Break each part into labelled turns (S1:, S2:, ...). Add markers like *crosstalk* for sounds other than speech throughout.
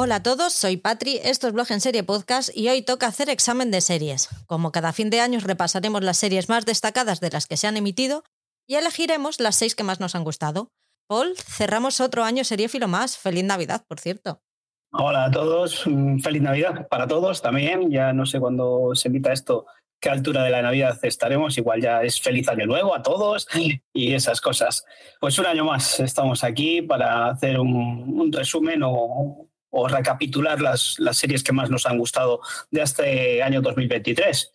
S1: Hola a todos, soy Patri, esto es Blog en Serie Podcast y hoy toca hacer examen de series. Como cada fin de año repasaremos las series más destacadas de las que se han emitido y elegiremos las seis que más nos han gustado. Paul, cerramos otro año seriéfilo más. Feliz Navidad, por cierto.
S2: Hola a todos, feliz Navidad para todos también. Ya no sé cuándo se emita esto, qué altura de la Navidad estaremos. Igual ya es feliz año nuevo a todos y esas cosas. Pues un año más estamos aquí para hacer un, resumen o, recapitular las, las series que más nos han gustado de este año 2023.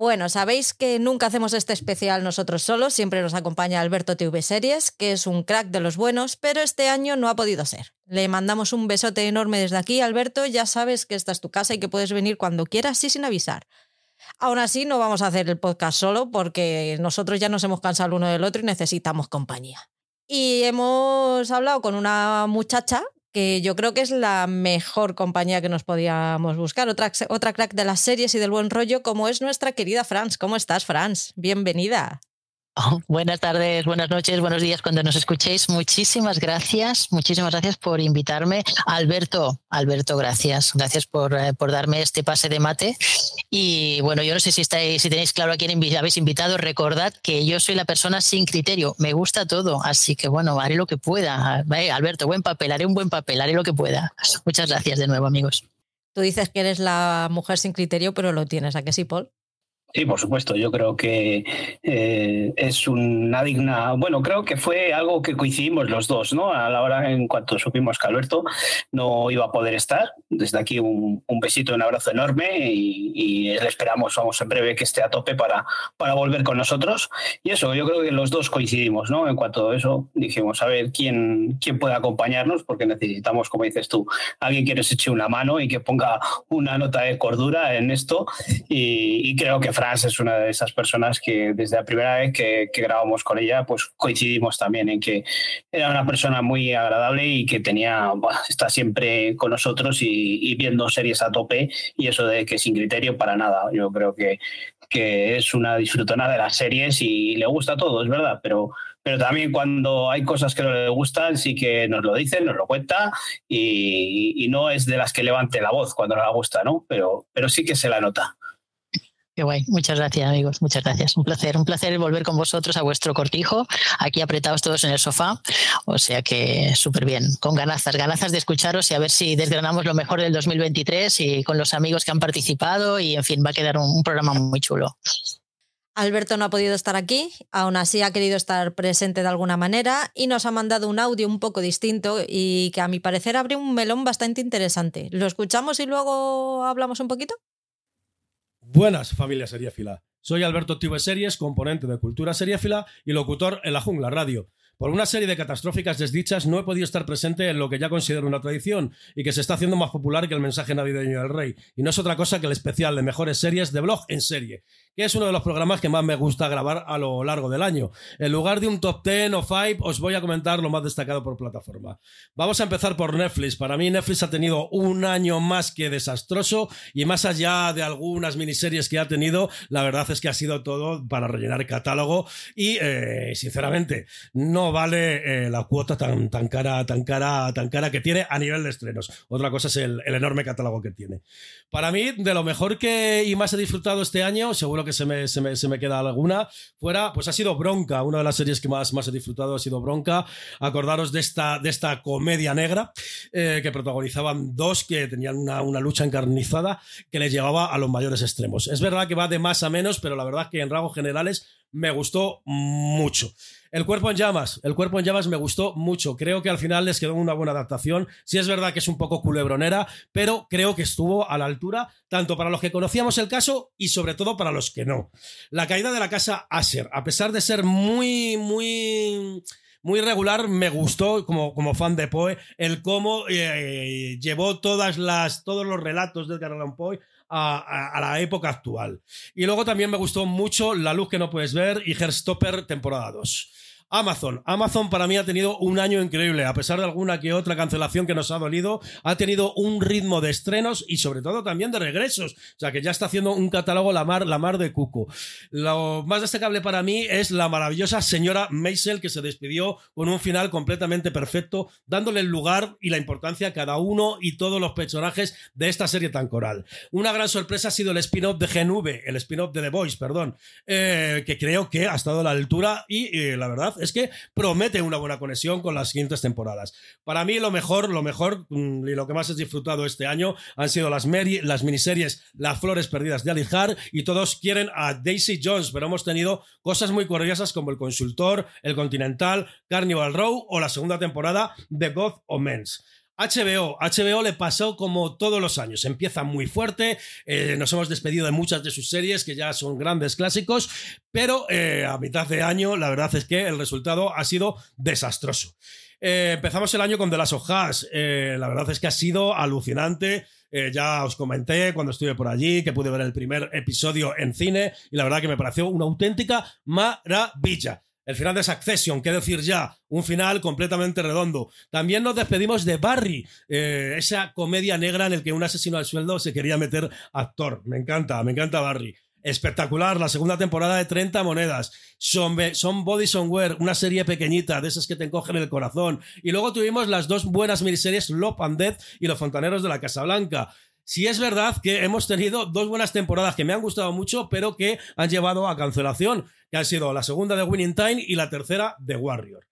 S1: Bueno, sabéis que nunca hacemos este especial nosotros solos, siempre nos acompaña Alberto TV Series, que es un crack de los buenos, pero este año no ha podido ser. Le mandamos un besote enorme desde aquí, Alberto, ya sabes que esta es tu casa y que puedes venir cuando quieras y sin avisar. Aún así, no vamos a hacer el podcast solo porque nosotros ya nos hemos cansado el uno del otro y necesitamos compañía. Y hemos hablado con una muchacha que yo creo que es la mejor compañía que nos podíamos buscar. Otra, otra crack de las series y del buen rollo, como es nuestra querida Franz. ¿Cómo estás, Franz? Bienvenida. *laughs*
S3: buenas tardes, buenas noches, buenos días cuando nos escuchéis. Muchísimas gracias, muchísimas gracias por invitarme. Alberto, Alberto, gracias. Gracias por, eh, por darme este pase de mate. Y bueno, yo no sé si, estáis, si tenéis claro a quién habéis invitado. Recordad que yo soy la persona sin criterio. Me gusta todo. Así que bueno, haré lo que pueda. Alberto, buen papel, haré un buen papel, haré lo que pueda. Muchas gracias de nuevo, amigos.
S1: Tú dices que eres la mujer sin criterio, pero lo tienes, ¿a qué sí, Paul?
S2: Sí, por supuesto. Yo creo que eh, es una digna. Bueno, creo que fue algo que coincidimos los dos, ¿no? A la hora en cuanto supimos que Alberto no iba a poder estar. Desde aquí un, besito y un abrazo enorme y, le esperamos, vamos, en breve que esté a tope para, para volver con nosotros. Y eso, yo creo que los dos coincidimos, ¿no? En cuanto a eso, dijimos, a ver quién, quién puede acompañarnos, porque necesitamos, como dices tú, alguien que nos eche una mano y que ponga una nota de cordura en esto. Y, y creo que Es una de esas personas que desde la primera vez que, grabamos con ella, pues coincidimos también en que era una persona muy agradable y que tenía, está siempre con nosotros y, viendo series a tope y eso de que sin criterio para nada. Yo creo que, que es una disfrutona de las series y le gusta todo, es verdad, pero pero también cuando hay cosas que no le gustan, sí que nos lo dicen, nos lo cuenta y, y, no es de las que levante la voz cuando no le gusta, ¿no? Pero, pero sí que se la nota.
S3: Qué guay. Muchas gracias, amigos. Muchas gracias. Un placer. Un placer volver con vosotros a vuestro cortijo, aquí apretados todos en el sofá. O sea que súper bien. Con ganazas, ganazas de escucharos y a ver si desgranamos lo mejor del 2023 y con los amigos que han participado. Y en fin, va a quedar un, programa muy chulo.
S1: Alberto no ha podido estar aquí, aún así ha querido estar presente de alguna manera y nos ha mandado un audio un poco distinto y que a mi parecer abre un melón bastante interesante. ¿Lo escuchamos y luego hablamos un poquito?
S4: Buenas, familia seriéfila. Soy Alberto Tibe Series, componente de Cultura Seriéfila y locutor en La Jungla Radio. Por una serie de catastróficas desdichas no he podido estar presente en lo que ya considero una tradición y que se está haciendo más popular que el mensaje navideño del rey. Y no es otra cosa que el especial de mejores series de blog en serie, es uno de los programas que más me gusta grabar a lo largo del año. En lugar de un top 10 o 5, os voy a comentar lo más destacado por plataforma. Vamos a empezar por Netflix. Para mí Netflix ha tenido un año más que desastroso y más allá de algunas miniseries que ha tenido, la verdad es que ha sido todo para rellenar catálogo y, eh, sinceramente, no vale eh, la cuota tan, tan cara, tan cara, tan cara que tiene a nivel de estrenos. Otra cosa es el, enorme catálogo que tiene. Para mí, de lo mejor que y más he disfrutado este año, seguro que se me, se me, queda alguna, fuera, pues ha sido Bronca. Una de las series que más, más he disfrutado ha sido Bronca. Acordaros de esta, de esta comedia negra eh, que protagonizaban dos que tenían una, una lucha encarnizada que les llevaba a los mayores extremos. Es verdad que va de más a menos, pero la verdad que en rasgos generales me gustó mucho. El cuerpo en llamas, el cuerpo en llamas me gustó mucho. Creo que al final les quedó una buena adaptación. Sí es verdad que es un poco culebronera, pero creo que estuvo a la altura tanto para los que conocíamos el caso y sobre todo para los que no. La caída de la casa Asher, a pesar de ser muy, muy muy regular. Me gustó, como, como fan de Poe, el cómo eh, llevó todas las, todos los relatos de Edgar Poe a, la época actual. Y luego también me gustó mucho La luz que no puedes ver y Herstopper temporada 2. Amazon. Amazon para mí ha tenido un año increíble, a pesar de alguna que otra cancelación que nos ha dolido, ha tenido un ritmo de estrenos y sobre todo también de regresos. O sea que ya está haciendo un catálogo la mar, la mar de cuco. Lo más destacable para mí es la maravillosa señora Maisel que se despidió con un final completamente perfecto, dándole el lugar y la importancia a cada uno y todos los personajes de esta serie tan coral. Una gran sorpresa ha sido el spin-off de GNV, el spin-off de The Voice, perdón, eh, que creo que ha estado a la altura y eh, la verdad es que promete una buena conexión con las siguientes temporadas. Para mí lo mejor, lo mejor mm, y lo que más he disfrutado este año han sido las, las miniseries Las Flores Perdidas de Alijar y todos quieren a Daisy Jones, pero hemos tenido cosas muy curiosas como El Consultor, El Continental, Carnival Row o la segunda temporada de God of Men's. HBO, HBO le pasó como todos los años, empieza muy fuerte, eh, nos hemos despedido de muchas de sus series que ya son grandes clásicos, pero eh, a mitad de año la verdad es que el resultado ha sido desastroso. Eh, empezamos el año con The Last of la verdad es que ha sido alucinante. ya os comenté cuando estuve por allí que pude ver el primer episodio en cine y la verdad que me pareció una auténtica maravilla. El final de Succession, qué decir ya, un final completamente redondo. También nos despedimos de Barry, eh, esa comedia negra en el que un asesino al sueldo se quería meter actor. Me encanta, me encanta Barry. Espectacular, la segunda temporada de 30 monedas. Son, son Body Somewhere, una serie pequeñita, de esas que te encogen el corazón. Y luego tuvimos las dos buenas miniseries Love and Death y Los Fontaneros de la Casa Blanca. Si es verdad que hemos tenido dos buenas temporadas que me han gustado mucho, pero que han llevado a cancelación que han sido la segunda de Winning Time y la tercera de Warrior.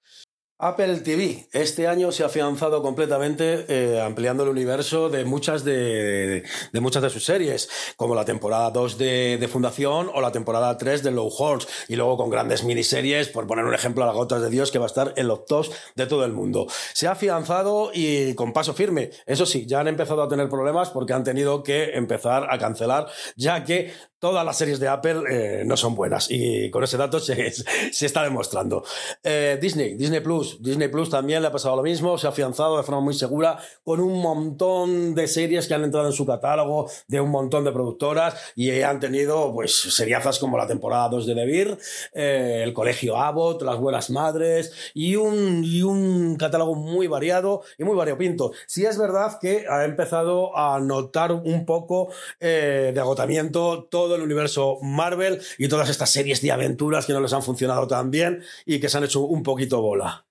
S5: Apple TV este año se ha afianzado completamente eh, ampliando el universo de muchas de, muchas de sus series, como la temporada 2 de, Fundación o la temporada 3 de Low Horse, y luego con grandes miniseries, por poner un ejemplo, a las gotas de Dios, que va a estar en los tops de todo el mundo. Se ha afianzado y con paso firme. Eso sí, ya han empezado a tener problemas porque han tenido que empezar a cancelar, ya que todas las series de Apple eh, no son buenas y con ese dato *laughs* se, está demostrando. Eh, Disney, Disney Plus, Disney Plus también le ha pasado lo mismo, se ha afianzado de forma muy segura con un montón de series que han entrado en su catálogo de un montón de productoras y han tenido pues seriazas como la temporada 2 de The eh, el Colegio Abbott, Las Buenas Madres y un, y un catálogo muy variado y muy variopinto. Sí es verdad que ha empezado a notar un poco de agotamiento todo el universo Marvel y todas estas series de aventuras que no les han funcionado tan bien y que se han hecho un poquito bola.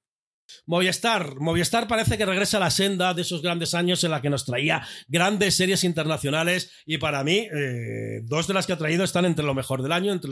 S4: Movistar. Movistar parece que regresa a la senda de esos grandes años en la que nos traía grandes series internacionales y para mí eh, dos de las que ha traído están entre lo mejor del año, entre,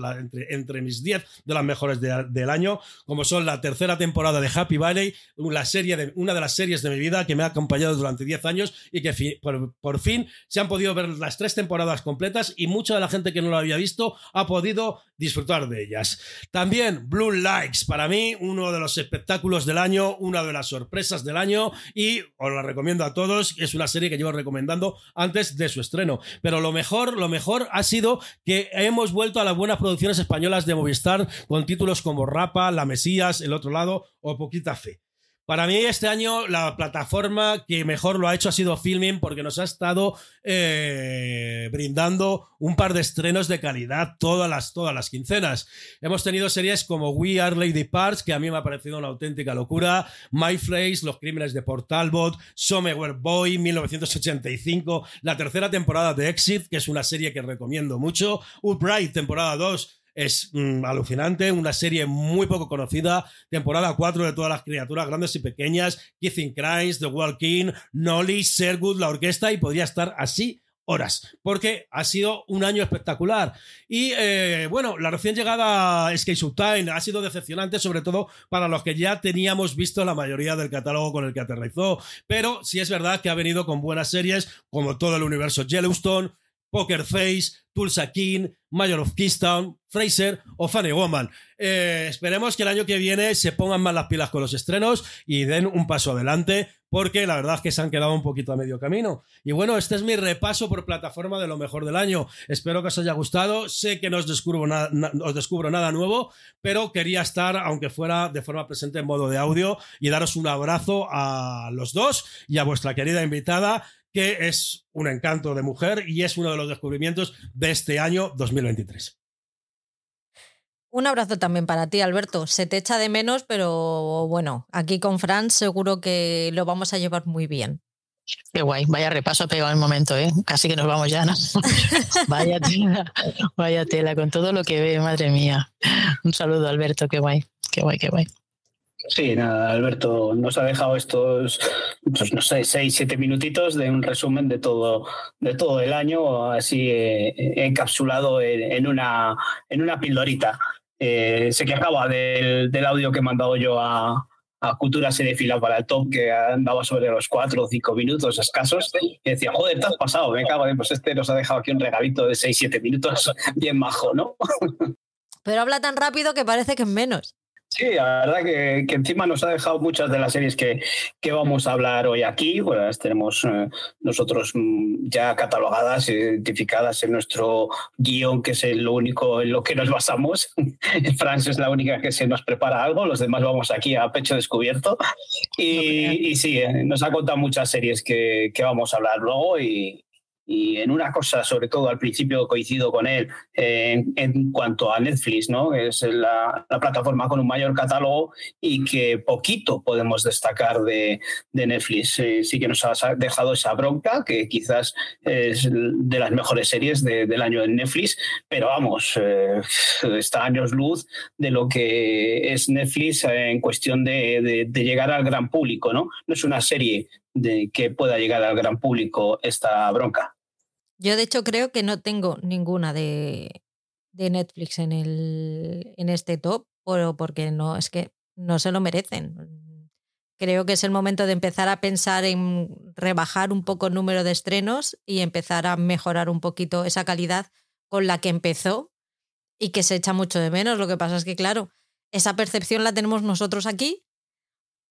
S4: entre, mis diez de las mejores del año, como son la tercera temporada de Happy Valley, una, serie de, una de las series de mi vida que me ha acompañado durante diez años y que por, fin se han podido ver las tres temporadas completas y mucha de la gente que no lo había visto ha podido disfrutar de ellas. También Blue Likes, para mí uno de los espectáculos del año una de las sorpresas del año y os la recomiendo a todos. Es una serie que llevo recomendando antes de su estreno. Pero lo mejor, lo mejor ha sido que hemos vuelto a las buenas producciones españolas de Movistar con títulos como Rapa, La Mesías, El Otro Lado o Poquita Fe. Para mí este año la plataforma que mejor lo ha hecho ha sido Filming porque nos ha estado eh, brindando un par de estrenos de calidad todas las, todas las quincenas. Hemos tenido series como We Are Lady Parts, que a mí me ha parecido una auténtica locura, My Place, Los Crímenes de Port Talbot, Somewhere Boy, 1985, la tercera temporada de Exit, que es una serie que recomiendo mucho, Upright, temporada 2, es mm, alucinante, una serie muy poco conocida, temporada 4 de todas las criaturas grandes y pequeñas, Kissing Crimes, The Walking, Nolly, Sergood, la orquesta y podría estar así horas, porque ha sido un año espectacular. Y eh, bueno, la recién llegada Skate Time ha sido decepcionante, sobre todo para los que ya teníamos visto la mayoría del catálogo con el que aterrizó, pero sí es verdad que ha venido con buenas series como todo el universo Yellowstone, Poker Face, Tulsa King, Mayor of Keystone, Fraser o Funny Woman. Eh, esperemos que el año que viene se pongan más las pilas con los estrenos y den un paso adelante, porque la verdad es que se han quedado un poquito a medio camino. Y bueno, este es mi repaso por plataforma de lo mejor del año. Espero que os haya gustado. Sé que no os descubro, os descubro nada nuevo, pero quería estar, aunque fuera de forma presente en modo de audio, y daros un abrazo a los dos y a vuestra querida invitada que es un encanto de mujer y es uno de los descubrimientos de este año 2023.
S1: Un abrazo también para ti, Alberto. Se te echa de menos, pero bueno, aquí con Fran seguro que lo vamos a llevar muy bien.
S3: Qué guay, vaya repaso ha pegado el momento, ¿eh? Casi que nos vamos ya, ¿no? *laughs* vaya tela, vaya tela, con todo lo que ve, madre mía. Un saludo, Alberto, qué guay, qué guay, qué guay.
S2: Sí, nada, Alberto nos ha dejado estos, pues, no sé, seis, siete minutitos de un resumen de todo, de todo el año, así eh, encapsulado en, una, en una pildorita. Eh, se quejaba del, del audio que he mandado yo a, a Cultura fila para el top que andaba sobre los cuatro o cinco minutos escasos y decía, joder, te has pasado, me cago pues este nos ha dejado aquí un regalito de seis, siete minutos *laughs* bien majo, ¿no?
S1: Pero habla tan rápido que parece que es menos.
S2: Sí, la verdad que, encima nos ha dejado muchas de las series que, que vamos a hablar hoy aquí. Bueno, las tenemos eh, nosotros mm, ya catalogadas, identificadas en nuestro guion, que es lo único en lo que nos basamos. *laughs* Francia es la única que se nos prepara algo, los demás vamos aquí a pecho descubierto. Y, y sí, eh, nos ha contado muchas series que, que vamos a hablar luego y, y en una cosa, sobre todo al principio coincido con él, eh, en, cuanto a Netflix, ¿no? Es la, plataforma con un mayor catálogo y que poquito podemos destacar de, Netflix. Sí que nos ha dejado esa bronca, que quizás es de las mejores series del año en Netflix, pero vamos, eh, está años luz de lo que es Netflix en cuestión de, de llegar al gran público, ¿no? No es una serie de que pueda llegar al gran público esta bronca.
S1: Yo de hecho creo que no tengo ninguna de, de Netflix en, el, en este top, pero porque no, es que no se lo merecen. Creo que es el momento de empezar a pensar en rebajar un poco el número de estrenos y empezar a mejorar un poquito esa calidad con la que empezó y que se echa mucho de menos. Lo que pasa es que, claro, esa percepción la tenemos nosotros aquí,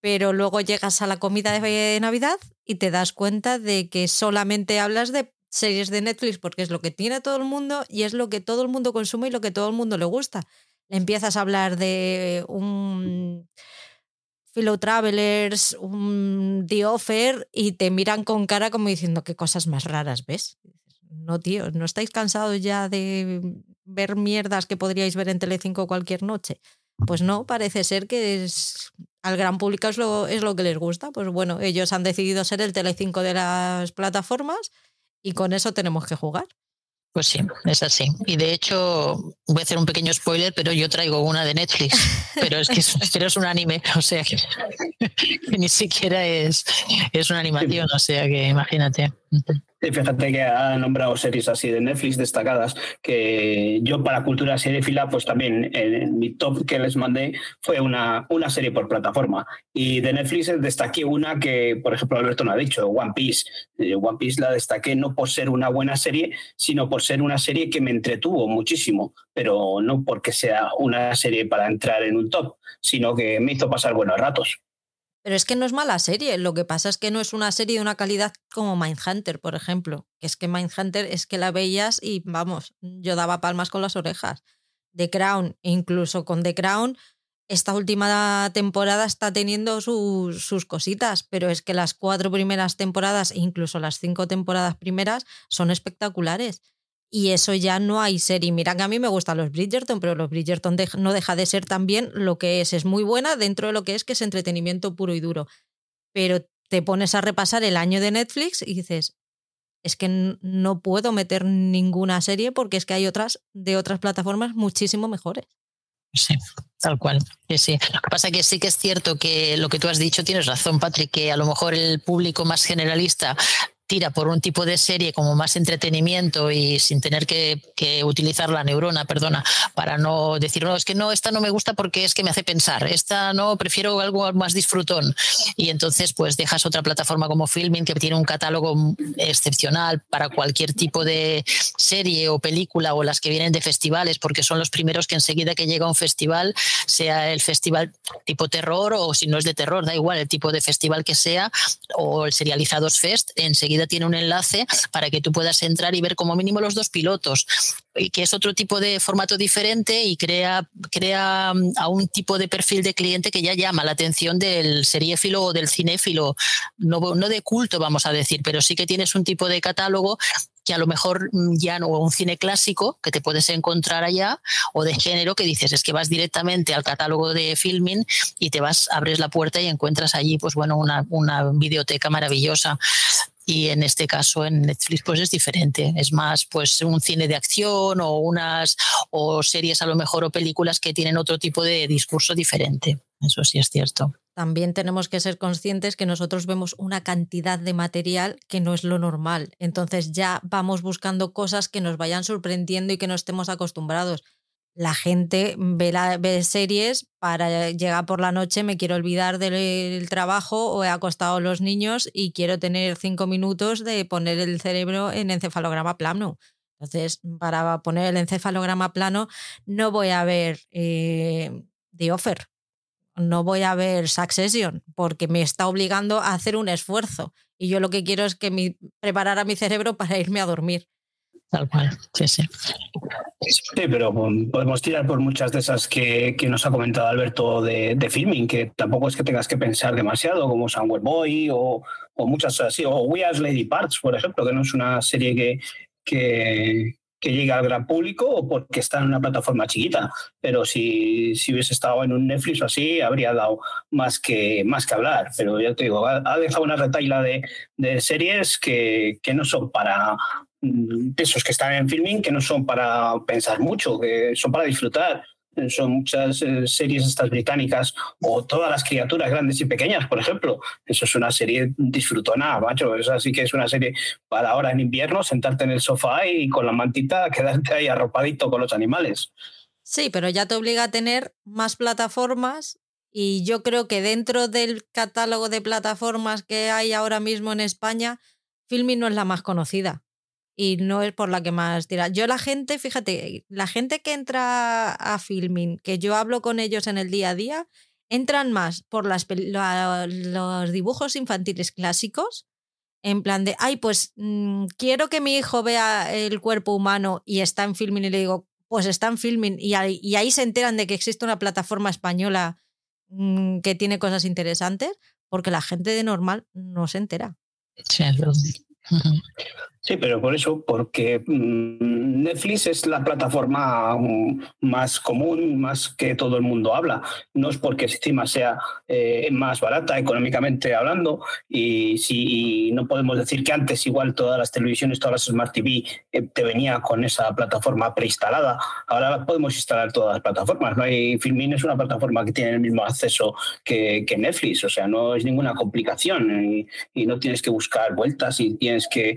S1: pero luego llegas a la comida de Navidad y te das cuenta de que solamente hablas de series de Netflix porque es lo que tiene todo el mundo y es lo que todo el mundo consume y lo que todo el mundo le gusta. Empiezas a hablar de un Fellow Travelers, un The Offer y te miran con cara como diciendo qué cosas más raras ves. No, tío, ¿no estáis cansados ya de ver mierdas que podríais ver en Telecinco cualquier noche? Pues no, parece ser que es, al gran público es lo, es lo que les gusta. Pues bueno, ellos han decidido ser el Telecinco de las plataformas y con eso tenemos que jugar.
S3: Pues sí, es así. Y de hecho, voy a hacer un pequeño spoiler, pero yo traigo una de Netflix. *laughs* Pero es que es, es un anime, o sea que, ni siquiera es, es una animación, o sea que imagínate.
S2: Fíjate que ha nombrado series así de Netflix destacadas, que yo para cultura seriefila, pues también en mi top que les mandé fue una, una serie por plataforma. Y de Netflix destaqué una que, por ejemplo, Alberto no ha dicho, One Piece. Eh, One Piece la destaqué no por ser una buena serie, sino por ser una serie que me entretuvo muchísimo, pero no porque sea una serie para entrar en un top, sino que me hizo pasar buenos ratos.
S1: Pero es que no es mala serie, lo que pasa es que no es una serie de una calidad como Mindhunter, por ejemplo. Que es que Mindhunter es que la veías y vamos, yo daba palmas con las orejas. The Crown, incluso con The Crown, esta última temporada está teniendo sus, sus cositas, pero es que las cuatro primeras temporadas, incluso las cinco temporadas primeras, son espectaculares. Y eso ya no hay serie. Mira que a mí me gustan los Bridgerton, pero los Bridgerton no deja de ser también lo que es. Es muy buena dentro de lo que es, que es entretenimiento puro y duro. Pero te pones a repasar el año de Netflix y dices, es que no puedo meter ninguna serie porque es que hay otras de otras plataformas muchísimo mejores.
S3: Sí, tal cual. Sí, sí. Lo que pasa es que sí que es cierto que lo que tú has dicho tienes razón, Patrick, que a lo mejor el público más generalista tira por un tipo de serie como más entretenimiento y sin tener que, utilizar la neurona, perdona, para no decir, no, es que no, esta no me gusta porque es que me hace pensar, esta no, prefiero algo más disfrutón. Y entonces pues dejas otra plataforma como Filming que tiene un catálogo excepcional para cualquier tipo de serie o película o las que vienen de festivales, porque son los primeros que enseguida que llega un festival, sea el festival tipo terror o si no es de terror, da igual el tipo de festival que sea, o el Serializados Fest, enseguida tiene un enlace para que tú puedas entrar y ver como mínimo los dos pilotos, y que es otro tipo de formato diferente y crea, crea mm, a un tipo de perfil de cliente que ya llama la atención del seriéfilo o del cinéfilo, no, no de culto, vamos a decir, pero sí que tienes un tipo de catálogo que a lo mejor mm, ya no, un cine clásico que te puedes encontrar allá, o de género que dices, es que vas directamente al catálogo de filming y te vas, abres la puerta y encuentras allí, pues bueno, una, una videoteca maravillosa y en este caso en Netflix pues es diferente. Es más pues un cine de acción o unas o series a lo mejor o películas que tienen otro tipo de discurso diferente. Eso sí es cierto.
S1: También tenemos que ser conscientes que nosotros vemos una cantidad de material que no es lo normal. Entonces ya vamos buscando cosas que nos vayan sorprendiendo y que no estemos acostumbrados la gente ve, series para llegar por la noche, me quiero olvidar del trabajo o he acostado a los niños y quiero tener cinco minutos de poner el cerebro en encefalograma plano. Entonces, para poner el encefalograma plano, no voy a ver eh, The Offer, no voy a ver Succession, porque me está obligando a hacer un esfuerzo. Y yo lo que quiero es que mi, preparar a mi cerebro para irme a dormir.
S3: Tal cual, sí, sí.
S2: Sí, pero podemos tirar por muchas de esas que, nos ha comentado Alberto de, filming, que tampoco es que tengas que pensar demasiado, como Somewhere Boy o, o muchas así, o We Are Lady Parts, por ejemplo, que no es una serie que, que, que llega al gran público o porque está en una plataforma chiquita. Pero si, si hubiese estado en un Netflix o así, habría dado más que, más que hablar. Pero ya te digo, ha, dejado una retaila de, de series que, que, no son para, de esos que están en filming que no son para pensar mucho, que son para disfrutar. Son muchas eh, series estas británicas o todas las criaturas grandes y pequeñas, por ejemplo. Eso es una serie disfrutona, macho. Eso sí que es una serie para ahora en invierno, sentarte en el sofá y con la mantita *laughs* quedarte ahí arropadito con los animales.
S1: Sí, pero ya te obliga a tener más plataformas y yo creo que dentro del catálogo de plataformas que hay ahora mismo en España, Filming no es la más conocida y no es por la que más tira. Yo la gente, fíjate, la gente que entra a filming, que yo hablo con ellos en el día a día, entran más por las, los dibujos infantiles clásicos, en plan de, ay, pues mm, quiero que mi hijo vea el cuerpo humano y está en filming y le digo, pues está en filming y ahí, y ahí se enteran de que existe una plataforma española mm, que tiene cosas interesantes, porque la gente de normal no se entera.
S3: Sí,
S2: Sí, pero por eso, porque mm, Netflix es la plataforma mm, más común, más que todo el mundo habla. No es porque encima sea eh, más barata económicamente hablando y si no podemos decir que antes igual todas las televisiones, todas las Smart TV eh, te venía con esa plataforma preinstalada. Ahora podemos instalar todas las plataformas. No hay Filmin es una plataforma que tiene el mismo acceso que, Netflix, o sea, no es ninguna complicación y, y no tienes que buscar vueltas y tienes que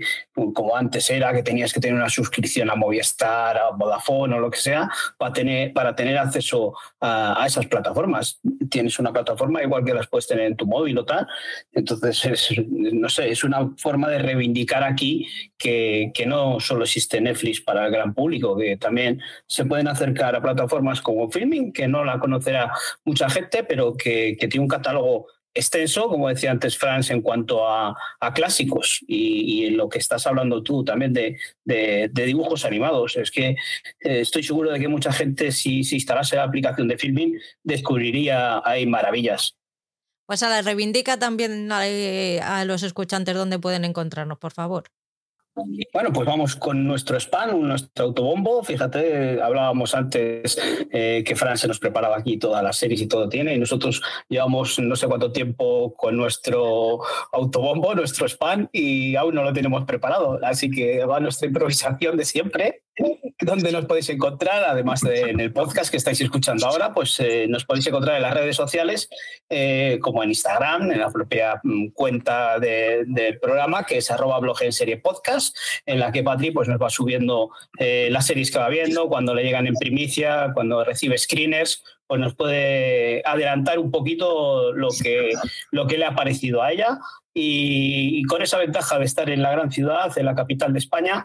S2: como antes era, que tenías que tener una suscripción a Movistar, a Vodafone o lo que sea, para tener, para tener acceso a, esas plataformas. Tienes una plataforma igual que las puedes tener en tu móvil o tal. Entonces, no sé, es una forma de reivindicar aquí que, que no solo existe Netflix para el gran público, que también se pueden acercar a plataformas como Filming, que no la conocerá mucha gente, pero que tiene un catálogo extenso, como decía antes Franz, en cuanto a, clásicos y, en lo que estás hablando tú también de, dibujos animados. Es que eh, estoy seguro de que mucha gente, si, instalase la aplicación de filming, descubriría ahí maravillas.
S1: Pues a la reivindica también a los escuchantes dónde pueden encontrarnos, por favor.
S2: Bueno, pues vamos con nuestro spam, nuestro autobombo. Fíjate, hablábamos antes eh, que Fran se nos preparaba aquí todas las series y todo tiene, y nosotros llevamos no sé cuánto tiempo con nuestro autobombo, nuestro spam, y aún no lo tenemos preparado. Así que va nuestra improvisación de siempre. *laughs* ¿Dónde nos podéis encontrar? Además de en el podcast que estáis escuchando ahora, pues eh, nos podéis encontrar en las redes sociales, eh, como en Instagram, en la propia mm, cuenta del programa, que es arroba blog en serie podcast, en la que Patri pues, nos va subiendo eh, las series que va viendo, cuando le llegan en primicia, cuando recibe screeners, pues nos puede adelantar un poquito lo que, lo que le ha parecido a ella. y con esa ventaja de estar en la gran ciudad, en la capital de España,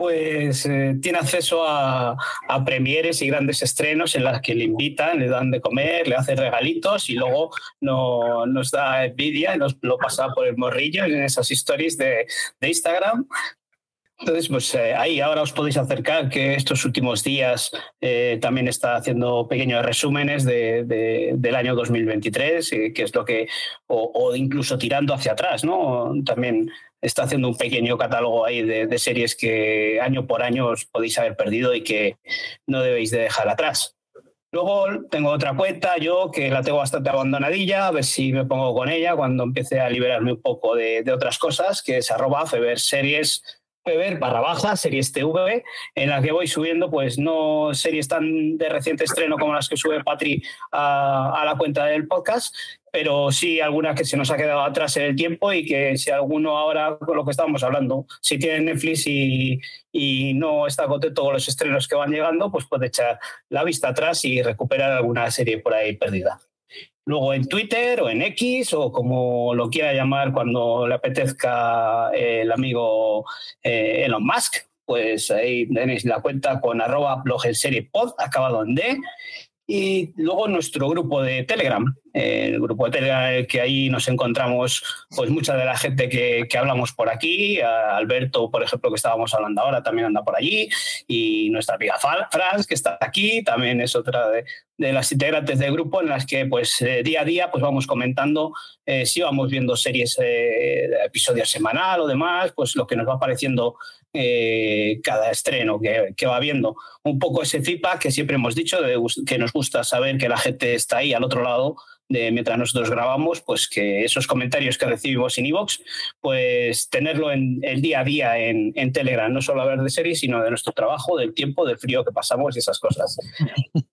S2: pues eh, tiene acceso a, premieres y grandes estrenos en las que le invitan, le dan de comer, le hacen regalitos y luego no, nos da envidia y nos lo pasa por el morrillo en esas stories de, Instagram. Entonces, pues eh, ahí ahora os podéis acercar, que estos últimos días eh, también está haciendo pequeños resúmenes del año 2023, que es lo que, o, o, incluso tirando hacia atrás, ¿no? También está haciendo un pequeño catálogo ahí de, series que año por año os podéis haber perdido y que no debéis de dejar atrás. Luego tengo otra cuenta, yo que la tengo bastante abandonadilla, a ver si me pongo con ella cuando empiece a liberarme un poco de, otras cosas, que es arroba Feber Series ver barra baja, series TV, en la que voy subiendo, pues no series tan de reciente estreno como las que sube Patri a, la cuenta del podcast, pero sí algunas que se nos ha quedado atrás en el tiempo y que si alguno ahora, con lo que estábamos hablando, si tiene Netflix y, y no está contento con los estrenos que van llegando, pues puede echar la vista atrás y recuperar alguna serie por ahí perdida. Luego en Twitter o en X o como lo quiera llamar cuando le apetezca eh, el amigo eh, Elon Musk, pues ahí tenéis la cuenta con arroba blog en serie pod, acabado en D. Y luego nuestro grupo de Telegram, el grupo de Telegram que ahí nos encontramos pues mucha de la gente que, que, hablamos por aquí, Alberto, por ejemplo, que estábamos hablando ahora, también anda por allí, y nuestra amiga Franz, que está aquí, también es otra de, de las integrantes del grupo en las que pues eh, día a día pues vamos comentando eh, si vamos viendo series eh, de episodio semanal o demás, pues lo que nos va apareciendo cada estreno que, que, va viendo. Un poco ese feedback que siempre hemos dicho, que nos gusta saber que la gente está ahí al otro lado de mientras nosotros grabamos, pues que esos comentarios que recibimos en iVoox, pues tenerlo en el día a día en, en, Telegram, no solo hablar de series, sino de nuestro trabajo, del tiempo, del frío que pasamos y esas cosas.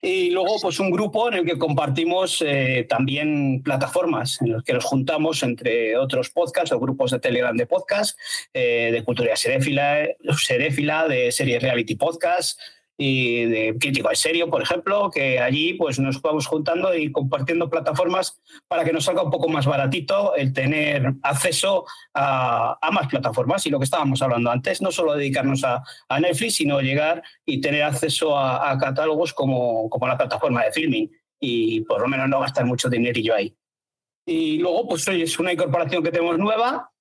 S2: Y luego, pues un grupo en el que compartimos eh, también plataformas en los que nos juntamos entre otros podcasts o grupos de Telegram de podcast, eh, de cultura seréfila, seréfila, de series reality podcast, y de crítico en serio, por ejemplo, que allí pues nos vamos juntando y compartiendo plataformas para que nos salga un poco más baratito el tener acceso a, más plataformas. Y lo que estábamos hablando antes, no solo dedicarnos a, Netflix, sino llegar y tener acceso a, catálogos como, como la plataforma de filming y por lo menos no gastar mucho dinerillo ahí. Y luego, pues hoy es una incorporación que tenemos nueva,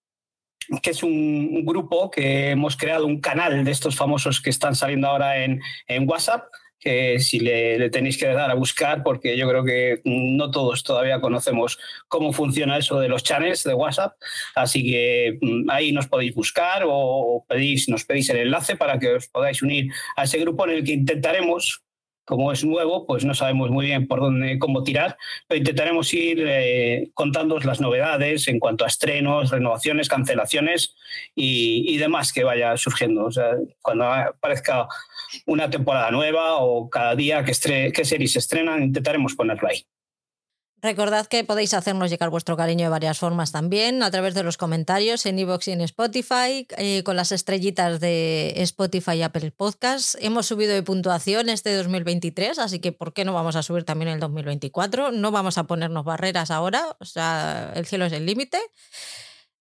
S2: que es un, grupo que hemos creado, un canal de estos famosos que están saliendo ahora en, en WhatsApp, que si le, tenéis que dar a buscar, porque yo creo que no todos todavía conocemos cómo funciona eso de los channels de WhatsApp, así que mm, ahí nos podéis buscar o pedís, nos pedís el enlace para que os podáis unir a ese grupo en el que intentaremos como es nuevo, pues no sabemos muy bien por dónde, cómo tirar, pero intentaremos ir eh, las novedades en cuanto a estrenos, renovaciones, cancelaciones y, demás que vaya surgiendo. O sea, cuando aparezca una temporada nueva o cada día que, que series se estrenan, intentaremos ponerlo ahí.
S1: Recordad que podéis hacernos llegar vuestro cariño de varias formas también, a través de los comentarios en iVoox y en Spotify, eh, con las estrellitas de Spotify y Apple Podcasts. Hemos subido de puntuación este 2023, así que ¿por qué no vamos a subir también el 2024? No vamos a ponernos barreras ahora, o sea, el cielo es el límite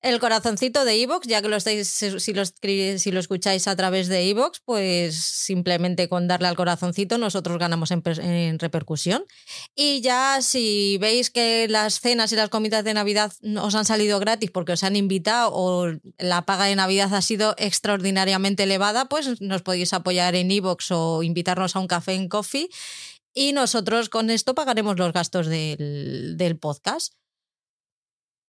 S1: el corazoncito de Evox, ya que lo estáis, si lo, escucháis a través de Evox, pues simplemente con darle al corazoncito nosotros ganamos en, repercusión. Y ya si veis que las cenas y las comidas de Navidad os han salido gratis porque os han invitado o la paga de Navidad ha sido extraordinariamente elevada, pues nos podéis apoyar en Evox o invitarnos a un café en Coffee y nosotros con esto pagaremos los gastos del podcast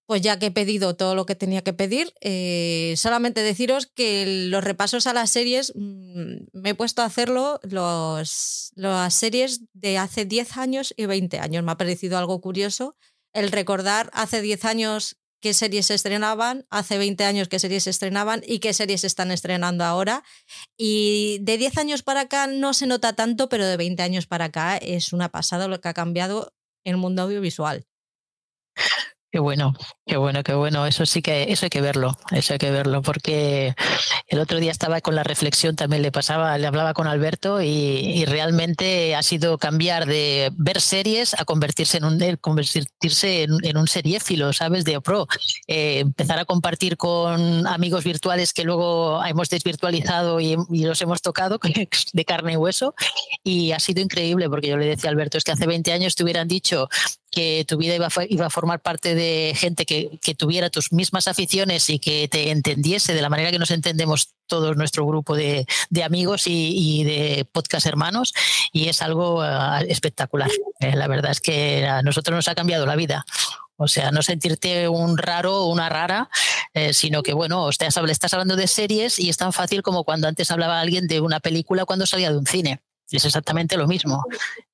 S1: pues ya que he pedido todo lo que tenía que pedir, eh, solamente deciros que los repasos a las series, mm, me he puesto a hacerlo los, las series de hace 10 años y 20 años. Me ha parecido algo curioso el recordar hace 10 años qué series se estrenaban, hace 20 años qué series se estrenaban y qué series se están estrenando ahora. Y de 10 años para acá no se nota tanto, pero de 20 años para acá es una pasada lo que ha cambiado el mundo audiovisual.
S3: Qué bueno, qué bueno, qué bueno. Eso sí que, eso hay que verlo, eso hay que verlo, porque el otro día estaba con la reflexión, también le pasaba, le hablaba con Alberto y, realmente ha sido cambiar de ver series a convertirse en un, convertirse en, un seriéfilo, ¿sabes? De pro. Eh, empezar a compartir con amigos virtuales que luego hemos desvirtualizado y, los hemos tocado *laughs* de carne y hueso. Y ha sido increíble, porque yo le decía a Alberto, es que hace 20 años te hubieran dicho que tu vida iba a, iba a formar parte de gente que, que, tuviera tus mismas aficiones y que te entendiese de la manera que nos entendemos todo nuestro grupo de, de amigos y, de podcast hermanos y es algo uh, espectacular. Eh, la verdad es que a nosotros nos ha cambiado la vida. O sea, no sentirte un raro o una rara, eh, sino que, bueno, estás, estás hablando de series y es tan fácil como cuando antes hablaba alguien de una película cuando salía de un cine es exactamente lo mismo.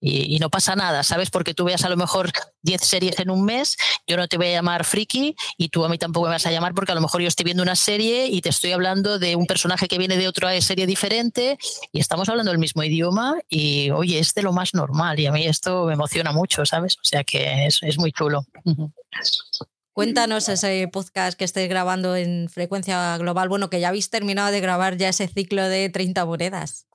S3: Y, no pasa nada, ¿sabes? Porque tú veas a lo mejor 10 series en un mes, yo no te voy a llamar friki y tú a mí tampoco me vas a llamar porque a lo mejor yo estoy viendo una serie y te estoy hablando de un personaje que viene de otra serie diferente y estamos hablando el mismo idioma y, oye, es de lo más normal y a mí esto me emociona mucho, ¿sabes? O sea que es, es muy chulo.
S1: Cuéntanos ese podcast que estés grabando en frecuencia global. Bueno, que ya habéis terminado de grabar ya ese ciclo de 30 monedas.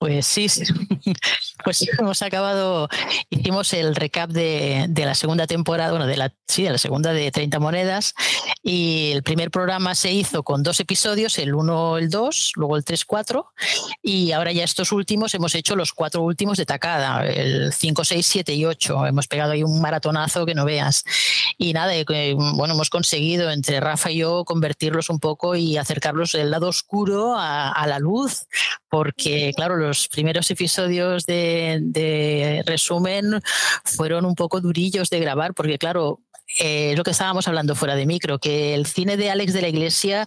S3: Pues sí, *laughs* pues hemos acabado, hicimos el recap de, la segunda temporada, bueno, de la, sí, de la segunda de 30 monedas, y el primer programa se hizo con dos episodios, el 1, el 2, luego el 3, 4, y ahora ya estos últimos hemos hecho los cuatro últimos de tacada, el 5, 6, 7 y 8, hemos pegado ahí un maratonazo que no veas. Y nada, bueno, hemos conseguido entre Rafa y yo convertirlos un poco y acercarlos del lado oscuro a, a la luz, porque claro, los primeros episodios de, resumen fueron un poco durillos de grabar, porque claro, eh, lo que estábamos hablando fuera de micro, que el cine de Alex de la Iglesia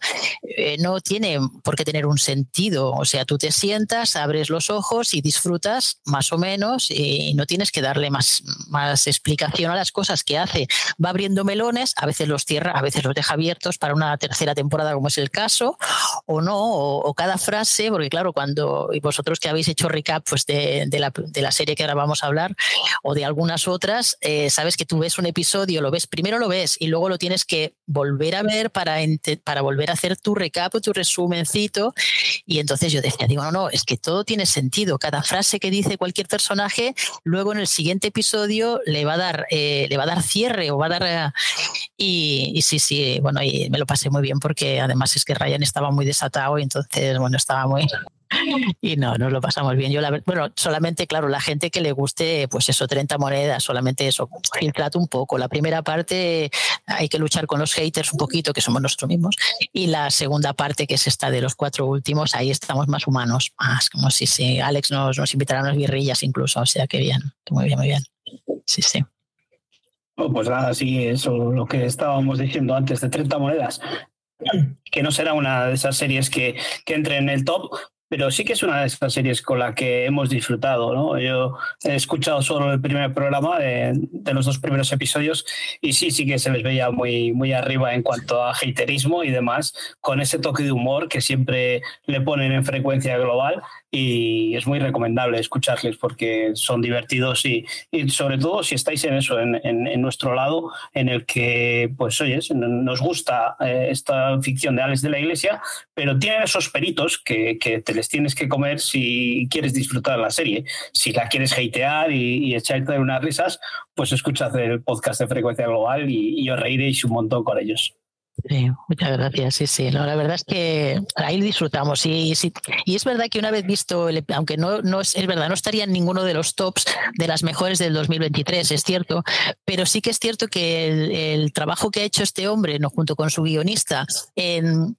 S3: eh, no tiene por qué tener un sentido. O sea, tú te sientas, abres los ojos y disfrutas más o menos y no tienes que darle más, más explicación a las cosas que hace. Va abriendo melones, a veces los cierra, a veces los deja abiertos para una tercera temporada, como es el caso, o no, o, cada frase, porque claro, cuando y vosotros que habéis hecho recap pues de, de, la, de la, serie que ahora vamos a hablar, o de algunas otras, eh, sabes que tú ves un episodio, lo ves primero lo ves y luego lo tienes que volver a ver para, para volver a hacer tu recap, tu resumencito. Y entonces yo decía, digo, no, no, es que todo tiene sentido. Cada frase que dice cualquier personaje, luego en el siguiente episodio le va a dar, eh, le va a dar cierre o va a dar. Eh, y, y, sí, sí, bueno, y me lo pasé muy bien porque además es que Ryan estaba muy desatado y entonces, bueno, estaba muy, *laughs* y no, nos lo pasamos bien. Yo bueno, solamente, claro, la gente que le guste, pues eso, 30 monedas, solamente eso, filtrate un poco. La primera parte hay que luchar con los haters un poquito, que somos nosotros mismos, y la segunda parte, que es esta de los cuatro últimos, ahí estamos más humanos, más como si, si Alex nos, nos invitará a unas guerrillas incluso, o sea que bien, muy bien, muy bien. Sí, sí.
S2: pues nada, sí, eso, lo que estábamos diciendo antes de 30 monedas, que no será una de esas series que, que entre en el top, pero sí que es una de esas series con la que hemos disfrutado. ¿no? Yo he escuchado solo el primer programa de, los dos primeros episodios y sí, sí que se les veía muy, muy arriba en cuanto a haterismo y demás, con ese toque de humor que siempre le ponen en frecuencia global y es muy recomendable escucharles porque son divertidos y, sobre todo si estáis en eso, en, en, nuestro lado, en el que, pues oyes, nos gusta eh, esta ficción de Alex de la Iglesia, pero tienen esos peritos que, que, te les tienes que comer si quieres disfrutar la serie. Si la quieres hatear y, y echarte unas risas, pues escuchad el podcast de Frecuencia Global y, y os reiréis un montón con ellos.
S3: Sí, muchas gracias. Sí, sí. la verdad es que ahí disfrutamos. Y, y es verdad que una vez visto, aunque no, no es, verdad, no estaría en ninguno de los tops de las mejores del 2023, es cierto, pero sí que es cierto que el, el trabajo que ha hecho este hombre, ¿no? junto con su guionista, en,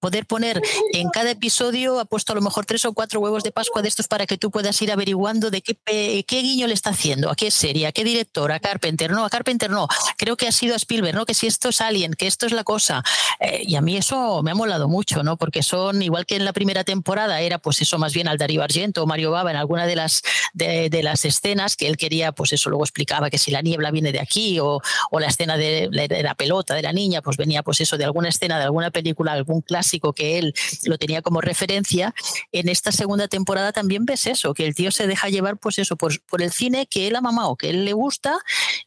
S3: poder poner en cada episodio, ha puesto a lo mejor tres o cuatro huevos de Pascua de estos para que tú puedas ir averiguando de qué, qué guiño le está haciendo, a qué serie, a qué director, a Carpenter, no, a Carpenter no, creo que ha sido a Spielberg, ¿no? Que si esto es Alien, que esto es la cosa. Eh, y a mí eso me ha molado mucho, ¿no? Porque son, igual que en la primera temporada, era pues eso más bien al Darío Argento o Mario Baba en alguna de las, de, las escenas que él quería, pues eso luego explicaba que si la niebla viene de aquí o, o la escena de, de la pelota de la niña, pues venía pues eso de alguna escena de alguna película, algún clásico que él lo tenía como referencia, en esta segunda temporada también ves eso, que el tío se deja llevar pues eso, por, el cine que él ha mamado, que él le gusta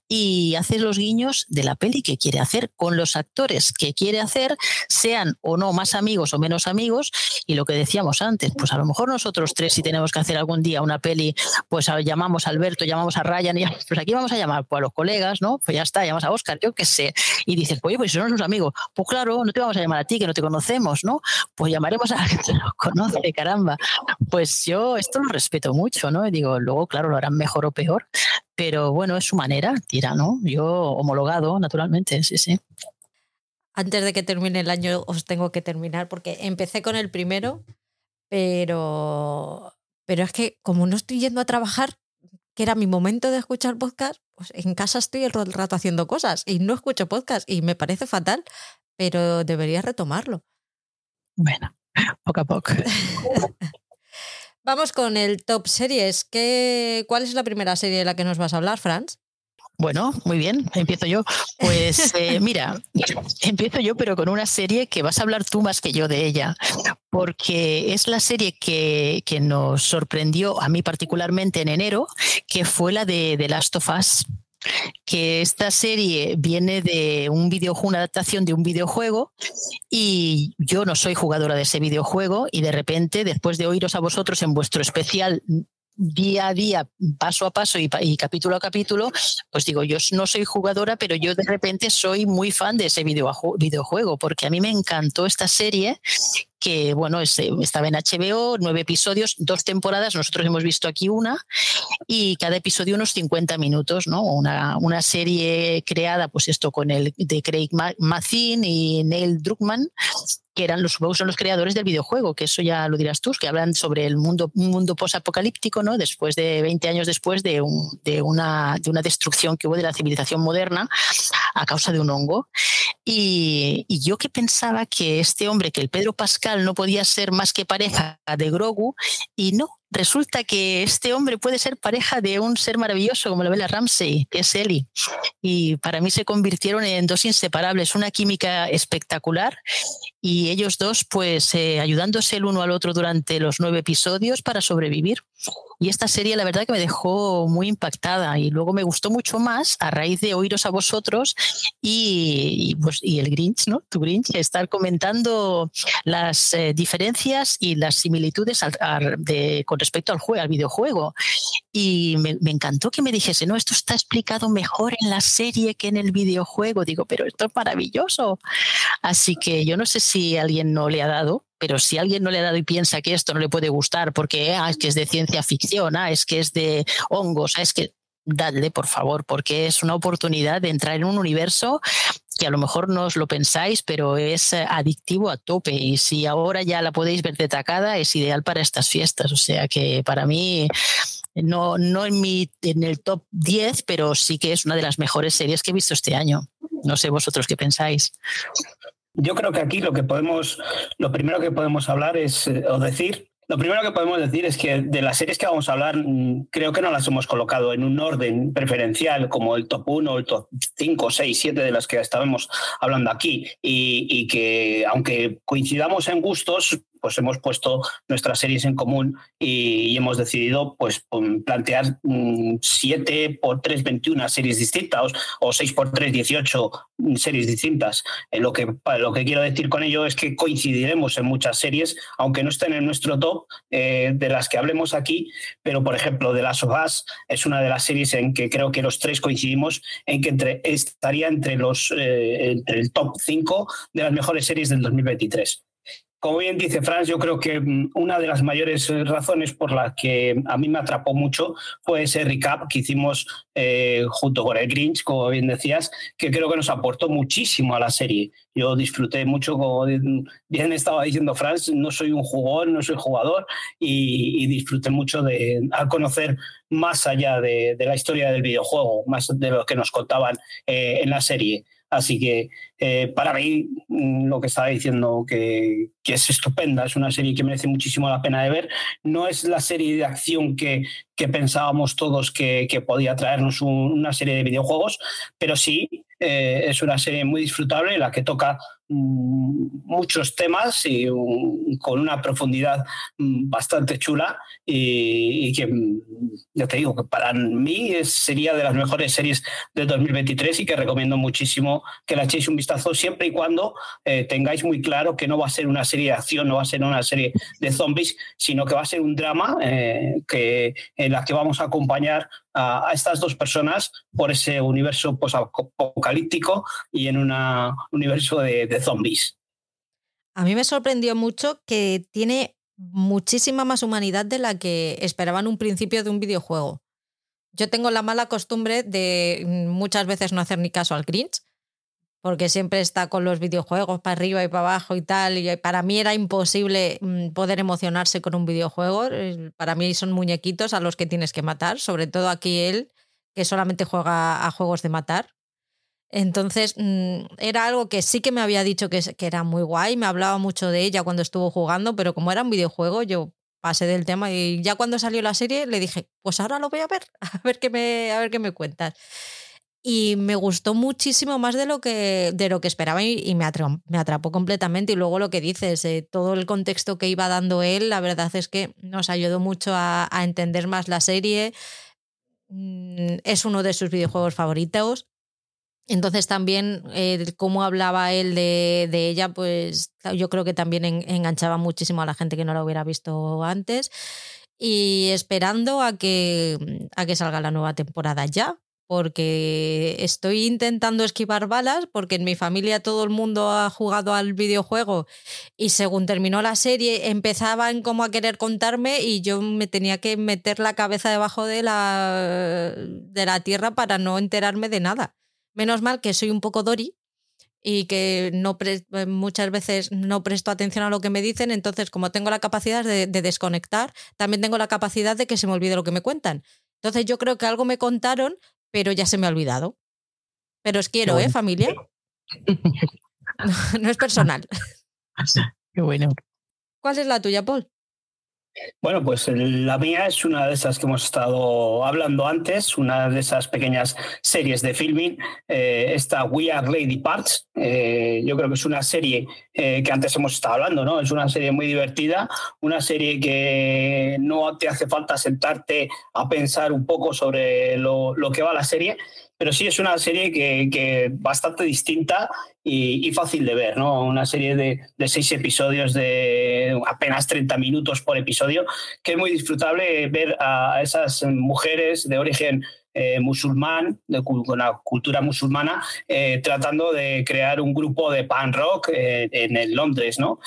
S3: y hace los guiños de la peli que quiere hacer con los actores que quiere hacer, sean o no más amigos o menos amigos. Y lo que decíamos antes, pues a lo mejor nosotros tres, si tenemos que hacer algún día una peli, pues llamamos a Alberto, llamamos a Ryan, y pues aquí vamos a llamar pues a los colegas, ¿no? Pues ya está, llamamos a Oscar, yo qué sé. Y dices, oye, pues son nuestros amigos. Pues claro, no te vamos a llamar a ti, que no te conocemos, ¿no? Pues llamaremos a alguien que nos conoce, caramba. Pues yo esto lo respeto mucho, ¿no? Y digo, luego, claro, lo harán mejor o peor, pero bueno, es su manera, tira, ¿no? Yo homologado, naturalmente, sí, sí.
S1: Antes de que termine el año os tengo que terminar porque empecé con el primero, pero, pero es que como no estoy yendo a trabajar, que era mi momento de escuchar podcast, pues en casa estoy el rato haciendo cosas y no escucho podcast y me parece fatal, pero debería retomarlo.
S3: Bueno, poco a poco. *laughs*
S1: Vamos con el top series. ¿Qué, ¿Cuál es la primera serie de la que nos vas a hablar, Franz?
S3: Bueno, muy bien, empiezo yo. Pues *laughs* eh, mira, empiezo yo, pero con una serie que vas a hablar tú más que yo de ella, porque es la serie que, que nos sorprendió a mí particularmente en enero, que fue la de The Last of Us que esta serie viene de un videojuego, una adaptación de un videojuego y yo no soy jugadora de ese videojuego y de repente después de oíros a vosotros en vuestro especial día a día, paso a paso y, capítulo a capítulo, pues digo, yo no soy jugadora, pero yo de repente soy muy fan de ese videojuego, porque a mí me encantó esta serie que, bueno, estaba en HBO, nueve episodios, dos temporadas, nosotros hemos visto aquí una, y cada episodio unos 50 minutos, ¿no? Una, una serie creada, pues esto con el de Craig Mazin y Neil Druckmann, que eran los, son los creadores del videojuego, que eso ya lo dirás tú, que hablan sobre el mundo, un mundo posapocalíptico, ¿no? Después de 20 años después de, de, una, de una destrucción que hubo de la civilización moderna a causa de un hongo. Y, y, yo que pensaba que este hombre, que el Pedro Pascal no podía ser más que pareja de Grogu, y no, resulta que este hombre puede ser pareja de un ser maravilloso como la Bella Ramsey, que es Ellie. Y para mí se convirtieron en dos inseparables, una química espectacular y ellos dos pues eh, ayudándose el uno al otro durante los nueve episodios para sobrevivir. Y esta serie la verdad que me dejó muy impactada y luego me gustó mucho más a raíz de oíros a vosotros y, pues, y el Grinch, ¿no? Tu Grinch, estar comentando las eh, diferencias y las similitudes de, con respecto al, juego, al videojuego. Y me, encantó que me dijese, no, esto está explicado mejor en la serie que en el videojuego. Digo, pero esto es maravilloso. Así que yo no sé si alguien no le ha dado, pero si alguien no le ha dado y piensa que esto no le puede gustar porque ah, es que es de ciencia ficción, ah, es que es de hongos, ah, es que dadle por favor, porque es una oportunidad de entrar en un universo que a lo mejor no os lo pensáis, pero es eh, adictivo a tope. Y si ahora ya la podéis ver detacada, es ideal para estas fiestas. O sea que para mí, no, no en, mi, en el top 10, pero sí que es una de las mejores series que he visto este año. No sé vosotros qué pensáis.
S2: Yo creo que aquí lo que podemos, lo primero que podemos hablar es, eh, o decir, lo primero que podemos decir es que de las series que vamos a hablar, mm, creo que no las hemos colocado en un orden preferencial como el top 1, el top 5, 6, 7 de las que estábamos hablando aquí. Y, y que aunque coincidamos en gustos, pues hemos puesto nuestras series en común y, hemos decidido pues plantear 7 mm, por 3, 21 series distintas o 6 por 3, 18 series distintas. Eh, lo, que, lo que quiero decir con ello es que coincidiremos en muchas series, aunque no estén en nuestro top eh, de las que hablemos aquí, pero por ejemplo, The Last of Us es una de las series en que creo que los tres coincidimos en que estaría entre, los, eh, entre el top 5 de las mejores series del 2023. Como bien dice Franz, yo creo que mm, una de las mayores eh, razones por las que a mí me atrapó mucho fue ese recap que hicimos eh, junto con el Grinch, como bien decías, que creo que nos aportó muchísimo a la serie. Yo disfruté mucho, como bien estaba diciendo Franz, no soy un jugador, no soy jugador, y, disfruté mucho de al conocer más allá de, la historia del videojuego, más de lo que nos contaban eh, en la serie. Así que eh, para mí mm, lo que estaba diciendo que, es estupenda, es una serie que merece muchísimo la pena de ver. No es la serie de acción que, pensábamos todos que, podía traernos una serie de videojuegos, pero sí eh, es una serie muy disfrutable la que toca muchos temas y con una profundidad mm, bastante chula y, que ya te digo que para mí sería de las mejores series de 2023 y que recomiendo muchísimo que la echéis un vistazo siempre y cuando eh, tengáis muy claro que no va a ser una serie de acción, no va a ser una serie de zombies, sino que va a ser un drama eh, que, en la que vamos a acompañar a, estas dos personas por ese universo apocalíptico y en un universo de, de zombies.
S1: A mí me sorprendió mucho que tiene muchísima más humanidad de la que esperaba en un principio de un videojuego. Yo tengo la mala costumbre de muchas veces no hacer ni caso al Grinch porque siempre está con los videojuegos para arriba y para abajo y tal, y para mí era imposible mm, poder emocionarse con un videojuego, para mí son muñequitos a los que tienes que matar, sobre todo aquí él, que solamente juega a juegos de matar. Entonces, mm, era algo que sí que me había dicho que era muy guay, me hablaba mucho de ella cuando estuvo jugando, pero como era un videojuego, yo pasé del tema y ya cuando salió la serie le dije, pues ahora lo voy a ver, *laughs* a ver qué me, a ver qué me cuentas. Y me gustó muchísimo más de lo que, de lo que esperaba y, me, atrapó, me, atrapó, completamente. Y luego lo que dices, eh, todo el contexto que iba dando él, la verdad es que nos ayudó mucho a, entender más la serie. Mm, es uno de sus videojuegos favoritos. Entonces también eh, cómo hablaba él de, de, ella, pues yo creo que también enganchaba muchísimo a la gente que no la hubiera visto antes. Y esperando a que, a que salga la nueva temporada ya, porque estoy intentando esquivar balas, porque en mi familia todo el mundo ha jugado al videojuego y según terminó la serie empezaban como a querer contarme y yo me tenía que meter la cabeza debajo de la, de la tierra para no enterarme de nada. Menos mal que soy un poco Dori y que no eh, muchas veces no presto atención a lo que me dicen, entonces como tengo la capacidad de, desconectar, también tengo la capacidad de que se me olvide lo que me cuentan. Entonces yo creo que algo me contaron, pero ya se me ha olvidado. Pero os quiero, ¿eh, familia? *laughs* *laughs* no es personal.
S3: Qué bueno.
S1: ¿Cuál es la tuya, Paul?
S2: Bueno, pues la mía es una de esas que hemos estado hablando antes, una de esas pequeñas series de filming, eh, esta We Are Lady Parts. Eh, yo creo que es una serie eh, que antes hemos estado hablando, ¿no? Es una serie muy divertida, una serie que no te hace falta sentarte a pensar un poco sobre lo, lo que va la serie, pero sí es una serie que, que bastante distinta y, fácil de ver, ¿no? Una serie de, de, seis episodios de apenas 30 minutos por episodio, que es muy disfrutable ver a esas mujeres de origen eh, musulmán, de, con la cultura musulmana, eh, tratando de crear un grupo de pan rock eh, en el Londres, ¿no?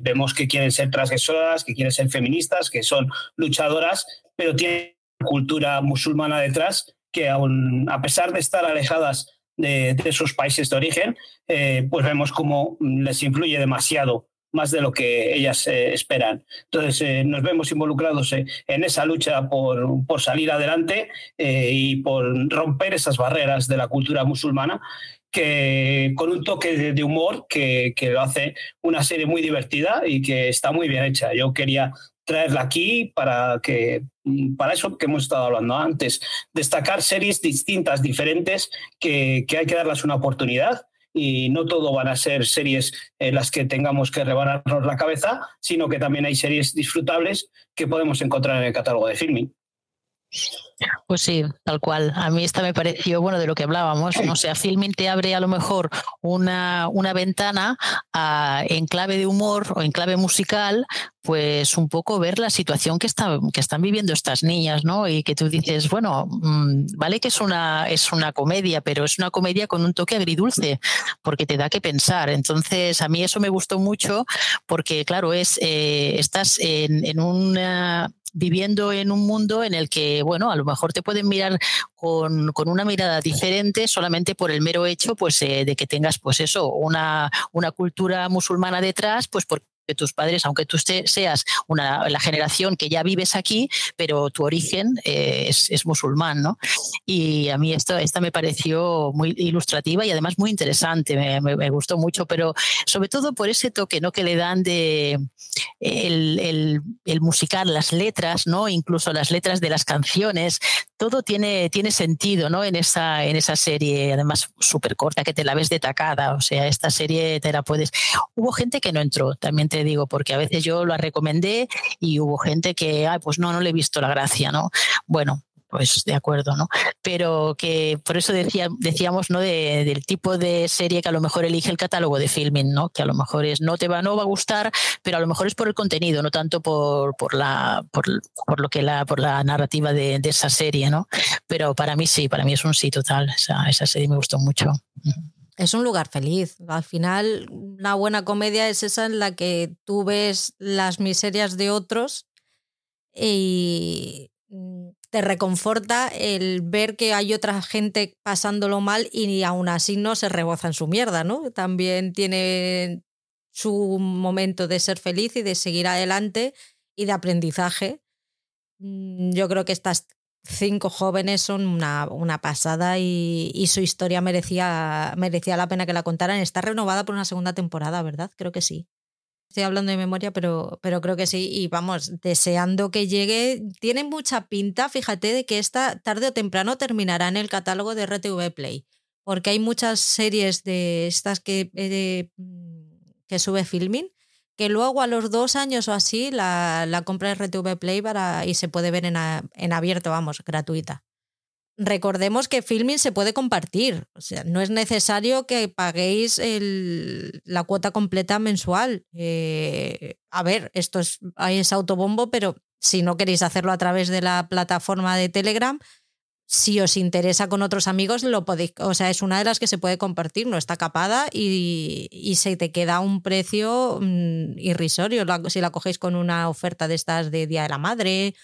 S2: vemos que quieren ser transgresoras, que quieren ser feministas, que son luchadoras, pero tienen cultura musulmana detrás que aún, a pesar de estar alejadas de, sus países de origen, eh, pues vemos cómo les influye demasiado más de lo que ellas eh, esperan. Entonces, eh, nos vemos involucrados en esa lucha por, por salir adelante y por romper esas barreras de la cultura musulmana, que con un toque de, humor que, que, lo hace una serie muy divertida y que está muy bien hecha. Yo quería traerla aquí para que para eso que hemos estado hablando antes, destacar series distintas, diferentes, que, que hay que darles una oportunidad y no todo van a ser series en las que tengamos que rebanarnos la cabeza, sino que también hay series disfrutables que podemos encontrar en el catálogo de filming.
S3: Pues sí, tal cual. A mí esta me pareció, bueno, de lo que hablábamos, o sea, Filming te abre a lo mejor una, una ventana en clave de humor o en clave musical, pues un poco ver la situación que, está, que están viviendo estas niñas, ¿no? Y que tú dices, bueno, mm, vale que es una, es una comedia, pero es una comedia con un toque agridulce, porque te da que pensar. Entonces, a mí eso me gustó mucho, porque claro, es, eh, estás en, en una viviendo en un mundo en el que, bueno, a lo mejor te pueden mirar con, una mirada diferente solamente por el mero hecho pues, eh, de que tengas, pues eso, una, una cultura musulmana detrás, pues porque que tus padres, aunque tú seas una, la generación que ya vives aquí, pero tu origen eh, es, musulmán, ¿no? Y a mí esto, esta me pareció muy ilustrativa y además muy interesante, me, gustó mucho, pero sobre todo por ese toque, ¿no? Que le dan de el, el, musical, las letras, ¿no? Incluso las letras de las canciones, todo tiene, tiene sentido, ¿no? En esa, en esa serie, además súper corta, que te la ves de tacada, o sea, esta serie te la puedes... Hubo gente que no entró, también digo, porque a veces yo la recomendé y hubo gente que, ay, pues no, no le he visto la gracia, ¿no? Bueno, pues de acuerdo, ¿no? Pero que por eso decía, decíamos, ¿no? del tipo de serie que a lo mejor elige el catálogo de filming, ¿no? Que a lo mejor es, no te va, no va a gustar, pero a lo mejor es por el contenido, no tanto por, por la, por, por, lo que la, por la narrativa de, de, esa serie, ¿no? Pero para mí sí, para mí es un sí total. Esa, esa serie me gustó mucho
S1: es un lugar feliz. Al final, una buena comedia es esa en la que tú ves las miserias de otros y mm, te reconforta el ver que hay otra gente pasándolo mal y aún así no se reboza en su mierda, ¿no? También tiene su momento de ser feliz y de seguir adelante y de aprendizaje. Mm, yo creo que estas cinco jóvenes son una, una pasada y, su historia merecía, merecía la pena que la contaran. Está renovada por una segunda temporada, ¿verdad? Creo que sí. Estoy hablando de memoria, pero, pero creo que sí. Y vamos, deseando que llegue. Tiene mucha pinta, fíjate, de que esta tarde o temprano terminará en el catálogo de RTV Play. Porque hay muchas series de estas que, eh, que sube Filming que luego a los dos años o así la, la compra RTV Play para, y se puede ver en, en abierto, vamos, gratuita. Recordemos que Filming se puede compartir, o sea, no es necesario que paguéis el, la cuota completa mensual. Eh, a ver, esto es, es autobombo, pero si no queréis hacerlo a través de la plataforma de Telegram, si os interesa con otros amigos, lo podéis, o sea, es una de las que se puede compartir, no está capada y, y se te queda un precio mm, irrisorio si la cogéis con una oferta de estas de Día de la Madre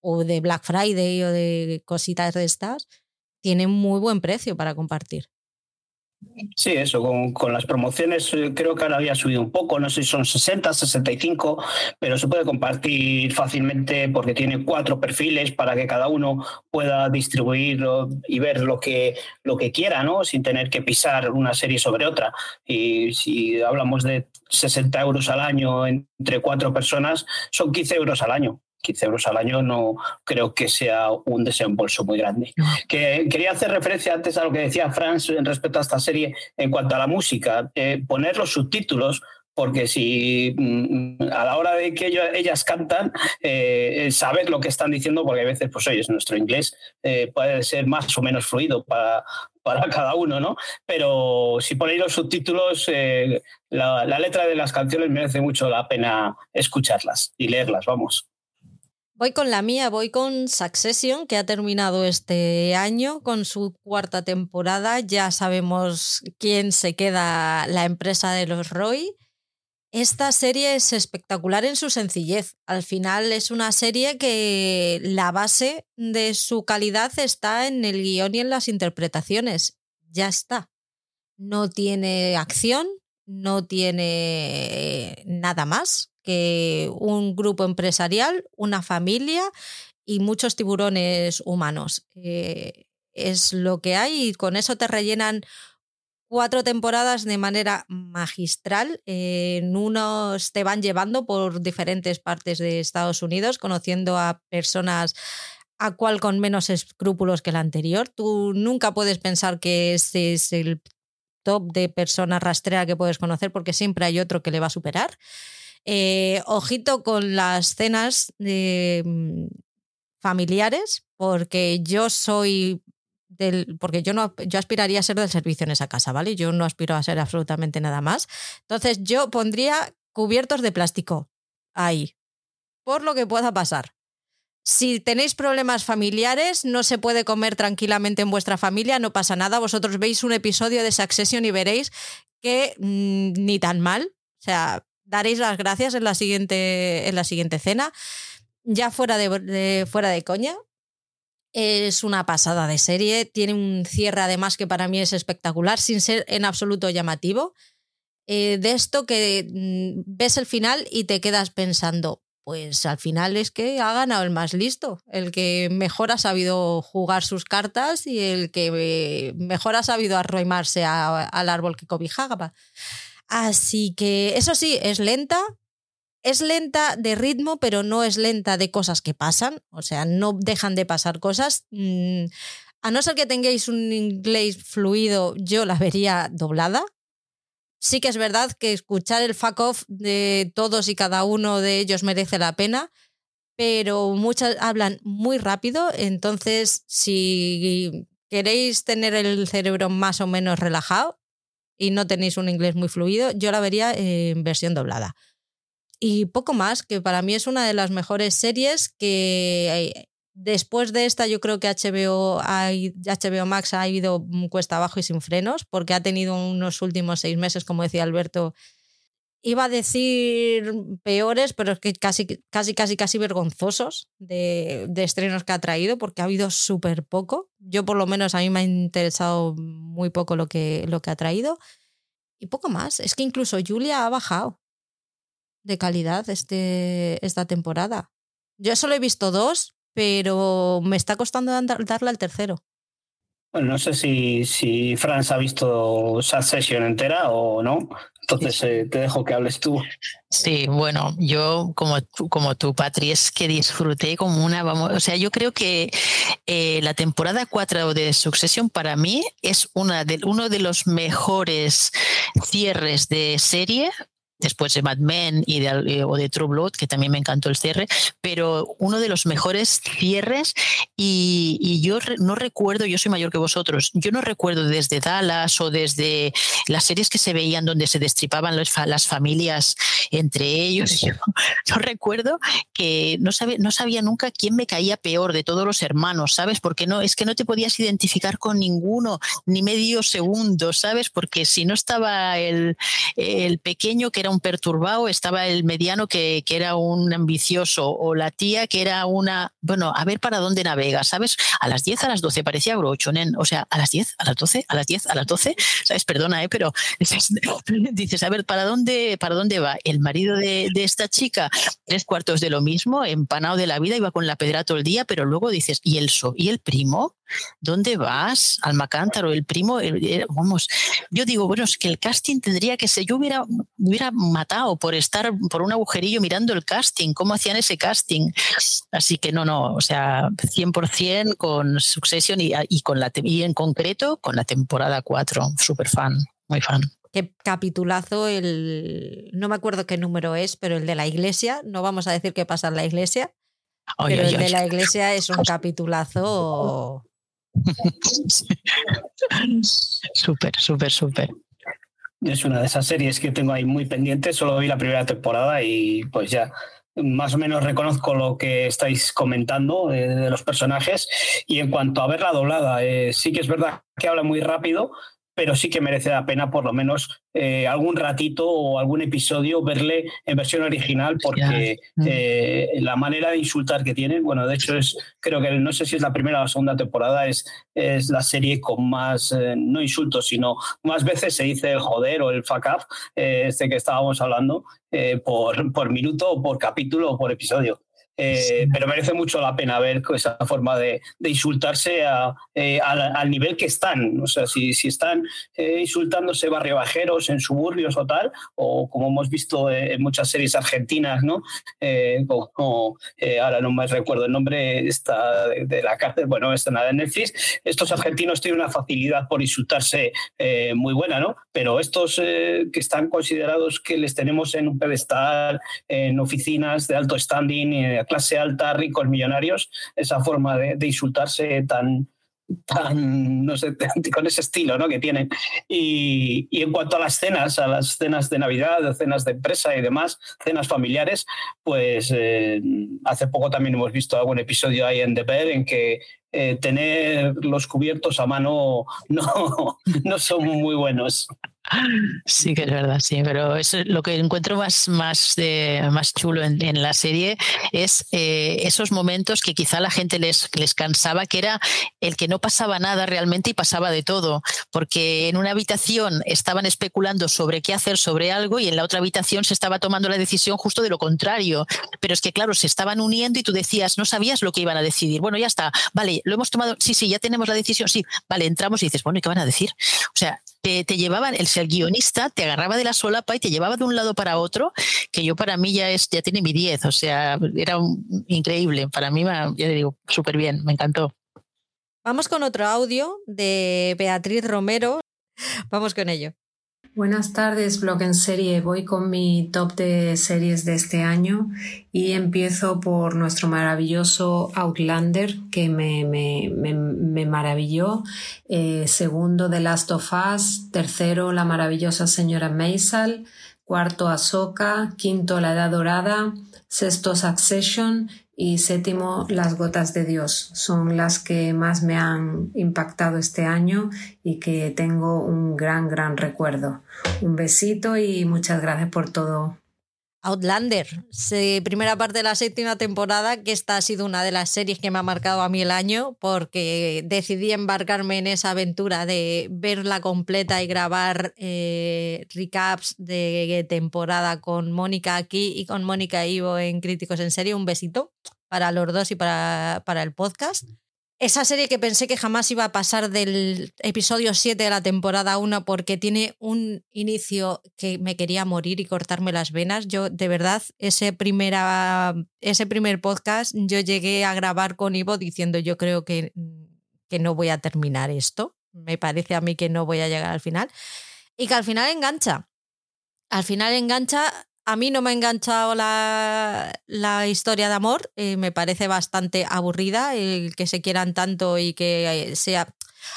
S1: o de Black Friday o de cositas de estas, tiene muy buen precio para compartir.
S2: Sí, eso, con, las promociones eh, creo que ahora había subido un poco, no sé si son 60, 65, pero se puede compartir fácilmente porque tiene cuatro perfiles para que cada uno pueda distribuir y ver lo que, lo que quiera, ¿no? Sin tener que pisar una serie sobre otra. Y si hablamos de 60 euros al año entre cuatro personas, son 15 euros al año. 15 euros al año no creo que sea un desembolso muy grande. Que, quería hacer referencia antes a lo que decía Franz en respecto a esta serie en cuanto a la música, eh, poner los subtítulos porque si mm, a la hora de que ellas cantan, eh, saber lo que están diciendo, porque a veces, pues oye, nuestro inglés eh, puede ser más o menos fluido para, para cada uno, ¿no? Pero si ponéis los subtítulos, la, la letra de las canciones merece mucho la pena escucharlas y leerlas, vamos.
S1: Voy con la mía, voy con Succession, que ha terminado este año con su cuarta temporada. Ya sabemos quién se queda la empresa de los Roy. Esta serie es espectacular en su sencillez. Al final es una serie que la base de su calidad está en el guion y en las interpretaciones. Ya está. No tiene acción, no tiene nada más que un grupo empresarial, una familia y muchos tiburones humanos. Eh, es lo que hay y con eso te rellenan cuatro temporadas de manera magistral. en unos te van llevando por diferentes partes de Estados Unidos, conociendo a personas a cual con menos escrúpulos que la anterior. Tú nunca puedes pensar que ese es el top de persona rastrea que puedes conocer porque siempre hay otro que le va a superar. Eh, ojito con las cenas mm, familiares, porque yo soy del, porque yo no yo aspiraría a ser del servicio en esa casa, ¿vale? Yo no aspiro a ser absolutamente nada más. Entonces yo pondría cubiertos de plástico ahí, por lo que pueda pasar. Si tenéis problemas familiares, no se puede comer tranquilamente en vuestra familia, no pasa nada. Vosotros veis un episodio de Succession y veréis que mm, ni tan mal. O sea, daréis las gracias en la siguiente, en la siguiente cena. Ya fuera de, fuera de coña, es una pasada de serie. Tiene un cierre, además, que para mí es espectacular, sin ser en absoluto llamativo. Eh, de esto que mm, ves el final y te quedas pensando, pues al final es que ha ganado el más listo, el que mejor ha sabido jugar sus cartas y el que eh, mejor ha sabido arroimarse al árbol que cobijaba. Así que eso sí, es lenta. Es lenta de ritmo, pero no es lenta de cosas que pasan. O sea, no dejan de pasar cosas. Mm, a no ser que tengáis un inglés fluido, yo la vería doblada. Sí que es verdad que escuchar el fuck off de todos y cada uno de ellos merece la pena, pero muchas hablan muy rápido, entonces si queréis tener el cerebro más o menos relajado, y no tenéis un inglés muy fluido, yo la vería en versión doblada. Y poco más, que para mí es una de las mejores series que eh, después de esta yo creo que HBO, HBO Max ha ido cuesta abajo y sin frenos, porque ha tenido unos últimos seis meses, como decía Alberto, iba a decir peores, pero es que casi, casi, casi, casi vergonzosos de, estrenos que ha traído, porque ha habido súper poco. Yo, por lo menos, a mí me ha interesado muy poco lo que, lo que ha traído. Y poco más. Es que incluso Julia ha bajado de calidad este, esta temporada. Yo solo he visto dos, pero me está costando darle al tercero.
S2: Bueno, no sé si, si Franz ha visto sesión entera o no. Entonces eh, te dejo que hables tú.
S3: Sí, bueno, yo como, como tú, Patri, es que disfruté como una, vamos, o sea, yo creo que eh, la temporada 4 de Succession para mí es una de, uno de los mejores cierres de serie después de Mad Men y de, eh, o de True Blood, que también me encantó el cierre, pero uno de los mejores cierres y, yo no recuerdo, yo soy mayor que vosotros, yo no recuerdo desde Dallas o desde las series que se veían donde se destripaban las familias entre ellos, yo *laughs* no recuerdo que no sabía, no sabía nunca quién me caía peor de todos los hermanos, ¿sabes? Porque no, es que no te podías identificar con ninguno, ni medio segundo, ¿sabes? Porque si no estaba el, el pequeño que era un perturbado, estaba el mediano que, que, era un ambicioso o la tía que era una, bueno, a ver para dónde navega, ¿sabes? A las 10, a las 12 parecía brochonen, o sea, a las 10, a las 12, a las 10, a las 12, ¿sabes? Perdona, ¿eh? pero *laughs* dices, a ver, ¿para dónde, para dónde va? El marido de, de esta chica, tres cuartos de lo mismo, empanado de la vida, iba con la pedra todo el día, pero luego dices, ¿y el, so, ¿y el primo? ¿Dónde vas? Al Macántaro, el primo, vamos, yo digo, bueno, es que el casting tendría que ser, yo hubiera, hubiera matado por estar por un agujerillo mirando el casting, cómo hacían ese casting. Así que no, no, o sea, 100% con Succession y, y, con la, y en concreto con la temporada 4, súper fan, muy fan.
S1: Qué capitulazo el no me acuerdo qué número es, pero el de la iglesia, no vamos a decir qué pasa en la iglesia, pero el de la iglesia es un capitulazo *laughs* *laughs*
S3: súper, súper, súper.
S2: Es una de esas series que tengo ahí muy pendiente. Solo vi la primera temporada y pues ya más o menos reconozco lo que estáis comentando de los personajes. Y en cuanto a verla doblada, eh, sí que es verdad que habla muy rápido, pero sí que merece la pena por lo menos eh, algún ratito o algún episodio verle en versión original porque mm. eh, la manera de insultar que tienen, bueno, de hecho es, creo que no sé si es la primera o la segunda temporada, es, es la serie con más, eh, no insultos, sino más veces se dice el joder o el fuck up, este que estábamos hablando, por, por minuto o por capítulo o por episodio. Eh, pero merece mucho la pena ver esa forma de, insultarse eh, al, nivel que están. O sea, si, si están eh, insultándose barriobajeros en suburbios o tal, o como hemos visto en muchas series argentinas, ¿no? como, ahora no me recuerdo el nombre está de, la cárcel, bueno, está nada en Netflix. Estos argentinos tienen una facilidad por insultarse muy buena, ¿no? Pero estos que están considerados que les tenemos en un pedestal, en oficinas de alto standing, clase alta, ricos, millonarios, esa forma de, insultarse tan, tan, no sé, *laughs* con ese estilo ¿no? que tienen. Y, en cuanto a las cenas, a las cenas de Navidad, cenas de empresa y demás, cenas familiares, pues eh, hace poco también hemos visto algún episodio ahí en The Bear en que eh, tener los cubiertos a mano *laughs* no, no son muy buenos.
S3: Sí, que es verdad, sí, pero eso, lo que encuentro más, más, más chulo en, la serie es eh, esos momentos que quizá la gente les, les cansaba, que era el que no pasaba nada realmente y pasaba de todo, porque en una habitación estaban especulando sobre qué hacer sobre algo y en la otra habitación se estaba tomando la decisión justo de lo contrario, pero es que claro, se estaban uniendo y tú decías, no sabías lo que iban a decidir, bueno, ya está, vale, lo hemos tomado, sí, sí, ya tenemos la decisión, sí, vale, entramos y dices, bueno, ¿y qué van a decir? O sea, te, llevaban, el, el guionista te agarraba de la solapa y te llevaba de un lado para otro, que yo para mí ya es ya tiene mi 10, o sea, era increíble, para mí, ya digo, súper bien, me encantó.
S1: Vamos con otro audio de Beatriz Romero, vamos con ello.
S6: Buenas tardes, blog en serie. Voy con mi top de series de este año y empiezo por nuestro maravilloso Outlander, que me, me, me, maravilló. Eh, segundo, The Last of Us. Tercero, la maravillosa señora Maisel. cuarto Ahsoka, quinto La Edad Dorada, sexto Succession y séptimo Las Gotas de Dios. Son las que más me han impactado este año y que tengo un gran, gran recuerdo. Un besito y muchas gracias por todo.
S1: Outlander, primera parte de la séptima temporada, que esta ha sido una de las series que me ha marcado a mí el año, porque decidí embarcarme en esa aventura de verla completa y grabar eh, recaps de temporada con Mónica aquí y con Mónica Ivo en Críticos en Serie. Un besito para los dos y para, para el podcast. Esa serie que pensé que jamás iba a pasar del episodio 7 de la temporada 1 porque tiene un inicio que me quería morir y cortarme las venas. Yo, de verdad, ese, primera, ese primer podcast yo llegué a grabar con Ivo diciendo yo creo que, que no voy a terminar esto. Me parece a mí que no voy a llegar al final. Y que al final engancha. Al final engancha a mí no me ha enganchado la, historia de amor, eh, me parece bastante aburrida el que se quieran tanto y que eh, sea...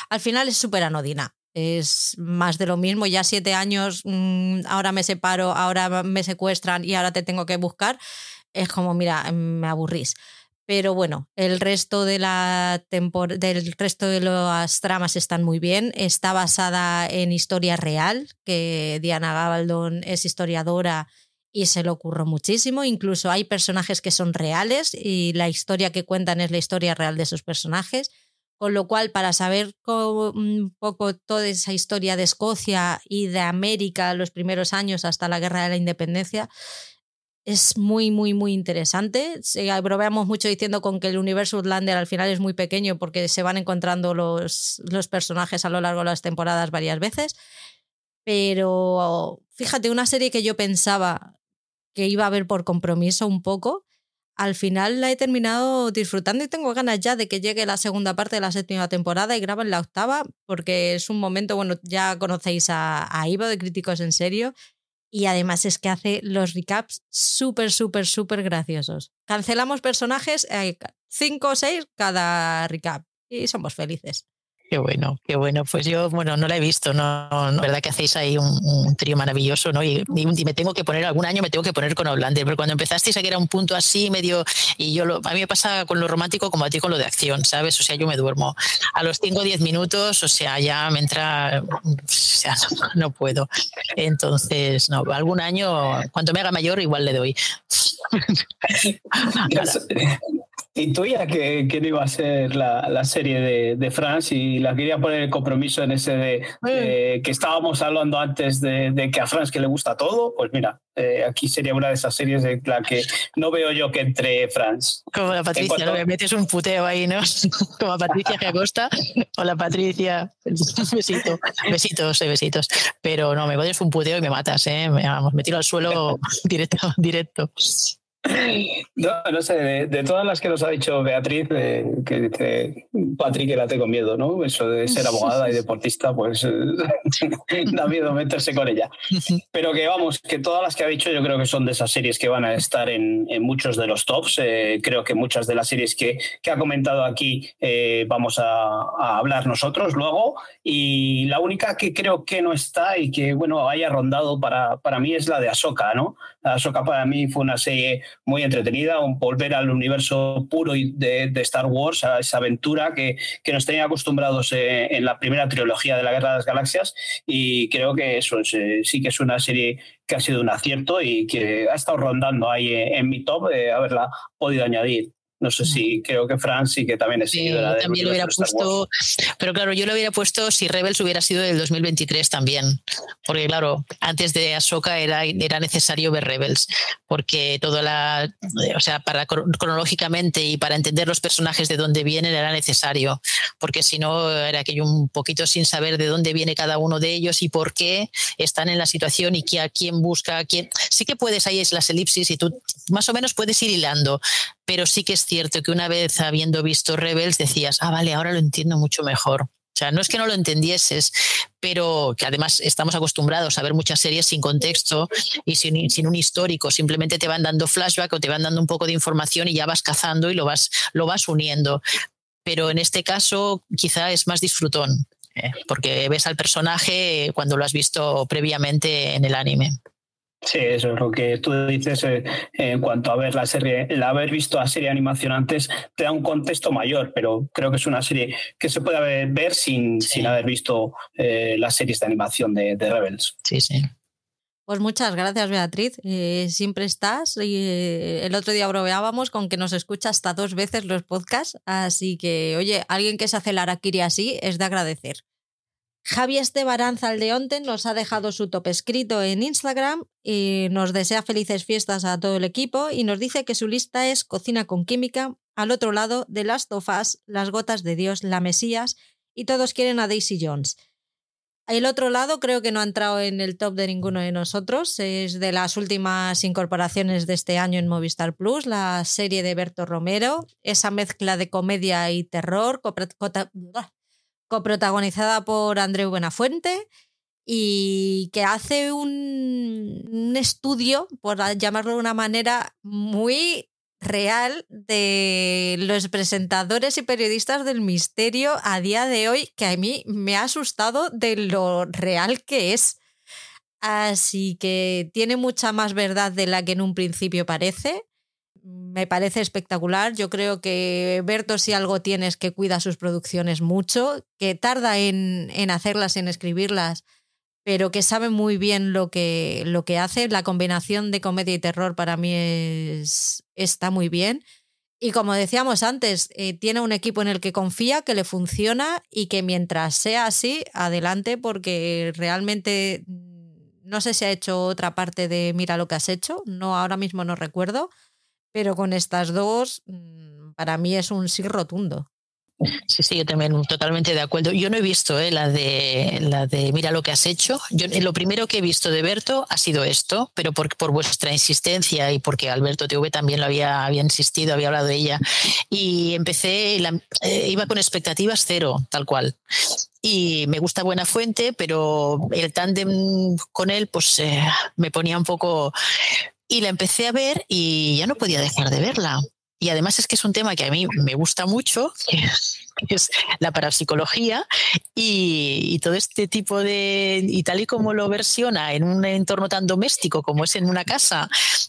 S1: Al final es súper anodina, es más de lo mismo, ya siete años, mm, ahora me separo, ahora me secuestran y ahora te tengo que buscar, es como, mira, me aburrís. Pero bueno, el resto de la del resto de las tramas están muy bien. Está basada en historia real, que Diana Gabaldon es historiadora y se le ocurrió muchísimo. Incluso hay personajes que son reales y la historia que cuentan es la historia real de esos personajes. Con lo cual, para saber un poco toda esa historia de Escocia y de América, los primeros años hasta la Guerra de la Independencia, es muy, muy, muy interesante. Bromeamos mucho diciendo con que el universo Outlander al final es muy pequeño porque se van encontrando los, los personajes a lo largo de las temporadas varias veces. Pero fíjate, una serie que yo pensaba que iba a ver por compromiso un poco, al final la he terminado disfrutando y tengo ganas ya de que llegue la segunda parte de la séptima temporada y graben la octava, porque es un momento, bueno, ya conocéis a, Ivo de Críticos en Serio, y además es que hace los recaps súper, súper, súper graciosos. Cancelamos personajes, eh, cinco o seis cada recap, y somos felices.
S3: Qué bueno, qué bueno. Pues yo, bueno, no la he visto, no, no verdad que hacéis ahí un, trío maravilloso, ¿no? Y, me tengo que poner, algún año me tengo que poner con Outlander, pero cuando empezasteis a que era un punto así medio, y yo lo, a mí me pasa con lo romántico como a ti con lo de acción, ¿sabes? O sea, yo me duermo a los 5 o 10 minutos, o sea, ya me entra, o sea, *laughs* no, puedo. Entonces, no, algún año, cuando me haga mayor, igual le doy. *laughs*
S2: intuía que, que no iba a ser la, la serie de, de France y la quería poner el compromiso en ese de, que estábamos hablando antes de, de, que a France que le gusta todo. Pues mira, eh, aquí sería una de esas series de la que no veo yo que entre France.
S3: Como la Patricia, cuanto... metes un puteo ahí, ¿no? *laughs* Como a Patricia que acosta. Hola Patricia, *laughs* besito, besitos, eh, besitos. Pero no, me pones un puteo y me matas, ¿eh? Me, vamos, me tiro al suelo *laughs* directo. directo.
S2: No, no sé, de, todas las que nos ha dicho Beatriz, que dice Patrick que la tengo miedo, ¿no? Eso de ser abogada y deportista, pues *laughs* da miedo meterse con ella. Pero que vamos, que todas las que ha dicho yo creo que son de esas series que van a estar en, muchos de los tops. Eh, creo que muchas de las series que, que ha comentado aquí eh, vamos a, hablar nosotros luego. Y la única que creo que no está y que, bueno, haya rondado para, para mí es la de Ahsoka, ¿no? Ahsoka para mí fue una serie muy entretenida, un volver al universo puro de, Star Wars, a esa aventura que, que nos tenían acostumbrados eh, en la primera trilogía de la Guerra de las Galaxias y creo que eso eh, sí que es una serie que ha sido un acierto y que ha estado rondando ahí eh, en mi top de haberla podido añadir. No sé si creo que Fran sí que también es
S3: sí, también lo hubiera puesto, pero claro, yo lo hubiera puesto si Rebels hubiera sido del 2023 también, porque claro, antes de Ahsoka era, era necesario ver Rebels, porque toda la, o sea, para cronológicamente y para entender los personajes de dónde vienen era necesario, porque si no era aquello un poquito sin saber de dónde viene cada uno de ellos y por qué están en la situación y a quién busca, a quién. Sí que puedes ahí es las elipsis y tú más o menos puedes ir hilando, pero sí que es cierto que una vez habiendo visto Rebels decías, ah, vale, ahora lo entiendo mucho mejor. O sea, no es que no lo entendieses, pero que además estamos acostumbrados a ver muchas series sin contexto y sin, un histórico. Simplemente te van dando flashback o te van dando un poco de información y ya vas cazando y lo vas, lo vas uniendo. Pero en este caso quizá es más disfrutón, ¿eh? porque ves al personaje cuando lo has visto previamente en el anime.
S2: Sí, eso es lo que tú dices eh, en cuanto a ver la serie, el haber visto la serie de animación antes te da un contexto mayor, pero creo que es una serie que se puede ver sin, sin haber visto eh, las series de animación de, de, Rebels.
S3: Sí, sí.
S1: Pues muchas gracias, Beatriz. Eh, siempre estás. Y, el otro día bromeábamos con que nos escucha hasta dos veces los podcasts, así que, oye, alguien que se hace la araquiri así es de agradecer. Javi Esteban Zaldeonte nos ha dejado su top escrito en Instagram y nos desea felices fiestas a todo el equipo y nos dice que su lista es Cocina con Química, al otro lado de Last of Us, Las Gotas de Dios, La Mesías y todos quieren a Daisy Jones. El otro lado creo que no ha entrado en el top de ninguno de nosotros. Es de las últimas incorporaciones de este año en Movistar Plus, la serie de Berto Romero, esa mezcla de comedia y terror, coprotagonizada por Andreu Buenafuente y que hace un, estudio, por llamarlo de una manera, muy real de los presentadores y periodistas del misterio a día de hoy, que a mí me ha asustado de lo real que es. Así que tiene mucha más verdad de la que en un principio parece me parece espectacular. Yo creo que Berto si algo tiene que cuida sus producciones mucho, que tarda en, en hacerlas, en escribirlas, pero que sabe muy bien lo que, lo que hace. La combinación de comedia y terror para mí es, está muy bien. Y como decíamos antes, eh, tiene un equipo en el que confía, que le funciona y que mientras sea así, adelante, porque realmente mm, no sé si ha hecho otra parte de Mira lo que has hecho, no ahora mismo no recuerdo, pero con estas dos, mm, para mí es un sí rotundo.
S3: Sí, sí, yo también totalmente de acuerdo. Yo no he visto eh, la de la de mira lo que has hecho. Yo eh, lo primero que he visto de Berto ha sido esto, pero por, por vuestra insistencia y porque Alberto TV también lo había, había insistido, había hablado de ella. Y empecé, eh, iba con expectativas cero, tal cual. Y me gusta Buena Fuente, pero el tándem con él, pues me ponía un poco y la empecé a ver y ya no podía dejar de verla. Y además es que es un tema que a mí me gusta mucho, que es, la parapsicología y, todo este tipo de, y tal y como lo versiona en un entorno tan doméstico como es en una casa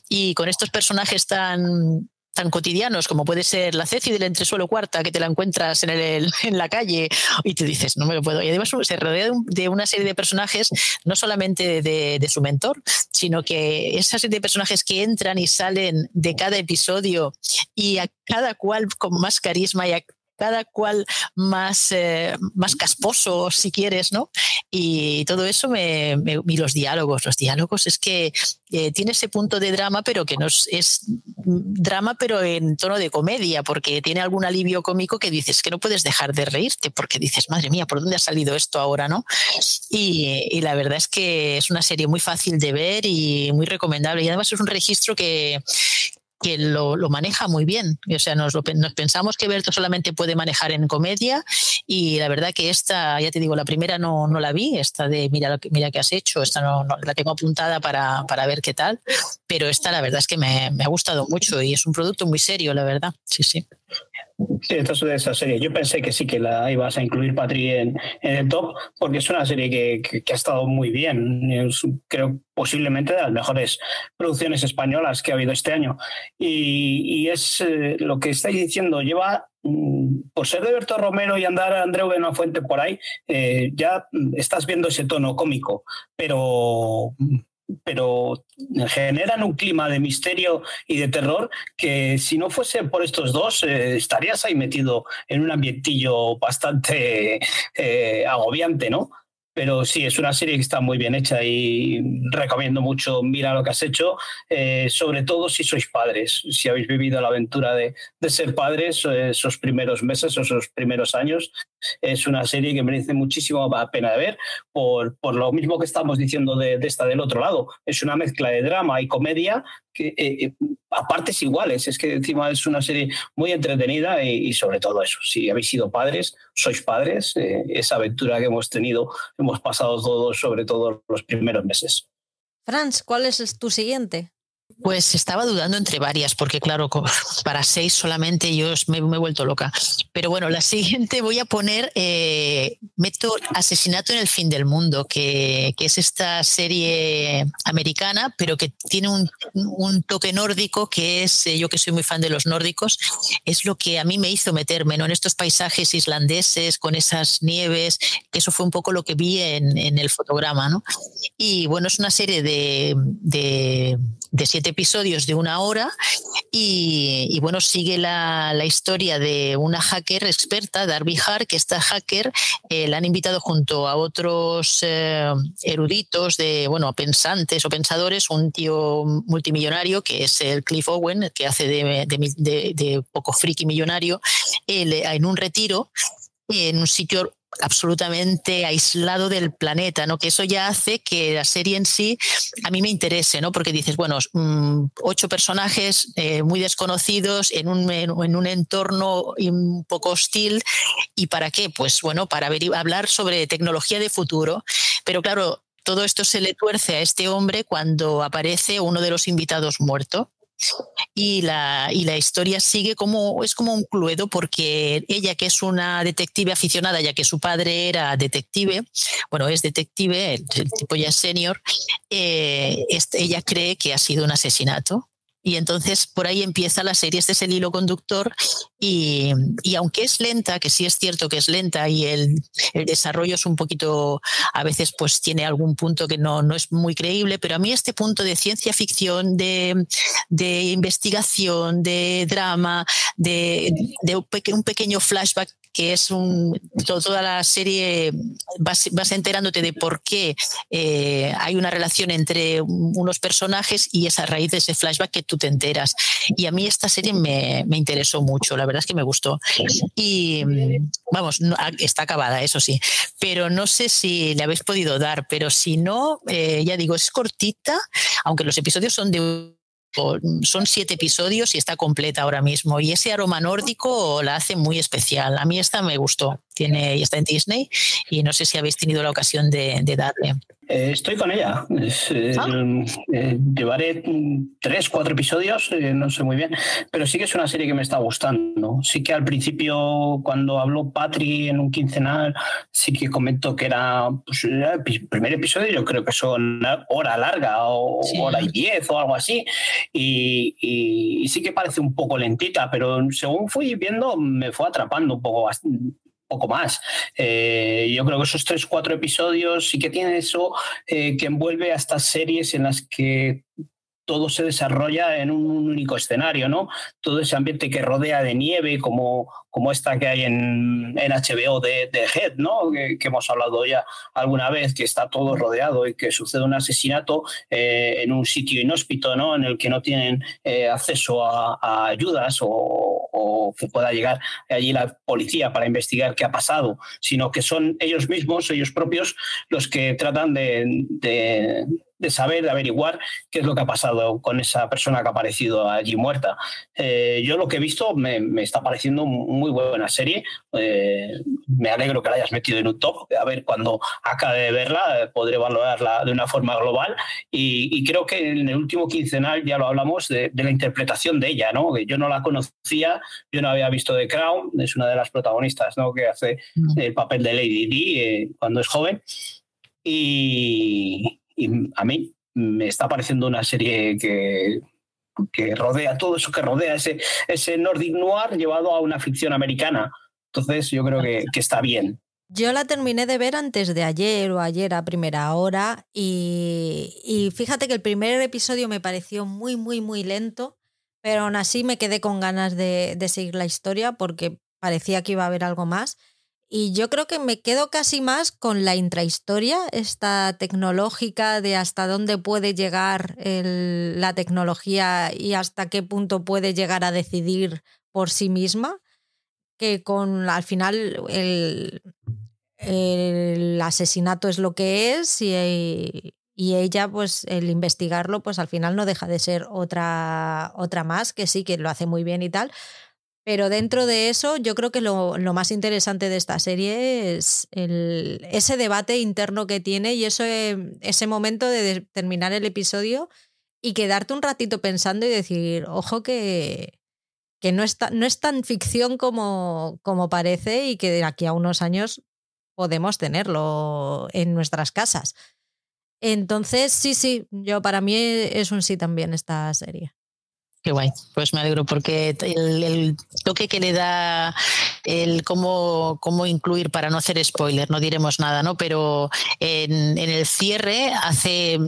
S3: y con estos personajes tan, tan cotidianos como puede ser la Ceci del entresuelo cuarta que te la encuentras en, el, en la calle y te dices, no me lo puedo. Y además se rodea de, una serie de personajes, no solamente de, de, su mentor, sino que esa serie de personajes que entran y salen de cada episodio y a cada cual con más carisma y cada cual más, eh, más casposo, si quieres, ¿no? Y todo eso me, y los diálogos, los diálogos es que eh, tiene ese punto de drama, pero que no es, drama, pero en tono de comedia, porque tiene algún alivio cómico que dices que no puedes dejar de reírte, porque dices, madre mía, ¿por dónde ha salido esto ahora, no? Y la verdad es que es una serie muy fácil de ver y muy recomendable. Y además es un registro que, que lo, lo, maneja muy bien. O sea, nos, nos, pensamos que Berto solamente puede manejar en comedia y la verdad que esta, ya te digo, la primera no, no la vi, esta de mira lo que, mira que has hecho, esta no, no la tengo apuntada para, para, ver qué tal, pero esta la verdad es que me, me ha gustado mucho y es un producto muy serio, la verdad. Sí, sí.
S2: Sí, esta es de esa serie. Yo pensé que sí que la ibas a incluir, Patri, en, en el top, porque es una serie que, que, ha estado muy bien. Es, creo posiblemente de las mejores producciones españolas que ha habido este año. Y, y es eh, lo que estáis diciendo, lleva mm, por ser de Berto Romero y andar a Andreu Fuente por ahí, eh, ya estás viendo ese tono cómico, pero pero generan un clima de misterio y de terror que si no fuese por estos dos eh, estarías ahí metido en un ambientillo bastante eh, agobiante, ¿no? Pero sí, es una serie que está muy bien hecha y recomiendo mucho, mira lo que has hecho, eh, sobre todo si sois padres, si habéis vivido la aventura de, de ser padres eh, esos primeros meses, esos primeros años, es una serie que merece muchísimo la pena de ver, por, por lo mismo que estamos diciendo de, de, esta del otro lado, es una mezcla de drama y comedia que eh, a partes iguales, es que encima es una serie muy entretenida y, y sobre todo eso, si habéis sido padres, sois padres, eh, esa aventura que hemos tenido, hemos pasado todos, sobre todo los primeros meses.
S1: Franz, ¿cuál es tu siguiente?
S3: Pues estaba dudando entre varias, porque claro, *laughs* para seis solamente yo me, he vuelto loca. Pero bueno, la *laughs* siguiente voy a poner eh, Meto Asesinato en el Fin del Mundo, que, es esta serie americana, pero que tiene un, toque nórdico, que es, eh, yo que soy muy fan de los nórdicos, es lo que a mí me hizo meterme ¿no? en estos paisajes islandeses, con esas nieves, que eso fue un poco lo que vi en, el fotograma. ¿no? Y bueno, es una serie de, de, de siete episodios de una hora y, bueno, sigue la, historia de una hacker experta, Darby Hart, que esta hacker eh, la han invitado junto a otros eh, eruditos, de, bueno, pensantes o pensadores, un tío multimillonario que es el Cliff Owen, que hace de, de poco friki millonario, en un retiro en un sitio absolutamente aislado del planeta, ¿no? Que eso ya hace que la serie en sí a mí me interese, ¿no? Porque dices, bueno, mm, ocho personajes eh, muy desconocidos en un, en un entorno un poco hostil. ¿Y para qué? Pues bueno, para hablar sobre tecnología de futuro. Pero claro, todo esto se le tuerce a este hombre cuando aparece uno de los invitados muerto. Y la, y la historia sigue como, es como un cluedo porque ella que es una detective aficionada, ya que su padre era detective, bueno, es detective, el, tipo ya es senior, eh, ella cree que ha sido un asesinato y entonces por ahí empieza la serie, este es el hilo conductor y, aunque es lenta, que sí es cierto que es lenta y el, desarrollo es un poquito, a veces pues tiene algún punto que no, no es muy creíble, pero a mí este punto de ciencia ficción, de, investigación, de drama, de, de un pequeño flashback que es un, toda la serie, vas, enterándote de por qué eh, hay una relación entre unos personajes y es a raíz de ese flashback que tú te enteras. Y a mí esta serie me, me interesó mucho, la verdad es que me gustó. Y vamos, está acabada, eso sí, pero no sé si le habéis podido dar, pero si no, eh, ya digo, es cortita, aunque los episodios son de son siete episodios y está completa ahora mismo. Y ese aroma nórdico la hace muy especial. A mí esta me gustó. Tiene, y está en Disney y no sé si habéis tenido la ocasión de darle.
S2: Eh, estoy con ella. Eh, ah. eh, llevaré tres, cuatro episodios, no sé muy bien, pero sí que es una serie que me está gustando. Sí que al principio, cuando habló Patri en un quincenal, sí que comentó que era pues, el primer episodio, yo creo que son hora larga o hora y diez o algo así. Y, y, sí que parece un poco lentita, pero según fui viendo, me fue atrapando un poco poco más. Eh, yo creo que esos tres, cuatro episodios sí que tienen eso eh, que envuelve a estas series en las que todo se desarrolla en un único escenario, ¿no? Todo ese ambiente que rodea de nieve, como, como esta que hay en, en HBO de, de, Head, ¿no? Que, hemos hablado ya alguna vez, que está todo rodeado y que sucede un asesinato eh, en un sitio inhóspito, ¿no? En el que no tienen eh, acceso a, ayudas o, que pueda llegar allí la policía para investigar qué ha pasado, sino que son ellos mismos, ellos propios, los que tratan de de saber, de averiguar qué es lo que ha pasado con esa persona que ha aparecido allí muerta. Eh, yo lo que he visto me, está pareciendo muy buena serie. Eh, me alegro que la hayas metido en un top. A ver, cuando acabe de verla, eh, podré valorarla de una forma global. Y, creo que en el último quincenal ya lo hablamos de, la interpretación de ella, ¿no? Yo no la conocía, yo no había visto The Crown, es una de las protagonistas, ¿no? Que hace mm. el papel de Lady Di cuando es joven. Y, y a mí me está pareciendo una serie que, que rodea todo eso que rodea ese, ese Nordic Noir llevado a una ficción americana. Entonces yo creo que, está bien.
S1: Yo la terminé de ver antes de ayer o ayer a primera hora y, y, fíjate que el primer episodio me pareció muy, muy, muy lento, pero aún así me quedé con ganas de, de seguir la historia porque parecía que iba a haber algo más. Y yo creo que me quedo casi más con la intrahistoria, esta tecnológica de hasta dónde puede llegar la tecnología y hasta qué punto puede llegar a decidir por sí misma, que con al final el, el asesinato es lo que es y, y, ella, pues el investigarlo, pues al final no deja de ser otra, otra más, que sí, que lo hace muy bien y tal, pero dentro de eso, yo creo que lo, más interesante de esta serie es ese debate interno que tiene y eso, ese momento de terminar el episodio y quedarte un ratito pensando y decir, ojo que, que no, es no es tan ficción como, como parece y que de aquí a unos años podemos tenerlo en nuestras casas. Entonces, sí, sí, yo para mí es un sí también esta serie.
S3: Qué guay, pues me alegro porque el, toque que le da el cómo, cómo, incluir para no hacer spoiler, no diremos nada, ¿no? Pero en, en el cierre hace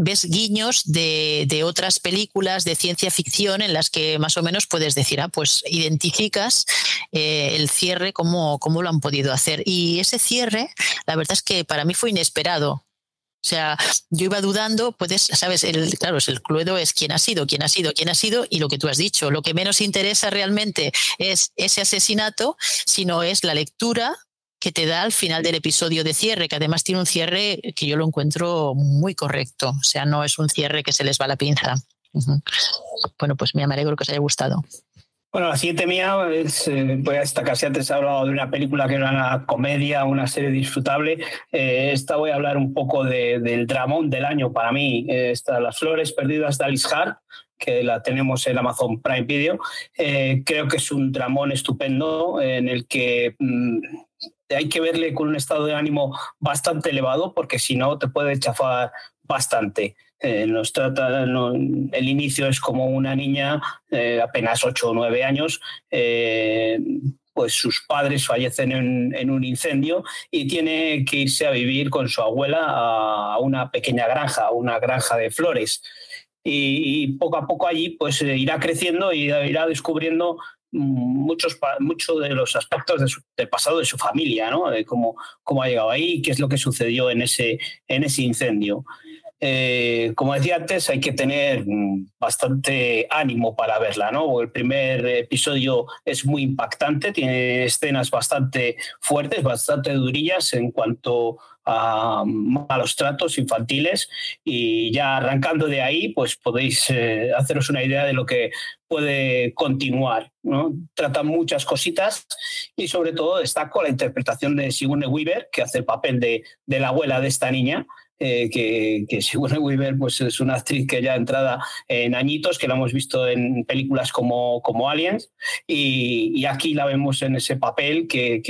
S3: ves guiños de, de, otras películas de ciencia ficción en las que más o menos puedes decir, ah, pues identificas eh, el cierre, cómo, cómo lo han podido hacer. Y ese cierre, la verdad es que para mí fue inesperado. O sea, yo iba dudando, puedes, sabes, el, claro, el cluedo es quién ha sido, quién ha sido, quién ha sido y lo que tú has dicho. Lo que menos interesa realmente es ese asesinato, sino es la lectura que te da al final del episodio de cierre, que además tiene un cierre que yo lo encuentro muy correcto. O sea, no es un cierre que se les va la pinza. Bueno, pues me alegro que os haya gustado.
S2: Bueno, la siguiente mía es, eh, voy a destacar, si antes he hablado de una película que era una comedia, una serie disfrutable, eh, esta voy a hablar un poco del dramón del año para mí. Eh, Las Flores Perdidas de Alice Hart, que la tenemos en Amazon Prime Video. Eh, creo que es un dramón estupendo en el que mm, hay que verle con un estado de ánimo bastante elevado porque si no te puede chafar bastante. Eh, nos trata, el inicio es como una niña, eh, apenas 8 o 9 años, eh, pues sus padres fallecen en, un incendio y tiene que irse a vivir con su abuela a una pequeña granja, una granja de flores. Y, poco a poco allí pues irá creciendo y irá descubriendo muchos, muchos de los aspectos del pasado de su familia, ¿no? de cómo, cómo ha llegado ahí, qué es lo que sucedió en ese, en ese incendio. Eh, como decía antes, hay que tener bastante ánimo para verla, ¿no? El primer episodio es muy impactante, tiene escenas bastante fuertes, bastante durillas en cuanto a malos tratos infantiles y ya arrancando de ahí, pues podéis eh, haceros una idea de lo que puede continuar. ¿no? Trata muchas cositas y sobre todo destaco la interpretación de Sigourney Weaver, que hace el papel de, de la abuela de esta niña, eh, que, que *laughs* Sigourney Weaver pues, es una actriz que ya entrada en añitos, que la hemos visto en películas como, como Aliens, y, aquí la vemos en ese papel que,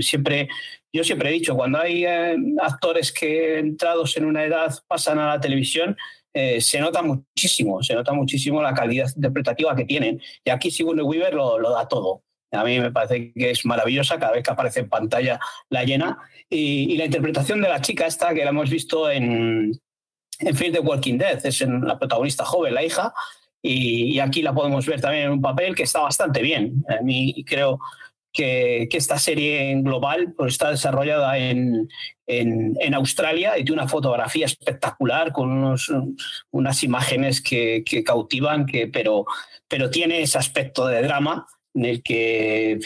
S2: siempre yo siempre he dicho, cuando hay eh, actores que entrados en una edad pasan a la televisión, eh, se nota muchísimo, se nota muchísimo la calidad interpretativa que tienen. Y aquí Sigourney Weaver lo da todo. A mí me parece que es maravillosa cada vez que aparece en pantalla la llena. Y, la interpretación de la chica esta, que la hemos visto en, en Fear the Walking Dead, es la protagonista joven, la hija, y, aquí la podemos ver también en un papel que está bastante bien. A mí creo que, esta serie en global pues, está desarrollada en, en, Australia y tiene una fotografía espectacular con unos, unas imágenes que, cautivan, que, pero, pero tiene ese aspecto de drama en el que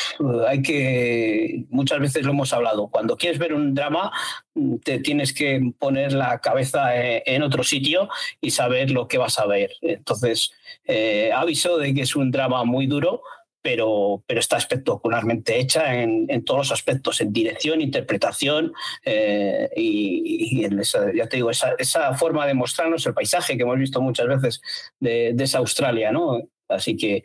S2: hay que, muchas veces lo hemos hablado, cuando quieres ver un drama te tienes que poner la cabeza e, en otro sitio y saber lo que vas a ver. Entonces, eh, aviso de que es un drama muy duro, pero, pero está espectacularmente hecha en, todos los aspectos, en dirección, interpretación eh, y, en esa, ya te digo, esa, esa, forma de mostrarnos el paisaje que hemos visto muchas veces de, esa Australia, ¿no? Así que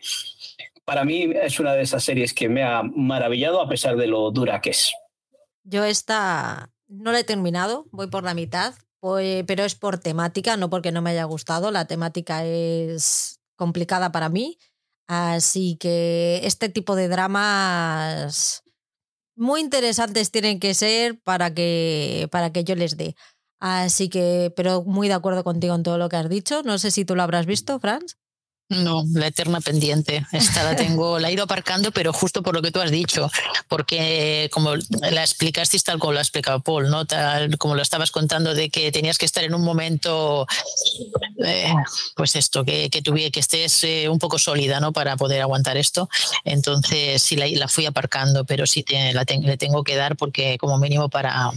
S2: para mí es una de esas series que me ha maravillado a pesar de lo dura que es.
S1: Yo esta no la he terminado, voy por la mitad, pero es por temática, no porque no me haya gustado. La temática es complicada para mí Así que este tipo de dramas muy interesantes tienen que ser para que, para que yo les dé. Así que, pero muy de acuerdo contigo en todo lo que has dicho. No sé si tú lo habrás visto, Franz.
S3: No, la eterna pendiente. Esta la tengo, la he ido aparcando, pero justo por lo que tú has dicho, porque como la explicaste tal como lo ha explicado Paul, ¿no? Tal como lo estabas contando de que tenías que estar en un momento, eh, pues esto, que, que tuviera, que estés eh, un poco sólida, ¿no? Para poder aguantar esto. Entonces sí la, fui aparcando, pero sí la le tengo que dar porque como mínimo para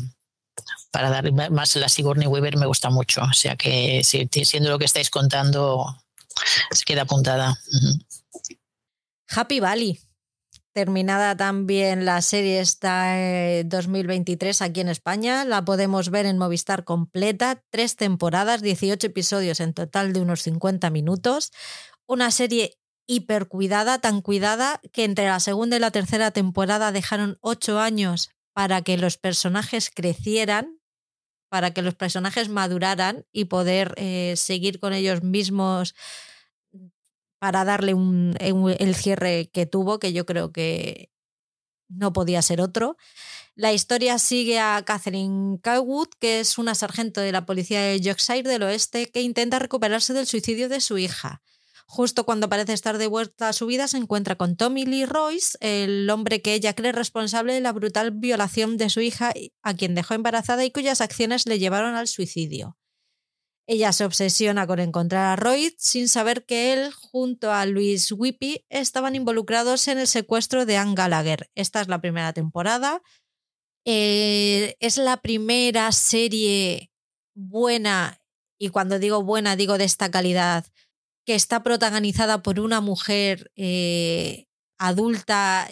S3: para dar más la Sigourney Weaver me gusta mucho. O sea que siendo lo que estáis contando, se queda apuntada.
S1: Happy Valley. Terminada también la serie está 2023 aquí en España. La podemos ver en Movistar completa. Tres temporadas, 18 episodios en total de unos 50 minutos. Una serie hiper cuidada, tan cuidada que entre la segunda y la tercera temporada dejaron ocho años para que los personajes crecieran, para que los personajes maduraran y poder eh, seguir con ellos mismos para darle un, el cierre que tuvo, que yo creo que no podía ser otro. La historia sigue a Catherine Cowwood, que es una sargento de la policía de Yorkshire del Oeste que intenta recuperarse del suicidio de su hija. Justo cuando parece estar de vuelta a su vida, se encuentra con Tommy Lee Royce, el hombre que ella cree responsable de la brutal violación de su hija, a quien dejó embarazada y cuyas acciones le llevaron al suicidio. Ella se obsesiona con encontrar a Roy sin saber que él, junto a Luis Whippy, estaban involucrados en el secuestro de Anne Gallagher. Esta es la primera temporada. Eh, es la primera serie buena, y cuando digo buena digo de esta calidad, que está protagonizada por una mujer eh, adulta,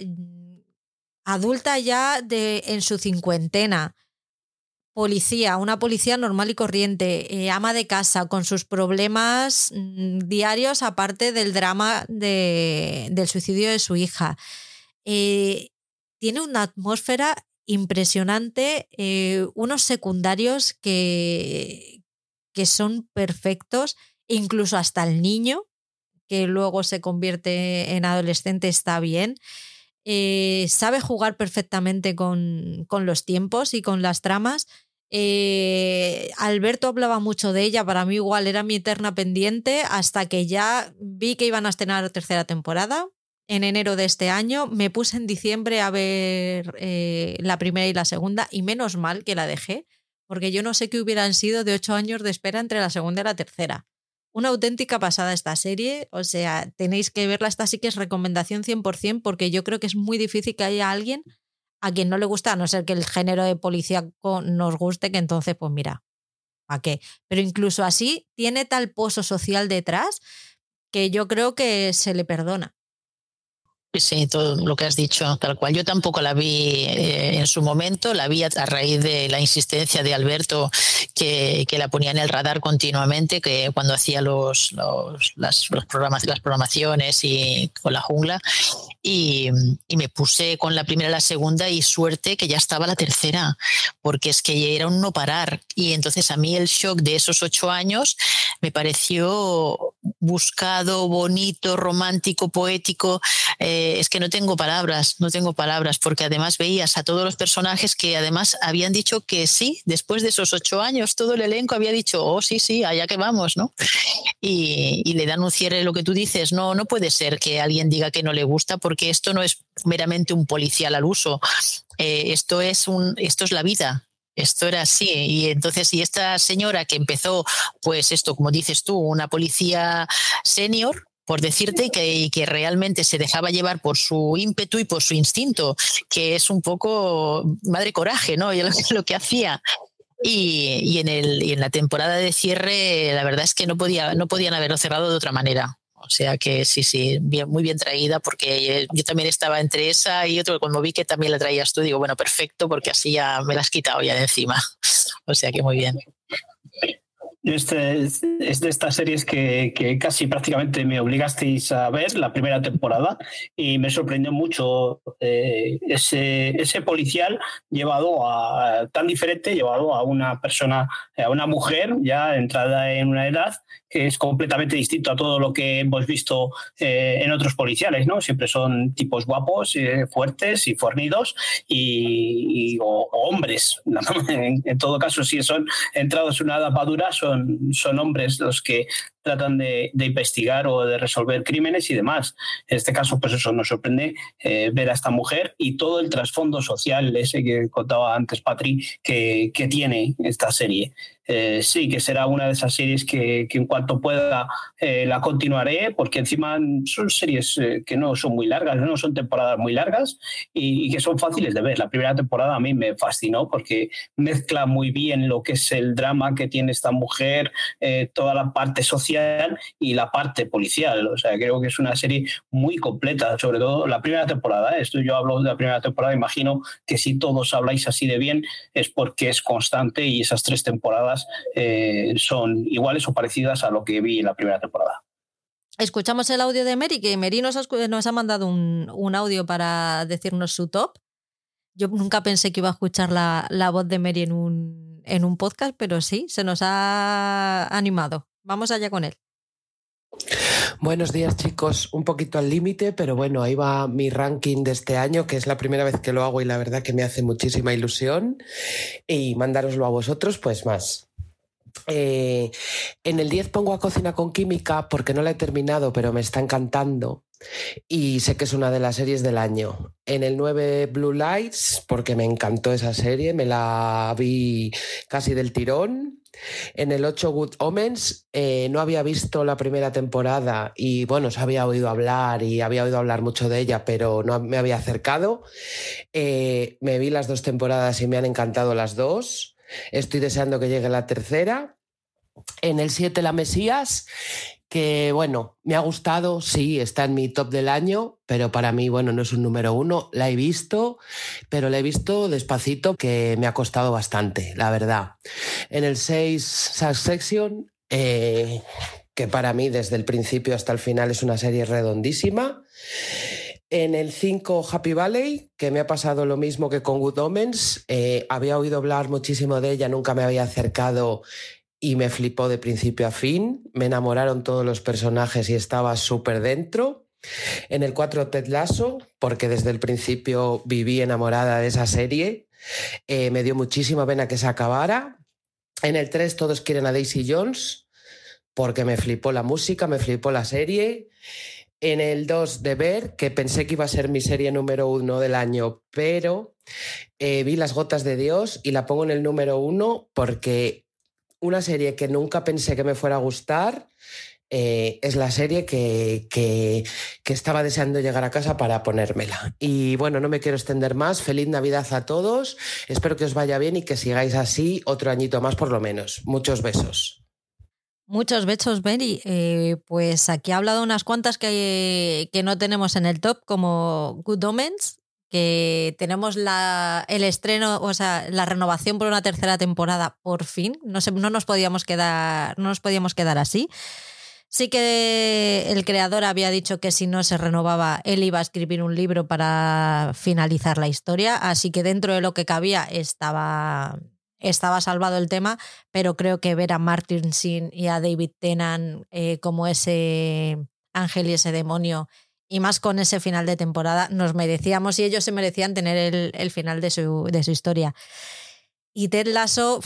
S1: adulta ya de, en su cincuentena, policía, una policía normal y corriente, eh, ama de casa, con sus problemas mm, diarios, aparte del drama de, del suicidio de su hija. Eh, tiene una atmósfera impresionante, unos secundarios que, que son perfectos incluso hasta el niño, que luego se convierte en adolescente, está bien. Eh, sabe jugar perfectamente con, con, los tiempos y con las tramas. Eh, Alberto hablaba mucho de ella, para mí igual era mi eterna pendiente, hasta que ya vi que iban a estrenar tercera temporada. En enero de este año me puse en diciembre a ver eh, la primera y la segunda, y menos mal que la dejé, porque yo no sé qué hubieran sido de ocho años de espera entre la segunda y la tercera una auténtica pasada esta serie. O sea, tenéis que verla. Esta sí que es recomendación 100% porque yo creo que es muy difícil que haya alguien a quien no le gusta, a no ser que el género de policía nos guste, que entonces, pues mira, ¿a qué? Pero incluso así tiene tal pozo social detrás que yo creo que se le perdona.
S3: Sí, todo lo que has dicho, tal cual. Yo tampoco la vi eh, en su momento, la vi a, raíz de la insistencia de Alberto que, que, la ponía en el radar continuamente, que cuando hacía los, los, las, los programas, las programaciones y con la jungla. Y, y, me puse con la primera la segunda y suerte que ya estaba la tercera, porque es que era un no parar. Y entonces a mí el shock de esos ocho años me pareció buscado, bonito, romántico, poético. Eh, es que no tengo palabras, no tengo palabras, porque además veías a todos los personajes que además habían dicho que sí, después de esos ocho años, todo el elenco había dicho, oh, sí, sí, allá que vamos, ¿no? Y, le dan un cierre lo que tú dices, no, no puede ser que alguien diga que no le gusta, porque esto no es meramente un policial al uso, eh, esto, es un, esto es la vida, esto era así. Y entonces, y esta señora que empezó, pues esto, como dices tú, una policía senior, por decirte, y que, realmente se dejaba llevar por su ímpetu y por su instinto, que es un poco madre coraje, ¿no? *laughs* Y lo, lo que hacía. Y, en el, y en la temporada de cierre, la verdad es que no, podía, no podían haberlo cerrado de otra manera. O sea que sí, sí, bien, muy bien traída, porque yo también estaba entre esa y otro, cuando vi que también la traías tú, digo, bueno, perfecto, porque así ya me la has quitado ya de encima. *laughs* O sea que muy bien.
S2: Este, es de estas series que, casi prácticamente me obligasteis a ver la primera temporada y me sorprendió mucho eh, ese, ese policial llevado a tan diferente, llevado a una persona, a una mujer ya entrada en una edad que es completamente distinto a todo lo que hemos visto eh, en otros policiales, ¿no? Siempre son tipos guapos, eh, fuertes y fornidos y, hombres. *laughs* En, todo caso, si son entrados en una edad madura, son, son hombres los que tratan de, investigar o de resolver crímenes y demás. En este caso, pues eso nos sorprende eh, ver a esta mujer y todo el trasfondo social, ese que contaba antes Patri, que, que tiene esta serie. Eh, sí, que será una de esas series que, en cuanto pueda eh, la continuaré, porque encima son series que no son muy largas, no son temporadas muy largas y, que son fáciles de ver. La primera temporada a mí me fascinó porque mezcla muy bien lo que es el drama que tiene esta mujer, toda la parte social y la parte policial. O sea, creo que es una serie muy completa, sobre todo la primera temporada. ¿eh? Esto yo hablo de la primera temporada, imagino que si todos habláis así de bien es porque es constante y esas tres temporadas eh, son iguales o parecidas a lo que vi en la primera temporada.
S1: Escuchamos el audio de Mary, que Mary nos ha, mandado un, audio para decirnos su top. Yo nunca pensé que iba a escuchar la, la voz de Mary en un, en un podcast, pero sí, se nos ha animado. Vamos allá con él.
S7: Buenos días chicos, un poquito al límite, pero bueno, ahí va mi ranking de este año, que es la primera vez que lo hago y la verdad que me hace muchísima ilusión. Y mandároslo a vosotros, pues más. Eh, en el 10 pongo a Cocina con Química porque no la he terminado, pero me está encantando. Y sé que es una de las series del año. En el 9 Blue Lights, porque me encantó esa serie, me la vi casi del tirón. En el 8 Good Omens eh, no había visto la primera temporada y bueno, se había oído hablar y había oído hablar mucho de ella, pero no me había acercado. Eh, me vi las dos temporadas y me han encantado las dos. Estoy deseando que llegue la tercera. En el 7 La Mesías, que bueno, me ha gustado, sí, está en mi top del año, pero para mí, bueno, no es un número uno. La he visto, pero la he visto despacito, que me ha costado bastante, la verdad. En el 6 Succession, eh, que para mí desde el principio hasta el final es una serie redondísima. En el 5 Happy Valley, que me ha pasado lo mismo que con Good Omens, eh, había oído hablar muchísimo de ella, nunca me había acercado y me flipó de principio a fin. Me enamoraron todos los personajes y estaba súper dentro. En el 4 Ted Lasso, porque desde el principio viví enamorada de esa serie. Eh, me dio muchísima pena que se acabara. En el 3 todos quieren a Daisy Jones, porque me flipó la música, me flipó la serie en el 2 de Ver, que pensé que iba a ser mi serie número uno del año, pero eh, vi Las Gotas de Dios y la pongo en el número uno porque una serie que nunca pensé que me fuera a gustar eh, es la serie que, que, estaba deseando llegar a casa para ponérmela. Y bueno, no me quiero extender más. Feliz Navidad a todos. Espero que os vaya bien y que sigáis así otro añito más por lo menos. Muchos besos.
S1: Muchos besos, Benny. Eh, pues aquí ha hablado unas cuantas que, que, no tenemos en el top, como Good Omens, que tenemos la, el estreno, o sea, la renovación por una tercera temporada por fin. No, no, nos podíamos quedar, no nos podíamos quedar así. Sí que el creador había dicho que si no se renovaba, él iba a escribir un libro para finalizar la historia, así que dentro de lo que cabía estaba, estaba salvado el tema, pero creo que ver a Martin Sin y a David Tennant eh, como ese ángel y ese demonio, y más con ese final de temporada, nos merecíamos y ellos se merecían tener el, final de su, de su, historia. Y Ted Lasso,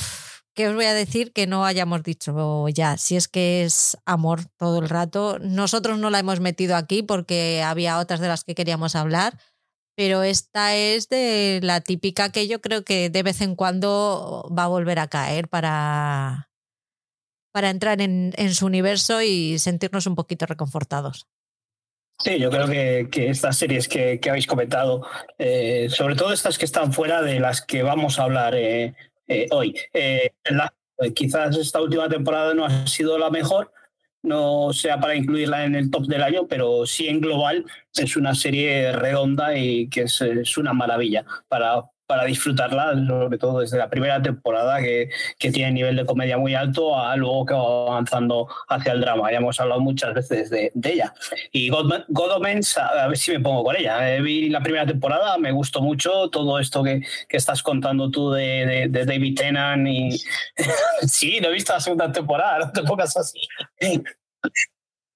S1: ¿qué os voy a decir que no hayamos dicho ya? Si es que es amor todo el rato. Nosotros no la hemos metido aquí porque había otras de las que queríamos hablar pero esta es de la típica que yo creo que de vez en cuando va a volver a caer para, para entrar en, su universo y sentirnos un poquito reconfortados.
S2: Sí, yo creo que, estas series que, habéis comentado, eh, sobre todo estas que están fuera de las que vamos a hablar eh, eh, hoy, quizás esta última temporada no ha sido la mejor, no sea para incluirla en el top del año, pero sí en global es una serie redonda y que es, una maravilla para, para disfrutarla, sobre todo desde la primera temporada que, que tiene nivel de comedia muy alto, a luego que va avanzando hacia el drama. Ya hemos hablado muchas veces de, ella. Y God, a ver si me pongo con ella. Eh, vi la primera temporada, me gustó mucho todo esto que, que estás contando tú de, de, David Tennant y *laughs* sí, no he visto la segunda temporada, no te pongas así.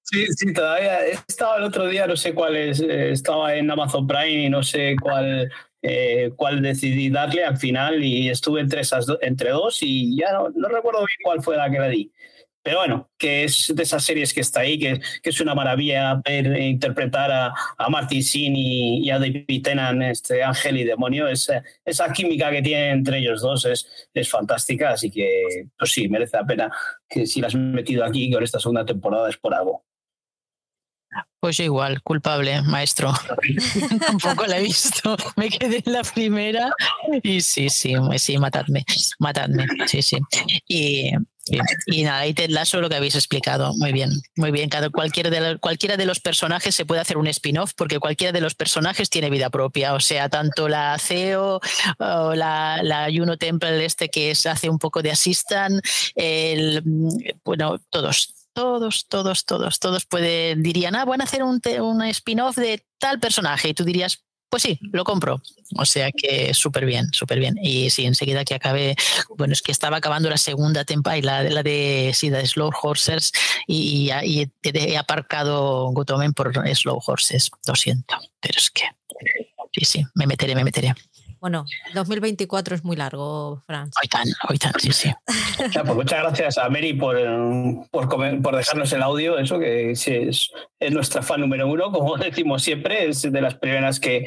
S2: Sí, sí, todavía estaba el otro día, no sé cuál es, eh, estaba en Amazon Prime y no sé cuál, eh, cuál decidí darle al final y estuve entre esas entre dos y ya no, no, recuerdo bien cuál fue la que le di. Pero bueno, que es de esas series que está ahí, que, que es una maravilla ver e interpretar a, a Martin Sin y, a David Tennant, este ángel y demonio. Es, esa química que tienen entre ellos dos es, es fantástica, así que pues sí, merece la pena que si la has metido aquí con esta segunda temporada es por algo.
S3: Pues yo igual, culpable, maestro. *laughs* Tampoco la he visto. Me quedé en la primera y sí, sí, sí, matadme, matadme, sí, sí. Y, Y nada, y Ted Lasso lo que habéis explicado. Muy bien, muy bien. Cada, cualquiera, de cualquiera de los personajes se puede hacer un spin-off porque cualquiera de los personajes tiene vida propia. O sea, tanto la CEO o la, la Juno Temple, este que es, hace un poco de assistant, el, bueno, todos, todos, todos, todos, todos pueden, dirían, ah, van a hacer un, spin-off de tal personaje. Y tú dirías, pues sí, lo compro. O sea que súper bien, súper bien. Y sí, enseguida que acabe, bueno, es que estaba acabando la segunda temporada y la, la de, sí, de Slow Horses y, y, he aparcado Gotomen por Slow Horses. Lo siento, pero es que sí, sí, me meteré, me meteré.
S1: Bueno, 2024 es muy largo, Franz.
S3: Hoy tan, hoy tan, sí, sí.
S2: pues muchas gracias a Mary por, por, por, dejarnos el audio, eso que es, es, nuestra fan número uno, como *laughs* decimos siempre, es de las primeras que,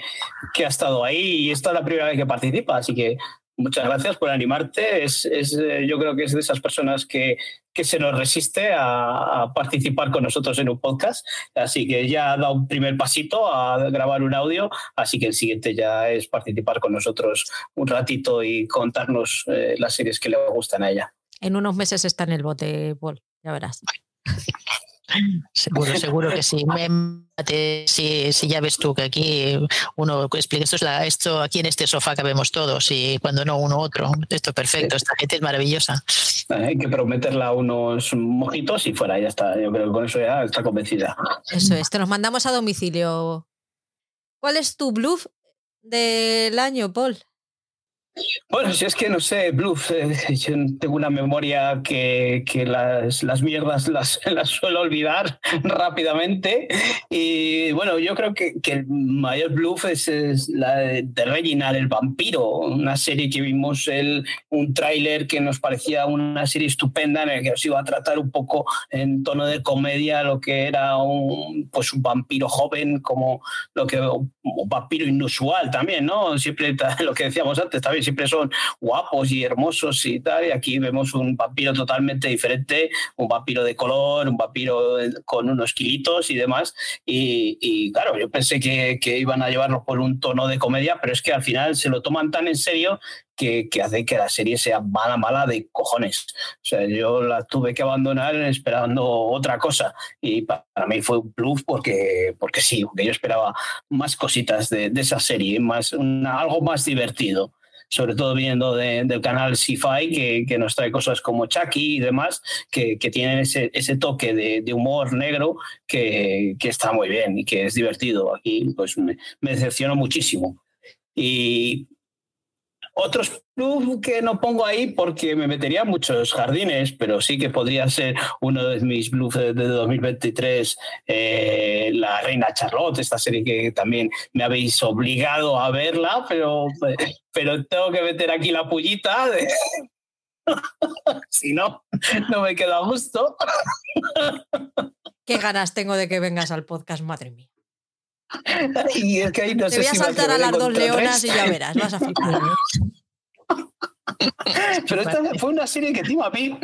S2: que ha estado ahí y esta es la primera vez que participa, así que muchas gracias por animarte. Es, es, eh, yo creo que es de esas personas que, que se nos resiste a, a, participar con nosotros en un podcast. Así que ya ha dado un primer pasito a grabar un audio. Así que el siguiente ya es participar con nosotros un ratito y contarnos eh, las series que le gustan a ella.
S1: En unos meses está en el bote, Paul. Ya verás. *laughs*
S3: Seguro, *laughs* seguro que sí. Si, si, ya ves tú que aquí uno explica esto, es la, esto aquí en este sofá cabemos todos y cuando no uno otro. Esto es perfecto, esta gente es maravillosa.
S2: Hay que prometerla unos mojitos y fuera, ya está. Yo creo que con eso ya está convencida.
S1: Eso es, te los mandamos a domicilio. ¿Cuál es tu bluff del año, Paul?
S2: Bueno, si es que no sé, Bluff, eh, *laughs* yo tengo una memoria que, que las, las, mierdas las, *laughs* las, suelo olvidar rápidamente. Y bueno, yo creo que, que el mayor bluff es, la de Reginald, el vampiro, una serie que vimos, el, un tráiler que nos parecía una serie estupenda en el que nos iba a tratar un poco en tono de comedia lo que era un, pues un vampiro joven, como lo que un vampiro inusual también, ¿no? Siempre *laughs* lo que decíamos antes, también siempre son guapos y hermosos y tal, y aquí vemos un vampiro totalmente diferente, un vampiro de color, un vampiro con unos kilitos y demás, y, y claro, yo pensé que, que, iban a llevarlo por un tono de comedia, pero es que al final se lo toman tan en serio que, que, hace que la serie sea mala, mala de cojones. O sea, yo la tuve que abandonar esperando otra cosa. Y para mí fue un bluff porque, porque sí, porque yo esperaba más cositas de, de esa serie, más, una, algo más divertido sobre todo viendo de, del canal Sci-Fi, que, que, nos trae cosas como Chucky y demás, que, que tienen ese, ese toque de, de, humor negro que, que, está muy bien y que es divertido. Aquí pues me, me decepcionó muchísimo. Y otros plus que no pongo ahí porque me metería muchos jardines, pero sí que podría ser uno de mis blues de 2023, eh, La Reina Charlotte, esta serie que también me habéis obligado a verla, pero, pero tengo que meter aquí la pullita. *laughs* Si no, no me queda gusto.
S1: Qué ganas tengo de que vengas al podcast, madre mía.
S2: Y es que ahí no
S1: Te voy a
S2: si
S1: saltar a las dos leonas y ya verás, vas a flipar.
S2: Pero esta fue una serie que, tío, a mí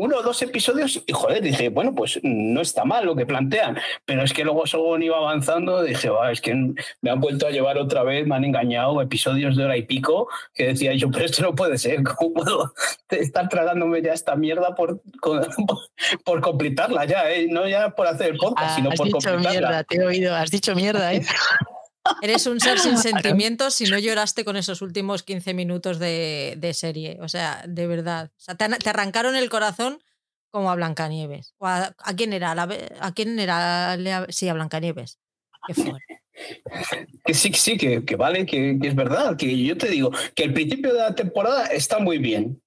S2: uno o dos episodios y joder, dije, bueno, pues no está mal lo que plantean, pero es que luego según iba avanzando dije, va, es que me han vuelto a llevar otra vez, me han engañado episodios de hora y pico que decía yo, pero esto no puede ser, ¿cómo puedo estar tratándome ya esta mierda por, por, *laughs* por completarla ya, eh? no ya por hacer el podcast,
S3: ah,
S2: sino
S3: has
S2: por
S3: dicho
S2: completarla.
S3: mierda, te he oído, has dicho mierda, ¿eh? *laughs*
S1: Eres un ser sin *laughs* sentimientos si no lloraste con esos últimos 15 minutos de, de serie. O sea, de verdad. O sea, te, te, arrancaron el corazón como a Blancanieves. ¿O a, a quién era? ¿A quién era? Sí, a Blancanieves. Qué fuerte. *laughs*
S2: Que sí, sí, que, que vale, que, que, es verdad. Que yo te digo que el principio de la temporada está muy bien.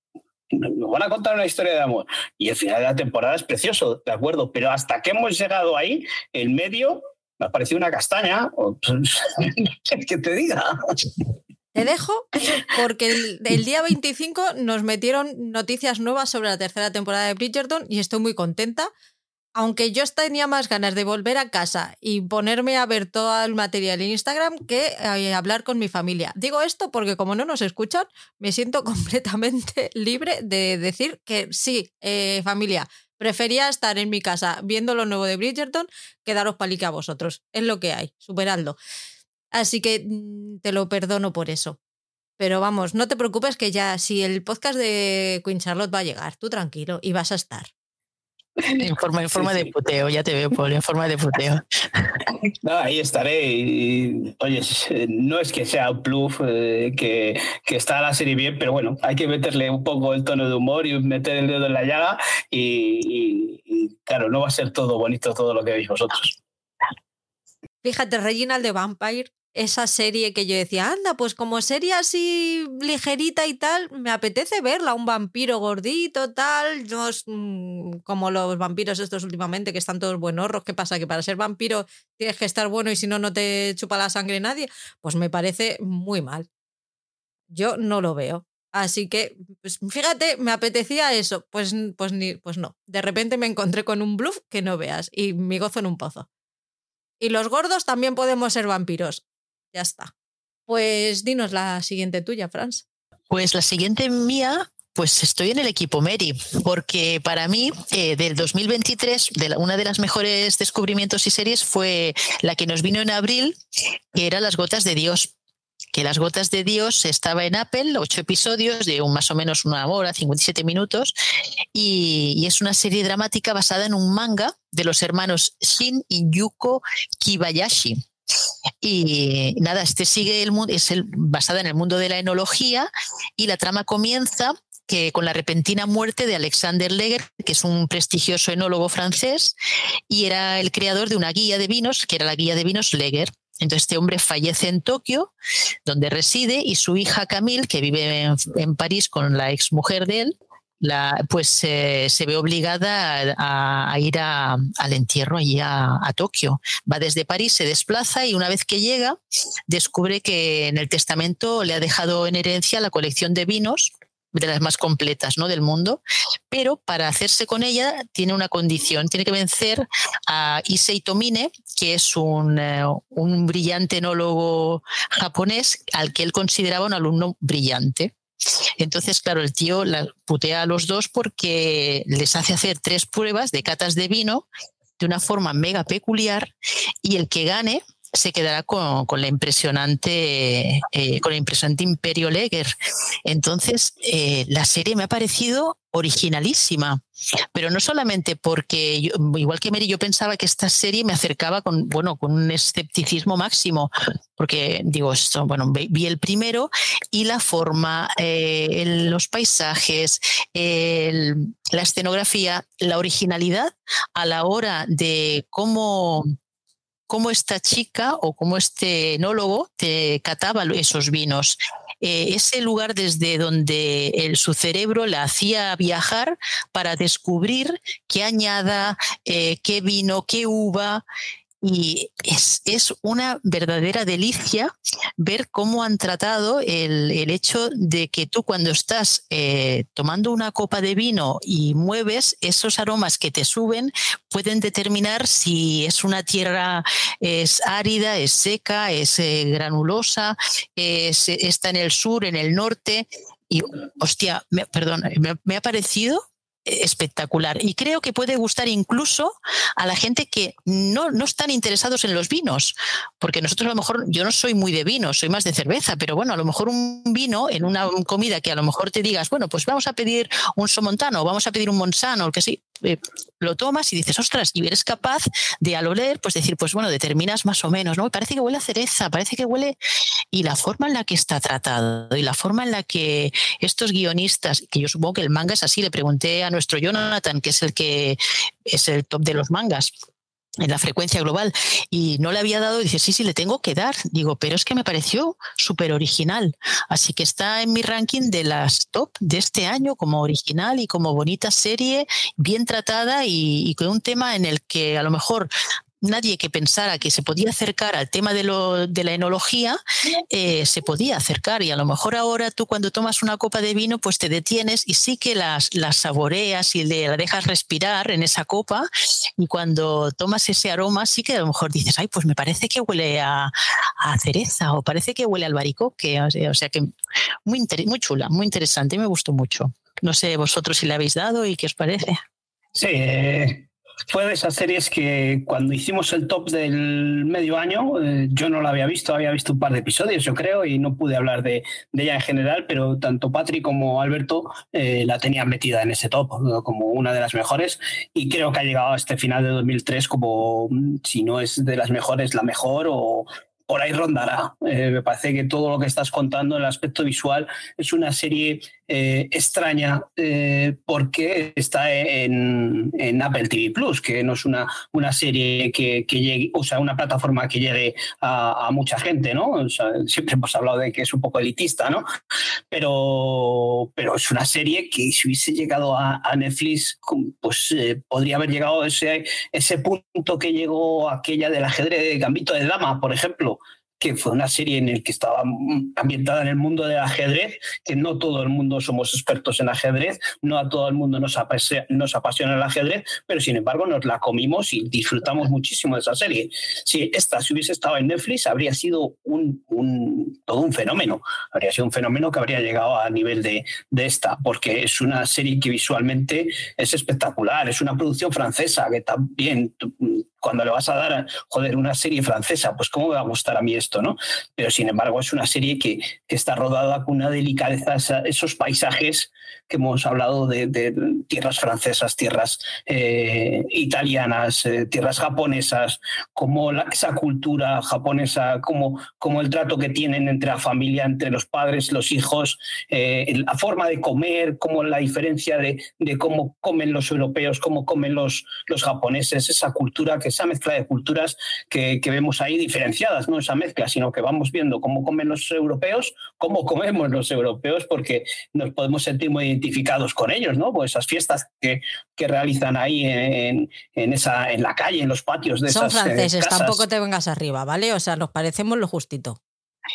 S2: Nos van a contar una historia de amor. Y el final de la temporada es precioso, de acuerdo. Pero hasta que hemos llegado ahí, el medio me ha parecido una castaña. *laughs* que te diga.
S1: Te dejo porque el, día 25 nos metieron noticias nuevas sobre la tercera temporada de Bridgerton y estoy muy contenta. Aunque yo tenía más ganas de volver a casa y ponerme a ver todo el material en Instagram que eh, hablar con mi familia. Digo esto porque como no nos escuchan, me siento *laughs* completamente libre de decir que sí, eh, familia, Prefería estar en mi casa viendo lo nuevo de Bridgerton que daros palique a vosotros. Es lo que hay, superadlo. Así que te lo perdono por eso. Pero vamos, no te preocupes que ya si el podcast de Queen Charlotte va a llegar, tú tranquilo y vas a estar.
S3: En forma, en forma de puteo, ya te veo, Paul, en forma de puteo.
S2: No, ahí estaré. Y, oye, no es que sea un plus, eh, que, que, está la serie bien, pero bueno, hay que meterle un poco el tono de humor y meter el dedo en la llaga. Y, y claro, no va a ser todo bonito todo lo que veis vosotros.
S1: Fíjate, Reginald de Vampire esa serie que yo decía, anda, pues como serie así ligerita y tal, me apetece verla, un vampiro gordito, tal, no mm, como los vampiros estos últimamente que están todos buenorros, ¿qué pasa? Que para ser vampiro tienes que estar bueno y si no, no te chupa la sangre nadie, pues me parece muy mal. Yo no lo veo. Así que, pues fíjate, me apetecía eso, pues, pues, ni, pues no. De repente me encontré con un bluff que no veas y me gozo en un pozo. Y los gordos también podemos ser vampiros. Ya está. Pues dinos la siguiente tuya, Franz.
S3: Pues la siguiente mía pues estoy en el equipo Mary, porque para mí, eh, del 2023, de una de las mejores descubrimientos y series fue la que nos vino en abril, que era Las Gotas de Dios. Que Las Gotas de Dios estaba en Apple, ocho episodios de un, más o menos una hora, 57 minutos, y, y es una serie dramática basada en un manga de los hermanos Shin y Yuko Kibayashi y nada, este sigue el es el, basada en el mundo de la enología y la trama comienza que con la repentina muerte de Alexander Leger, que es un prestigioso enólogo francés y era el creador de una guía de vinos, que era la guía de vinos Leger. Entonces este hombre fallece en Tokio, donde reside, y su hija Camille, que vive en, en París con la exmujer de él, pues eh, se ve obligada a, ir al entierro allí a, Tokio. Va desde París, se desplaza y una vez que llega descubre que en el testamento le ha dejado en herencia la colección de vinos de las más completas ¿no? del mundo, pero para hacerse con ella tiene una condición, tiene que vencer a Issei Tomine, que es un, eh, un brillante enólogo japonés al que él consideraba un alumno brillante. Entonces, claro, el tío la putea a los dos porque les hace hacer tres pruebas de catas de vino de una forma mega peculiar y el que gane se quedará con, la impresionante eh, con el impresionante Imperio Leger. Entonces, eh, la serie me ha parecido originalísima, pero no solamente porque, igual que Mary, yo pensaba que esta serie me acercaba con, bueno, con un escepticismo máximo, porque digo, esto, bueno, vi el primero y la forma, eh, los paisajes, la escenografía, la originalidad a la hora de cómo cómo esta chica o cómo este enólogo te cataba esos vinos. Eh, ese lugar desde donde su cerebro la hacía viajar para descubrir qué añada, eh, qué vino, qué uva y es, es, una verdadera delicia ver cómo han tratado el, el hecho de que tú cuando estás eh, tomando una copa de vino y mueves esos aromas que te suben, pueden determinar si es una tierra es árida, es seca, es eh, granulosa, es, está en el sur, en el norte. Y, hostia, perdón, me ha parecido espectacular. Y creo que puede gustar incluso a la gente que no, no están interesados en los vinos, porque nosotros a lo mejor, yo no soy muy de vino, soy más de cerveza, pero bueno, a lo mejor un vino en una comida que a lo mejor te digas, bueno, pues vamos a pedir un somontano, vamos a pedir un monsano, que sí, eh, lo tomas y dices, ostras, y eres capaz de al oler, pues decir, pues bueno, determinas más o menos, ¿no? Parece que huele a cereza, parece que huele, y la forma en la que está tratado y la forma en la que estos guionistas, que yo supongo que el manga es así, le pregunté a nuestro Jonathan, que es el que es el top de los mangas, en la frecuencia global y no le había dado, dice, sí, sí, le tengo que dar. Digo, pero es que me pareció súper original. Así que está en mi ranking de las top de este año como original y como bonita serie, bien tratada y, con un tema en el que a lo mejor nadie que pensara que se podía acercar al tema de, lo, de la enología, eh, se podía acercar. Y a lo mejor ahora tú cuando tomas una copa de vino, pues te detienes y sí que las, saboreas y le, la dejas respirar en esa copa. Y cuando tomas ese aroma, sí que a lo mejor dices, ay, pues me parece que huele a, cereza o parece que huele al baricoque. O sea, que muy, muy chula, muy interesante, me gustó mucho. No sé vosotros si le habéis dado y qué os parece.
S2: Sí, eh, fue de esas series que cuando hicimos el top del medio año, eh, yo no la había visto, había visto un par de episodios, yo creo, y no pude hablar de, ella en general, pero tanto Patrick como Alberto eh, la tenían metida en ese top como una de las mejores, y creo que ha llegado a este final de 2003 como, mm, si no es de las mejores, la mejor o por ahí rondará. Eh, me parece que todo lo que estás contando, el aspecto visual, es una serie eh, extraña eh, porque está en, Apple TV Plus, que no es una, una serie que, llegue, o sea, una plataforma que llegue a, mucha gente, ¿no? siempre hemos hablado de que es un poco elitista, ¿no? Pero, pero es una serie que si hubiese llegado a, Netflix, pues podría haber llegado a ese, ese punto que llegó aquella del ajedrez de Gambito de Dama, por ejemplo, que fue una serie en la que estaba ambientada en el mundo del ajedrez, que no todo el mundo somos expertos en ajedrez, no a todo el mundo nos, apasiona, el ajedrez, pero sin embargo nos la comimos y disfrutamos muchísimo de esa serie. Si esta si hubiese estado en Netflix, habría sido todo un fenómeno, habría sido un fenómeno que habría llegado a nivel de, esta, porque es una serie que visualmente es espectacular, es una producción francesa que también cuando le vas a dar, una serie francesa, pues cómo me va a gustar a mí esto, Pero sin embargo es una serie que, que está rodada con una delicadeza, esos paisajes que hemos hablado de, tierras francesas, tierras eh, italianas, eh, tierras japonesas, como esa cultura japonesa, como, como el trato que tienen entre la familia, entre los padres, los hijos, eh, la forma de comer, como la diferencia de, de, cómo comen los europeos, cómo comen los, los japoneses, esa cultura, que esa mezcla de culturas que, que vemos ahí diferenciadas, no esa mezcla, sino que vamos viendo cómo comen los europeos, cómo comemos los europeos, porque nos podemos sentir muy identificados con ellos, ¿no? Pues esas fiestas que, que realizan ahí en, en, esa, en la calle, en los patios de
S1: Son
S2: esas
S1: Son eh, franceses, tampoco te vengas arriba, ¿vale? O sea, nos parecemos lo justito.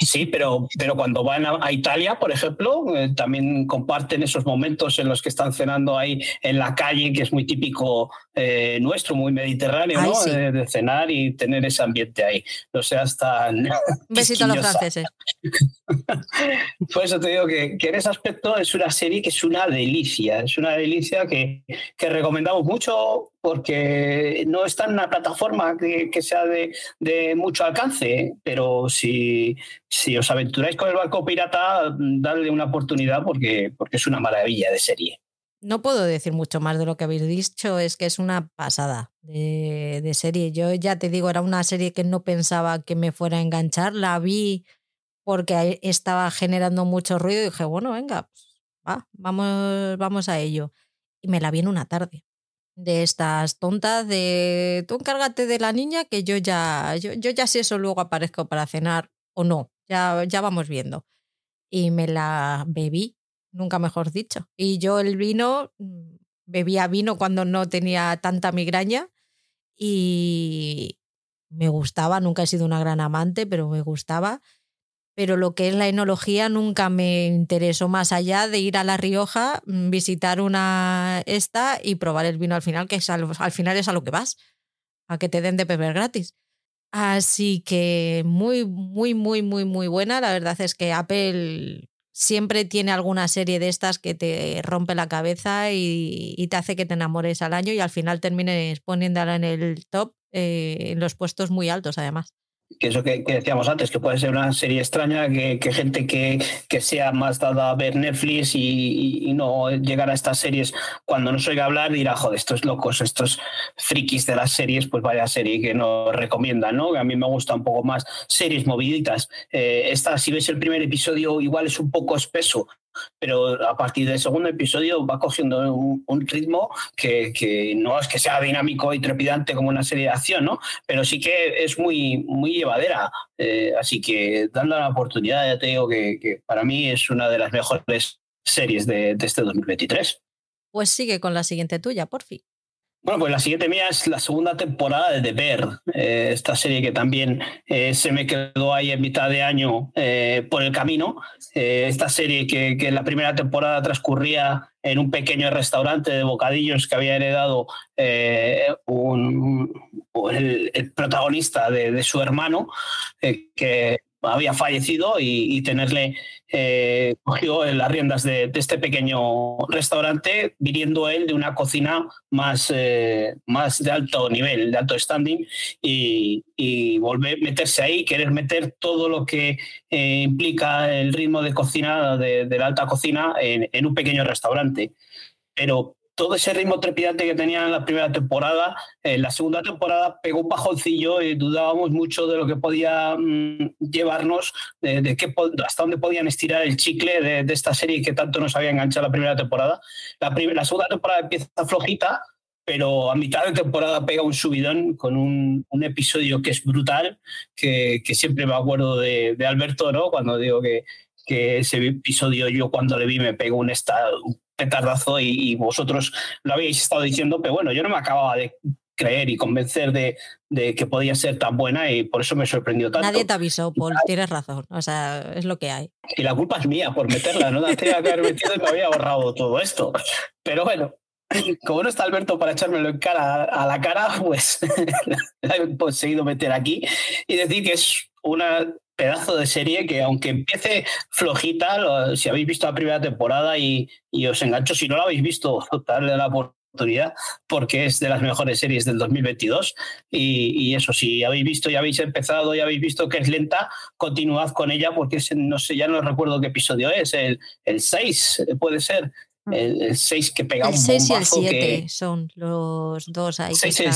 S2: Sí, pero, pero cuando van a, Italia, por ejemplo, eh, también comparten esos momentos en los que están cenando ahí en la calle, que es muy típico eh, nuestro, muy mediterráneo, ¿no? De, cenar y tener ese ambiente ahí. No sea, hasta... Un
S1: besito a los franceses. *laughs*
S2: por eso te digo que, que, en ese aspecto es una serie que es una delicia, es una delicia que, que recomendamos mucho porque no está en una plataforma que, sea de, mucho alcance, pero si, si, os aventuráis con el barco pirata, dadle una oportunidad porque, porque es una maravilla de serie.
S1: No puedo decir mucho más de lo que habéis dicho, es que es una pasada de, serie. Yo ya te digo, era una serie que no pensaba que me fuera a enganchar, la vi porque estaba generando mucho ruido y dije, bueno, venga, pues, vamos, vamos a ello. Y me la vi en una tarde de estas tontas de tú encárgate de la niña que yo ya, yo, yo ya si eso luego aparezco para cenar o no, ya, ya vamos viendo. Y me la bebí, nunca mejor dicho. Y yo el vino, mm, bebía vino cuando no tenía tanta migraña y me gustaba, nunca he sido una gran amante, pero me gustaba pero lo que es la enología nunca me interesó más allá de ir a La Rioja, mm, visitar una esta y probar el vino al final, que al final es a lo que vas, a que te den de beber gratis. Así que muy, muy, muy, muy, muy buena. La verdad es que Apple siempre tiene alguna serie de estas que te rompe la cabeza y, te hace que te enamores al año y al final termines poniéndola en el top, eh, en los puestos muy altos además
S2: que eso que, decíamos antes, que puede ser una serie extraña, que, gente que, que, sea más dada a ver Netflix y, no llegar a estas series cuando nos oiga hablar dirá, joder, estos locos, estos frikis de las series, pues vaya serie que nos recomiendan, ¿no? Que a mí me gusta un poco más series moviditas. Eh, esta, si ves el primer episodio, igual es un poco espeso, pero a partir del segundo episodio va cogiendo un, ritmo que, no es que sea dinámico y trepidante como una serie de acción, ¿no? Pero sí que es muy, muy llevadera. Eh, así que dando la oportunidad, ya te digo que, para mí es una de las mejores series de, de este 2023.
S1: Pues sigue con la siguiente tuya, por fin.
S2: Bueno, pues la siguiente mía es la segunda temporada de The Bear, eh, esta serie que también eh, se me quedó ahí en mitad de año eh, por el camino. esta serie que, en la primera temporada transcurría en un pequeño restaurante de bocadillos que había heredado un, el, protagonista de, su hermano, que había fallecido y, tenerle eh, cogió las riendas de, este pequeño restaurante, viniendo él de una cocina más, eh, más de alto nivel, de alto standing, y, y volver a meterse ahí, querer meter todo lo que eh, implica el ritmo de cocina, de, de la alta cocina, en, en, un pequeño restaurante. Pero todo ese ritmo trepidante que tenía en la primera temporada, en la segunda temporada pegó un bajoncillo y dudábamos mucho de lo que podía mm, llevarnos, de, qué, hasta dónde podían estirar el chicle de, esta serie que tanto nos había enganchado la primera temporada. La, la segunda temporada empieza flojita, pero a mitad de temporada pega un subidón con un, episodio que es brutal, que, siempre me acuerdo de, Alberto, ¿no? Cuando digo que, que ese episodio yo cuando le vi me pegó un, estado, petardazo y, y, vosotros lo habéis estado diciendo, pero bueno, yo no me acababa de creer y convencer de, de, que podía ser tan buena y por eso me sorprendió tanto.
S1: Nadie te avisó, Paul, tienes razón, o sea, es lo que hay.
S2: Y la culpa es mía por meterla, no tenía que haber metido y me había ahorrado todo esto. Pero bueno, como no está Alberto para echármelo en cara a la cara, pues *laughs* la he conseguido meter aquí y decir que es una pedazo de serie que aunque empiece flojita, si habéis visto la primera temporada y, os engancho, si no la habéis visto, *laughs* darle la oportunidad porque es de las mejores series del 2022 y, eso, si habéis visto y habéis empezado y habéis visto que es lenta, continuad con ella porque no sé, ya no recuerdo qué episodio es, el, el 6 puede ser. El 6 que pega
S1: el 6 y el 7 son los dos ahí que están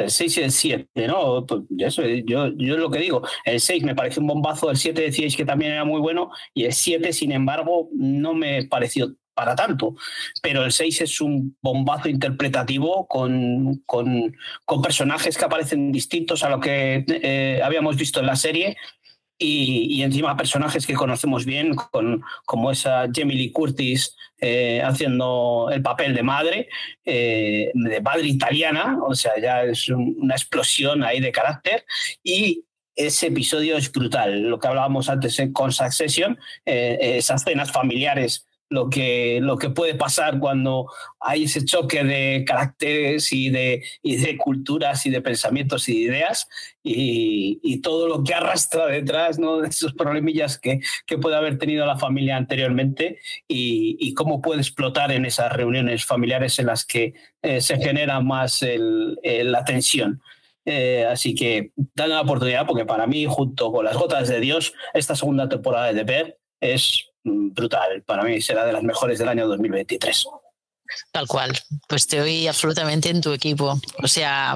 S2: el 6 y el 7, ¿no? Pues eso, yo, yo lo que digo, el 6 me pareció un bombazo, el 7 decíais que también era muy bueno, y el 7, sin embargo, no me pareció para tanto. Pero el 6 es un bombazo interpretativo con, con, con personajes que aparecen distintos a lo que eh, habíamos visto en la serie y, encima personajes que conocemos bien, con, como esa Jamie Lee Curtis eh, haciendo el papel de madre, eh, de madre italiana, o sea, ya es una explosión ahí de carácter y ese episodio es brutal, lo que hablábamos antes con Succession, eh, esas cenas familiares lo que, lo que puede pasar cuando hay ese choque de caracteres y de, y de culturas y de pensamientos y de ideas y, y, todo lo que arrastra detrás ¿no? de esos problemillas que, que puede haber tenido la familia anteriormente y, y, cómo puede explotar en esas reuniones familiares en las que eh, se genera más el, la tensión. Eh, así que dan la oportunidad porque para mí, junto con las gotas de Dios, esta segunda temporada de The es Mm, brutal. Para mí será de las mejores del año 2023.
S3: Tal cual, pues oí absolutamente en tu equipo. O sea,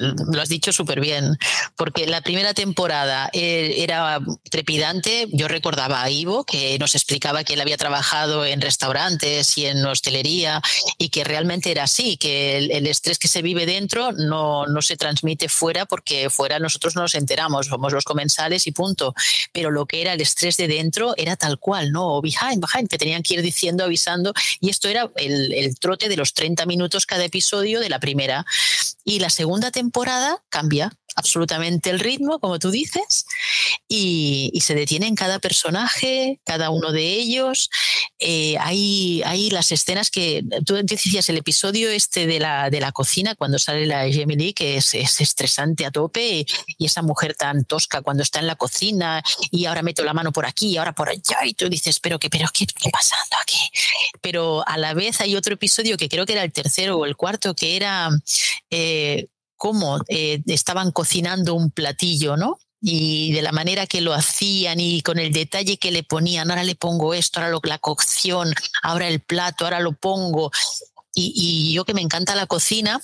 S3: lo has dicho súper bien, porque la primera temporada eh, era trepidante. Yo recordaba a Ivo, que nos explicaba que él había trabajado en restaurantes y en hostelería y que realmente era así, que el, estrés que se vive dentro no, no se transmite fuera porque fuera nosotros no nos enteramos, somos los comensales y punto. Pero lo que era el estrés de dentro era tal cual, ¿no? behind, behind, que tenían que ir diciendo, avisando. Y esto era el, el trote de los 30 minutos cada episodio de la primera. Y la segunda temporada cambia absolutamente el ritmo, como tú dices, y, se detiene en cada personaje, cada uno de ellos. Eh, hay, las escenas que tú decías, el episodio este de la, de la cocina, cuando sale la Gemini, que es, estresante a tope, y esa mujer tan tosca cuando está en la cocina, y ahora meto la mano por aquí, y ahora por allá, y tú dices, pero qué, pero qué, pasando aquí. Pero a la vez hay otro episodio que creo que era el tercero o el cuarto, que era eh, cómo eh, estaban cocinando un platillo, ¿no? Y de la manera que lo hacían y con el detalle que le ponían, ahora le pongo esto, ahora lo, la cocción, ahora el plato, ahora lo pongo. Y, y, yo que me encanta la cocina,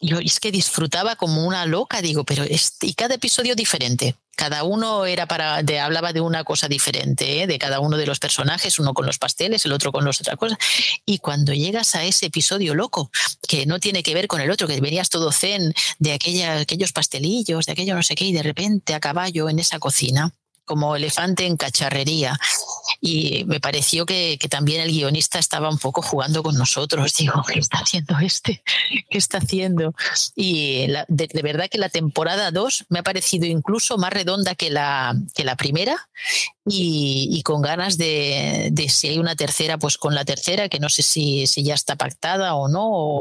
S3: yo es que disfrutaba como una loca, digo, pero este, y cada episodio diferente. Cada uno era para, de, hablaba de una cosa diferente, ¿eh? de cada uno de los personajes, uno con los pasteles, el otro con los otras cosas. Y cuando llegas a ese episodio loco, que no tiene que ver con el otro, que venías todo zen de aquella, aquellos pastelillos, de aquello no sé qué, y de repente a caballo en esa cocina, como elefante en cacharrería. y me pareció que, también el guionista estaba un poco jugando con nosotros. *laughs* Digo, ¿qué está haciendo este? ¿Qué está haciendo? Y de, verdad que la temporada 2 me ha parecido incluso más redonda que la, que la primera y, con ganas de, de, si hay una tercera, pues con la tercera, que no sé si, si ya está pactada o no,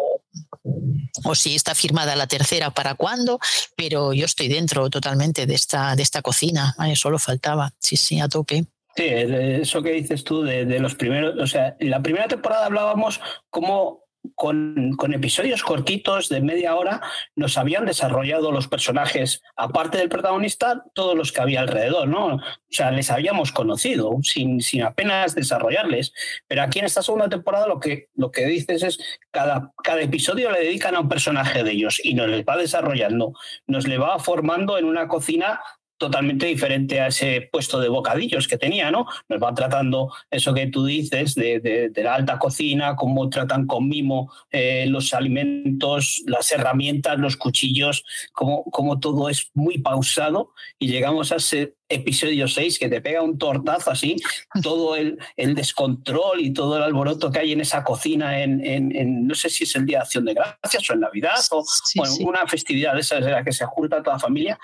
S3: o si está firmada la tercera para cuándo, pero yo estoy dentro totalmente de esta, de esta cocina, solo faltaba, sí, sí, a tope.
S2: Sí, eso que dices tú de, de, los primeros, o sea, en la primera temporada hablábamos cómo con, episodios cortitos de media hora nos habían desarrollado los personajes, aparte del protagonista, todos los que había alrededor, ¿no? O sea, les habíamos conocido sin, sin apenas desarrollarles. Pero aquí en esta segunda temporada lo que, lo que dices es cada, cada episodio le dedican a un personaje de ellos y nos les va desarrollando, nos le va formando en una cocina totalmente diferente a ese puesto de bocadillos que tenía, ¿no? Nos va tratando eso que tú dices de, la alta cocina, cómo tratan con mimo eh, los alimentos, las herramientas, los cuchillos, cómo, cómo todo es muy pausado. Y llegamos a ese episodio 6 que te pega un tortazo así, todo el, el descontrol y todo el alboroto que hay en esa cocina en, en, no sé si es el Día de Acción de Gracias o en Navidad o bueno, una festividad de esas de la que se junta toda la familia,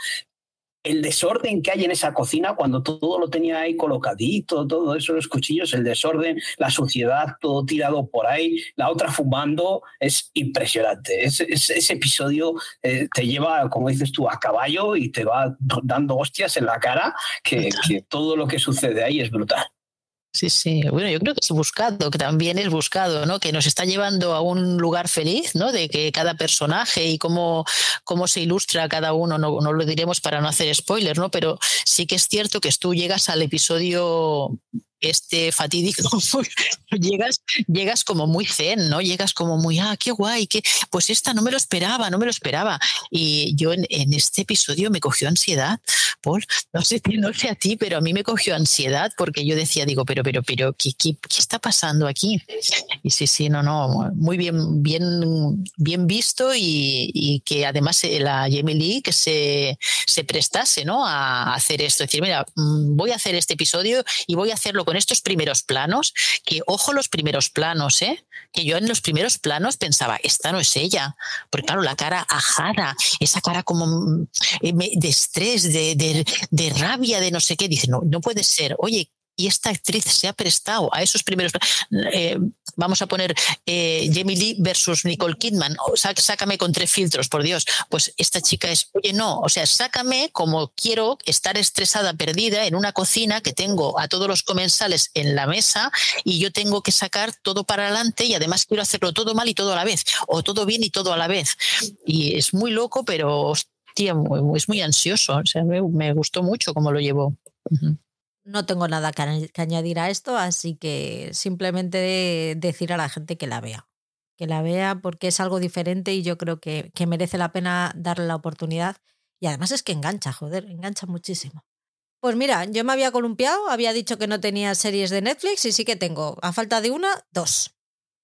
S2: el desorden que hay en esa cocina cuando todo lo tenía ahí colocadito, todo eso, los cuchillos, el desorden, la suciedad, todo tirado por ahí, la otra fumando, es impresionante. ese episodio eh, te lleva, como dices tú, a caballo y te va dando hostias en la cara, *laughs* que todo lo que sucede ahí es brutal.
S3: Sí, sí. Bueno, yo creo que es buscado, que también es buscado, ¿no? Que nos está llevando a un lugar feliz, ¿no? De que cada personaje y cómo, cómo se ilustra cada uno, no, no lo diremos para no hacer spoilers, ¿no? Pero sí que es cierto que tú llegas al episodio este fatídico, *laughs* llegas, llegas como muy zen, ¿no? Llegas como muy, ah, qué guay, que pues esta no me lo esperaba, no me lo esperaba. Y yo en, este episodio me cogió ansiedad, Paul, no sé, *laughs* no sé a ti, pero a mí me cogió ansiedad porque yo decía, digo, pero, pero, pero, ¿qué, qué, está pasando aquí? Y sí, sí, no, no, muy bien, bien, bien visto y, que además eh, la Jamie Lee que se, se prestase, ¿no? A hacer esto, decir, mira, mm, voy a hacer este episodio y voy a hacerlo con estos primeros planos, que ojo los primeros planos, ¿eh? que yo en los primeros planos pensaba, esta no es ella, porque claro, la cara ajada, esa cara como mm, eh, de estrés, de, de, de rabia, de no sé qué, dice, no, no puede ser, oye, y esta actriz se ha prestado a esos primeros. Eh, vamos a poner eh, Jamie Lee versus Nicole Kidman. sácame con tres filtros, por Dios. Pues esta chica es, oye, no, o sea, sácame como quiero estar estresada, perdida en una cocina que tengo a todos los comensales en la mesa y yo tengo que sacar todo para adelante y además quiero hacerlo todo mal y todo a la vez, o todo bien y todo a la vez. Y es muy loco, pero hostia, es muy ansioso. O sea, me, gustó mucho cómo lo llevó.
S1: No tengo nada que, añadir a esto, así que simplemente decir a la gente que la vea. Que la vea porque es algo diferente y yo creo que, merece la pena darle la oportunidad. Y además es que engancha, joder, engancha muchísimo. Pues mira, yo me había columpiado, había dicho que no tenía series de Netflix y sí que tengo, a falta de una, dos.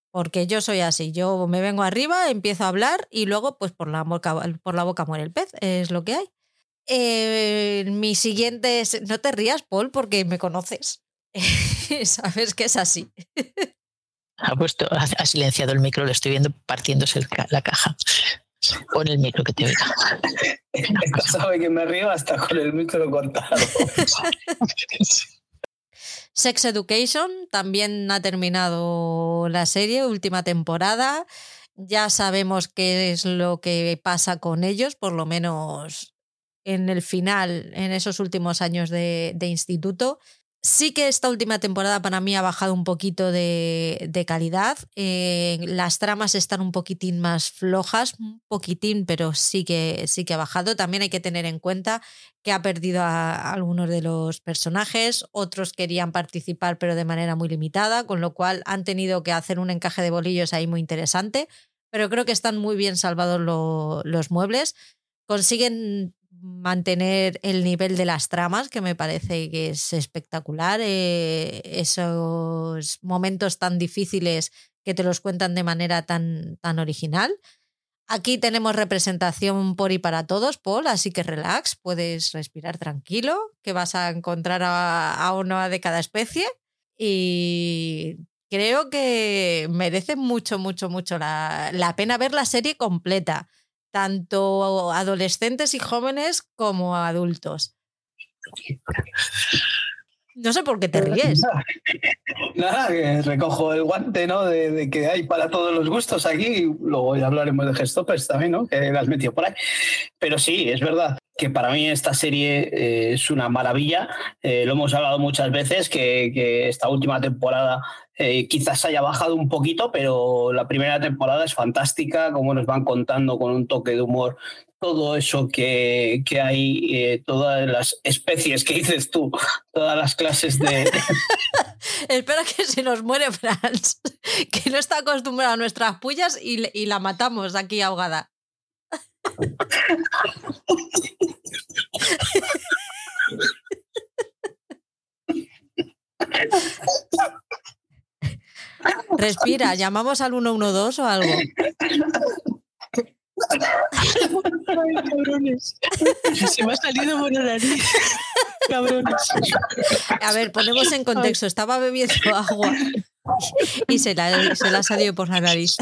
S1: Porque yo soy así, yo me vengo arriba, empiezo a hablar y luego pues por la boca muere el pez, es lo que hay. Eh, mi siguiente es, no te rías, Paul, porque me conoces. *laughs* Sabes que es así.
S3: Ha puesto, ha silenciado el micro, lo estoy viendo partiéndose la caja. Pon el micro que te oiga. *laughs*
S2: Sabe que me río hasta con el micro cortado. *laughs*
S1: Sex Education también ha terminado la serie, última temporada. Ya sabemos qué es lo que pasa con ellos, por lo menos en el final, en esos últimos años de, instituto. Sí que esta última temporada para mí ha bajado un poquito de, calidad. Eh, las tramas están un poquitín más flojas, un poquitín, pero sí que, sí que ha bajado. También hay que tener en cuenta que ha perdido a, algunos de los personajes, otros querían participar pero de manera muy limitada, con lo cual han tenido que hacer un encaje de bolillos ahí muy interesante. Pero creo que están muy bien salvados los muebles. Consiguen mantener el nivel de las tramas, que me parece que es espectacular. Eh, esos momentos tan difíciles que te los cuentan de manera tan, tan original. Aquí tenemos representación por y para todos, Paul, así que relax, puedes respirar tranquilo, que vas a encontrar a, a uno de cada especie. y creo que merece mucho, mucho, mucho la, la pena ver la serie completa, tanto adolescentes y jóvenes como adultos. No sé por qué te ríes. *laughs*
S2: Nada, que recojo el guante, ¿no? De, que hay para todos los gustos aquí. Luego ya hablaremos de Gestoppers también, ¿no? Que las metido por ahí. Pero sí, es verdad que para mí esta serie eh, es una maravilla. Eh, lo hemos hablado muchas veces, que, esta última temporada eh, quizás haya bajado un poquito, pero la primera temporada es fantástica, como nos van contando con un toque de humor todo eso que, hay, eh, todas las especies que dices tú, todas las clases de... *laughs*
S1: Espera que se nos muere Franz, que no está acostumbrado a nuestras pullas y, y la matamos aquí ahogada. *laughs* Respira, ¿llamamos al 112 o algo?
S3: cabrones. *laughs* Se me ha salido por la nariz. *laughs* Cabrones.
S1: A ver, ponemos en contexto. Estaba bebiendo agua y se la, se la ha salido por la nariz.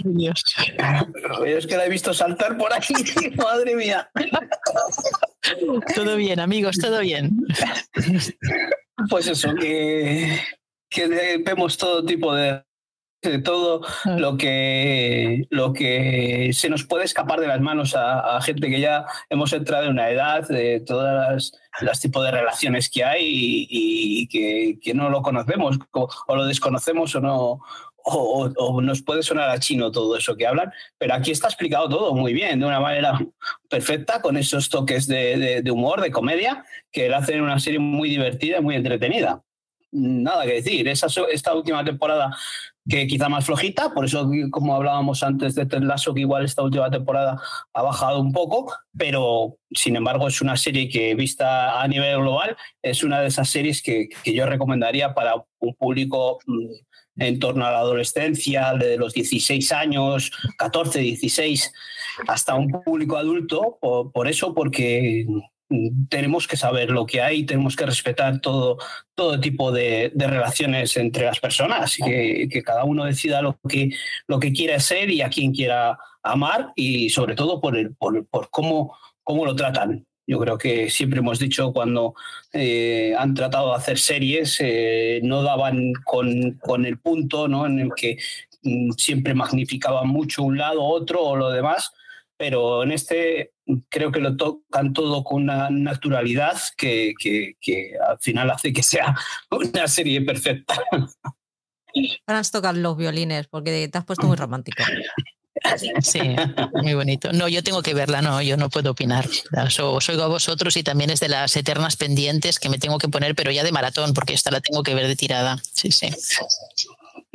S2: Dios. Es que la he visto saltar por aquí. *laughs* Madre mía.
S3: Todo bien, amigos, todo bien.
S2: Pues eso, que, que vemos todo tipo de de todo ah. lo que, lo que se nos puede escapar de las manos a, gente que ya hemos entrado en una edad, de todas las, tipos de relaciones que hay y, que, no lo conocemos o, lo desconocemos o no. O, nos puede sonar a chino todo eso que hablan, pero aquí está explicado todo muy bien, de una manera perfecta, con esos toques de, humor, de comedia, que la hacen una serie muy divertida y muy entretenida nada que decir. Esa, esta última temporada que quizá más flojita, por eso como hablábamos antes de Ted Lasso, que igual esta última temporada ha bajado un poco, pero sin embargo es una serie que vista a nivel global es una de esas series que, que yo recomendaría para un público mm, en torno a la adolescencia, de los 16 años, 14, 16, hasta un público adulto, por, por eso, porque tenemos que saber lo que hay, tenemos que respetar todo, todo tipo de, relaciones entre las personas y que, cada uno decida lo que, lo que quiere ser y a quién quiera amar y sobre todo por, el, por, cómo, cómo lo tratan. Yo creo que siempre hemos dicho cuando eh, han tratado de hacer series, eh, no daban con, con, el punto ¿no? en el que mm, siempre magnificaban mucho un lado, otro o lo demás, pero en este creo que lo tocan todo con una naturalidad que, al final hace que sea una serie perfecta.
S1: Ahora has tocado los violines porque te has puesto muy romántico.
S3: Sí, muy bonito. No, yo tengo que verla, no, yo no puedo opinar. Os oigo a vosotros y también es de las eternas pendientes que me tengo que poner, pero ya de maratón, porque esta la tengo que ver de tirada. Sí, sí.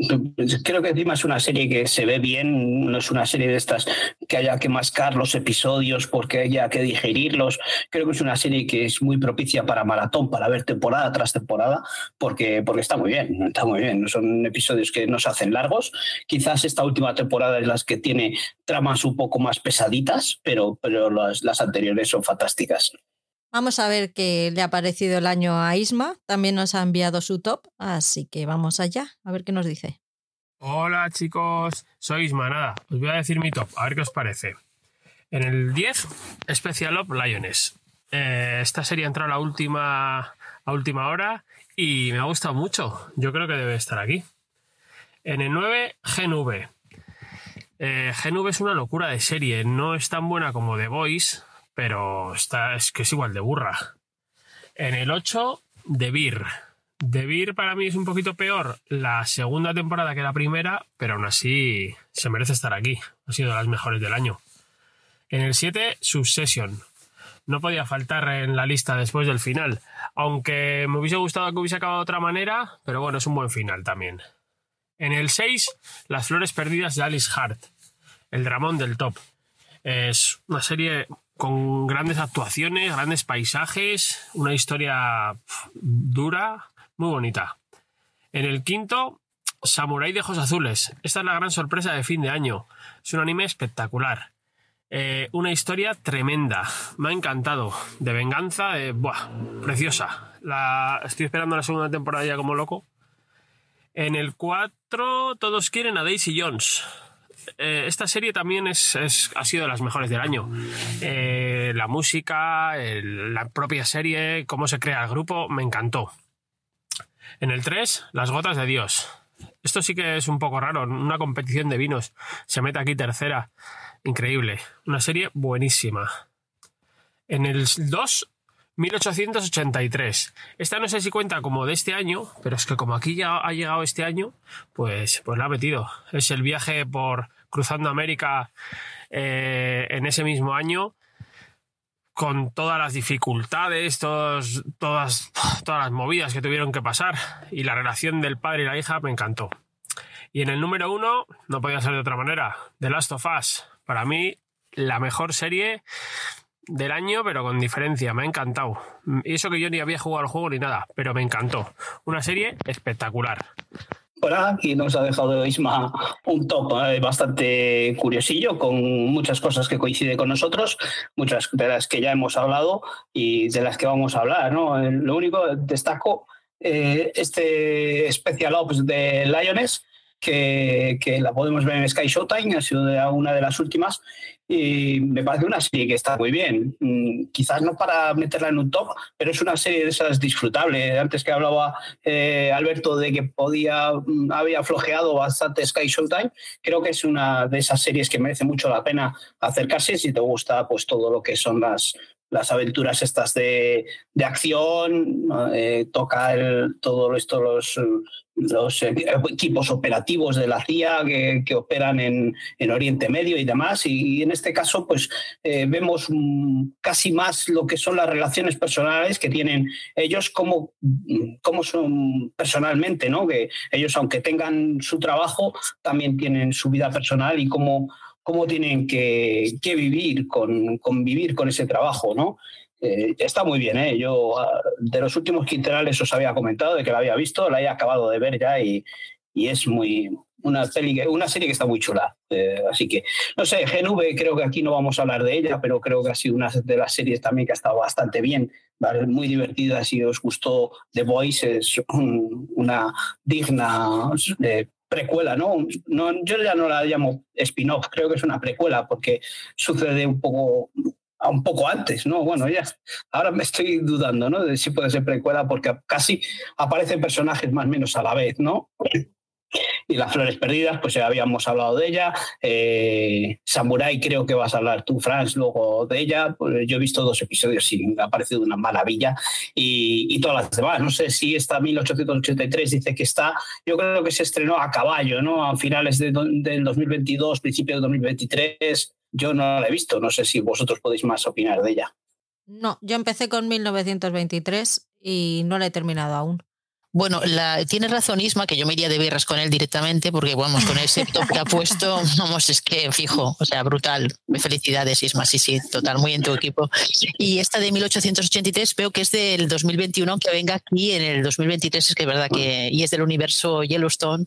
S3: *laughs*
S2: Creo que encima es una serie que se ve bien, no es una serie de estas que haya que mascar los episodios porque haya que digerirlos. Creo que es una serie que es muy propicia para maratón, para ver temporada tras temporada, porque, porque está muy bien, está muy bien. Son episodios que no se hacen largos. Quizás esta última temporada es las que tiene tramas un poco más pesaditas, pero, pero las, las anteriores son fantásticas.
S1: Vamos a ver qué le ha parecido el año a Isma. También nos ha enviado su top, así que vamos allá a ver qué nos dice.
S8: Hola chicos, soy Isma. Nada, os voy a decir mi top, a ver qué os parece. En el 10, Special Op Lioness. Eh, esta serie entrado a la última, a última hora y me ha gustado mucho. Yo creo que debe estar aquí. En el 9, GNV. Eh, GNV es una locura de serie. No es tan buena como The Voice, pero está, es que es igual de burra. En el 8, The Beer. The Beer para mí es un poquito peor la segunda temporada que la primera, pero aún así se merece estar aquí. Ha sido de las mejores del año. En el 7, Succession. No podía faltar en la lista después del final. Aunque me hubiese gustado que hubiese acabado de otra manera, pero bueno, es un buen final también. En el 6, Las Flores Perdidas de Alice Hart. El dramón del top. Es una serie con grandes actuaciones, grandes paisajes, una historia dura, muy bonita. En el quinto, Samurai de Ojos Azules. Esta es la gran sorpresa de fin de año. Es un anime espectacular. Eh, una historia tremenda. Me ha encantado. De venganza, de, buah, preciosa. La, estoy esperando la segunda temporada ya como loco. En el 4 todos quieren a Daisy Jones. Eh, esta serie también es, ha sido de las mejores del año. Eh, la música, la propia serie, cómo se crea el grupo, me encantó. En el 3, Las Gotas de Dios. Esto sí que es un poco raro, una competición de vinos. Se mete aquí tercera. Increíble. Una serie buenísima. En el 2, 1883. Esta no sé si cuenta como de este año, pero es que como aquí ya ha llegado este año, pues, pues la ha metido. Es el viaje por cruzando América eh, en ese mismo año, con todas las dificultades, todos, todas, todas las movidas que tuvieron que pasar. Y la relación del padre y la hija me encantó. Y en el número uno, no podía ser de otra manera, The Last of Us. Para mí, la mejor serie del año, pero con diferencia, me ha encantado. Y eso que yo ni había jugado al juego ni nada, pero me encantó. Una serie espectacular.
S2: Por aquí nos ha dejado Isma un top eh, bastante curiosillo, con muchas cosas que coinciden con nosotros, muchas de las que ya hemos hablado y de las que vamos a hablar. ¿no? Eh, Lo único, destaco eh, este Special Ops de Lioness, que, que la podemos ver en Sky Showtime, ha sido una de las últimas, y me parece una serie que está muy bien. Mm, Quizás no para meterla en un top, pero es una serie de esas disfrutable. Antes que hablaba eh, Alberto de que podía mm, había flojeado bastante Sky Showtime, creo que es una de esas series que merece mucho la pena acercarse si te gusta pues todo lo que son las las aventuras estas de, de acción. Eh, toca el, todo esto, los, los eh, equipos operativos de la CIA que, que operan en, en Oriente Medio y demás. Y, en este caso, pues eh, vemos casi más lo que son las relaciones personales que tienen ellos, como, como son personalmente, ¿no? Que ellos, aunque tengan su trabajo, también tienen su vida personal y cómo, cómo tienen que, que vivir, con, convivir con ese trabajo, ¿no? Eh, está muy bien, ¿eh? Yo ah, de los últimos quinterales os había comentado de que la había visto, la he acabado de ver ya y, y es muy una, peli una serie que está muy chula. Eh, así que, no sé, GNV creo que aquí no vamos a hablar de ella, pero creo que ha sido una de las series también que ha estado bastante bien, ¿vale? muy divertida. Si os gustó The Voice, es un- una digna eh, precuela, ¿no? ¿no? Yo ya no la llamo spin-off, creo que es una precuela porque sucede un poco un poco antes, ¿no? Bueno, ya ahora me estoy dudando, ¿no? De si puede ser precuela porque casi aparecen personajes más o menos a la vez, ¿no? Y las flores perdidas, pues ya habíamos hablado de ella. Eh, Samurai, creo que vas a hablar tú, Franz, luego de ella. Pues yo he visto dos episodios y me ha parecido una maravilla. Y, y todas las demás. No sé si esta 1883 dice que está. Yo creo que se estrenó a caballo, ¿no? A finales de del 2022, principios del 2023. Yo no la he visto. No sé si vosotros podéis más opinar de ella.
S1: No, yo empecé con 1923 y no la he terminado aún.
S3: Bueno, la, tiene razón Isma, que yo me iría de birras con él directamente, porque vamos, con ese top que ha puesto, *laughs* vamos, es que fijo, o sea, brutal. Felicidades, Isma, sí, sí, total, muy en tu equipo. Y esta de 1883 veo que es del 2021, aunque venga aquí en el 2023, es que es verdad que, y es del universo Yellowstone.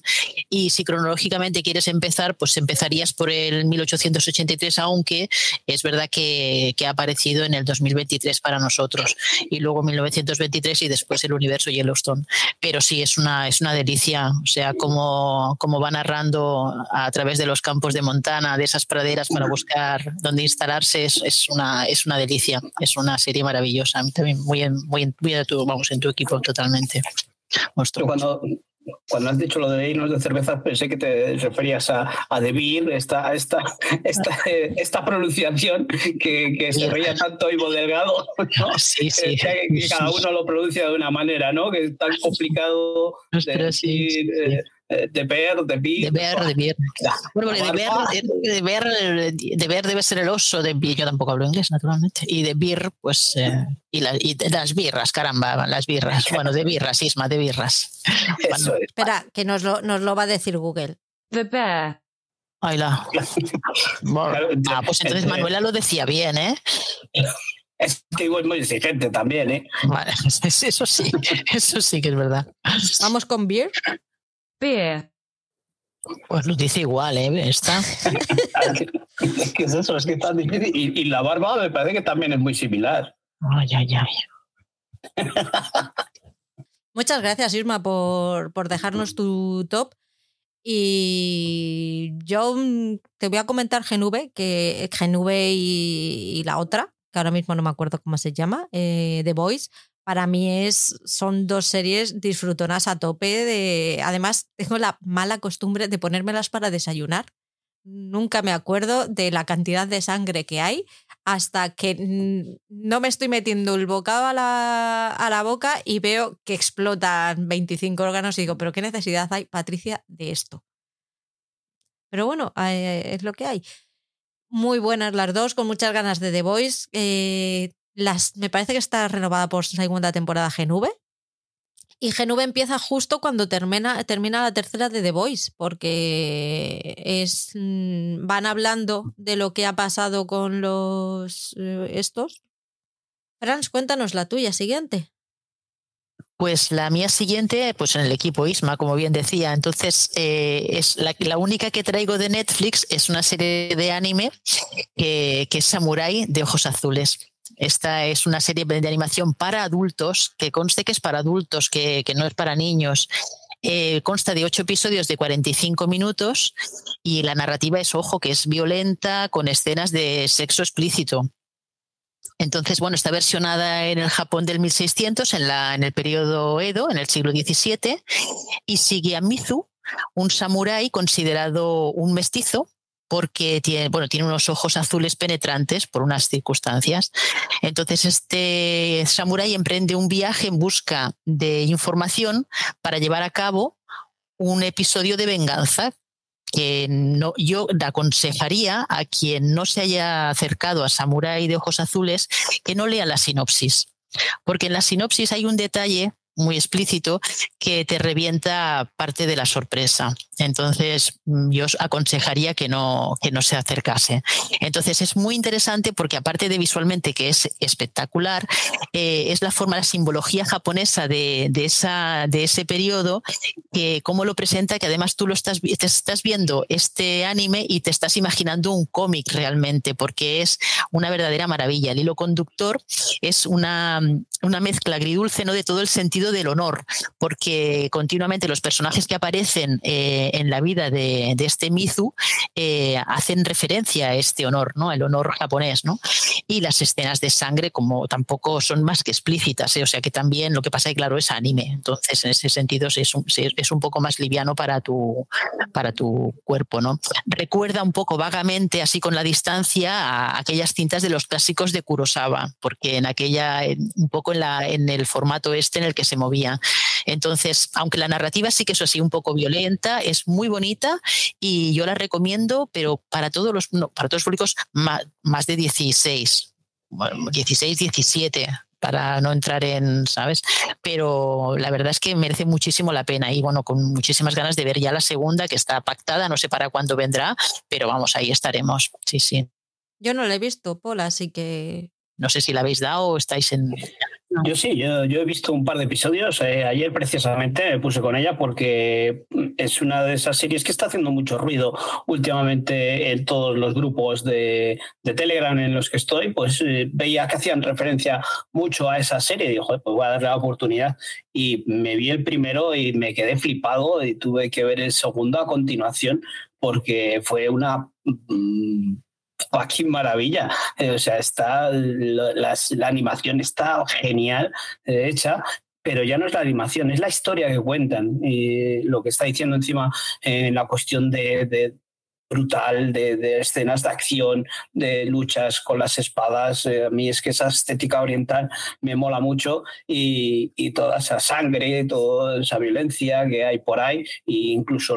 S3: Y si cronológicamente quieres empezar, pues empezarías por el 1883, aunque es verdad que, que ha aparecido en el 2023 para nosotros. Y luego 1923 y después el universo Yellowstone pero sí es una, es una delicia, o sea, como, como va narrando a través de los campos de Montana, de esas praderas para buscar dónde instalarse, es, es una, es una delicia, es una serie maravillosa, también muy en, muy en, muy de tu, vamos, en tu equipo totalmente.
S2: Cuando has dicho lo de vinos de cerveza, pensé que te referías a, a De Beer, esta, esta, esta, *laughs* esta pronunciación que, que se reía tanto Ivo Delgado, ¿no? *laughs*
S3: Sí, sí.
S2: Que, que cada uno lo pronuncia de una manera, ¿no? Que es tan complicado de decir, eh, eh, de ver, de beer.
S3: De ver, de ver.
S2: Ya.
S3: Bueno, porque de ver, de, ver, de ver debe ser el oso, de beer, yo tampoco hablo inglés, naturalmente. Y de beer, pues, eh, y, la- y las birras, caramba, las birras. Bueno, de birras, Isma, de birras. *laughs*
S2: Eso es.
S1: Espera, que nos lo, nos lo va a decir Google.
S6: The bear.
S3: Ahí la.
S2: Claro,
S3: Ah, pues entonces
S2: entre-
S3: Manuela lo decía bien, ¿eh? *laughs*
S2: Es que es muy exigente también, ¿eh?
S3: Vale, *laughs* eso sí, eso sí que es verdad.
S1: Vamos con Beer.
S6: Beer.
S3: Pues lo dice igual, ¿eh? Está. *laughs*
S2: Es que es eso, es que es tan difícil. Y, y la barba me parece que también es muy similar.
S3: Ay, ay, ay. *laughs*
S1: Muchas gracias, Irma, por, por dejarnos tu top. Y yo te voy a comentar Genuve, que Genuve y, y la otra, que ahora mismo no me acuerdo cómo se llama, eh, The Voice, para mí es, son dos series disfrutonas a tope. De, además, tengo la mala costumbre de ponérmelas para desayunar. Nunca me acuerdo de la cantidad de sangre que hay hasta que no me estoy metiendo el bocado a la, a la boca y veo que explotan 25 órganos y digo, pero ¿qué necesidad hay, Patricia, de esto? Pero bueno, eh, es lo que hay. Muy buenas las dos, con muchas ganas de The Voice. Eh, las, me parece que está renovada por segunda temporada GNV. Y GNV empieza justo cuando termina, termina la tercera de The Voice, porque es, mm, van hablando de lo que ha pasado con los eh, estos. Franz, cuéntanos la tuya siguiente.
S3: Pues la mía siguiente, pues en el equipo Isma, como bien decía. Entonces, eh, es la, única que traigo de Netflix es una serie de anime que, que es Samurai de Ojos Azules. Esta es una serie de animación para adultos, que conste que es para adultos, que, no es para niños. Eh, consta de ocho episodios de 45 minutos y la narrativa es, ojo, que es violenta, con escenas de sexo explícito. Entonces, bueno, está versionada en el Japón del 1600, en, la, en el periodo Edo, en el siglo XVII, y sigue a Mizu, un samurái considerado un mestizo, porque tiene, bueno, tiene unos ojos azules penetrantes por unas circunstancias. Entonces, este samurái emprende un viaje en busca de información para llevar a cabo un episodio de venganza que no, yo aconsejaría a quien no se haya acercado a Samurai de Ojos Azules que no lea la sinopsis. Porque en la sinopsis hay un detalle muy explícito que te revienta parte de la sorpresa. Entonces, mm, yo os aconsejaría que no, que no se acercase. Entonces, es muy interesante porque aparte de visualmente que es espectacular, eh, es la forma, la simbología japonesa de, de, esa, de ese periodo, que cómo lo presenta, que además tú lo estás, te estás viendo este anime y te estás imaginando un cómic realmente, porque es una verdadera maravilla. El hilo conductor es una, una mezcla agridulce ¿no? de todo el sentido del honor, porque continuamente los personajes que aparecen eh, en la vida de, de este Mizu eh, hacen referencia a este honor, ¿no? El honor japonés, ¿no? Y las escenas de sangre, como tampoco son más que explícitas, ¿eh? o sea que también lo que pasa es claro es anime. Entonces, en ese sentido, es un, es un poco más liviano para tu, para tu cuerpo, ¿no? Recuerda un poco vagamente, así con la distancia, a aquellas cintas de los clásicos de Kurosawa, porque en aquella, un poco en, la, en el formato este en el que se movía. Entonces, aunque la narrativa sí que es así un poco violenta, es muy bonita y yo la recomiendo, pero para todos los, no, para todos los públicos más, más de 16, 16, 17 para no entrar en, ¿sabes? Pero la verdad es que merece muchísimo la pena y bueno, con muchísimas ganas de ver ya la segunda que está pactada, no sé para cuándo vendrá, pero vamos, ahí estaremos. Sí, sí.
S1: Yo no la he visto, Paula, así que
S3: no sé si la habéis dado o estáis en.
S2: Yo sí, yo, yo, he visto un par de episodios. Eh, ayer precisamente me puse con ella porque es una de esas series que está haciendo mucho ruido últimamente en todos los grupos de, de Telegram en los que estoy. Pues eh, veía que hacían referencia mucho a esa serie. Digo, pues voy a darle la oportunidad. Y me vi el primero y me quedé flipado y tuve que ver el segundo a continuación porque fue una. Joaquín Maravilla. Eh, o sea, está la, animación está genial eh, hecha, pero ya no es la animación, es la historia que cuentan. Y lo que está diciendo encima en eh, la cuestión de brutal, de, de, escenas de acción, de luchas con las espadas. Eh, a mí es que esa estética oriental me mola mucho y, y toda esa sangre, toda esa violencia que hay por ahí, e incluso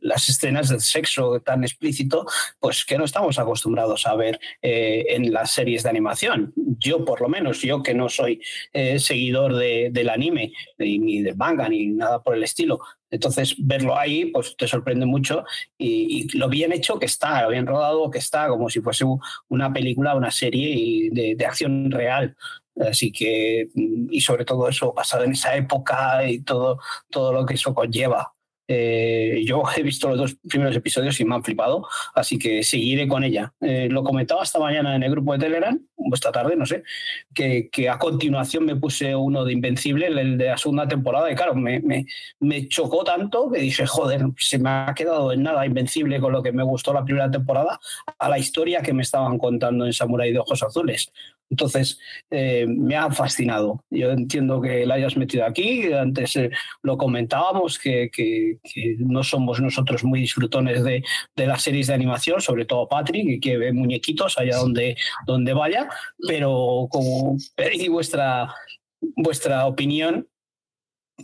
S2: las escenas del sexo tan explícito, pues que no estamos acostumbrados a ver eh, en las series de animación. Yo, por lo menos, yo que no soy eh, seguidor de, del anime, ni del manga, ni nada por el estilo, entonces, verlo ahí, pues te sorprende mucho y, lo bien hecho que está, lo bien rodado que está, como si fuese una película, una serie de, de acción real. Así que, y sobre todo eso, basado en esa época y todo, todo lo que eso conlleva. Eh, yo he visto los dos primeros episodios y me han flipado, así que seguiré con ella. Eh, lo comentaba esta mañana en el grupo de Telegram, o esta tarde, no sé, que, a continuación me puse uno de Invencible, el de la segunda temporada, y claro, me, me, me chocó tanto que dije, joder, se me ha quedado en nada Invencible con lo que me gustó la primera temporada a la historia que me estaban contando en Samurai de Ojos Azules. Entonces, eh, me ha fascinado. Yo entiendo que la hayas metido aquí. Antes eh, lo comentábamos, que, no somos nosotros muy disfrutones de, las series de animación, sobre todo Patrick, que ve muñequitos allá donde, donde vaya. Pero como *laughs* pedí vuestra, vuestra opinión,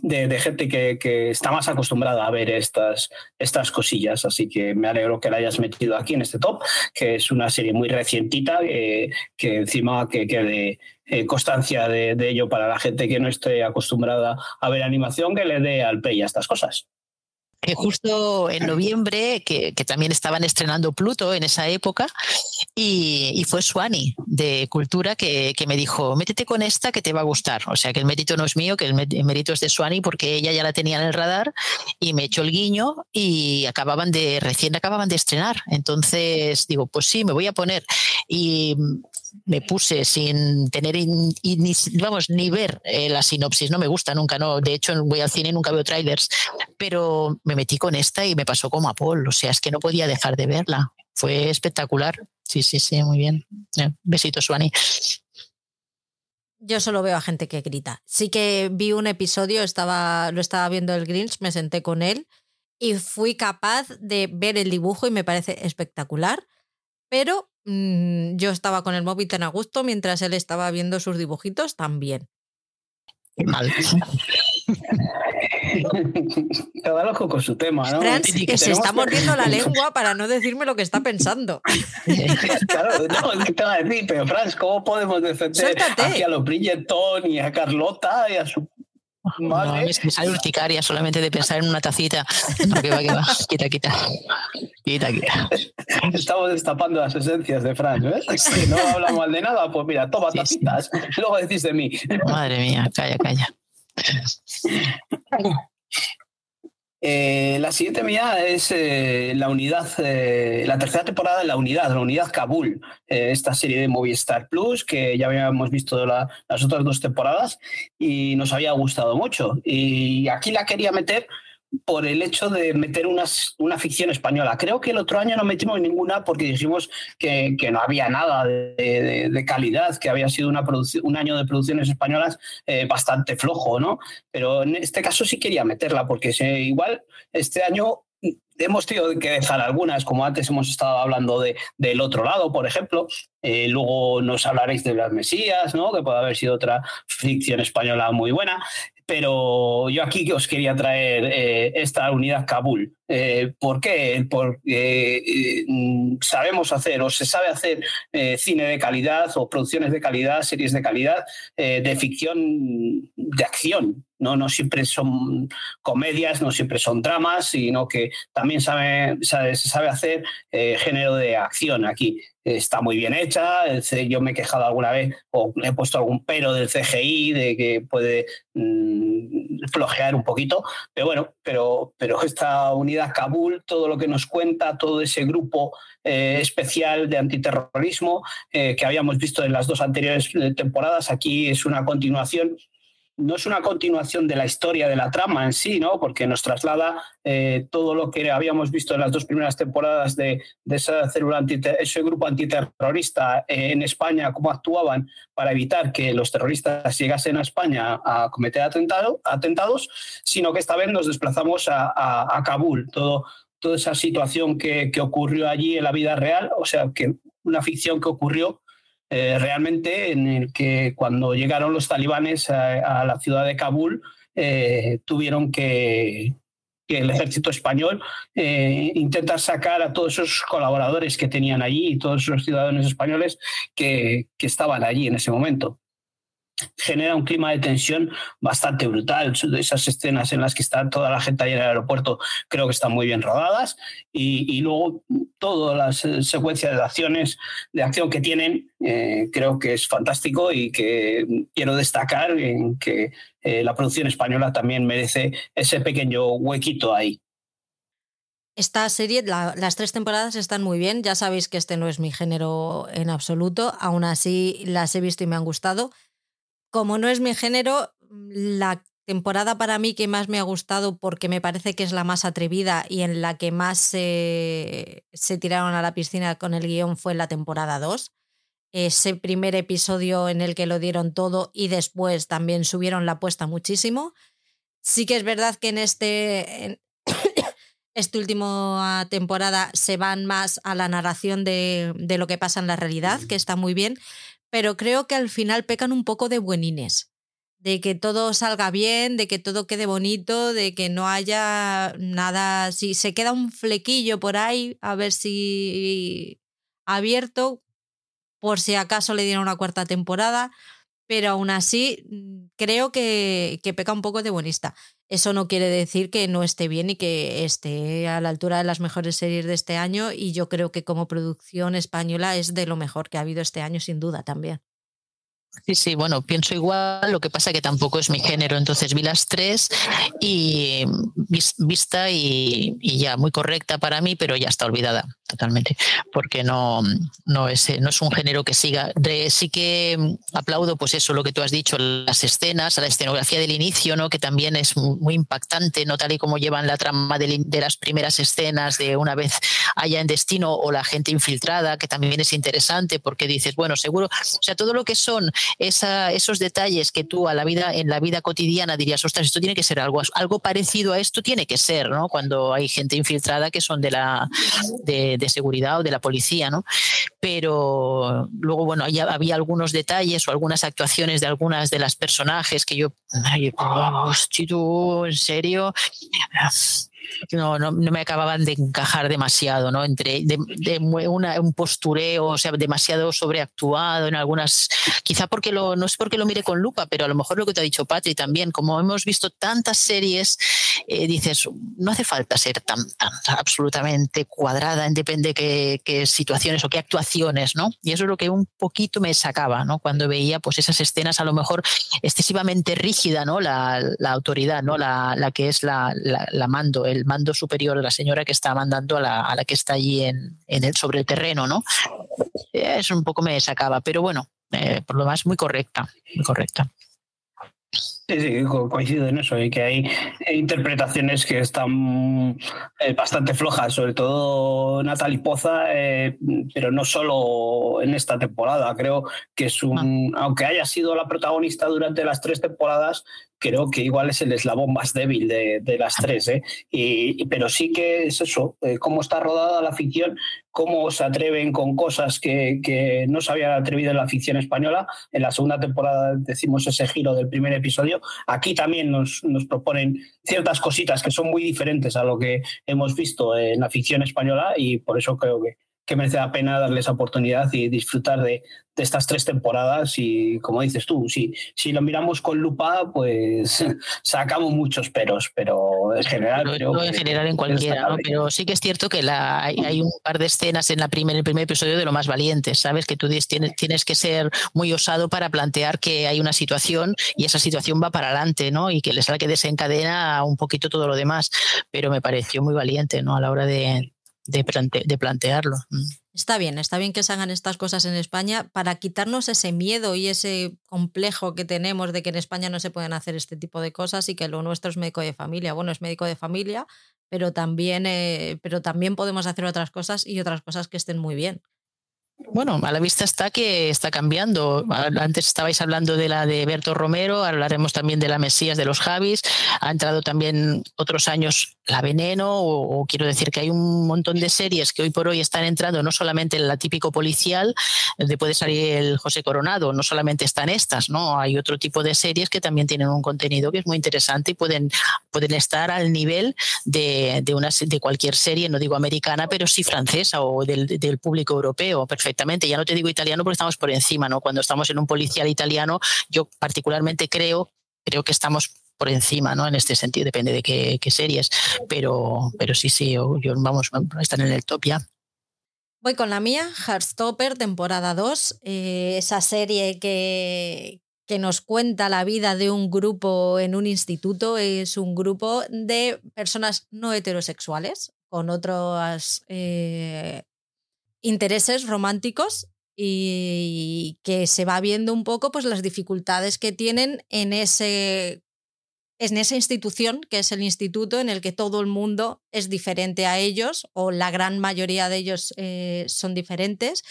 S2: de, gente que, que, está más acostumbrada a ver estas, estas cosillas. Así que me alegro que la hayas metido aquí en este top, que es una serie muy recientita, eh, que encima que quede eh, constancia de, de, ello para la gente que no esté acostumbrada a ver animación, que le dé al play a estas cosas
S3: que justo en noviembre, que, que, también estaban estrenando Pluto en esa época, y, y fue Suani de Cultura que, que, me dijo, métete con esta que te va a gustar. O sea, que el mérito no es mío, que el mérito es de Suani porque ella ya la tenía en el radar y me echó el guiño y acababan de, recién acababan de estrenar. Entonces digo, pues sí, me voy a poner. Y me puse sin tener vamos ni ver eh, la sinopsis no me gusta nunca no de hecho voy al cine nunca veo trailers pero me metí con esta y me pasó como a Paul o sea es que no podía dejar de verla fue espectacular sí sí sí muy bien besitos Suani
S1: yo solo veo a gente que grita. Sí que vi un episodio, estaba, lo estaba viendo el Grinch, me senté con él y fui capaz de ver el dibujo y me parece espectacular, pero mmm, yo estaba con el móvil tan a gusto mientras él estaba viendo sus dibujitos también.
S3: Mal. *laughs*
S2: Cada loco con su tema, ¿no?
S1: Franz, que se está mordiendo la *laughs* lengua para no decirme lo que está pensando. *laughs*
S2: claro, no, ¿qué te va a decir? Pero, Franz, ¿cómo podemos defender a los Bridgerton y a Carlota y a su
S3: Vale. No, me sale urticaria solamente de pensar en una tacita. No, que va, que va. Quita, quita. Quita, quita.
S2: Estamos destapando las esencias de Fran, ¿ves? Si no hablamos mal de nada, pues mira, toma sí, tacitas. Sí. Luego decís de mí.
S3: Madre mía, calla, calla. *laughs*
S2: Eh, la siguiente mía es eh, la unidad, eh, la tercera temporada de la unidad, la unidad Kabul, esta serie de Movistar Plus que ya habíamos visto la, las otras dos temporadas y nos había gustado mucho. Y aquí la quería meter por el hecho de meter unas, una ficción española. Creo que el otro año no metimos ninguna porque dijimos que, que no había nada de, de, calidad, que había sido una un año de producciones españolas eh, bastante flojo, ¿no? Pero en este caso sí quería meterla porque igual este año hemos tenido que dejar algunas, como antes hemos estado hablando de, del otro lado, por ejemplo. Eh, luego nos hablaréis de las Mesías, ¿no? que puede haber sido otra ficción española muy buena. Pero yo aquí os quería traer eh, esta unidad Kabul. Eh, ¿Por qué? Porque eh, sabemos hacer o se sabe hacer cine de calidad o producciones de calidad, series de calidad, de ficción de acción. ¿No? no siempre son comedias, no siempre son dramas, sino que también sabe, sabe, se sabe hacer género de acción aquí está muy bien hecha. Yo me he quejado alguna vez o he puesto algún pero del CGI, de que puede mmm, flojear un poquito. Pero bueno, pero, pero esta unidad Kabul, todo lo que nos cuenta, todo ese grupo eh, especial de antiterrorismo eh, que habíamos visto en las dos anteriores temporadas, aquí es una continuación no es una continuación de la historia de la trama en sí, ¿no? porque nos traslada eh, todo lo que habíamos visto en las dos primeras temporadas de, esa célula ese grupo antiterrorista eh, en España, cómo actuaban para evitar que los terroristas llegasen a España a cometer atentado, atentados, sino que esta vez nos desplazamos a, Kabul, toda esa situación que, que ocurrió allí en la vida real, o sea, que una ficción que ocurrió eh, realmente en el que cuando llegaron los talibanes a, la ciudad de Kabul eh, tuvieron que, que, el ejército español eh, intentar sacar a todos esos colaboradores que tenían allí y todos esos ciudadanos españoles que, que estaban allí en ese momento genera un clima de tensión bastante brutal. Esas escenas en las que está toda la gente ahí en el aeropuerto creo que están muy bien rodadas y, luego todas las secuencias de acciones de acción que tienen eh, creo que es fantástico y que quiero destacar que eh, la producción española también merece ese pequeño huequito ahí.
S1: esta serie, las tres temporadas están muy bien. Ya sabéis que este no es mi género en absoluto. Aún así, las he visto y me han gustado. Como no es mi género, la temporada para mí que más me ha gustado porque me parece que es la más atrevida y en la que más se tiraron a la piscina con el guion fue la temporada 2. Ese primer episodio en el que lo dieron todo y después también subieron la apuesta muchísimo. Sí que es verdad que en este, en *coughs* esta última temporada se van más a la narración de, de lo que pasa en la realidad, que está muy bien, pero creo que al final pecan un poco de buenines de que todo salga bien, de que todo quede bonito, de que no haya nada, si se queda un flequillo por ahí, a ver si abierto, por si acaso le dieron una cuarta temporada, pero aún así mm, creo que, que peca un poco de buenista. Eso no quiere decir que no esté bien y que esté a la altura de las mejores series de este año y yo creo que como producción española es de lo mejor que ha habido este año sin duda también.
S3: Sí, sí, bueno, pienso igual, lo que pasa que tampoco es mi género, entonces vi las tres y vista y, ya muy correcta para mí, pero ya está olvidada totalmente, porque no, no, es, no es un género que siga. sí que aplaudo, pues eso, lo que tú has dicho, las escenas, la escenografía del inicio, ¿no? que también es muy impactante, no tal y como llevan la trama de, de las primeras escenas de una vez allá en destino o la gente infiltrada, que también es interesante, porque dices, bueno, seguro, o sea, todo lo que son esa, esos detalles que tú a la vida, en la vida cotidiana dirías, ostras, esto tiene que ser algo, algo parecido a esto tiene que ser, ¿no? Cuando hay gente infiltrada que son de la de, seguridad o de la policía, ¿no? Pero luego, bueno, había algunos detalles o algunas actuaciones de algunas de las personajes que yo, ay, tú, en serio, no, no, me acababan de encajar demasiado, ¿no? Entre de, un postureo, o sea, demasiado sobreactuado en algunas, quizá porque lo, no es porque lo mire con lupa, pero a lo mejor lo que te ha dicho Patri también, como hemos visto tantas series, eh, dices, no hace falta ser tan, absolutamente cuadrada, depende qué, qué situaciones o qué actuaciones, ¿no? Y eso es lo que un poquito me sacaba, ¿no? Cuando veía pues esas escenas a lo mejor excesivamente rígida, ¿no? La, autoridad, ¿no? La, que es la, mando, el mando superior la señora que está mandando a la, que está allí en, en, el, sobre el terreno, ¿no? Eso un poco me sacaba, pero bueno, eh, por lo más muy correcta, muy correcta.
S2: Sí, sí, coincido en eso, y que hay interpretaciones que están eh, bastante flojas, sobre todo Natalie Poza, eh, pero no solo en esta temporada. Creo que es un, ah. aunque haya sido la protagonista durante las tres temporadas, creo que igual es el eslabón más débil de, las tres. ¿eh? Y, pero sí que es eso, eh, cómo está rodada la ficción, cómo se atreven con cosas que, que, no se habían atrevido en la ficción española. En la segunda temporada decimos ese giro del primer episodio. Aquí también nos, nos proponen ciertas cositas que son muy diferentes a lo que hemos visto en la ficción española y por eso creo que que merece la pena darle esa oportunidad y disfrutar de, estas tres temporadas. Y como dices tú, si, si lo miramos con lupa, pues *laughs* sacamos muchos peros, pero en general.
S3: No, en general en cualquiera, pero sí que es cierto que la, hay, un par de escenas en, la primer, el primer episodio de lo más valientes, ¿sabes? Que tú tienes, tienes que ser muy osado para plantear que hay una situación y esa situación va para adelante, ¿no? Y que les que desencadena un poquito todo lo demás, pero me pareció muy valiente, ¿no? A la hora de, de, plantearlo. Mm.
S1: Está bien, está bien que se hagan estas cosas en España para quitarnos ese miedo y ese complejo que tenemos de que en España no se pueden hacer este tipo de cosas y que lo nuestro es médico de familia. Bueno, es médico de familia, pero también, eh, pero también podemos hacer otras cosas y otras cosas que estén muy bien.
S3: Bueno, a la vista está que está cambiando. Antes estabais hablando de la de Berto Romero, hablaremos también de la Mesías de los Javis. Ha entrado también otros años La Veneno, o, quiero decir que hay un montón de series que hoy por hoy están entrando, no solamente en la típico policial, de puede salir el José Coronado, no solamente están estas, ¿no? Hay otro tipo de series que también tienen un contenido que es muy interesante y pueden, pueden estar al nivel de, de, una, de cualquier serie, no digo americana, pero sí francesa o del, del público europeo. Perfecto perfectamente. Ya no te digo italiano porque estamos por encima, ¿no? Cuando estamos en un policial italiano, yo particularmente creo, creo que estamos por encima, ¿no? En este sentido, depende de qué, series. Pero, pero sí, sí, yo, vamos, están en el top ya.
S1: Voy con la mía, Heartstopper, temporada 2. Eh, esa serie que, que nos cuenta la vida de un grupo en un instituto. Es un grupo de personas no heterosexuales, con otros eh, intereses románticos y que se va viendo un poco pues las dificultades que tienen en ese en esa institución que es el instituto en el que todo el mundo es diferente a ellos o la gran mayoría de ellos eh, son diferentes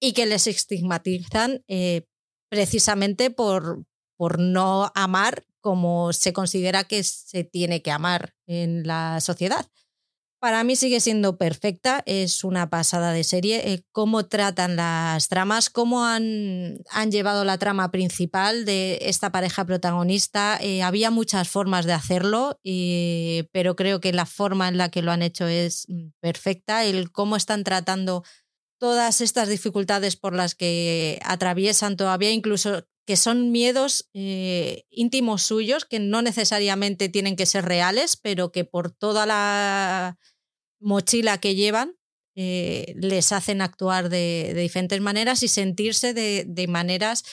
S1: y que les estigmatizan eh, precisamente por, por no amar como se considera que se tiene que amar en la sociedad. Para mí sigue siendo perfecta, es una pasada de serie. Eh, cómo tratan las tramas, cómo han, han, llevado la trama principal de esta pareja protagonista. Eh, había muchas formas de hacerlo, pero creo que la forma en la que lo han hecho es mm, perfecta. El cómo están tratando todas estas dificultades por las que atraviesan todavía, incluso que son miedos eh, íntimos suyos, que no necesariamente tienen que ser reales, pero que por toda la mochila que llevan eh, les hacen actuar de, diferentes maneras y sentirse de, maneras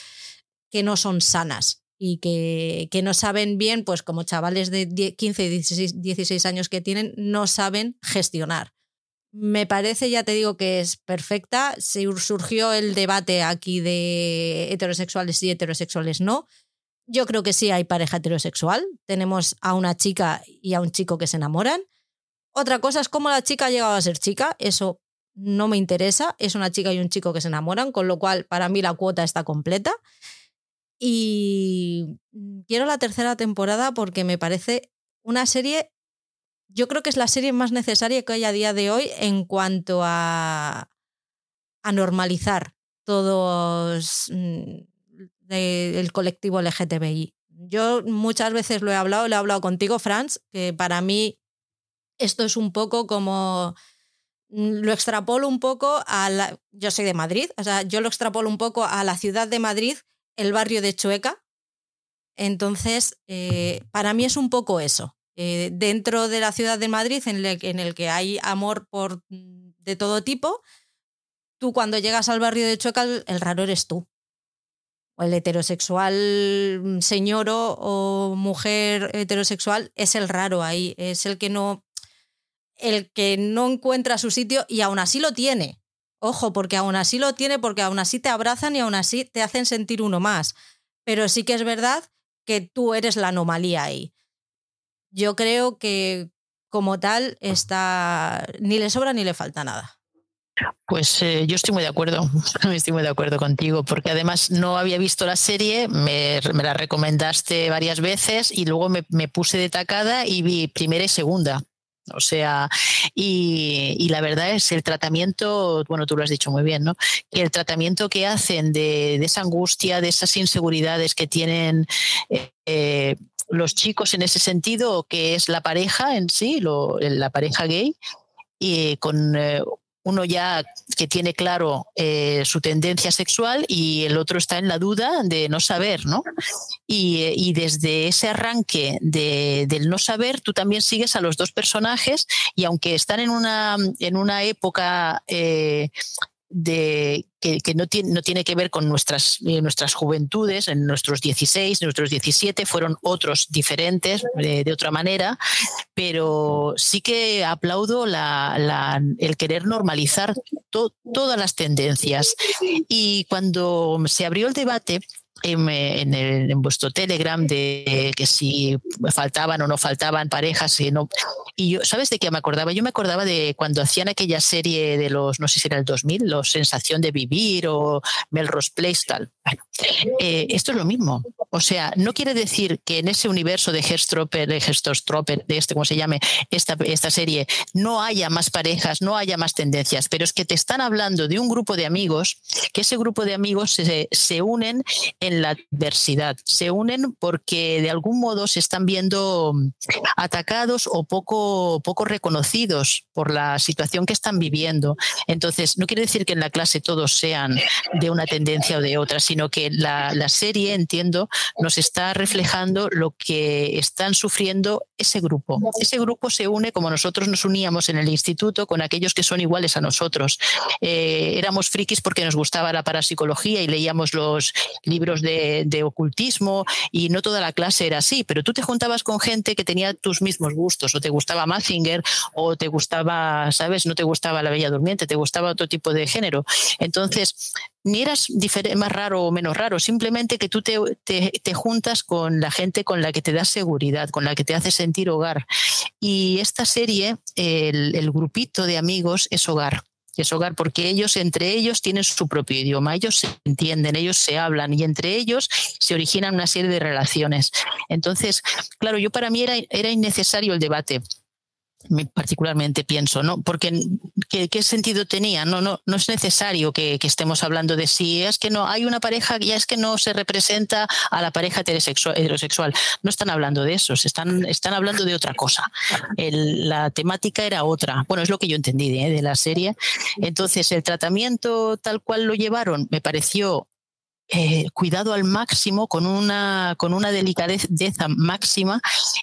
S1: que no son sanas y que, que, no saben bien, pues como chavales de 15 y 16, 16 años que tienen, no saben gestionar. Me parece, ya te digo, que es perfecta. Se surgió el debate aquí de heterosexuales y heterosexuales no. Yo creo que sí hay pareja heterosexual. Tenemos a una chica y a un chico que se enamoran. Otra cosa es cómo la chica ha llegado a ser chica, eso no me interesa, es una chica y un chico que se enamoran, con lo cual para mí la cuota está completa. Y quiero la tercera temporada porque me parece una serie, yo creo que es la serie más necesaria que hay a día de hoy en cuanto a, a normalizar todos mm, el colectivo LGTBI. Yo muchas veces lo he hablado, lo he hablado contigo, Franz, que para mí esto es un poco como mm, lo extrapolo un poco a la, yo soy de Madrid, o sea, yo lo extrapolo un poco a la ciudad de Madrid, el barrio de Chueca. Entonces, eh, para mí es un poco eso. Eh, dentro de la ciudad de Madrid, en el, el, que hay amor por, mm, de todo tipo, tú cuando llegas al barrio de Chueca, el, raro eres tú. O el heterosexual mm, señor o mujer heterosexual es el raro ahí, es el que no el que no encuentra su sitio y aún así lo tiene. Ojo, porque aún así lo tiene, porque aún así te abrazan y aún así te hacen sentir uno más. Pero sí que es verdad que tú eres la anomalía ahí. Yo creo que como tal está ni le sobra ni le falta nada.
S3: Pues eh, yo estoy muy de acuerdo, *laughs* estoy muy de acuerdo contigo, porque además no había visto la serie, me, la recomendaste varias veces y luego me, me, puse de tacada y vi primera y segunda. O sea, y, la verdad es el tratamiento, bueno, tú lo has dicho muy bien, ¿no? El tratamiento que hacen de, esa angustia, de esas inseguridades que tienen eh, los chicos en ese sentido, que es la pareja en sí, la pareja gay, y con eh, uno ya que tiene claro eh, su tendencia sexual y el otro está en la duda de no saber, ¿no? Y, desde ese arranque del no saber, tú también sigues a los dos personajes y aunque están en una, en una época eh, de, que, no, tiene, no tiene que ver con nuestras, eh, nuestras juventudes, en nuestros 16, nuestros 17 fueron otros diferentes de, otra manera, pero sí que aplaudo la, el querer normalizar todas las tendencias. Y cuando se abrió el debate, en, en, vuestro Telegram de que si faltaban o no faltaban parejas y no. Y yo sabes de qué me acordaba yo me acordaba de cuando hacían aquella serie de los no sé si era el 2000 los sensación de vivir o Melrose Place tal eh, esto es lo mismo o sea no quiere decir que en ese universo de Herstropper de Herstropper de este como se llame esta, esta serie no haya más parejas no haya más tendencias pero es que te están hablando de un grupo de amigos que ese grupo de amigos se, se unen en en la adversidad. Se unen porque de algún modo se están viendo atacados o poco, poco reconocidos por la situación que están viviendo. Entonces, no quiere decir que en la clase todos sean de una tendencia o de otra, sino que la, serie, entiendo, nos está reflejando lo que están sufriendo ese grupo. Ese grupo se une como nosotros nos uníamos en el instituto con aquellos que son iguales a nosotros. Eh, éramos frikis porque nos gustaba la parapsicología y leíamos los libros de, de ocultismo y no toda la clase era así, pero tú te juntabas con gente que tenía tus mismos gustos, o te gustaba Mazinger, o te gustaba, ¿sabes? No te gustaba La Bella Durmiente, te gustaba otro tipo de género. Entonces, ni eras más raro o menos raro, simplemente que tú te, te, juntas con la gente con la que te da seguridad, con la que te hace sentir hogar. Y esta serie, el, el grupito de amigos es hogar es hogar, porque ellos entre ellos tienen su propio idioma, ellos se entienden, ellos se hablan y entre ellos se originan una serie de relaciones. Entonces, claro, yo para mí era, era innecesario el debate particularmente pienso, ¿no? Porque ¿qué, sentido tenía? No, no, no es necesario que, estemos hablando de si es que no hay una pareja, ya es que no se representa a la pareja heterosexual. No están hablando de eso, están, están hablando de otra cosa. la temática era otra. Bueno, es lo que yo entendí de la serie. Entonces, el tratamiento tal cual lo llevaron me pareció eh, cuidado al máximo, con una, con una delicadeza máxima,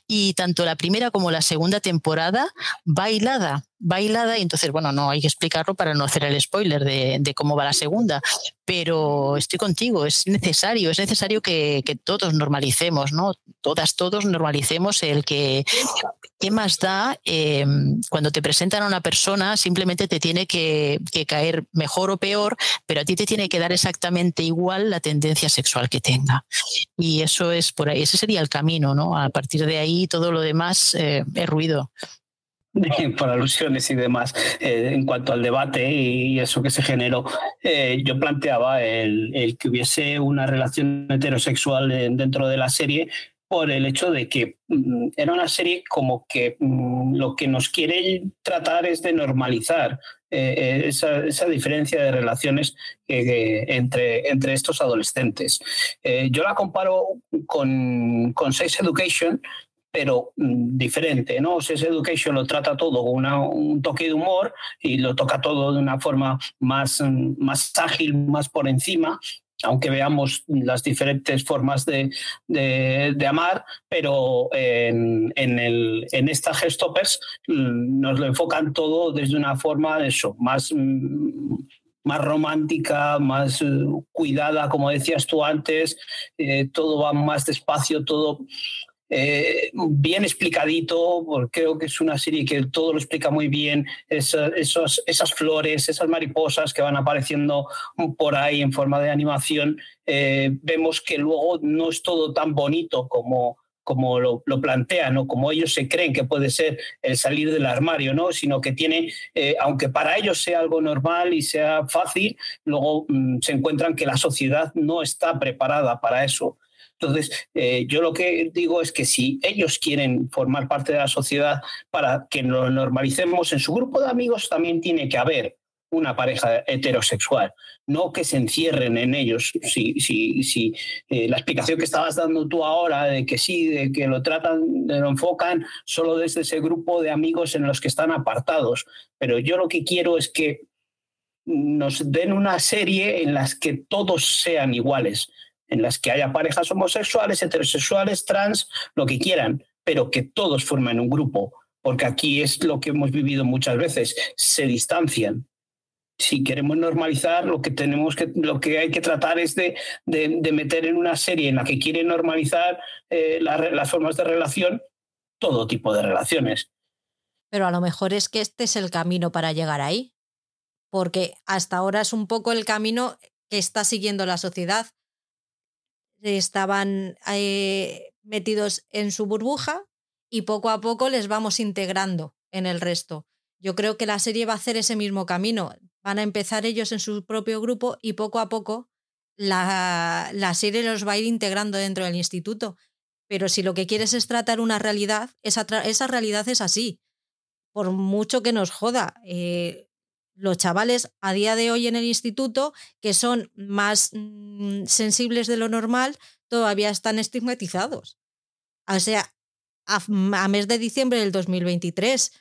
S3: y tanto la primera como la segunda temporada bailada, bailada, y entonces, bueno, no hay que explicarlo para no hacer el spoiler de, cómo va la segunda, pero estoy contigo, es necesario, es necesario que, todos normalicemos, ¿no? Todas, todos normalicemos el que, ¿qué más da eh, cuando te presentan a una persona? Simplemente te tiene que, que, caer mejor o peor, pero a ti te tiene que dar exactamente igual la tendencia sexual que tenga. Y eso es por ahí, ese sería el camino, ¿no? A partir de ahí todo lo demás eh, es ruido. *laughs*
S2: por alusiones y demás, eh, en cuanto al debate y eso que se generó, eh, yo planteaba el, que hubiese una relación heterosexual dentro de la serie por el hecho de que mm, era una serie como que mm, lo que nos quiere tratar es de normalizar eh, esa, diferencia de relaciones entre, estos adolescentes. yo la comparo con Sex Education, pero mm, diferente, ¿no? Sex Education lo trata todo con un toque de humor y lo toca todo de una forma más, mm, más ágil, más por encima, aunque veamos las diferentes formas de, de, amar, pero en, en, el, en esta Gestoppers mm, nos lo enfocan todo desde una forma de eso, más, más romántica, más eh, cuidada, como decías tú antes, eh, todo va más despacio, todo eh, bien explicadito, porque creo que es una serie que todo lo explica muy bien, esos, esas flores, esas mariposas que van apareciendo por ahí en forma de animación, eh, vemos que luego no es todo tan bonito como, como lo, plantean o como ellos se creen que puede ser el salir del armario, ¿no? sino que tiene, eh, aunque para ellos sea algo normal y sea fácil, luego mm, se encuentran que la sociedad no está preparada para eso. Entonces, eh, yo lo que digo es que si ellos quieren formar parte de la sociedad para que lo normalicemos, en su grupo de amigos también tiene que haber una pareja heterosexual, no que se encierren en ellos. Si, si, si eh, la explicación que estabas dando tú ahora de que sí, de que lo tratan, lo enfocan solo desde ese grupo de amigos en los que están apartados, pero yo lo que quiero es que nos den una serie en las que todos sean iguales, en las que haya parejas homosexuales, heterosexuales, trans, lo que quieran, pero que todos formen un grupo, porque aquí es lo que hemos vivido muchas veces, se distancian. Si queremos normalizar, lo que tenemos que, lo que hay que tratar es de, de, meter en una serie en la que quiere normalizar eh, las formas de relación, todo tipo de relaciones.
S1: Pero a lo mejor es que este es el camino para llegar ahí, porque hasta ahora es un poco el camino que está siguiendo la sociedad estaban eh, metidos en su burbuja y poco a poco les vamos integrando en el resto. Yo creo que la serie va a hacer ese mismo camino. Van a empezar ellos en su propio grupo y poco a poco la, la serie los va a ir integrando dentro del instituto. Pero si lo que quieres es tratar una realidad, esa, esa realidad es así. Por mucho que nos joda. Eh, los chavales a día de hoy en el instituto, que son más mm, sensibles de lo normal, todavía están estigmatizados. O sea, a, mes de diciembre del 2023,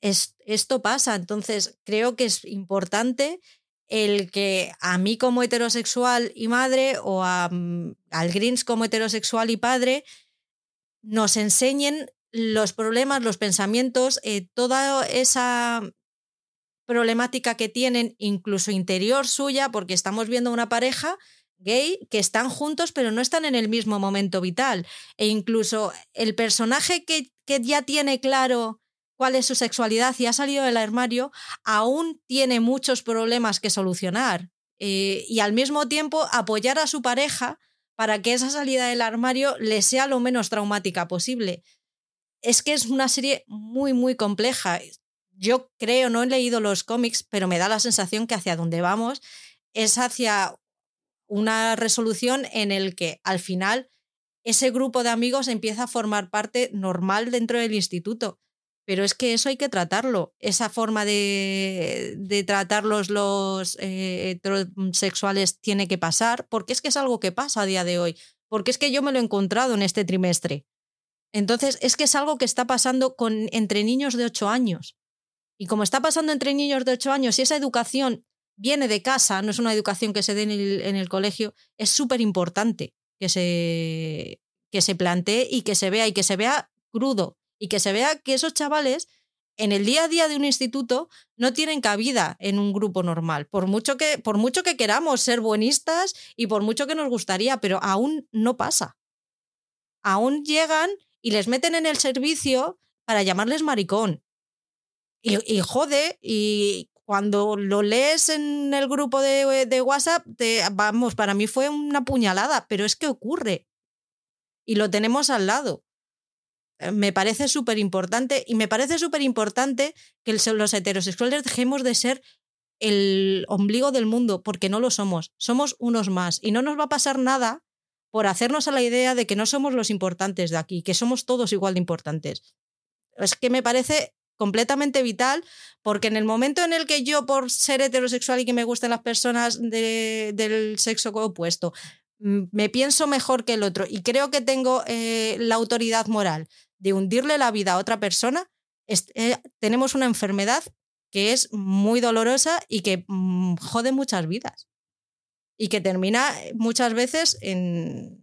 S1: es, esto pasa. Entonces, creo que es importante el que a mí como heterosexual y madre o a, mm, al Greens como heterosexual y padre nos enseñen los problemas, los pensamientos, eh, toda esa problemática que tienen, incluso interior suya, porque estamos viendo una pareja gay que están juntos pero no están en el mismo momento vital. E incluso el personaje que, que ya tiene claro cuál es su sexualidad y ha salido del armario, aún tiene muchos problemas que solucionar. Eh, y al mismo tiempo apoyar a su pareja para que esa salida del armario le sea lo menos traumática posible. Es que es una serie muy, muy compleja. Yo creo, no he leído los cómics, pero me da la sensación que hacia donde vamos es hacia una resolución en el que al final ese grupo de amigos empieza a formar parte normal dentro del instituto. Pero es que eso hay que tratarlo. Esa forma de, de tratarlos los eh, heterosexuales tiene que pasar, porque es que es algo que pasa a día de hoy. Porque es que yo me lo he encontrado en este trimestre. Entonces, es que es algo que está pasando con, entre niños de 8 años. Y como está pasando entre niños de 8 años y esa educación viene de casa, no es una educación que se dé en el, en el colegio, es súper importante que se, que se plantee y que se vea y que se vea crudo y que se vea que esos chavales en el día a día de un instituto no tienen cabida en un grupo normal, por mucho que, por mucho que queramos ser buenistas y por mucho que nos gustaría, pero aún no pasa. Aún llegan y les meten en el servicio para llamarles maricón. Y, y jode, y cuando lo lees en el grupo de, WhatsApp, vamos, para mí fue una puñalada, pero es que ocurre. Y lo tenemos al lado. Eh, me parece súper importante y me parece súper importante que los heterosexuales dejemos de ser el ombligo del mundo, porque no lo somos, somos unos más y no nos va a pasar nada por hacernos a la idea de que no somos los importantes de aquí, que somos todos igual de importantes. Es que me parece completamente vital, porque en el momento en el que yo, por ser heterosexual y que me gusten las personas del sexo opuesto, me pienso mejor que el otro y creo que tengo eh, la autoridad moral de hundirle la vida a otra persona, eh, tenemos una enfermedad que es muy dolorosa y que mm, jode muchas vidas. Y que termina eh, muchas veces en,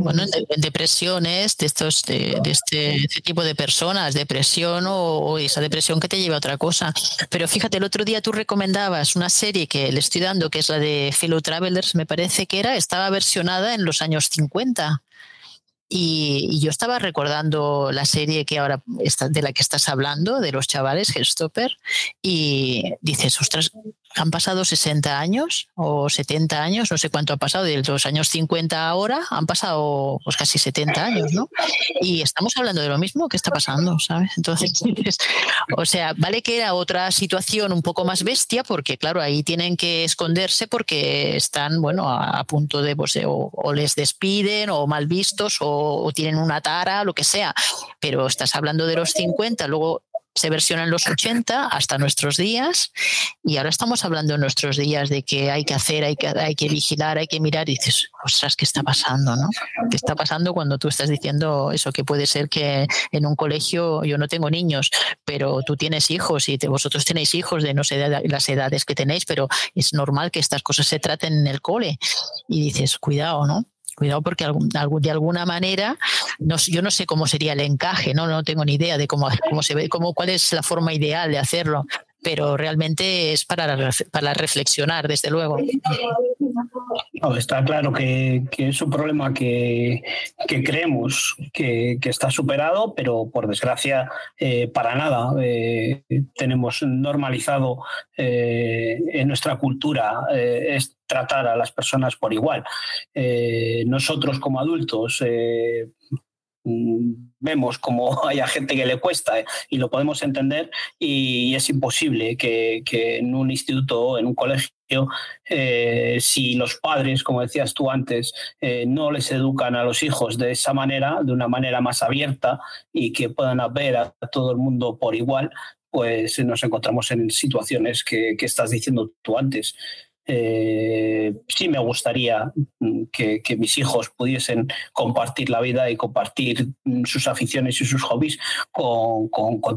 S3: bueno, en, depresiones de estos de, este, tipo de personas, depresión o, esa depresión que te lleva a otra cosa. Pero fíjate, el otro día tú recomendabas una serie que le estoy dando, que es la de Fellow Travelers, me parece que era, estaba versionada en los años 50. Y, yo estaba recordando la serie que ahora está, de la que estás hablando, de los chavales, Hellstopper, y dices, ostras, han pasado 60 años o 70 años, no sé cuánto ha pasado, de los años 50 ahora han pasado pues casi 70 años, ¿no? Y estamos hablando de lo mismo que está pasando, ¿sabes? Entonces, *laughs* o sea, vale que era otra situación un poco más bestia, porque claro, ahí tienen que esconderse porque están, bueno, a, punto de, pues, o, les despiden o mal vistos o, o tienen una tara, lo que sea, pero estás hablando de los 50, luego se versiona en los 80 hasta nuestros días y ahora estamos hablando en nuestros días de que hay que hacer, hay que, hay que vigilar, hay que mirar y dices, ostras, ¿qué está pasando? ¿no? ¿Qué está pasando cuando tú estás diciendo eso? Que puede ser que en un colegio yo no tengo niños, pero tú tienes hijos y vosotros tenéis hijos de no sé las edades que tenéis, pero es normal que estas cosas se traten en el cole y dices, cuidado, ¿no? Cuidado porque de alguna manera, yo no sé cómo sería el encaje, no, no tengo ni idea de cómo, cómo se ve, cómo, cuál es la forma ideal de hacerlo, pero realmente es para, para reflexionar, desde luego.
S2: está claro que, es un problema que, creemos que, está superado, pero por desgracia eh, para nada eh, tenemos normalizado eh, en nuestra cultura tratar a las personas por igual. Eh, nosotros como adultos eh, vemos como *laughs* hay gente que le cuesta eh, y lo podemos entender y es imposible que, en un instituto o en un colegio, si los padres, como decías tú antes, no les educan a los hijos de esa manera, de una manera más abierta y que puedan ver a todo el mundo por igual, pues nos encontramos en situaciones que, que estás diciendo tú antes. Eh, sí me gustaría mm, que, mis hijos pudiesen compartir la vida y compartir mm, sus aficiones y sus hobbies con,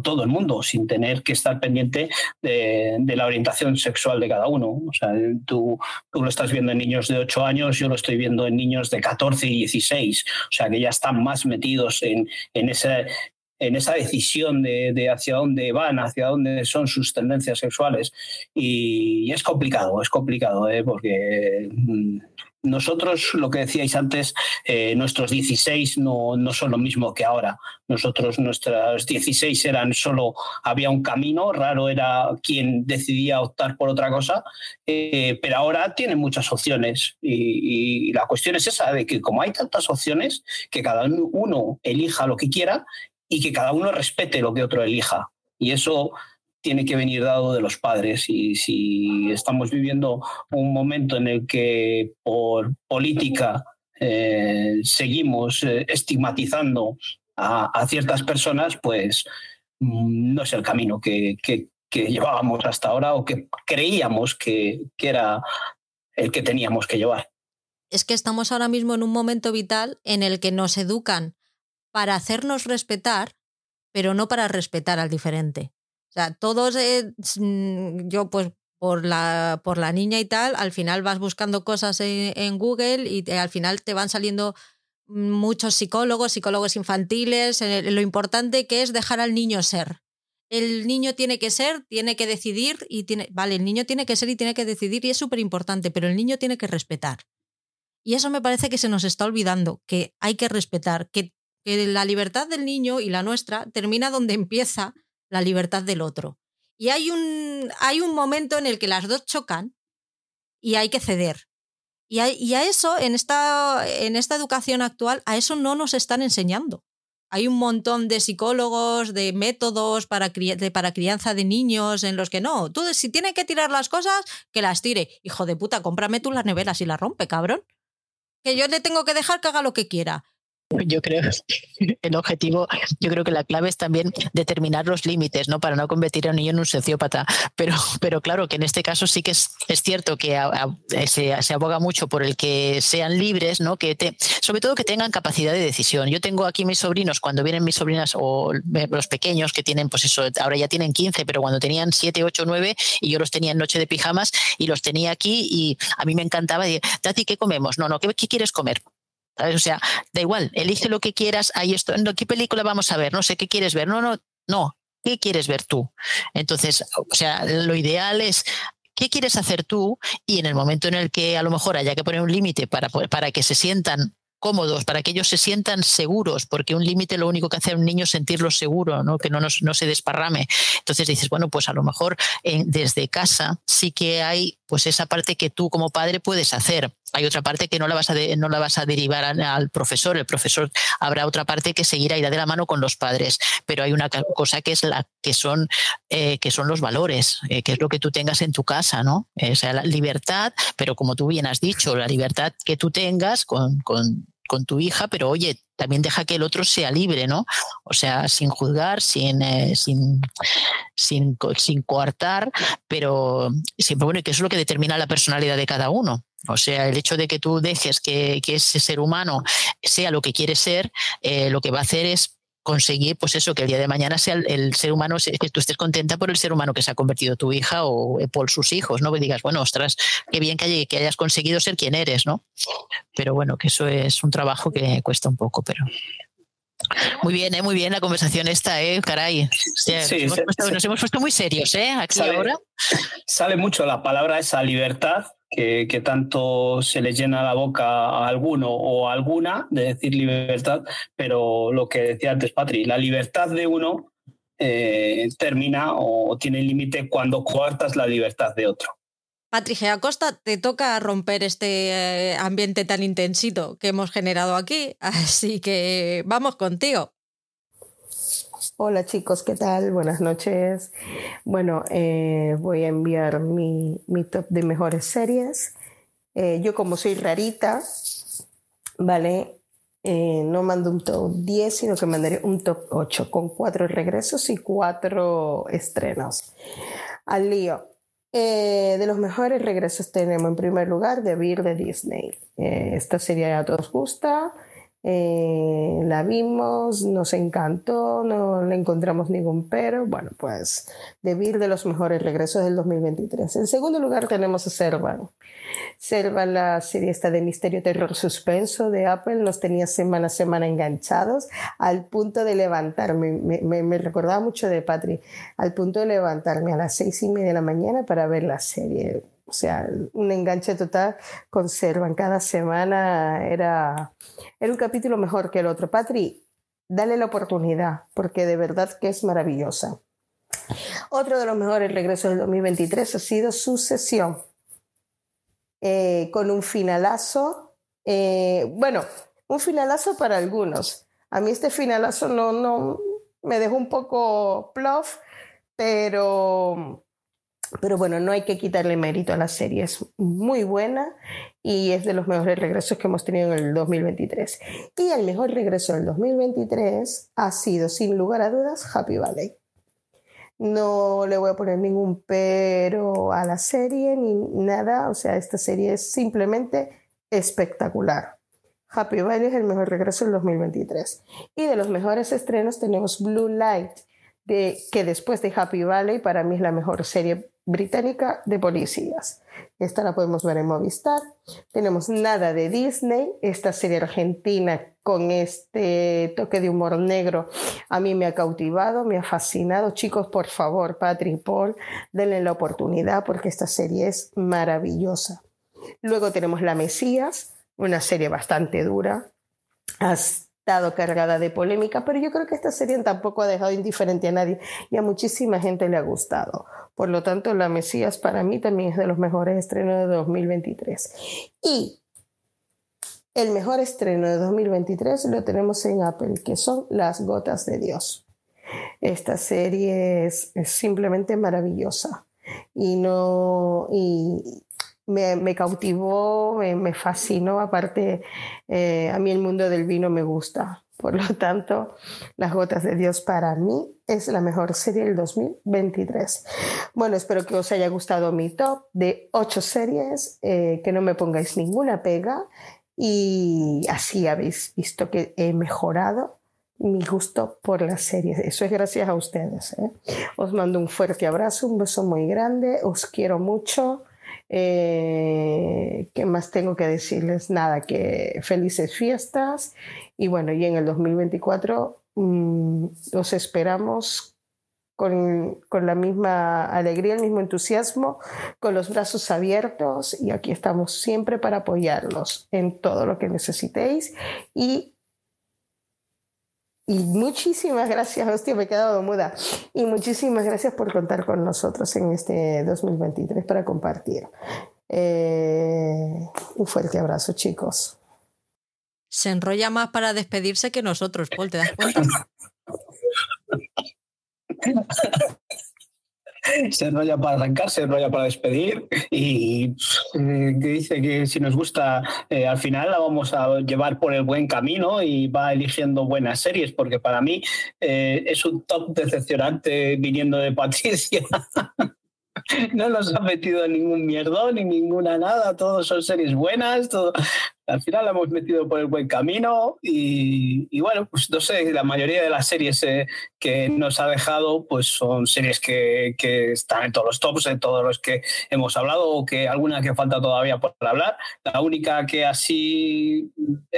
S2: todo el mundo, sin tener que estar pendiente de, la orientación sexual de cada uno. O sea, tú, tú, lo estás viendo en niños de 8 años, yo lo estoy viendo en niños de 14 y 16. O sea, que ya están más metidos en, en ese en esa decisión de, hacia dónde van, hacia dónde son sus tendencias sexuales. Y, es complicado, es complicado, ¿eh? porque mm, nosotros, lo que decíais antes, eh, nuestros 16 no, no, son lo mismo que ahora. Nosotros, nuestras 16 eran solo, había un camino, raro era quien decidía optar por otra cosa, eh, pero ahora tienen muchas opciones. Y, y, la cuestión es esa, de que como hay tantas opciones, que cada uno elija lo que quiera y que cada uno respete lo que otro elija. Y eso tiene que venir dado de los padres. Y si estamos viviendo un momento en el que por política eh, seguimos eh, estigmatizando a, ciertas personas, pues mm, no es el camino que, llevábamos hasta ahora o que creíamos que, que era el que teníamos que llevar.
S1: Es que estamos ahora mismo en un momento vital en el que nos educan para hacernos respetar, pero no para respetar al diferente. O sea, todos, eh, mm, yo pues por la, por la niña y tal, al final vas buscando cosas en, Google y al final te van saliendo muchos psicólogos, psicólogos infantiles, lo importante que es dejar al niño ser. El niño tiene que ser, tiene que decidir y tiene, vale, el niño tiene que ser y tiene que decidir y es súper importante, pero el niño tiene que respetar. Y eso me parece que se nos está olvidando, que hay que respetar, que que la libertad del niño y la nuestra termina donde empieza la libertad del otro. Y hay un, hay un momento en el que las dos chocan y hay que ceder. Y a, eso, en esta, en esta educación actual, a eso no nos están enseñando. Hay un montón de psicólogos, de métodos para, para crianza de niños en los que no, tú si tiene que tirar las cosas, que las tire. Hijo de puta, cómprame tú las neveras y las rompe, cabrón. Que yo le tengo que dejar que haga lo que quiera. *laughs*
S3: Yo creo el objetivo, yo creo que la clave es también determinar los límites, ¿no? Para no convertir a un niño en un sociópata. Pero, pero claro, que en este caso sí que es, cierto que se, aboga mucho por el que sean libres, ¿no? Que te, sobre todo que tengan capacidad de decisión. Yo tengo aquí mis sobrinos, cuando vienen mis sobrinas o los pequeños que tienen, pues eso, ahora ya tienen 15, pero cuando tenían 7, 8, 9 y yo los tenía en noche de pijamas y los tenía aquí y a mí me encantaba decir, Tati, ¿qué comemos? No, no, ¿qué, qué quieres comer? O sea, da igual, elige lo que quieras, ahí esto, ¿qué película vamos a ver? No sé, ¿qué quieres ver? No, no, no, ¿qué quieres ver tú? Entonces, o sea, lo ideal es ¿qué quieres hacer tú? Y en el momento en el que a lo mejor haya que poner un límite para, para que se sientan cómodos, para que ellos se sientan seguros, porque un límite lo único que hace a un niño es sentirlo seguro, ¿no? que no, no se desparrame. Entonces dices, bueno, pues a lo mejor desde casa sí que hay pues esa parte que tú como padre puedes hacer. Hay otra parte que no la vas a, no la vas a derivar al profesor. El profesor habrá otra parte que seguirá irá de la mano con los padres. Pero hay una cosa que es la que son, eh, que son los valores, eh, que es lo que tú tengas en tu casa, ¿no? O sea, la libertad, pero como tú bien has dicho, la libertad que tú tengas con con tu hija, pero oye, también deja que el otro sea libre, ¿no? O sea, sin juzgar, sin, eh, sin, sin, sin, coartar, pero siempre, bueno, que eso es lo que determina la personalidad de cada uno. O sea, el hecho de que tú dejes que, que ese ser humano sea lo que quiere ser, eh, lo que va a hacer es conseguir, pues eso, que el día de mañana sea el, ser humano, que tú estés contenta por el ser humano que se ha convertido tu hija o eh, por sus hijos, ¿no? Que digas, bueno, ostras, qué bien que, que hayas conseguido ser quien eres, ¿no? Pero bueno, que eso es un trabajo que cuesta un poco, pero muy bien, ¿eh? muy bien la conversación esta, ¿eh? caray. nos, hemos puesto, muy serios, ¿eh? Aquí ahora.
S2: Sale mucho la palabra esa libertad que, tanto se le llena la boca a alguno o a alguna de decir libertad, pero lo que decía antes Patri, la libertad de uno eh, termina o tiene límite cuando coartas la libertad de otro.
S1: Patricia Acosta, te toca romper este eh, ambiente tan intensito que hemos generado aquí, *laughs* así que vamos contigo.
S9: Hola chicos, ¿qué tal? Buenas noches. Bueno, eh, voy a enviar mi, top de mejores series. Eh, yo como soy rarita, ¿vale? Eh, no mando un top 10, sino que mandaré un top 8 con cuatro regresos y cuatro estrenos. Al lío. De los mejores regresos tenemos en primer lugar The Beer de Disney. Esta serie a todos gusta. Eh, la vimos, nos encantó, no le encontramos ningún pero. Bueno, pues The Beer de los mejores regresos del 2023. En segundo lugar tenemos a Servan. Servan, la serie esta de misterio, terror, suspenso de Apple, nos tenía semana a semana enganchados al punto de levantarme. Me, me recordaba mucho de Patri, al punto de levantarme a las seis y media de la mañana para ver la serie o sea, un enganche total conservan. Cada semana era, era un capítulo mejor que el otro. Patri, dale la oportunidad, porque de verdad que es maravillosa. Otro de los mejores regresos del 2023 ha sido Sucesión, eh, con un finalazo. Eh, bueno, un finalazo para algunos. A mí este finalazo no, no me dejó un poco plof, pero pero bueno, no hay que quitarle mérito a la serie, es muy buena y es de los mejores regresos que hemos tenido en el 2023. Y el mejor regreso del 2023 ha sido, sin lugar a dudas, Happy Valley. No le voy a poner ningún pero a la serie ni nada, o sea, esta serie es simplemente espectacular. Happy Valley es el mejor regreso del 2023. Y de los mejores estrenos tenemos Blue Light, de, que después de Happy Valley para mí es la mejor serie británica de policías. Esta la podemos ver en Movistar. Tenemos Nada de Disney, esta serie argentina con este toque de humor negro a mí me ha cautivado, me ha fascinado. Chicos, por favor, Patrick Paul, denle la oportunidad porque esta serie es maravillosa. Luego tenemos La Mesías, una serie bastante dura estado cargada de polémica, pero yo creo que esta serie tampoco ha dejado indiferente a nadie y a muchísima gente le ha gustado. Por lo tanto, La Mesías para mí también es de los mejores estrenos de 2023. Y el mejor estreno de 2023 lo tenemos en Apple, que son Las Gotas de Dios. Esta serie es, simplemente maravillosa y no y, me, cautivó, me, fascinó. Aparte, eh, a mí el mundo del vino me gusta. Por lo tanto, Las Gotas de Dios para mí es la mejor serie del 2023. Bueno, espero que os haya gustado mi top de ocho series, eh, que no me pongáis ninguna pega y así habéis visto que he mejorado mi gusto por las series. Eso es gracias a ustedes. ¿eh? Os mando un fuerte abrazo, un beso muy grande, os quiero mucho eh, ¿Qué más tengo que decirles? Nada, que felices fiestas. Y bueno, y en el 2024 mm, los esperamos con, con, la misma alegría, el mismo entusiasmo, con los brazos abiertos. Y aquí estamos siempre para apoyarlos en todo lo que necesitéis. Y y muchísimas gracias, hostia, me he quedado muda. Y muchísimas gracias por contar con nosotros en este 2023 para compartir. Eh, un fuerte abrazo, chicos.
S1: Se enrolla más para despedirse que nosotros, Paul, ¿te das cuenta? *laughs*
S2: se enrolla para arrancar, se enrolla para despedir y dice que si nos gusta, eh, al final la vamos a llevar por el buen camino y va eligiendo buenas series, porque para mí eh, es un top decepcionante viniendo de Patricia. *laughs* no nos ha metido ningún mierdón ni ninguna nada, todos son series buenas, todo, al final la hemos metido por el buen camino y, bueno, pues no sé, la mayoría de las series eh, que nos ha dejado pues son series que, que, están en todos los tops, en todos los que hemos hablado o que alguna que falta todavía por hablar. La única que así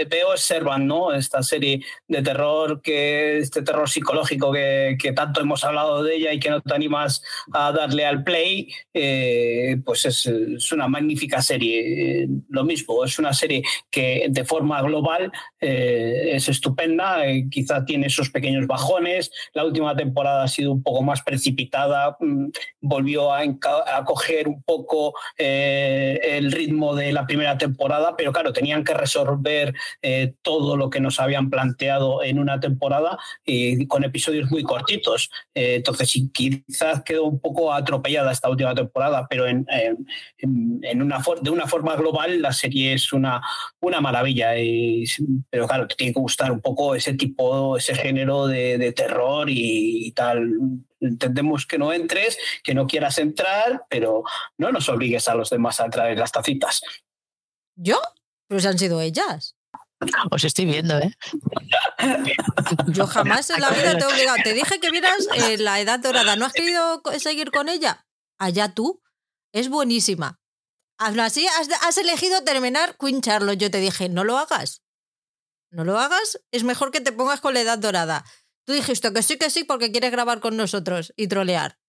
S2: veo es Servan, ¿no? Esta serie de terror, que este terror psicológico que, que tanto hemos hablado de ella y que no te animas a darle al play, eh, pues es, es, una magnífica serie. lo mismo, es una serie que de forma global eh, es estupenda, eh, quizá tiene esos pequeños bajones, la última temporada ha sido un poco más precipitada, mm, volvió a, coger un poco eh, el ritmo de la primera temporada, pero claro, tenían que resolver todo lo que nos habían planteado en una temporada con episodios muy cortitos. entonces, quizás quedó un poco atropellada esta última temporada, pero en, de una forma global la serie es una una maravilla. Y, pero claro, te tiene que gustar un poco ese tipo, ese género de, terror y, tal. Entendemos que no entres, que no quieras entrar, pero no nos obligues a los demás a traer las tacitas.
S1: ¿Yo? Pues han sido ellas.
S3: Os estoy viendo, ¿eh? *laughs*
S1: Yo jamás en la vida te he obligado. Te dije que vieras eh, la edad dorada. ¿No has querido seguir con ella? Allá tú. Es buenísima. Así, has, elegido terminar Queen Charlotte. Yo te dije, no lo hagas. No lo hagas. Es mejor que te pongas con la edad dorada. Tú dijiste que sí, que sí, porque quieres grabar con nosotros y trolear.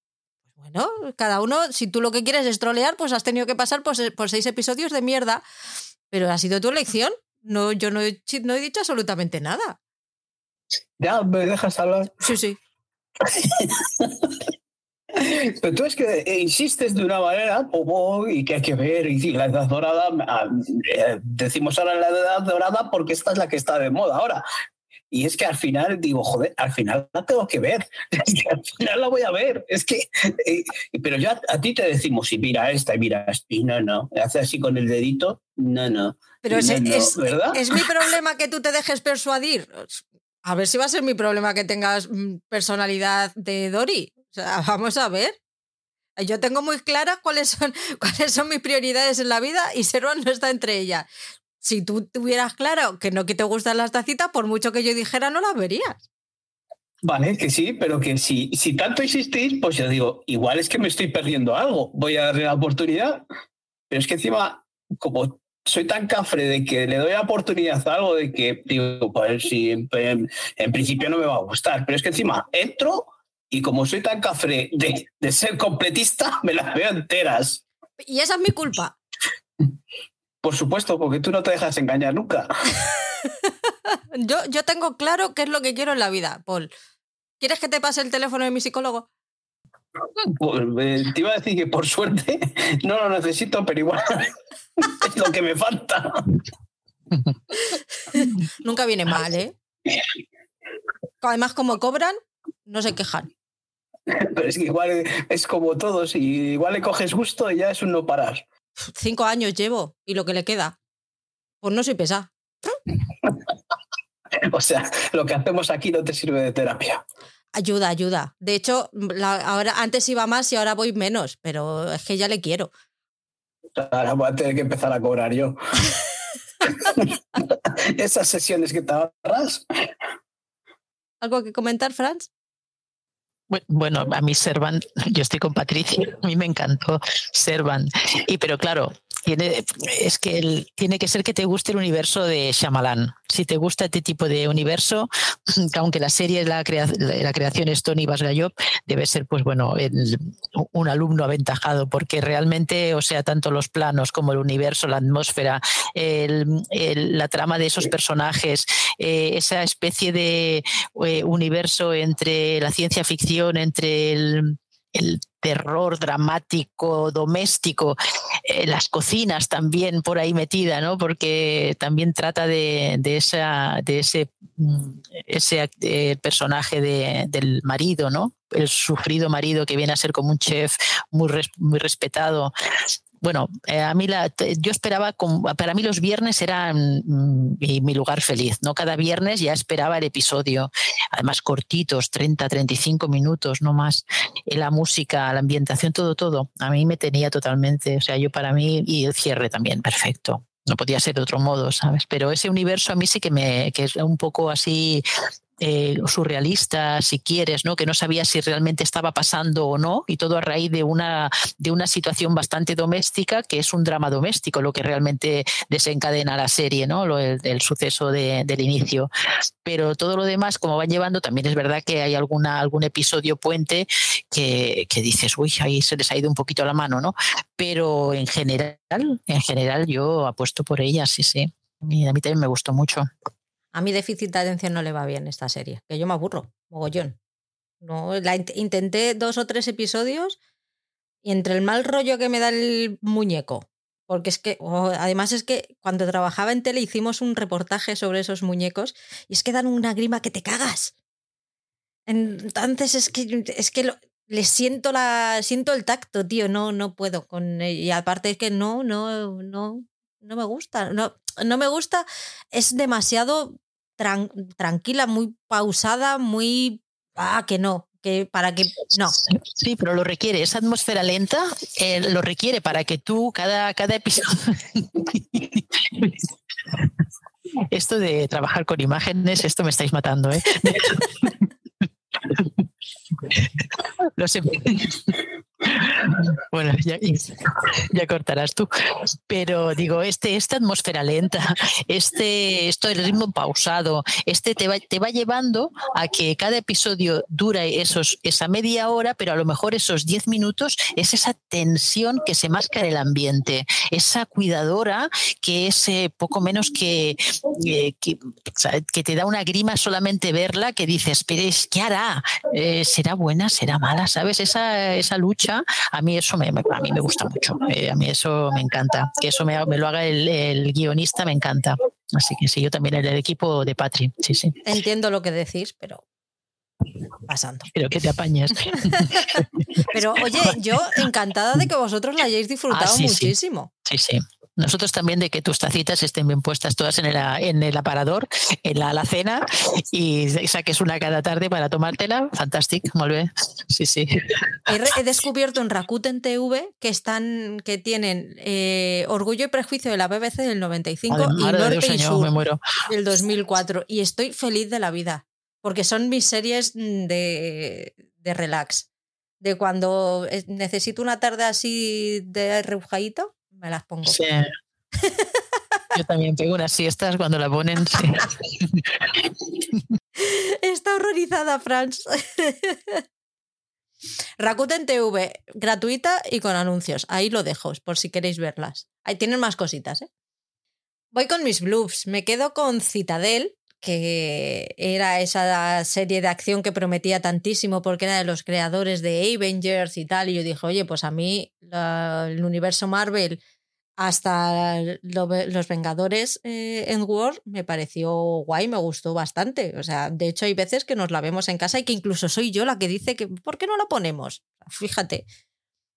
S1: Bueno, cada uno, si tú lo que quieres es trolear, pues has tenido que pasar por, por seis episodios de mierda. Pero ha sido tu elección. No, yo no he, no he dicho absolutamente nada.
S2: Ya, me dejas hablar.
S1: Sí, sí. *laughs*
S2: Pero tú es que insistes de una manera y que hay que ver, y la edad dorada, ah, eh, decimos ahora la edad dorada porque esta es la que está de moda ahora. Y es que al final digo, joder, al final la tengo que ver. *laughs* Es que al final la voy a ver. Es que, eh, pero yo a, ti te decimos, y mira esta, y mira esta, y no, no. Hace así con el dedito, no, no.
S1: Pero es, es, es mi problema que tú te dejes persuadir. A ver si va a ser mi problema que tengas mm, personalidad de Dori. O sea, *laughs* vamos a ver. Yo tengo muy claras cuáles son, *laughs* cuáles son mis prioridades en la vida y Servan no está entre ellas. Si tú tuvieras claro que no que te gustan las tacitas, por mucho que yo dijera, no las verías.
S2: Vale, que sí, pero que si, si tanto insistís, pues yo digo, igual es que me estoy perdiendo algo, voy a darle la oportunidad. Pero es que encima, como soy tan cafre de que le doy la oportunidad a algo de que digo, pues sí, en, principio no me va a gustar, pero es que encima entro y como soy tan cafre de, de ser completista, *laughs* me las veo enteras.
S1: Y esa es mi culpa.
S2: Por supuesto, porque tú no te dejas engañar nunca. *laughs*
S1: yo, yo tengo claro qué es lo que quiero en la vida, Paul. ¿Quieres que te pase el teléfono de mi psicólogo?
S2: Pues, eh, te iba a decir que por suerte *laughs* no lo necesito, pero igual es lo que me falta.
S1: Nunca viene mal, ¿eh? Además, como cobran, no se quejan. *laughs*
S2: Pero es que igual es como todo, si igual le coges gusto y ya es un no parar.
S1: Cinco años llevo y lo que le queda. Pues no soy pesada. *laughs*
S2: o sea, lo que hacemos aquí no te sirve de terapia.
S1: Ayuda, ayuda. De hecho, ahora antes iba más y ahora voy menos, pero es que ya le quiero.
S2: Ahora voy a tener que empezar a cobrar yo. *laughs* Esas sesiones que te ahorras.
S1: ¿Algo que comentar, Franz?
S3: Bueno, a mí Servan, yo estoy con Patricia, a mí me encantó Servan. Y pero claro, tiene, es que tiene que ser que te guste el universo de Shyamalan. Si te gusta este tipo de universo, *clears throat* aunque la serie, la, la creación es Tony Basgayop, debe ser, pues bueno, un alumno aventajado, porque realmente, o sea, tanto los planos como el universo, la atmósfera, la trama de esos personajes, eh, esa especie de eh, universo entre la ciencia ficción, entre el el terror dramático doméstico, eh, las cocinas también por ahí metida, ¿no? Porque también trata de, esa, de ese, mm, ese eh, personaje del marido, ¿no? El sufrido marido que viene a ser como un chef muy, muy respetado bueno, eh, a mí la, yo esperaba, para mí los viernes eran mm, mi, lugar feliz, ¿no? Cada viernes ya esperaba el episodio, además cortitos, 30, 35 minutos, no más. la música, la ambientación, todo, todo, a mí me tenía totalmente, o sea, yo para mí, y el cierre también, perfecto no podía ser de otro modo, ¿sabes? Pero ese universo a mí sí que me que es un poco así eh, surrealista, si quieres, ¿no? que no sabía si realmente estaba pasando o no, y todo a raíz de una, de una situación bastante doméstica, que es un drama doméstico, lo que realmente desencadena la serie, ¿no? el, suceso del inicio. Pero todo lo demás, como van llevando, también es verdad que hay alguna, algún episodio puente que, que dices, uy, ahí se les ha ido un poquito la mano, ¿no? Pero en general, en general yo apuesto por ella, sí, sí. a mí también me gustó mucho.
S1: A mi déficit de atención no le va bien esta serie, que yo me aburro, mogollón. No, la intenté dos o tres episodios y entre el mal rollo que me da el muñeco, porque es que, además es que cuando trabajaba en tele hicimos un reportaje sobre esos muñecos y es que dan una grima que te cagas. Entonces es que, es que le siento, la, siento el tacto, tío, no, no puedo con... Y aparte es que no, no, no, no me gusta. No, no me gusta. Es demasiado tranquila, muy pausada, muy. Ah, que no. Que para que. No.
S3: Sí, pero lo requiere. Esa atmósfera lenta eh, lo requiere para que tú, cada, cada episodio. *laughs* esto de trabajar con imágenes, esto me estáis matando, ¿eh? *laughs* Lo sé. *laughs* Bueno, ya, cortarás tú. Pero digo, este, esta atmósfera lenta, este, esto el ritmo pausado, este te va, te va llevando a que cada episodio dura esos, esa media hora, pero a lo mejor esos diez minutos es esa tensión que se masca en el ambiente, esa cuidadora que es eh, poco menos que, eh, que, te da una grima solamente verla, que dices, pero ¿qué hará? Eh, ¿Será buena? ¿Será mala? ¿Sabes? Esa, esa lucha a mí eso me, a mí me gusta mucho. Eh, a mí eso me encanta. Que eso me, lo haga el, guionista me encanta. Así que sí, yo también el, el equipo de Patri. Sí, sí.
S1: Entiendo lo que decís, pero pasando.
S3: Pero que te apañes. *laughs*
S1: pero oye, yo encantada de que vosotros la hayáis disfrutado ah, muchísimo.
S3: sí. sí. Nosotros también de que tus tacitas estén bien puestas todas en el, en el aparador, en la alacena, y saques una cada tarde para tomártela. Fantástico, muy bien. Sí, sí.
S1: He, descubierto en Rakuten TV que están, que tienen eh, Orgullo y Prejuicio de la BBC del 95 y Norte y Sur del 2004. Y estoy feliz de la vida, porque son mis series de, de relax. De cuando eh, necesito una tarde así de rebujadito, me las pongo. Sí.
S3: Yo también tengo unas siestas cuando la ponen. *laughs*
S1: Está horrorizada, Franz. *laughs* Rakuten TV, gratuita y con anuncios. Ahí lo dejo, por si queréis verlas. Ahí tienen más cositas, ¿eh? Voy con mis blues. Me quedo con Citadel, que era esa serie de acción que prometía tantísimo porque era de los creadores de Avengers y tal. Y yo dije, oye, pues a mí el universo Marvel hasta los Vengadores eh, en War me pareció guay, me gustó bastante. O sea, de hecho hay veces que nos la vemos en casa y que incluso soy yo la que dice que ¿por qué no la ponemos? Fíjate.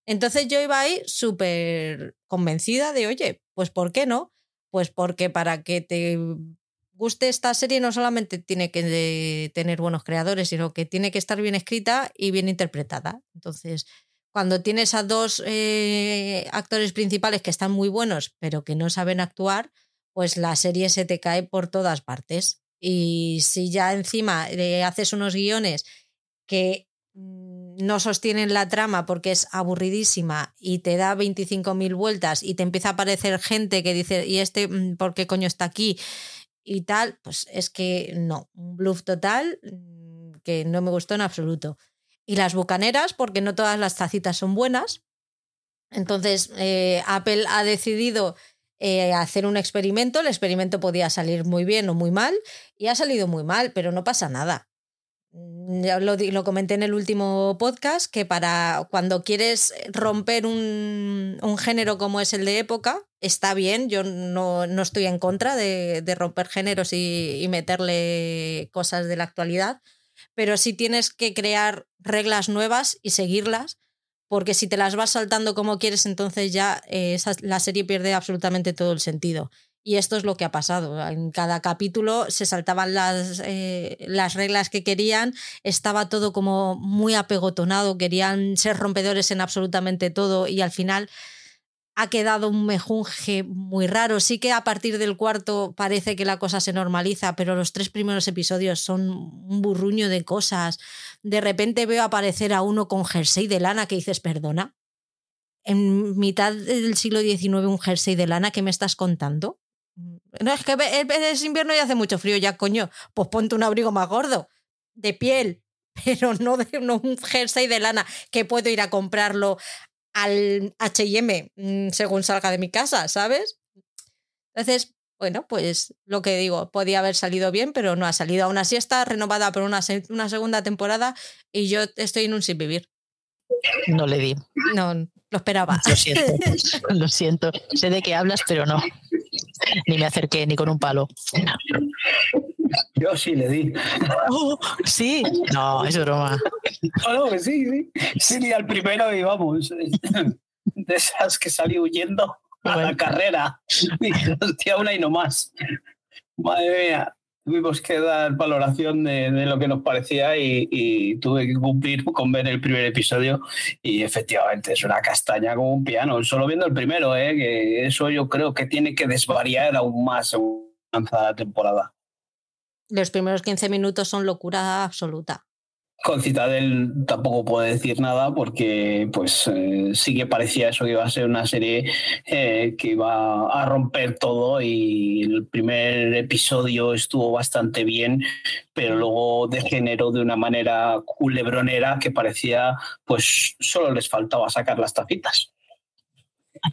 S1: Entonces yo iba ahí súper convencida de, oye, pues ¿por qué no? Pues porque para que te guste esta serie no solamente tiene que tener buenos creadores, sino que tiene que estar bien escrita y bien interpretada. Entonces, cuando tienes a dos eh, actores principales que están muy buenos, pero que no saben actuar, pues la serie se te cae por todas partes. Y si ya encima le haces unos guiones que mm, no sostienen la trama porque es aburridísima y te da 25.000 vueltas y te empieza a aparecer gente que dice, ¿y este mm, por qué coño está aquí? y tal, pues es que no, un bluff total mm, que no me gustó en absoluto. Y las bucaneras, porque no todas las tacitas son buenas. Entonces, eh, Apple ha decidido eh, hacer un experimento. El experimento podía salir muy bien o muy mal, y ha salido muy mal, pero no pasa nada. Mm, ya lo, lo, comenté en el último podcast, que para cuando quieres romper un, un género como es el de época, está bien, yo no, no estoy en contra de, de romper géneros y, y, meterle cosas de la actualidad, pero sí tienes que crear reglas nuevas y seguirlas, porque si te las vas saltando como quieres, entonces ya eh, la serie pierde absolutamente todo el sentido. Y esto es lo que ha pasado. En cada capítulo se saltaban las, eh, las reglas que querían, estaba todo como muy apegotonado, querían ser rompedores en absolutamente todo y al final ha quedado un mejunje muy raro. Sí que a partir del cuarto parece que la cosa se normaliza, pero los tres primeros episodios son un burruño de cosas. De repente veo aparecer a uno con jersey de lana que dices, perdona. En mitad del siglo XIX un jersey de lana, ¿qué me estás contando? No, es que es invierno y hace mucho frío, ya coño, pues ponte un abrigo más gordo, de piel, *laughs* pero no, de, un jersey de lana que puedo ir a comprarlo al HM según salga de mi casa, ¿sabes? Entonces, bueno, pues lo que digo, podía haber salido bien, pero no ha salido. Aún así está renovada por una, una segunda temporada y yo estoy en un sin vivir.
S3: No le di.
S1: No, lo esperaba.
S3: Lo siento, *laughs* lo siento. Sé de qué hablas, pero no. Ni me acerqué ni con un palo.
S2: Yo sí le di.
S3: Oh, sí, no, es broma.
S2: No, no, sí, sí. Sí, al primero y vamos. De esas que salí huyendo. a la carrera. Hostia, una y no más. Madre mía tuvimos que dar valoración de, lo que nos parecía y, tuve que cumplir con ver el primer episodio y efectivamente es una castaña como un piano, solo viendo el primero, ¿eh? que eso yo creo que tiene que desvariar aún más según la temporada.
S1: Los primeros 15 minutos son locura absoluta.
S2: Con Citadel tampoco puedo decir nada porque pues eh, sí que parecía eso que iba a ser una serie eh, que iba a romper todo y el primer episodio estuvo bastante bien, pero luego degeneró de una manera culebronera que parecía pues solo les faltaba sacar las tapitas.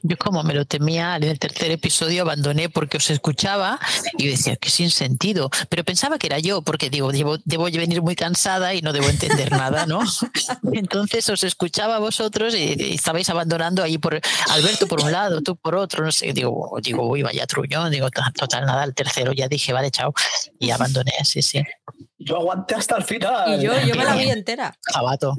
S3: Yo como me lo temía, en el tercer episodio abandoné porque os escuchaba y decía que sin sentido, pero pensaba que era yo porque digo, debo, debo venir muy cansada y no debo entender nada, ¿no? *laughs* Entonces os escuchaba a vosotros y, estabais abandonando ahí por Alberto por un lado, tú por otro, no sé, digo, digo, uy, vaya truñón, digo, total nada, el tercero ya dije, vale, chao, y abandoné, sí, sí.
S2: Yo aguanté hasta el final.
S1: Y yo, yo me la vi *laughs* entera.
S3: Jabato.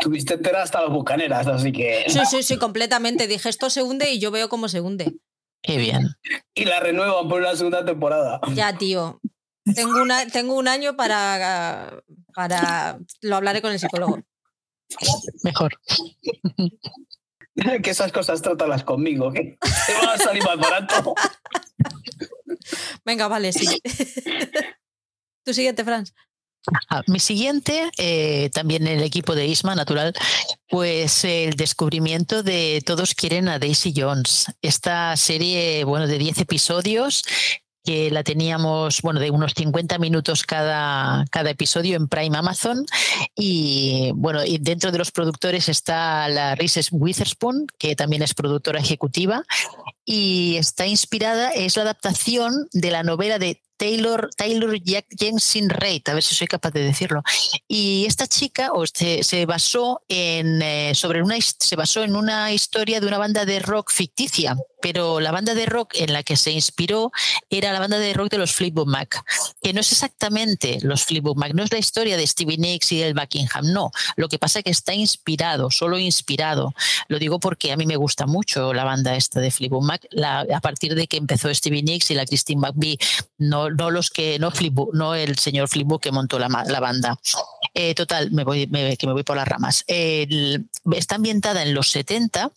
S2: Tuviste entera hasta las bucaneras, así que.
S1: Sí, sí, sí, completamente. Dije, esto se hunde y yo veo cómo se hunde.
S3: Qué bien.
S2: Y la renuevan por una segunda temporada.
S1: Ya, tío. Tengo, una, tengo un año para, para. Lo hablaré con el psicólogo.
S3: Mejor. *laughs*
S2: que esas cosas trátalas conmigo, que te va a salir más barato.
S1: Venga, vale, sí. *laughs* Tu siguiente, Franz.
S3: mi siguiente, eh, también el equipo de Isma, natural, pues el descubrimiento de Todos quieren a Daisy Jones. Esta serie, bueno, de 10 episodios que la teníamos, bueno, de unos 50 minutos cada, cada episodio en Prime Amazon. Y bueno, y dentro de los productores está la Reese Witherspoon, que también es productora ejecutiva. Y está inspirada, es la adaptación de la novela de Taylor, Taylor Jensen Reid, a ver si soy capaz de decirlo. Y esta chica se, basó en, eh, sobre una, se basó en una historia de una banda de rock ficticia, pero la banda de rock en la que se inspiró era la banda de rock de los Fleetwood Mac, que no es exactamente los Fleetwood Mac, no es la historia de Stevie Nicks y el Buckingham, no. Lo que pasa es que está inspirado, solo inspirado. Lo digo porque a mí me gusta mucho la banda esta de Fleetwood Mac, a partir de que empezó Stevie Nicks y la Christine McVie, no no, los que, no no el señor Flipbook que montó la, banda. Eh, total, me voy, que me voy por las ramas. está ambientada en los 70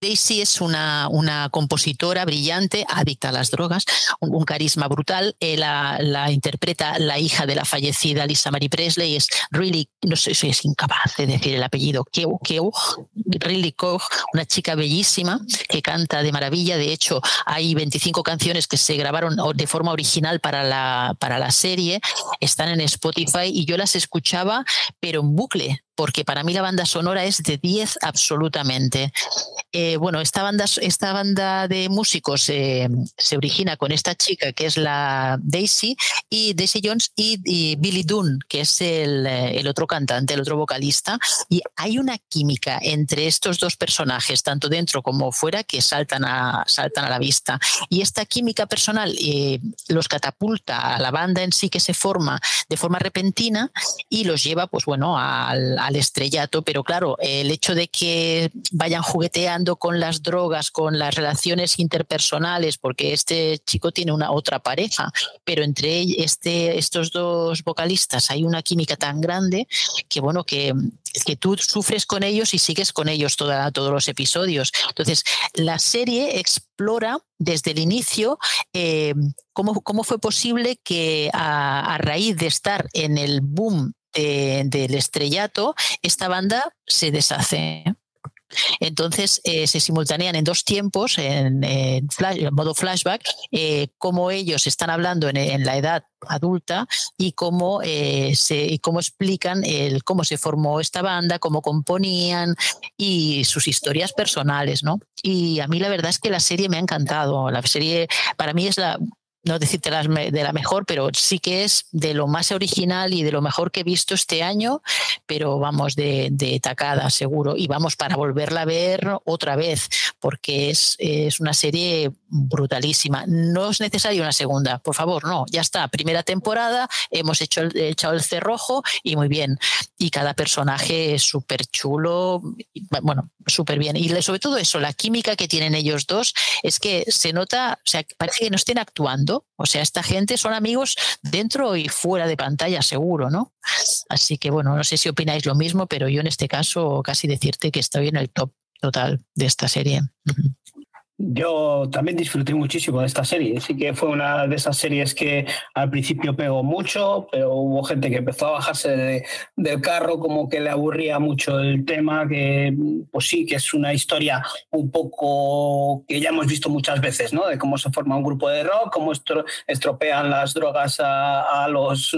S3: Daisy es una, una, compositora brillante, adicta a las drogas, un, carisma brutal. Eh, la, interpreta la hija de la fallecida Lisa Marie Presley, es really, no sé si es incapaz de decir el apellido, Keu, Keu, Really Koch, una chica bellísima que canta de maravilla. De hecho, hay 25 canciones que se grabaron de forma original para la, para la serie, están en Spotify y yo las escuchaba, pero en bucle porque para mí la banda sonora es de 10 absolutamente. Eh, bueno, esta banda, esta banda de músicos eh, se origina con esta chica que es la Daisy y Daisy Jones y, Billy Dunn, que es el, eh, el, otro cantante, el otro vocalista. Y hay una química entre estos dos personajes, tanto dentro como fuera, que saltan a, saltan a la vista. Y esta química personal los catapulta a la banda en sí que se forma de forma repentina y los lleva, pues bueno, al al estrellato, pero claro, el hecho de que vayan jugueteando con las drogas, con las relaciones interpersonales, porque este chico tiene una otra pareja, pero entre este, estos dos vocalistas hay una química tan grande que bueno, que, que tú sufres con ellos y sigues con ellos toda, todos los episodios. Entonces, la serie explora desde el inicio eh, cómo, cómo, fue posible que a, a, raíz de estar en el boom del estrellato, esta banda se deshace. Entonces eh, se simultanean en dos tiempos, en, modo flashback, eh, cómo ellos están hablando en, la edad adulta y cómo, eh, se, cómo explican cómo se formó esta banda, cómo componían y sus historias personales. ¿no? Y a mí la verdad es que la serie me ha encantado. La serie para mí es la, no decirte de la mejor, pero sí que es de lo más original y de lo mejor que he visto este año, pero vamos de, de tacada, seguro. Y vamos para volverla a ver otra vez, porque es, es una serie brutalísima. No es necesaria una segunda, por favor, no, ya está. Primera temporada, hemos hecho el, echado el cerrojo y muy bien. Y cada personaje es súper chulo, bueno, súper bien. Y sobre todo eso, la química que tienen ellos dos es que se nota, o sea, parece que no estén actuando. O sea, esta gente son amigos dentro y fuera de pantalla, seguro, ¿no? Así que bueno, no sé si opináis lo mismo, pero yo en este caso casi decirte que estoy en el top total de esta serie.
S2: Yo también disfruté muchísimo de esta serie. Sí que fue una de esas series que al principio pegó mucho, pero hubo gente que empezó a bajarse del carro, como que le aburría mucho el tema, que pues sí, que es una historia un poco que ya hemos visto muchas veces, ¿no? De cómo se forma un grupo de rock, cómo estropean las drogas a, los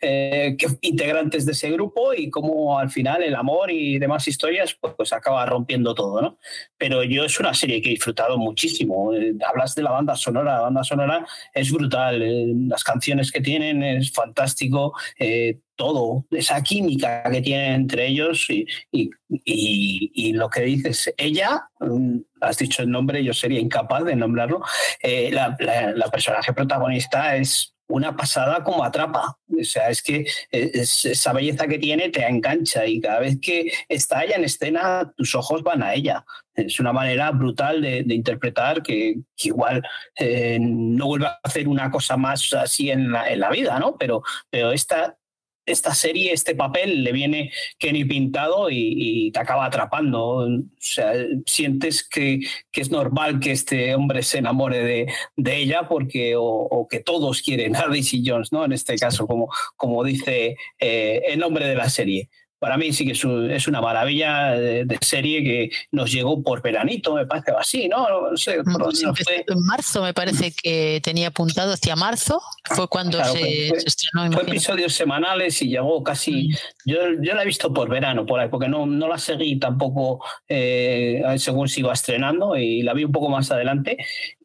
S2: eh, integrantes de ese grupo y cómo al final el amor y demás historias pues, pues acaba rompiendo todo, ¿no? Pero yo es una serie que he disfrutado muchísimo. Eh, hablas de la banda sonora, la banda sonora es brutal, eh, las canciones que tienen es fantástico, eh, todo, esa química que tienen entre ellos y, y, lo que dices, ella, mm, has dicho el nombre, yo sería incapaz de nombrarlo, la, la personaje protagonista es una pasada como atrapa. O sea, es que esa belleza que tiene te engancha y cada vez que está ella en escena, tus ojos van a ella. Es una manera brutal de, interpretar que, igual eh, no vuelve a hacer una cosa más así en la, en la vida, ¿no? Pero, pero esta, esta serie, este papel le viene Kenny pintado y, te acaba atrapando. O sea, sientes que, es normal que este hombre se enamore de, de ella porque o, que todos quieren a Daisy Jones, ¿no? En este caso, como, como dice eh, el nombre de la serie para mí sí que es, una maravilla de, serie que nos llegó por veranito, me parece así, ¿no? no sé,
S3: En marzo me parece que tenía apuntado hacia marzo, fue cuando se, estrenó.
S2: Fue episodios semanales y llegó casi, yo, yo la he visto por verano, por ahí, porque no, no la seguí tampoco eh, según sigo estrenando y la vi un poco más adelante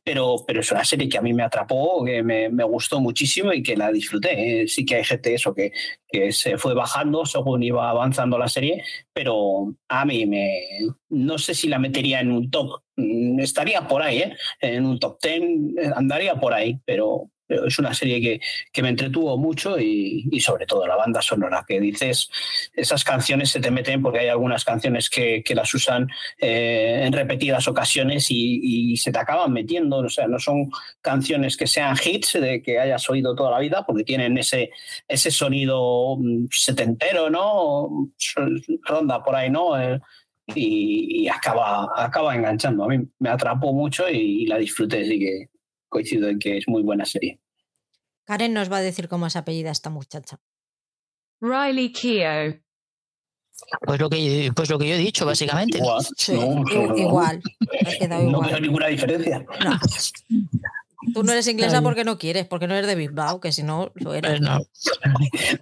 S2: pero, pero es una serie que a mí me atrapó, que me, me gustó muchísimo y que la disfruté. ¿eh? Sí que hay gente eso que, que, se fue bajando según iba avanzando la serie, pero a mí me no sé si la metería en un top. Mm, estaría por ahí, ¿eh? en un top ten, eh, andaría por ahí, pero, es una serie que, que me entretuvo mucho y, y, sobre todo la banda sonora, que dices, esas canciones se te meten porque hay algunas canciones que, que las usan eh, en repetidas ocasiones y, y, se te acaban metiendo, o sea, no son canciones que sean hits de que hayas oído toda la vida porque tienen ese, ese sonido mm, setentero, ¿no? Ronda por ahí, ¿no? Eh, y, acaba, acaba enganchando. A mí me atrapó mucho y, la disfruté, así que coincido en que es muy buena serie.
S1: Karen nos va a decir cómo es apellida esta muchacha.
S6: Riley Keough.
S3: Pues lo que, pues lo que yo he dicho, básicamente.
S1: Igual. igual.
S2: No veo ninguna diferencia. *laughs*
S1: Tú no eres inglesa porque no quieres, porque no eres de Bilbao, que si no lo eres.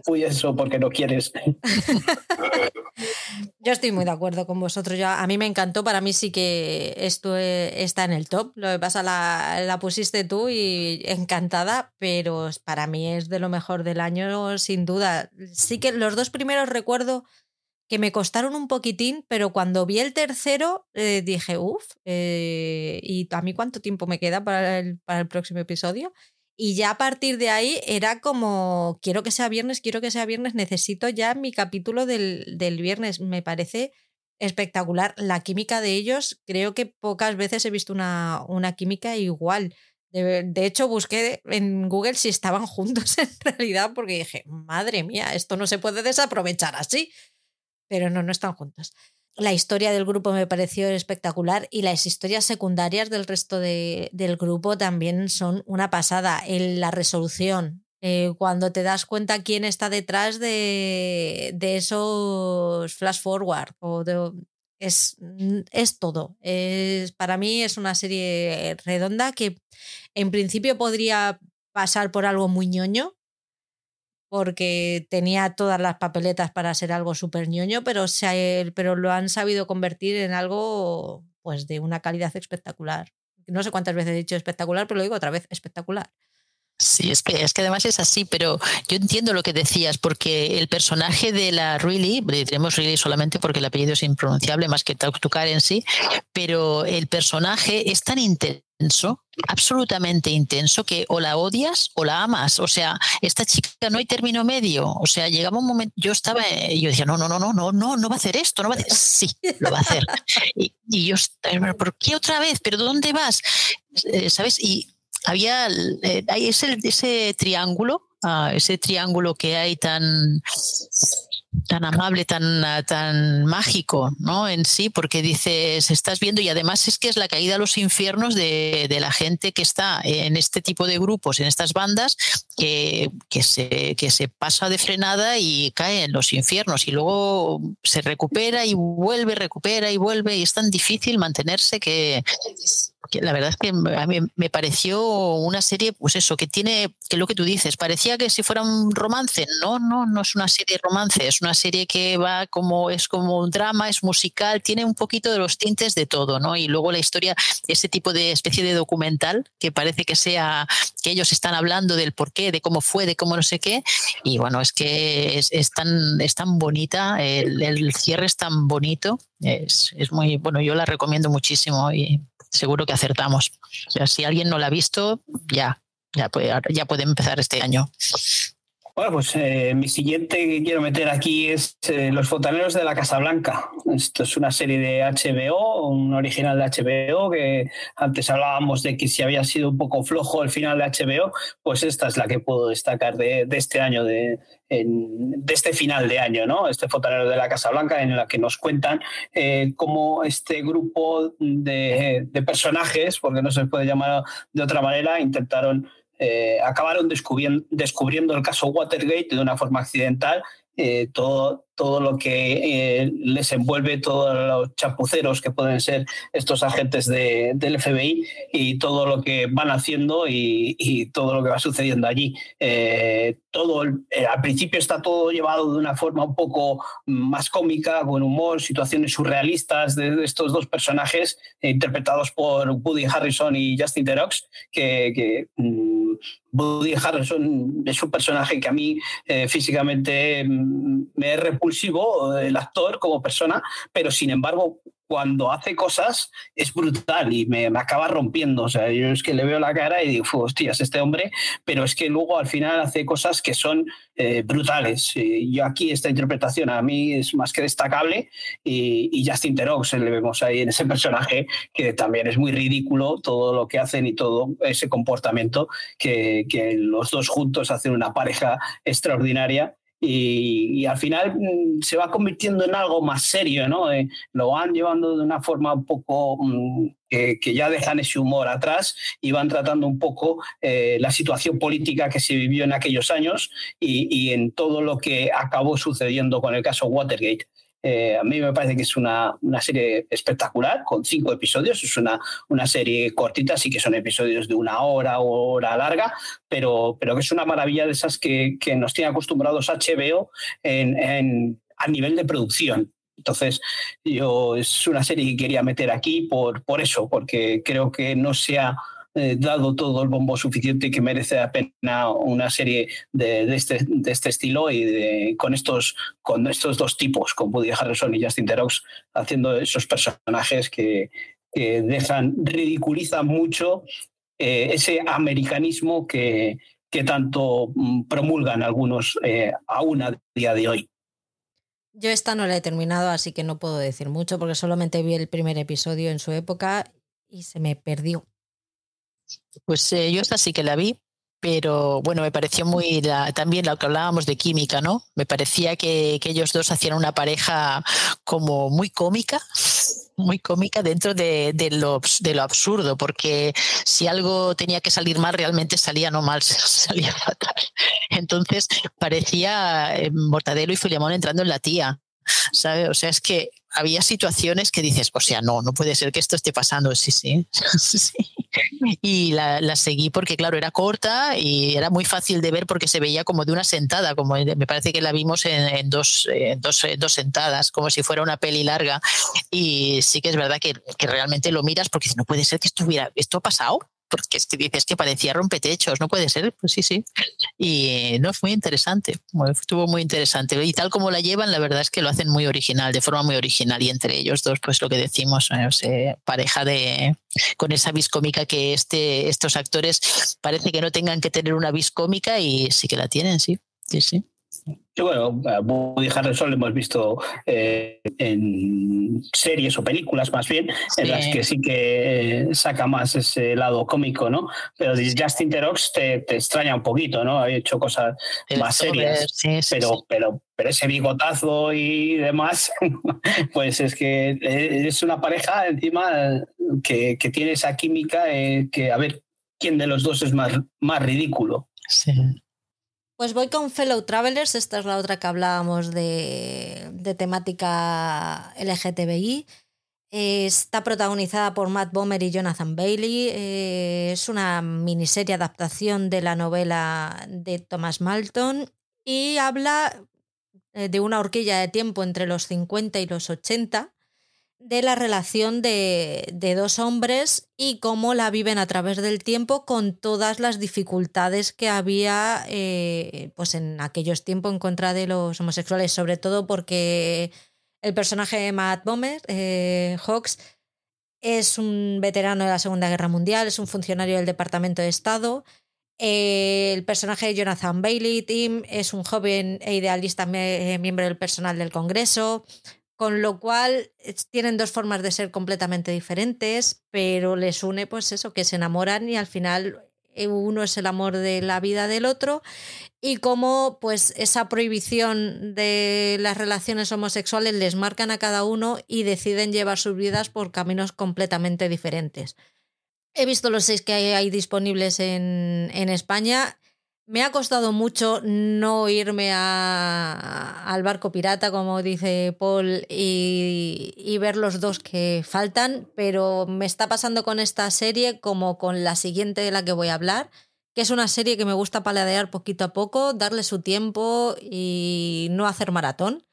S2: Pues eso, porque no quieres.
S1: Yo estoy muy de acuerdo con vosotros. a mí me encantó, para mí sí que esto está en el top. Lo que pasa la, la pusiste tú y encantada, pero para mí es de lo mejor del año, sin duda. Sí que los dos primeros recuerdo que me costaron un poquitín, pero cuando vi el tercero eh, dije, uff, eh, ¿y a mí cuánto tiempo me queda para el, para el próximo episodio? Y ya a partir de ahí era como, quiero que sea viernes, quiero que sea viernes, necesito ya mi capítulo del, del viernes. Me parece espectacular. La química de ellos, creo que pocas veces he visto una, una química igual. De, de, hecho, busqué en Google si estaban *laughs* juntos en realidad, porque dije, madre mía, esto no se puede desaprovechar así pero no, no están juntos. La historia del grupo me pareció espectacular y las historias secundarias del resto de, del grupo también son una pasada. En la resolución, eh, cuando te das cuenta quién está detrás de, de esos flash forward o es, es todo. Es, para mí es una serie redonda que en principio podría pasar por algo muy ñoño, porque tenía todas las papeletas para ser algo súper ñoño, pero, se, pero lo han sabido convertir en algo pues de una calidad espectacular. No sé cuántas veces he dicho espectacular, pero lo digo otra vez, espectacular.
S3: Sí, es que, es que además es así, pero yo entiendo lo que decías, porque el personaje de la Really, tenemos Really solamente porque el apellido es impronunciable más que Tukar en sí, pero el personaje es tan interesante intenso, absolutamente intenso, que o la odias o la amas. O sea, esta chica no hay término medio. O sea, llegaba un momento, yo estaba, yo decía, no, no, no, no, no, no, no va a hacer esto, no va a hacer. Sí, lo va a hacer. *laughs* Y, y yo, ¿por qué otra vez? ¿Pero dónde vas? Eh, ¿Sabes? Y había eh, ese, ese triángulo, ah, ese triángulo que hay tan tan amable, tan, tan mágico, ¿no? En sí, porque dices, estás viendo, y además es que es la caída a los infiernos de, de la gente que está en este tipo de grupos, en estas bandas, que, que, se, que se pasa de frenada y cae en los infiernos, y luego se recupera y vuelve, recupera y vuelve, y es tan difícil mantenerse que, la verdad es que a mí me pareció una serie, pues eso, que tiene, que lo que tú dices, parecía que si fuera un romance, no, no, no es una serie de romance, es una serie que va como, es como un drama, es musical, tiene un poquito de los tintes de todo, ¿no? Y luego la historia, ese tipo de especie de documental, que parece que sea, que ellos están hablando del por qué, de cómo fue, de cómo no sé qué, y bueno, es que es, tan, es tan bonita, el, el cierre es tan bonito, es, es muy, bueno, yo la recomiendo muchísimo y seguro que acertamos. O sea, si alguien no la ha visto, ya, ya puede, ya puede empezar este año.
S2: Bueno, pues eh, mi siguiente que quiero meter aquí es eh, Los Fontaneros de la Casa Blanca. Esto es una serie de HBO, un original de HBO, que antes hablábamos de que si había sido un poco flojo el final de HBO, pues esta es la que puedo destacar de, este año, de, de este final de año, ¿no? Este Fontanero de la Casa Blanca, en la que nos cuentan eh, cómo este grupo de, de personajes, porque no se puede llamar de otra manera, intentaron eh, acabaron descubriendo, descubriendo, el caso Watergate de una forma accidental eh, todo, todo lo que eh, les envuelve, todos los chapuceros que pueden ser estos agentes de, del FBI y todo lo que van haciendo y, todo lo que va sucediendo allí. Eh, todo al principio está todo llevado de una forma un poco más cómica, con humor, situaciones surrealistas de, estos dos personajes interpretados por Woody Harrison y Justin Theroux, que, mm, Woody Harrison es un personaje que a mí físicamente mm, me es repulsivo el actor como persona, pero sin embargo cuando hace cosas es brutal y me, acaba rompiendo. O sea, yo es que le veo la cara y digo, hostias, este hombre, pero es que luego al final hace cosas que son eh, brutales. Y yo aquí esta interpretación a mí es más que destacable y, y Justin Theroux le vemos ahí en ese personaje que también es muy ridículo todo lo que hacen y todo ese comportamiento que, que los dos juntos hacen una pareja extraordinaria y, al final mm, se va convirtiendo en algo más serio, ¿no? Eh, lo van llevando de una forma un poco mm, que, ya dejan ese humor atrás y van tratando un poco eh, la situación política que se vivió en aquellos años y, en todo lo que acabó sucediendo con el caso Watergate. Eh, a mí me parece que es una, una, serie espectacular, con cinco episodios. Es una, una serie cortita, sí que son episodios de una hora o hora larga, pero, pero que es una maravilla de esas que, que nos tiene acostumbrados HBO en, en, a nivel de producción. Entonces, yo es una serie que quería meter aquí por, por eso, porque creo que no se ha eh, dado todo el bombo suficiente que merece la pena una serie de, de, este, de este estilo y de, con, estos, con estos dos tipos, con Woody Harrison y Justin Theroux, haciendo esos personajes que, que dejan, ridiculizan mucho eh, ese americanismo que, que tanto mm, promulgan algunos eh, aún a día de hoy.
S1: Yo esta no la he terminado, así que no puedo decir mucho porque solamente vi el primer episodio en su época y se me perdió.
S3: Pues eh, yo esta sí que la vi, pero bueno, me pareció muy también lo que hablábamos de química, ¿no? Me parecía que, ellos dos hacían una pareja como muy cómica, muy cómica dentro de, lo, de, lo, absurdo, porque si algo tenía que salir mal, realmente salía no mal, *laughs* salía fatal. Entonces parecía eh, Mortadelo y Filemón entrando en la tía. ¿Sabe? O sea, es que había situaciones que dices, o sea, no, no puede ser que esto esté pasando. *laughs* Sí, sí. Y la, la, seguí porque, claro, era corta y era muy fácil de ver porque se veía como de una sentada, como me parece que la vimos en, dos, dos, dos, sentadas, como si fuera una peli larga. Y sí que es verdad que, que realmente lo miras porque no puede ser que estuviera, esto ha pasado porque es que dices que parecía rompetechos, no puede ser, pues sí, sí. Y no, es muy interesante, estuvo muy interesante. Y tal como la llevan, la verdad es que lo hacen muy original, de forma muy original. Y entre ellos dos, pues lo que decimos, eh, pareja de con esa viscómica que este, estos actores parece que no tengan que tener una viscómica y sí que la tienen, sí, sí, sí.
S2: Yo, bueno, Woody Harrelson lo hemos visto eh, en series o películas más bien, en las que sí que saca más ese lado cómico, ¿no? Pero Justin Terox te, te extraña un poquito, ¿no? Ha hecho cosas más serias, pero, pero, pero ese bigotazo y demás, *laughs* pues es que eh, es una pareja encima que, que tiene esa química eh, que a ver quién de los dos es más, más ridículo.
S3: Sí.
S1: Pues voy con Fellow Travelers, esta es la otra que hablábamos de, temática LGTBI. Está protagonizada por Matt Bomer y Jonathan Bailey. Eh, es una miniserie adaptación de la novela de Thomas Malton y habla eh, de una horquilla de tiempo entre los 50 y los 80 de la relación de, dos hombres y cómo la viven a través del tiempo con todas las dificultades que había eh, pues en aquellos tiempos en contra de los homosexuales, sobre todo porque el personaje de Matt Bomer, eh, Hawks, es un veterano de la Segunda Guerra Mundial, es un funcionario del Departamento de Estado. El personaje de Jonathan Bailey, Tim, es un joven e idealista miembro del personal del Congreso con lo cual tienen dos formas de ser completamente diferentes, pero les une pues eso, que se enamoran y al final eh, uno es el amor de la vida del otro y cómo pues esa prohibición de las relaciones homosexuales les marcan a cada uno y deciden llevar sus vidas por caminos completamente diferentes. He visto los seis que hay, disponibles en, en España me ha costado mucho no irme al barco pirata, como dice Paul, y, ver los dos que faltan, pero me está pasando con esta serie como con la siguiente de la que voy a hablar, que es una serie que me gusta paladear poquito a poco, darle su tiempo y no hacer maratón.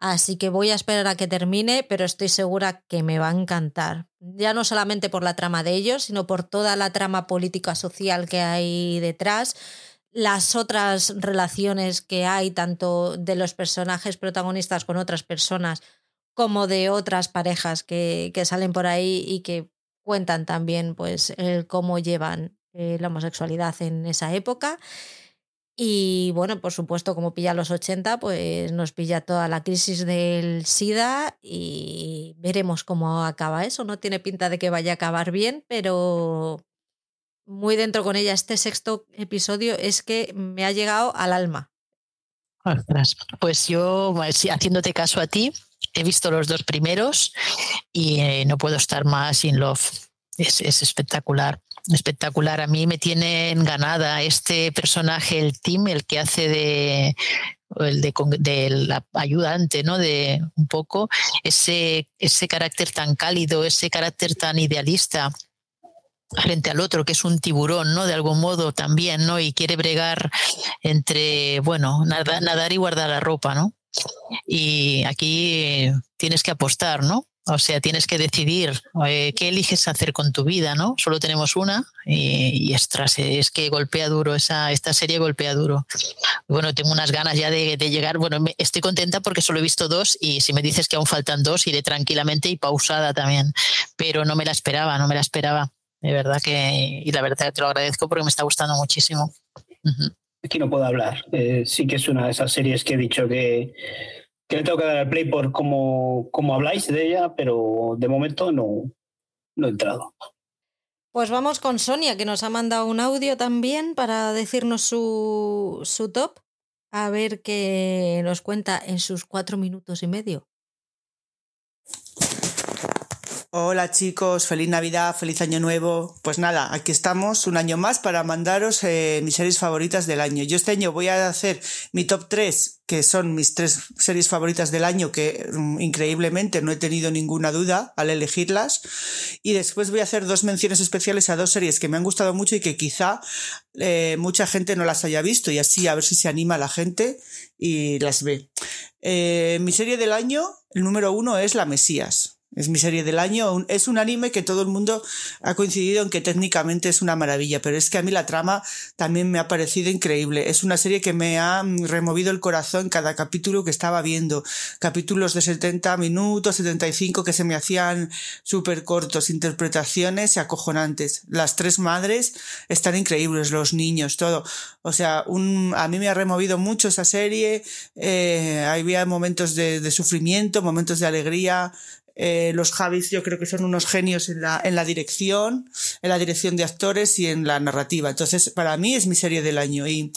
S1: Así que voy a esperar a que termine, pero estoy segura que me va a encantar. Ya no solamente por la trama de ellos, sino por toda la trama política social que hay detrás las otras relaciones que hay, tanto de los personajes protagonistas con otras personas, como de otras parejas que, salen por ahí y que cuentan también pues el cómo llevan eh, la homosexualidad en esa época. Y bueno, por supuesto, como pilla los 80, pues nos pilla toda la crisis del SIDA y veremos cómo acaba eso. No tiene pinta de que vaya a acabar bien, pero muy dentro con ella. Este sexto episodio es que me ha llegado al alma.
S3: Pues yo, haciéndote caso a ti, he visto los dos primeros y eh, no puedo estar más in love. Es, espectacular, espectacular. A mí me tiene enganada este personaje, el Tim, el que hace de el de, del ayudante, ¿no? De un poco ese, ese carácter tan cálido, ese carácter tan idealista frente al otro, que es un tiburón, ¿no? De algún modo también, ¿no? Y quiere bregar entre, bueno, nadar, y guardar la ropa, ¿no? Y aquí tienes que apostar, ¿no? O sea, tienes que decidir eh, qué eliges hacer con tu vida, ¿no? Solo tenemos una y, es que golpea duro, esa, esta serie golpea duro. Bueno, tengo unas ganas ya de, llegar, bueno, estoy contenta porque solo he visto dos y si me dices que aún faltan dos, iré tranquilamente y pausada también, pero no me la esperaba, no me la esperaba de verdad que, y la verdad te lo agradezco porque me está gustando muchísimo.
S2: Aquí no puedo hablar. Eh, sí que es una de esas series que he dicho que, que le tengo que dar el play por cómo, habláis de ella, pero de momento no, no he entrado.
S1: Pues vamos con Sonia, que nos ha mandado un audio también para decirnos su, su top. A ver qué nos cuenta en sus cuatro minutos y medio.
S10: Hola chicos, feliz Navidad, feliz Año Nuevo. Pues nada, aquí estamos un año más para mandaros eh, mis series favoritas del año. Yo este año voy a hacer mi top 3, que son mis tres series favoritas del año, que mm, increíblemente no he tenido ninguna duda al elegirlas. Y después voy a hacer dos menciones especiales a dos series que me han gustado mucho y que quizá eh, mucha gente no las haya visto y así a ver si se anima la gente y las ve. Eh, mi serie del año, el número uno es La Mesías Es mi serie del año. Es un anime que todo el mundo ha coincidido en que técnicamente es una maravilla, pero es que a mí la trama también me ha parecido increíble. Es una serie que me ha removido el corazón cada capítulo que estaba viendo. Capítulos de 70 minutos, 75 que se me hacían súper cortos, interpretaciones acojonantes. Las tres madres están increíbles, los niños, todo. O sea, un, a mí me ha removido mucho esa serie. Eh, había momentos de, de sufrimiento, momentos de alegría, eh, los Javis yo creo que son unos genios en la, en la dirección, en la dirección de actores y en la narrativa. Entonces, para mí es mi serie del año. Y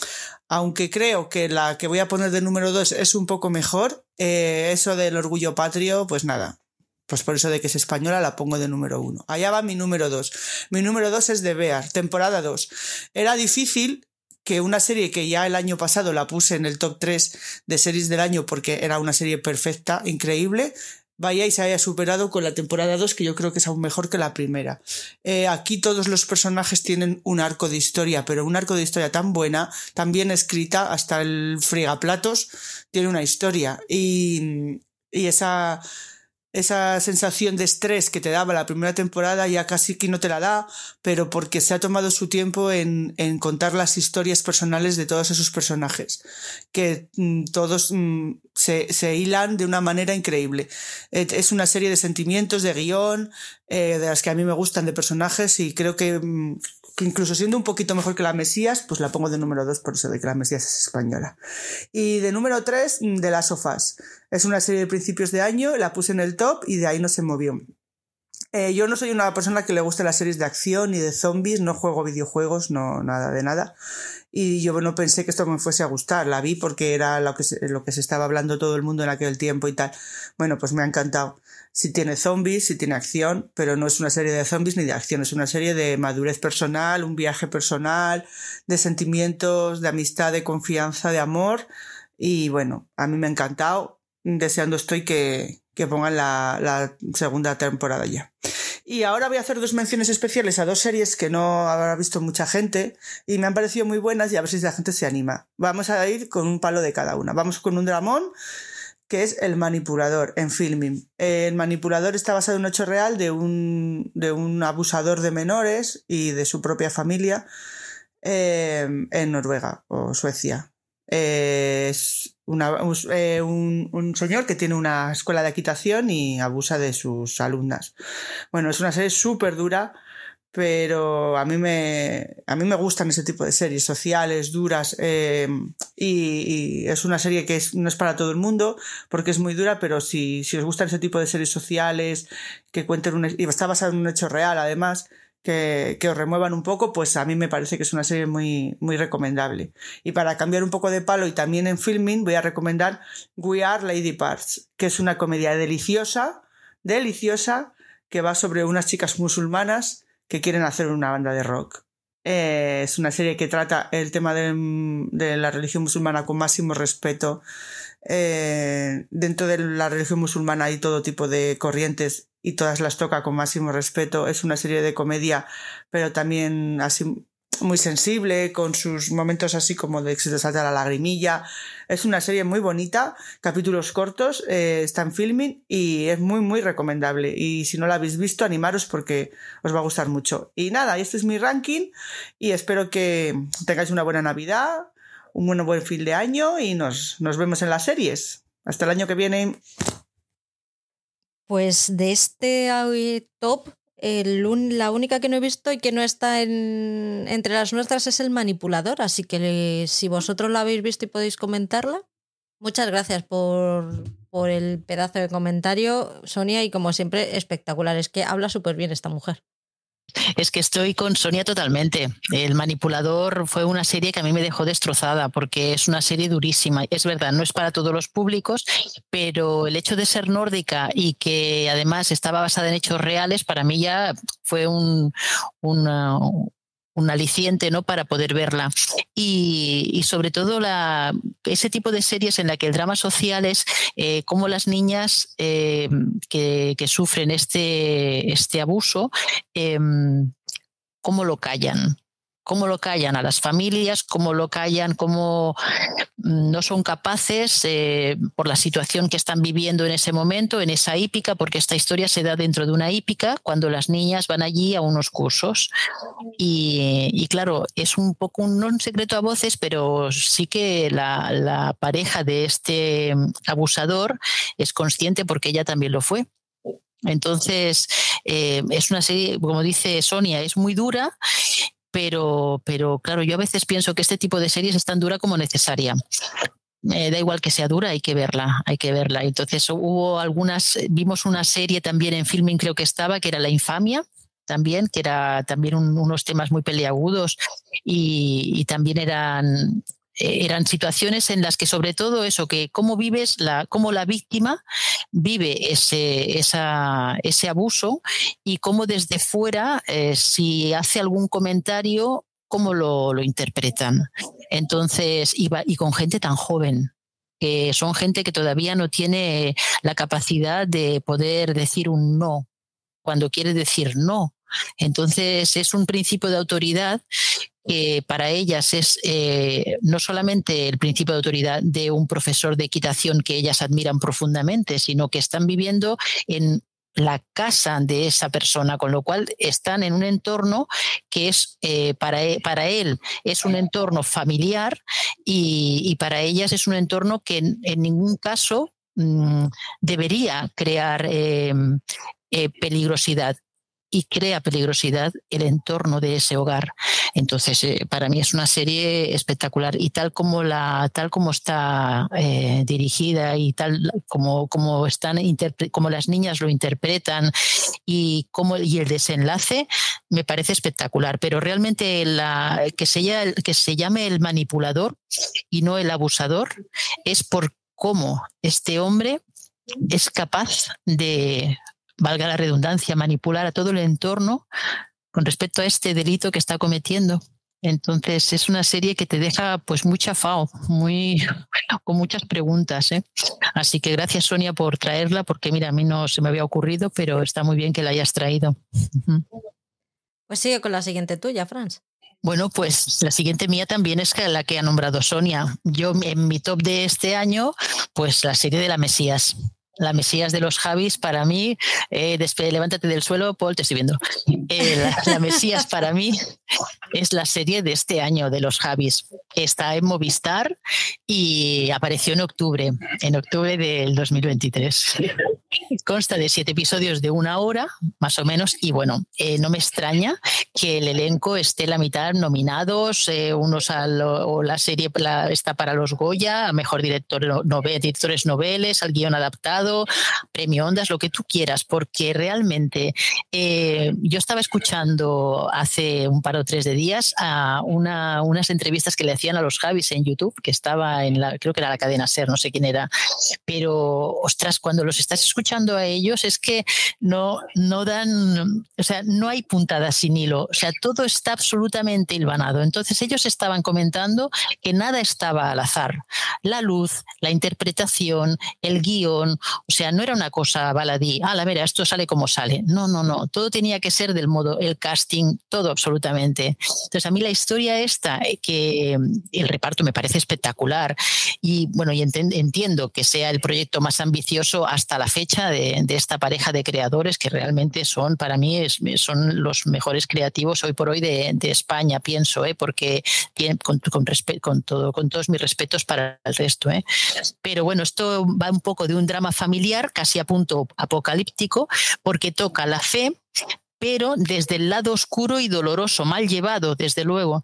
S10: aunque creo que la que voy a poner de número dos es un poco mejor, eh, eso del orgullo patrio, pues nada. Pues por eso de que es española la pongo de número uno. Allá va mi número dos. Mi número dos es de Bear, temporada dos. Era difícil que una serie que ya el año pasado la puse en el top 3 de series del año porque era una serie perfecta, increíble, vaya y se haya superado con la temporada 2, que yo creo que es aún mejor que la primera. Eh, aquí todos los personajes tienen un arco de historia, pero un arco de historia tan buena, tan bien escrita, hasta el fregaplatos tiene una historia. Y, y esa esa sensación de estrés que te daba la primera temporada ya casi que no te la da, pero porque se ha tomado su tiempo en, contar las historias personales de todos esos personajes, que mm, todos mm, se, se, hilan de una manera increíble. Es una serie de sentimientos, de guion, eh, de las que a mí me gustan de personajes y creo que mm, que incluso siendo un poquito mejor que la Mesías, pues la pongo de número 2 por eso de que la Mesías es española. Y de número 3, mm, de las sofás. Es una serie de principios de año, la puse en el top y de ahí no se movió. Eh, yo no soy una persona que le guste las series de acción ni de zombies, no juego videojuegos, no nada de nada. Y yo no pensé que esto me fuese a gustar, la vi porque era lo que lo que se estaba hablando todo el mundo en aquel tiempo y tal. Bueno, pues me ha encantado si tiene zombies, si tiene acción, pero no es una serie de zombies ni de acción, es una serie de madurez personal, un viaje personal, de sentimientos, de amistad, de confianza, de amor. Y bueno, a mí me ha encantado, deseando estoy que, que pongan la, la segunda temporada ya. Y ahora voy a hacer dos menciones especiales a dos series que no habrá visto mucha gente y me han parecido muy buenas y a ver si la gente se anima. Vamos a ir con un palo de cada una. Vamos con un dramón que es El manipulador en filming. El manipulador está basado en un hecho real de un, de un abusador de menores y de su propia familia eh, en Noruega o Suecia. es eh, un, un, señor que tiene una escuela de equitación y abusa de sus alumnas. Bueno, es una serie súper dura pero a mí me, a mí me gustan ese tipo de series sociales, duras, eh, y, es una serie que no es para todo el mundo, porque es muy dura, pero si, si os gustan ese tipo de series sociales, que cuenten un, y está basado en un hecho real además, que, que, os remuevan un poco, pues a mí me parece que es una serie muy, muy recomendable. Y para cambiar un poco de palo y también en filming, voy a recomendar We Are Lady Parts, que es una comedia deliciosa, deliciosa, que va sobre unas chicas musulmanas que quieren hacer una banda de rock. Eh, es una serie que trata el tema de, la religión musulmana con máximo respeto. Eh, dentro de la religión musulmana hay todo tipo de corrientes y todas las toca con máximo respeto. Es una serie de comedia, pero también así muy sensible, con sus momentos así como de que se te la lagrimilla. Es una serie muy bonita, capítulos cortos, eh, está en filming y es muy, muy recomendable. Y si no la habéis visto, animaros porque os va a gustar mucho. Y nada, este es mi ranking y espero que tengáis una buena Navidad, un buen, buen fin de año y nos, nos vemos en las series. Hasta el año que viene.
S1: Pues de este top la única que no he visto y que no está en, entre las nuestras es el manipulador, así que si vosotros la habéis visto y podéis comentarla, muchas gracias por, por el pedazo de comentario, Sonia, y como siempre, espectacular. Es que habla súper bien esta mujer.
S3: Es que estoy con Sonia totalmente. El manipulador fue una serie que a mí me dejó destrozada porque es una serie durísima. Es verdad, no es para todos los públicos, pero el hecho de ser nórdica y que además estaba basada en hechos reales, para mí ya fue un, un aliciente ¿no? para poder verla. Y, sobre todo la, ese tipo de series en la que el drama social es eh, cómo las niñas eh, que, sufren este, este abuso, em, cómo lo callan cómo lo callan a las familias, cómo lo callan, cómo mm, no son capaces eh, por la situación que están viviendo en ese momento, en esa hípica, porque esta historia se da dentro de una hípica cuando las niñas van allí a unos cursos. Y, claro, es un poco un, no un secreto a voces, pero sí que la, pareja de este abusador es consciente porque ella también lo fue. Entonces, eh, es una serie, como dice Sonia, es muy dura, pero, pero claro, yo a veces pienso que este tipo de series es tan dura como necesaria. Me da igual que sea dura, hay que verla, hay que verla. Entonces hubo algunas, vimos una serie también en filming, creo que estaba, que era La Infamia, también, que era también unos temas muy peleagudos y, también eran eh, eran situaciones en las que sobre todo eso, que cómo vives, la, cómo la víctima vive ese, ese abuso y cómo desde fuera, eh, si hace algún comentario, cómo lo, lo interpretan. Entonces, y con gente tan joven, que son gente que todavía no tiene la capacidad de poder decir un no cuando quiere decir no. Entonces es un principio de autoridad que para ellas es eh, no solamente el principio de autoridad de un profesor de equitación que ellas admiran profundamente, sino que están viviendo en la casa de esa persona, con lo cual están en un entorno que es eh, para, él, e, para, él es un entorno familiar y, para ellas es un entorno que en, ningún caso mm, debería crear eh, peligrosidad y crea peligrosidad el entorno de ese hogar. Entonces, eh, para mí es una serie espectacular y tal como la, tal como está eh, dirigida y tal como, como están como las niñas lo interpretan y como y el desenlace me parece espectacular. Pero realmente la, que se, que se llame el manipulador y no el abusador es por cómo este hombre es capaz de valga la redundancia, manipular a todo el entorno con respecto a este delito que está cometiendo. Entonces es una serie que te deja pues mucha FAO, muy *laughs* con muchas preguntas. ¿eh? Así que gracias Sonia por traerla, porque mira, a mí no se me había ocurrido, pero está muy bien que la hayas traído.
S1: Pues sigue con la siguiente tuya, Franz.
S3: Bueno, pues la siguiente mía también es la que ha nombrado Sonia. Yo en mi top de este año, pues la serie de la Mesías la Mesías de los Javis para mí, eh, levántate del suelo, Paul, te estoy viendo. Eh, la, Mesías para mí es la serie de este año de los Javis. Está en Movistar y apareció en octubre, en octubre del 2023. Consta de siete episodios de una hora, más o menos, y bueno, eh, no me extraña que el elenco esté la mitad nominados, eh, unos a o la serie está para los Goya, a mejor director, nove, directores noveles, al guion adaptado, premio Ondas, lo que tú quieras, porque realmente eh, yo estaba escuchando hace un par o tres de días a una, unas entrevistas que le hacían a los Javis en YouTube, que estaba en la, creo que era la cadena Ser, no sé quién era, pero ostras, cuando los estás escuchando a ellos es que no, no dan, o sea, no hay puntadas sin hilo, o sea, todo está absolutamente hilvanado. Entonces ellos estaban comentando que nada estaba al azar. La luz, la interpretación, el guion, o sea, no era una cosa baladí, ah, la mira, esto sale como sale. No, no, no, todo tenía que ser del modo, el casting, todo absolutamente. Entonces a mí la historia esta, eh, que el reparto me parece espectacular y bueno, y entiendo que sea el proyecto más ambicioso hasta la fecha de, esta pareja de creadores que realmente son, para mí, son los mejores creativos hoy por hoy de, España, pienso, ¿eh? porque con, con, con, todo, con todos mis respetos para el resto. ¿eh? Pero bueno, esto va un poco de un drama familiar, casi a punto apocalíptico, porque toca la fe, pero desde el lado oscuro y doloroso, mal llevado, desde luego.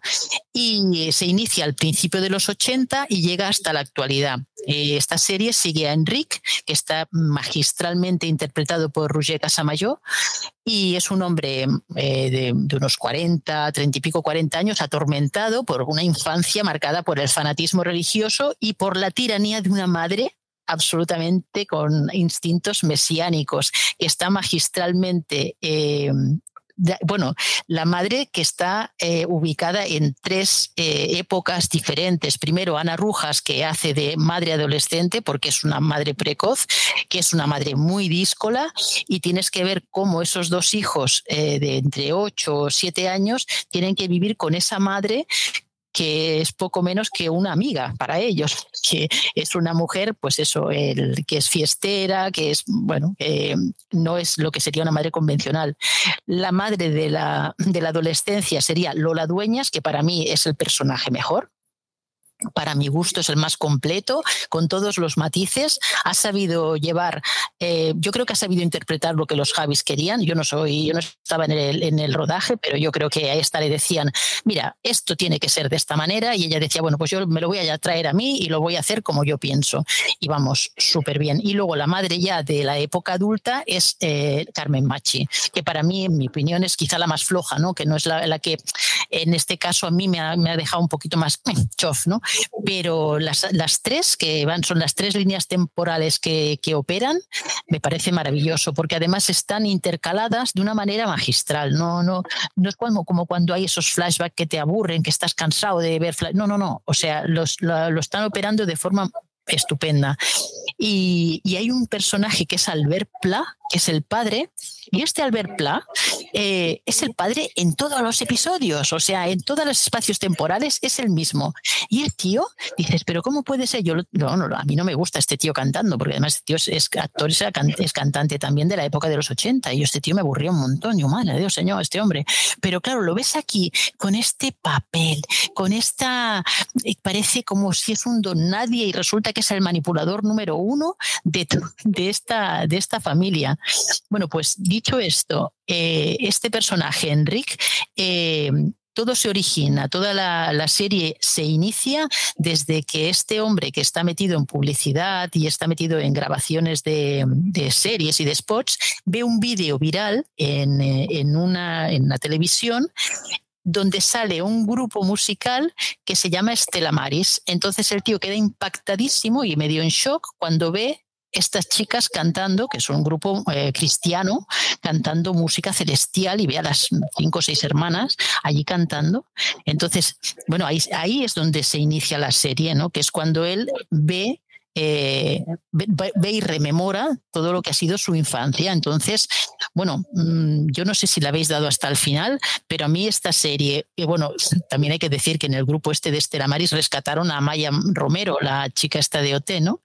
S3: Y se inicia al principio de los 80 y llega hasta la actualidad. Eh, esta serie sigue a Enric, que está magistralmente interpretado por Roger Casamayor, y es un hombre eh, de, unos 40, 30 y pico, 40 años, atormentado por una infancia marcada por el fanatismo religioso y por la tiranía de una madre absolutamente con instintos mesiánicos, está magistralmente eh, bueno, la madre que está eh, ubicada en tres eh, épocas diferentes. Primero, Ana Rujas, que hace de madre adolescente, porque es una madre precoz, que es una madre muy díscola, y tienes que ver cómo esos dos hijos de entre 8 o 7 años tienen que vivir con esa madre que es poco menos que una amiga para ellos, que es una mujer, pues eso, el, que es fiestera, que es, bueno, no es lo que sería una madre convencional. La madre de la, de la adolescencia sería Lola Dueñas, que para mí es el personaje mejor, para mi gusto es el más completo, con todos los matices. Ha sabido llevar, eh, yo creo que ha sabido interpretar lo que los Javis querían. Yo no soy, yo no estaba en el, rodaje, pero yo creo que a esta le decían, mira, esto tiene que ser de esta manera, y ella decía, bueno, pues yo me lo voy a traer a mí y lo voy a hacer como yo pienso. Y vamos, súper bien. Y luego la madre ya de la época adulta es eh, Carmen Machi, que para mí, en mi opinión, es quizá la más floja, ¿no? Que no es la, la que en este caso a mí me ha, me ha dejado un poquito más *clears throat* chof, ¿no? Pero las, las, tres que van, son las tres líneas temporales que, que, operan, me parece maravilloso, porque además están intercaladas de una manera magistral. No, no, no es como, como cuando hay esos flashbacks que te aburren, que estás cansado de ver. No, no, no. O sea, los, lo, lo están operando de forma estupenda. Y, y, hay un personaje que es Albert Pla, que es el padre, y este Albert Pla eh, es el padre en todos los episodios, o sea, en todos los espacios temporales es el mismo. Y el tío, dices, pero ¿cómo puede ser? Yo no, no, a mí no me gusta este tío cantando, porque además este tío es, actor, es, es, cantante también de la época de los 80, y este tío me aburrió un montón. Yo, madre Dios, señor, este hombre. Pero claro, lo ves aquí con este papel, con esta, eh, parece como si es un don nadie y resulta que es el manipulador número uno de, de, esta, de esta familia. Bueno, pues dicho esto, eh, este personaje, Enric, eh, todo se origina, toda la, serie se inicia desde que este hombre que está metido en publicidad y está metido en grabaciones de, series y de spots, ve un vídeo viral en, eh, una, en televisión donde sale un grupo musical que se llama Estela Maris. Entonces el tío queda impactadísimo y medio en shock cuando ve estas chicas cantando, que es un grupo eh, cristiano, cantando música celestial y ve a las cinco o seis hermanas allí cantando. Entonces, bueno, ahí, ahí es donde se inicia la serie, ¿no? Que es cuando él ve eh, ve, y rememora todo lo que ha sido su infancia. Entonces, bueno, mm, yo no sé si la habéis dado hasta el final, pero a mí esta serie, y bueno, *laughs* también hay que decir que en el grupo este de Estela Maris rescataron a Maya Romero, la chica esta de OT, ¿no?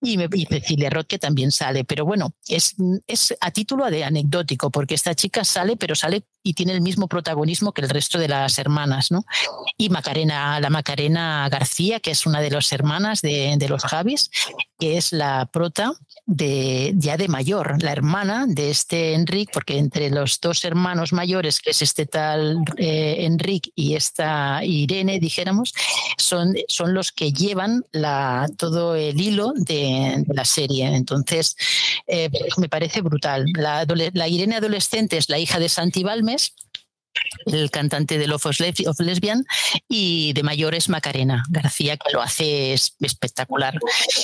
S3: Y, me, y Cecilia Roth, que también sale. Pero bueno, es, es a título de anecdótico, porque esta chica sale, pero sale y tiene el mismo protagonismo que el resto de las hermanas, ¿no? Y Macarena, la Macarena García, que es una de las hermanas de, de los Javis, que es la prota de ya de mayor, la hermana de este Enric, porque entre los dos hermanos mayores, que es este tal eh, Enric y esta Irene, dijéramos, son, son los que llevan la, todo el hilo de, la serie. Entonces, eh, me parece brutal. La, Irene adolescente es la hija de Santi Balmes, el cantante de Love of Lesbian, y de mayor es Macarena García, que lo hace espectacular.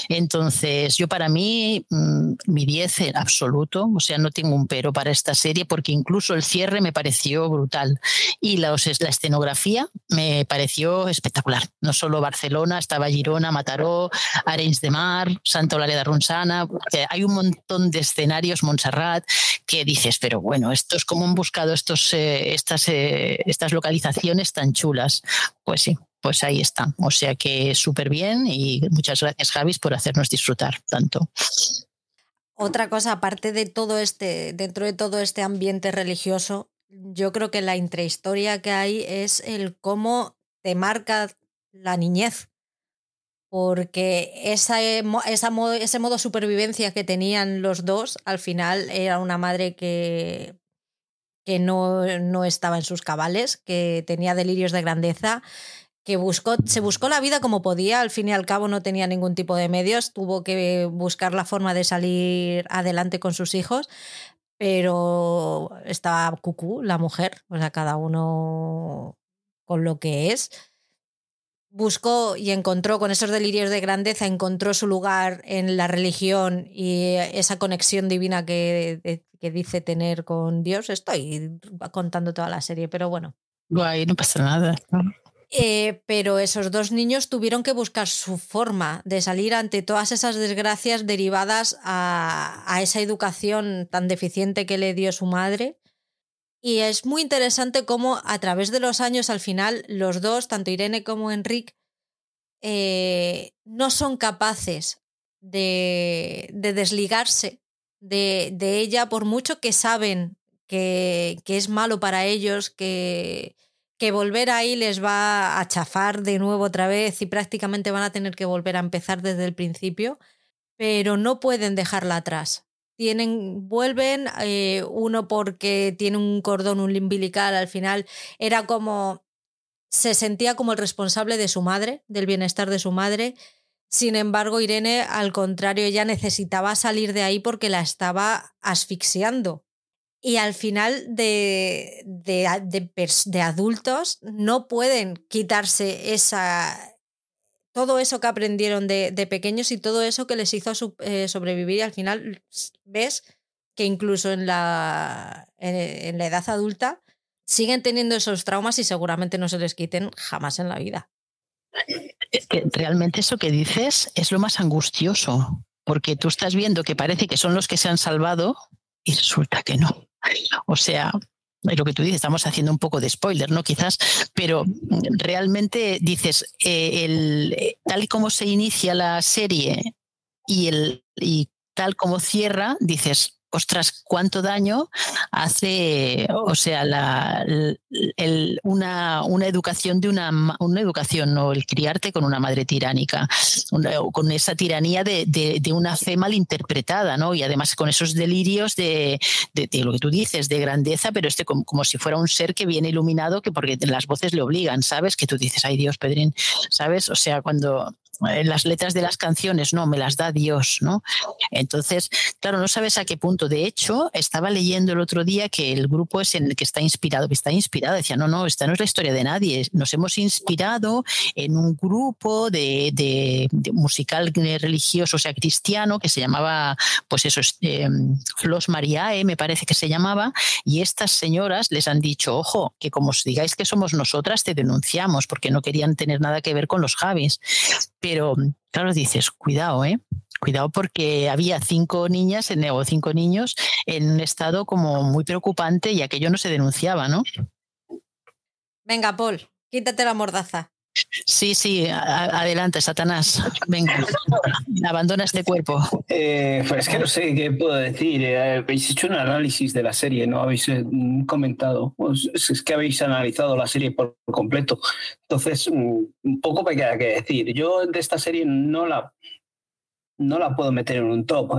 S3: Entonces, yo para mí, mm, mi 10 en absoluto, o sea, no tengo un pero para esta serie, porque incluso el cierre me pareció brutal. Y la, la escenografía me pareció espectacular. No solo Barcelona, estaba Girona, Mataró, Arenys de Mar, Santa Eulalia de Ronsana, hay un montón de escenarios, Montserrat, que dices, pero bueno, esto es como han buscado estos, eh, estas eh, estas, localizaciones tan chulas. Pues sí, pues ahí está. O sea que súper bien y muchas gracias Javis por hacernos disfrutar tanto.
S1: Otra cosa, aparte de todo este, dentro de todo este ambiente religioso, yo creo que la intrahistoria que hay es el cómo te marca la niñez. Porque esa, ese modo de supervivencia que tenían los dos, al final era una madre que que no, no estaba en sus cabales, que tenía delirios de grandeza, que buscó, se buscó la vida como podía, al fin y al cabo no tenía ningún tipo de medios, tuvo que buscar la forma de salir adelante con sus hijos, pero estaba cucú la mujer, o sea, cada uno con lo que es. Buscó y encontró con esos delirios de grandeza, encontró su lugar en la religión y esa conexión divina que, que dice tener con Dios. Estoy contando toda la serie, pero bueno.
S3: Guay, no pasa nada.
S1: Eh, pero esos dos niños tuvieron que buscar su forma de salir ante todas esas desgracias derivadas a, a, esa educación tan deficiente que le dio su madre. Y es muy interesante cómo a través de los años, al final, los dos, tanto Irene como Enrique, eh, no son capaces de, de desligarse de, ella, por mucho que saben que, que es malo para ellos, que, que volver ahí les va a chafar de nuevo otra vez y prácticamente van a tener que volver a empezar desde el principio, pero no pueden dejarla atrás. Tienen, vuelven, eh, uno porque tiene un cordón umbilical al final, era como, se sentía como el responsable de su madre, del bienestar de su madre. Sin embargo, Irene, al contrario, ella necesitaba salir de ahí porque la estaba asfixiando y al final de, de, de, adultos no pueden quitarse esa, todo eso que aprendieron de, pequeños y todo eso que les hizo eh, sobrevivir y al final ves que incluso en la, en, la edad adulta siguen teniendo esos traumas y seguramente no se les quiten jamás en la vida.
S3: Es que realmente eso que dices es lo más angustioso, porque tú estás viendo que parece que son los que se han salvado y resulta que no. O sea, lo que tú dices, estamos haciendo un poco de spoiler, ¿no? Quizás, pero realmente dices, eh, el, tal y como se inicia la serie y, el, y tal como cierra, dices, ostras, cuánto daño hace, o sea, la, una, una, educación de una, una educación, ¿no? El criarte con una madre tiránica, con esa tiranía de, de, una fe mal interpretada, ¿no? Y además con esos delirios de, de, lo que tú dices, de grandeza, pero este como, como, si fuera un ser que viene iluminado, que porque las voces le obligan, ¿sabes? Que tú dices, ay Dios, Pedrín, ¿sabes? O sea, cuando las letras de las canciones, no, me las da Dios, ¿no? Entonces, claro, no sabes a qué punto. De hecho, estaba leyendo el otro día que el grupo es en el que está inspirado, que está inspirado, decía, no, no, esta no es la historia de nadie, nos hemos inspirado en un grupo de, de, musical religioso, o sea, cristiano, que se llamaba, pues eso, eh, Flos Mariae, me parece que se llamaba, y estas señoras les han dicho, ojo, que como os digáis que somos nosotras, te denunciamos, porque no querían tener nada que ver con los Javis pero claro, dices, cuidado, ¿eh? Cuidado porque había cinco niñas en, o cinco niños en un estado como muy preocupante y aquello no se denunciaba, ¿no?
S1: Venga, Paul, quítate la mordaza.
S3: Sí, sí, adelante, Satanás. Venga, abandona este cuerpo.
S2: Eh, pues que no sé qué puedo decir. Eh, habéis hecho un análisis de la serie, no habéis eh, comentado. Pues es que habéis analizado la serie por completo. Entonces, mm, un poco me queda que decir. Yo de esta serie no la, no la puedo meter en un top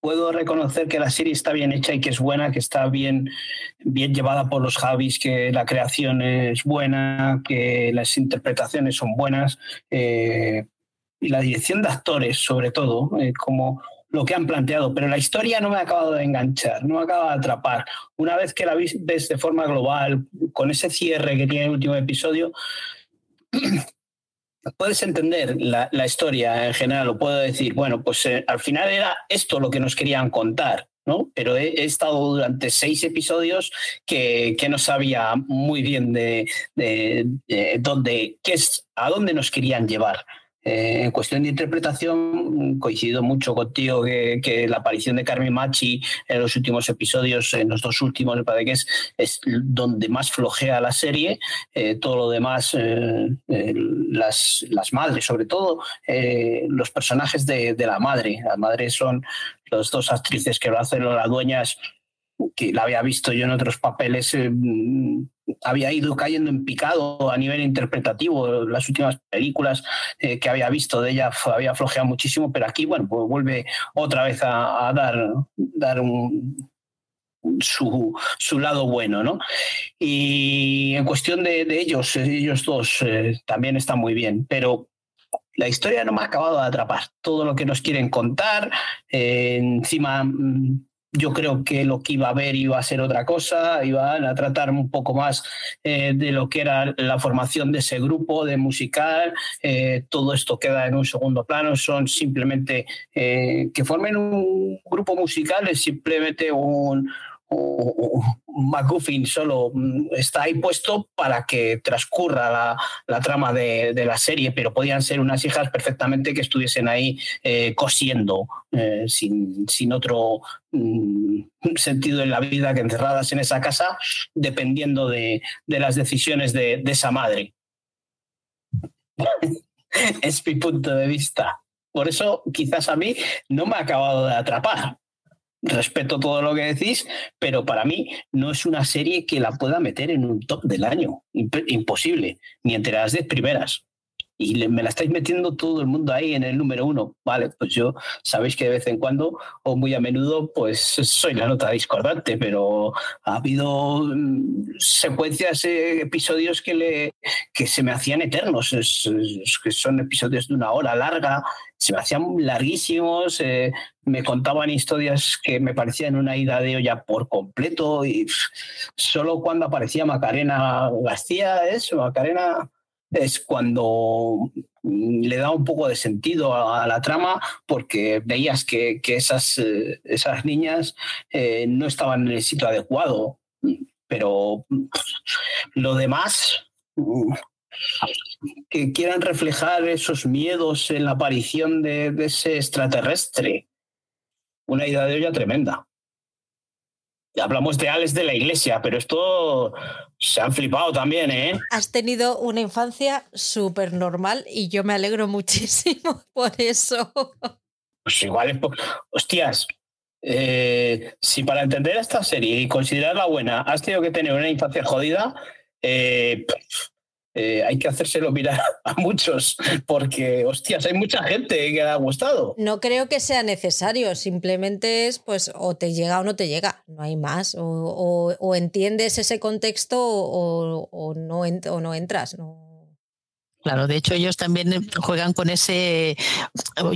S2: puedo reconocer que la serie está bien hecha y que es buena, que está bien, bien llevada por los Javis, que la creación es buena, que las interpretaciones son buenas eh, y la dirección de actores, sobre todo, eh, como lo que han planteado, pero la historia no me ha acabado de enganchar, no me acaba de atrapar. Una vez que la ves de forma global, con ese cierre que tiene el último episodio, *clears throat* puedes entender la, historia en general, o puedo decir, bueno, pues eh, al final era esto lo que nos querían contar, ¿no? Pero he, estado durante seis episodios que, que, no sabía muy bien de, de, dónde, qué es, a dónde nos querían llevar. Eh, en cuestión de interpretación, coincido mucho contigo que, la aparición de Carmen Machi en los últimos episodios, en los dos últimos, me que es, donde más flojea la serie. Eh, todo lo demás, eh, las, las, madres, sobre todo los personajes de, la madre. La madre son las dos actrices que lo hacen, las dueñas que la había visto yo en otros papeles, había ido cayendo en picado a nivel interpretativo. Las últimas películas eh, que había visto de ella había flojeado muchísimo, pero aquí, bueno, pues vuelve otra vez a, dar, dar un, su, su, lado bueno, ¿no? Y en cuestión de, ellos, ellos dos eh, también están muy bien, pero la historia no me ha acabado de atrapar. Todo lo que nos quieren contar, encima mm, yo creo que lo que iba a ver iba a ser otra cosa, iban a tratar un poco más eh, de lo que era la formación de ese grupo de musical, eh, todo esto queda en un segundo plano, son simplemente eh, que formen un grupo musical, es simplemente un, McGuffin solo mm, está ahí puesto para que transcurra la, trama de, la serie, pero podían ser unas hijas perfectamente que estuviesen ahí eh, cosiendo eh, sin, otro mm, sentido en la vida que encerradas en esa casa, dependiendo de, las decisiones de, de esa madre. *laughs* es mi punto de vista. Por eso quizás a mí no me ha acabado de atrapar respeto todo lo que decís, pero para mí no es una serie que la pueda meter en un top del año. Imposible, ni entre las 10 primeras y me la estáis metiendo todo el mundo ahí en el número uno. Vale, pues yo sabéis que de vez en cuando o muy a menudo pues soy la nota discordante, pero ha habido mm, secuencias, eh, episodios que, le, que se me hacían eternos, que son episodios de una hora larga, se me hacían larguísimos, eh, me contaban historias que me parecían una ida de olla por completo y solo cuando aparecía Macarena García, eso, Macarena es cuando le da un poco de sentido a, la trama porque veías que, esas, eh, esas niñas eh, no estaban en el sitio adecuado. Pero lo demás, que quieran reflejar esos miedos en la aparición de, de ese extraterrestre, una idea de olla tremenda hablamos de Alex de la iglesia, pero esto se han flipado también, ¿eh?
S1: Has tenido una infancia súper normal y yo me alegro muchísimo *laughs* por eso.
S2: Pues igual es... Hostias, eh, si para entender esta serie y considerarla buena has tenido que tener una infancia jodida, eh, eh, hay que hacérselo mirar *laughs* a muchos, porque, hostias, hay mucha gente que le ha gustado.
S1: No creo que sea necesario, simplemente es, pues, o te llega o no te llega, no hay más, o, entiendes ese contexto o, no, o no entras, no,
S3: Claro, de hecho ellos también juegan con ese,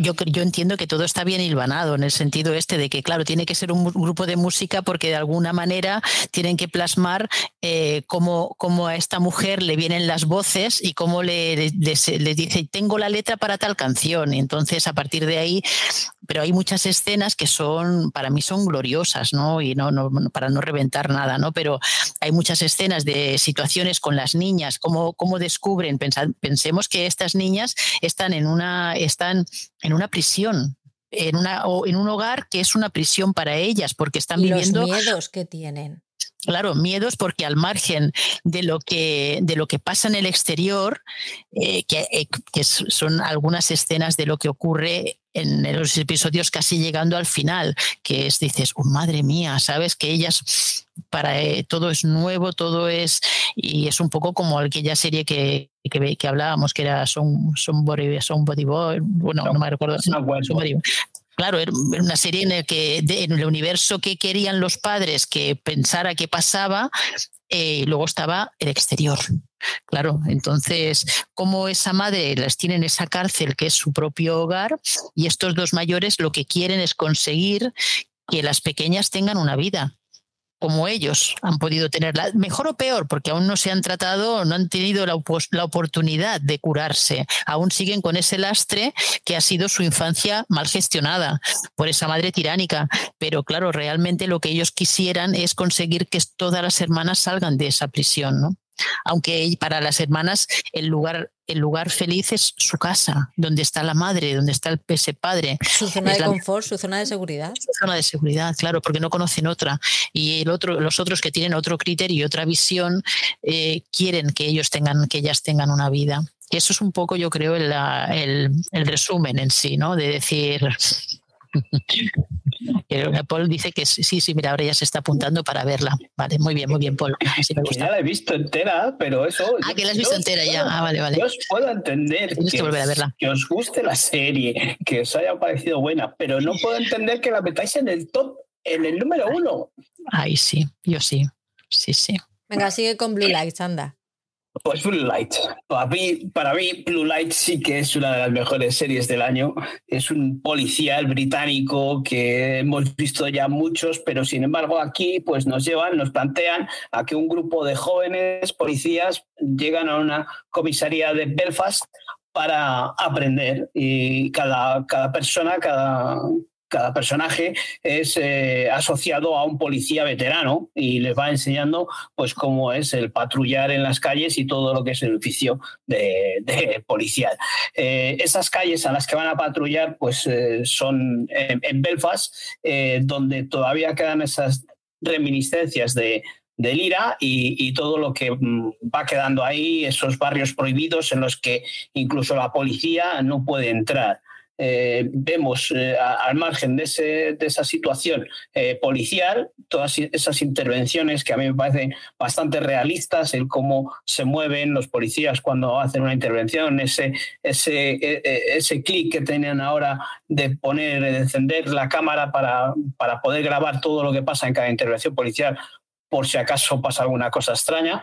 S3: yo, yo entiendo que todo está bien hilvanado en el sentido este de que, claro, tiene que ser un grupo de música porque de alguna manera tienen que plasmar eh, cómo, a esta mujer le vienen las voces y cómo le, le, dice, tengo la letra para tal canción. Y entonces a partir de ahí, pero hay muchas escenas que son, para mí son gloriosas, ¿no? Y no, no para no reventar nada, ¿no? Pero hay muchas escenas de situaciones con las niñas, cómo, cómo descubren, pensemos que estas niñas están en una, están en una prisión, en, una, en un hogar que es una prisión para ellas, porque están viviendo.
S1: Los miedos que tienen.
S3: Claro, miedos porque al margen de lo que, de lo que pasa en el exterior, eh, que, eh, que, son algunas escenas de lo que ocurre en los episodios casi llegando al final, que es, dices, oh, madre mía, ¿sabes? Que ellas, para eh, todo es nuevo, todo es, y es un poco como aquella serie que, que, que hablábamos, que era Son, son, body, son body Boy, bueno, no, me recuerdo. Claro, era una serie en, el que, en el universo que querían los padres que pensara que pasaba, eh, luego estaba el exterior. Claro, entonces, como esa madre las tiene en esa cárcel que es su propio hogar y estos dos mayores lo que quieren es conseguir que las pequeñas tengan una vida, como ellos han podido tenerla, mejor o peor, porque aún no se han tratado, no han tenido la, la, oportunidad de curarse, aún siguen con ese lastre que ha sido su infancia mal gestionada por esa madre tiránica. Pero claro, realmente lo que ellos quisieran es conseguir que todas las hermanas salgan de esa prisión, ¿no? Aunque para las hermanas el lugar, el lugar feliz es su casa, donde está la madre, donde está el, ese padre.
S1: Su zona de confort, su zona de seguridad.
S3: Su zona de seguridad, claro, porque no conocen otra. Y el otro, los otros que tienen otro criterio y otra visión eh, quieren que ellos tengan, que ellas tengan una vida. Y eso es un poco, yo creo, el, el resumen en sí, ¿no? De decir, Paul dice que sí, sí, mira, ahora ya se está apuntando para verla. Vale, muy bien, muy bien, Paul.
S2: ya la he visto entera, pero eso.
S3: Ah, que la has visto entera ya. Ah, vale, vale.
S2: Yo os puedo entender
S3: que, volver a verla.
S2: que os guste la serie, que os haya parecido buena, pero no puedo entender que la metáis en el top, en el número uno.
S3: Ay, sí, yo sí. Sí, sí.
S1: Venga, sigue con Blue Lights, anda.
S2: Pues Blue Light. Para mí, para mí, Blue Light sí que es una de las mejores series del año. Es un policial británico que hemos visto ya muchos, pero sin embargo aquí pues nos llevan, nos plantean a que un grupo de jóvenes policías llegan a una comisaría de Belfast para aprender y cada, cada persona, cada, cada personaje es eh, asociado a un policía veterano y les va enseñando pues cómo es el patrullar en las calles y todo lo que es el oficio de, policial. Eh, esas calles a las que van a patrullar pues eh, son en, Belfast, donde todavía quedan esas reminiscencias de, del IRA y, y, todo lo que mm, va quedando ahí, esos barrios prohibidos en los que incluso la policía no puede entrar. Eh, vemos eh, al margen de, ese, de esa situación eh, policial todas esas intervenciones que a mí me parecen bastante realistas, el cómo se mueven los policías cuando hacen una intervención, ese, ese, e, e, ese clic que tienen ahora de poner, de encender la cámara para, para poder grabar todo lo que pasa en cada intervención policial por si acaso pasa alguna cosa extraña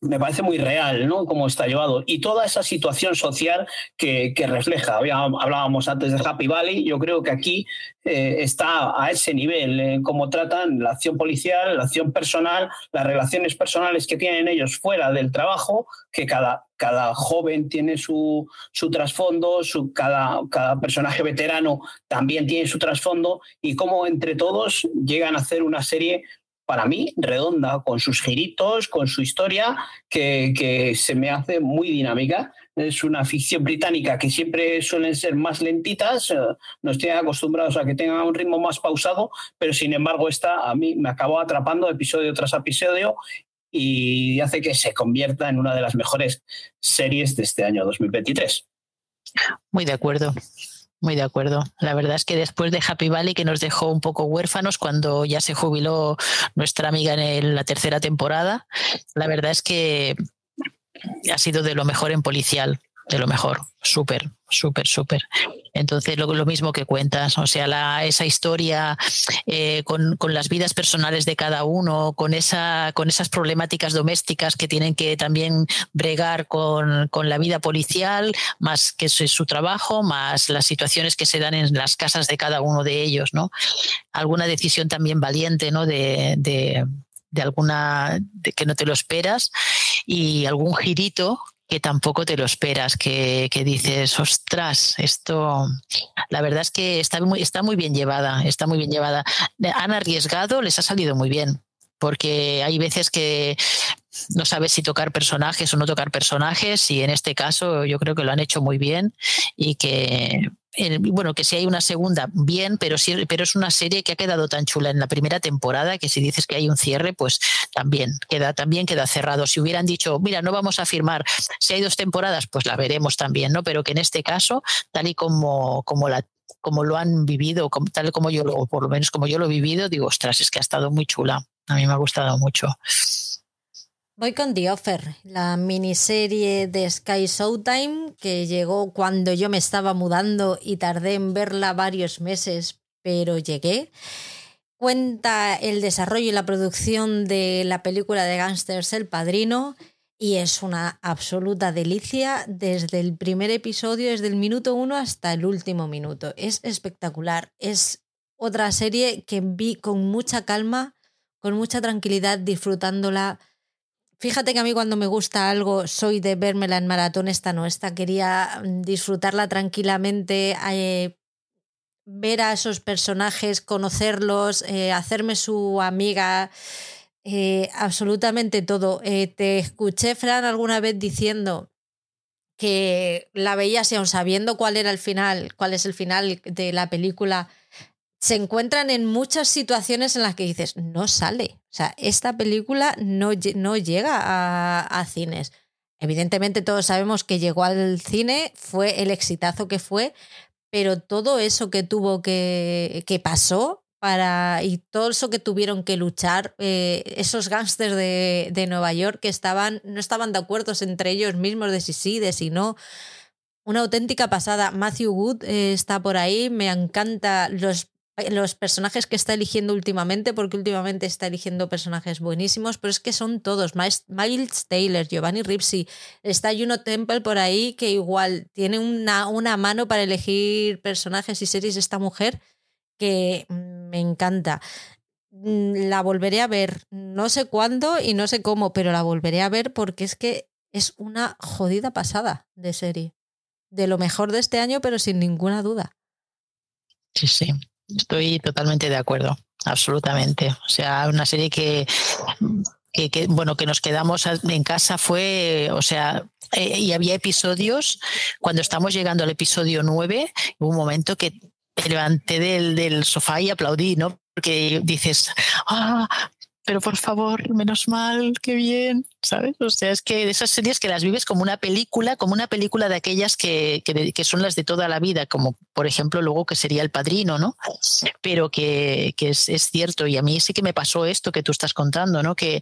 S2: me parece muy real, ¿no? Cómo está llevado. Y toda esa situación social que, refleja. hablábamos antes de Happy Valley, yo creo que aquí eh, está a ese nivel, en cómo tratan la acción policial, la acción personal, las relaciones personales que tienen ellos fuera del trabajo, que cada, cada joven tiene su, su trasfondo, su, cada, cada personaje veterano también tiene su trasfondo, y cómo entre todos llegan a hacer una serie para mí, redonda, con sus giritos, con su historia, que, se me hace muy dinámica. Es una ficción británica que siempre suelen ser más lentitas, eh, nos tienen acostumbrados a que tengan un ritmo más pausado, pero sin embargo esta a mí me acabó atrapando episodio tras episodio y hace que se convierta en una de las mejores series de este año 2023.
S3: Muy de acuerdo. Muy de acuerdo. La verdad es que después de Happy Valley, que nos dejó un poco huérfanos cuando ya se jubiló nuestra amiga en la tercera temporada, la verdad es que ha sido de lo mejor en policial de lo mejor, súper, súper, súper. Entonces, lo, lo, mismo que cuentas, o sea, la, esa historia eh, con, con, las vidas personales de cada uno, con, esa, con esas problemáticas domésticas que tienen que también bregar con, con la vida policial, más que su, trabajo, más las situaciones que se dan en las casas de cada uno de ellos, ¿no? Alguna decisión también valiente, ¿no? de, de de alguna de que no te lo esperas y algún girito que tampoco te lo esperas, que, dices, ostras, esto, la verdad es que está muy, está muy bien llevada, está muy bien llevada. Han arriesgado, les ha salido muy bien, porque hay veces que no sabes si tocar personajes o no tocar personajes y en este caso yo creo que lo han hecho muy bien y que bueno, que si hay una segunda, bien, pero, sí, pero es una serie que ha quedado tan chula en la primera temporada que si dices que hay un cierre, pues también queda, también queda cerrado. Si hubieran dicho, mira, no vamos a firmar, si hay dos temporadas, pues la veremos también, ¿no? Pero que en este caso, tal y como, como la como lo han vivido, tal como yo por lo menos como yo lo he vivido, digo, ostras, es que ha estado muy chula. A mí me ha gustado mucho.
S1: Voy con The Offer, la miniserie de Sky Showtime que llegó cuando yo me estaba mudando y tardé en verla varios meses, pero llegué. Cuenta el desarrollo y la producción de la película de gangsters El Padrino y es una absoluta delicia desde el primer episodio, desde el minuto uno hasta el último minuto. Es espectacular. Es otra serie que vi con mucha calma, con mucha tranquilidad, disfrutándola Fíjate que a mí cuando me gusta algo soy de vérmela en maratón, esta no, esta quería mm, disfrutarla tranquilamente, eh, ver a esos personajes, conocerlos, eh, hacerme su amiga, eh, absolutamente todo. te escuché, Fran, alguna vez diciendo que la veías y aún sabiendo cuál era el final, cuál es el final de la película, se encuentran en muchas situaciones en las que dices, no sale. O sea, esta película no, no llega a, cines. Evidentemente todos sabemos que llegó al cine, fue el exitazo que fue, pero todo eso que tuvo que, que pasó para, y todo eso que tuvieron que luchar, eh, esos gángsters de, de, Nueva York que estaban, no estaban de acuerdo entre ellos mismos de si sí, de si no. Una auténtica pasada. Matthew Wood eh, está por ahí, me encanta los los personajes que está eligiendo últimamente, porque últimamente está eligiendo personajes buenísimos, pero es que son todos. Miles Taylor, Giovanni Ripsey, está Juno Temple por ahí, que igual tiene una, una mano para elegir personajes y series esta mujer que me encanta. Mm, la volveré a ver, no sé cuándo y no sé cómo, pero la volveré a ver porque es que es una jodida pasada de serie. De lo mejor de este año, pero sin ninguna duda.
S3: Sí, sí. Estoy totalmente de acuerdo, absolutamente. O sea, una serie que, que, bueno, que nos quedamos en casa fue, o sea, eh, y había episodios, cuando estamos llegando al episodio 9, hubo un momento que me levanté del, del sofá y aplaudí, ¿no? Porque dices, ah, pero por favor, menos mal, qué bien, ¿sabes? O sea, es que esas series que las vives como una película, como una película de aquellas que, que, son las de toda la vida, como por ejemplo luego que sería El Padrino, ¿no? Pero que, es, cierto, y a mí sí que me pasó esto que tú estás contando, ¿no? Que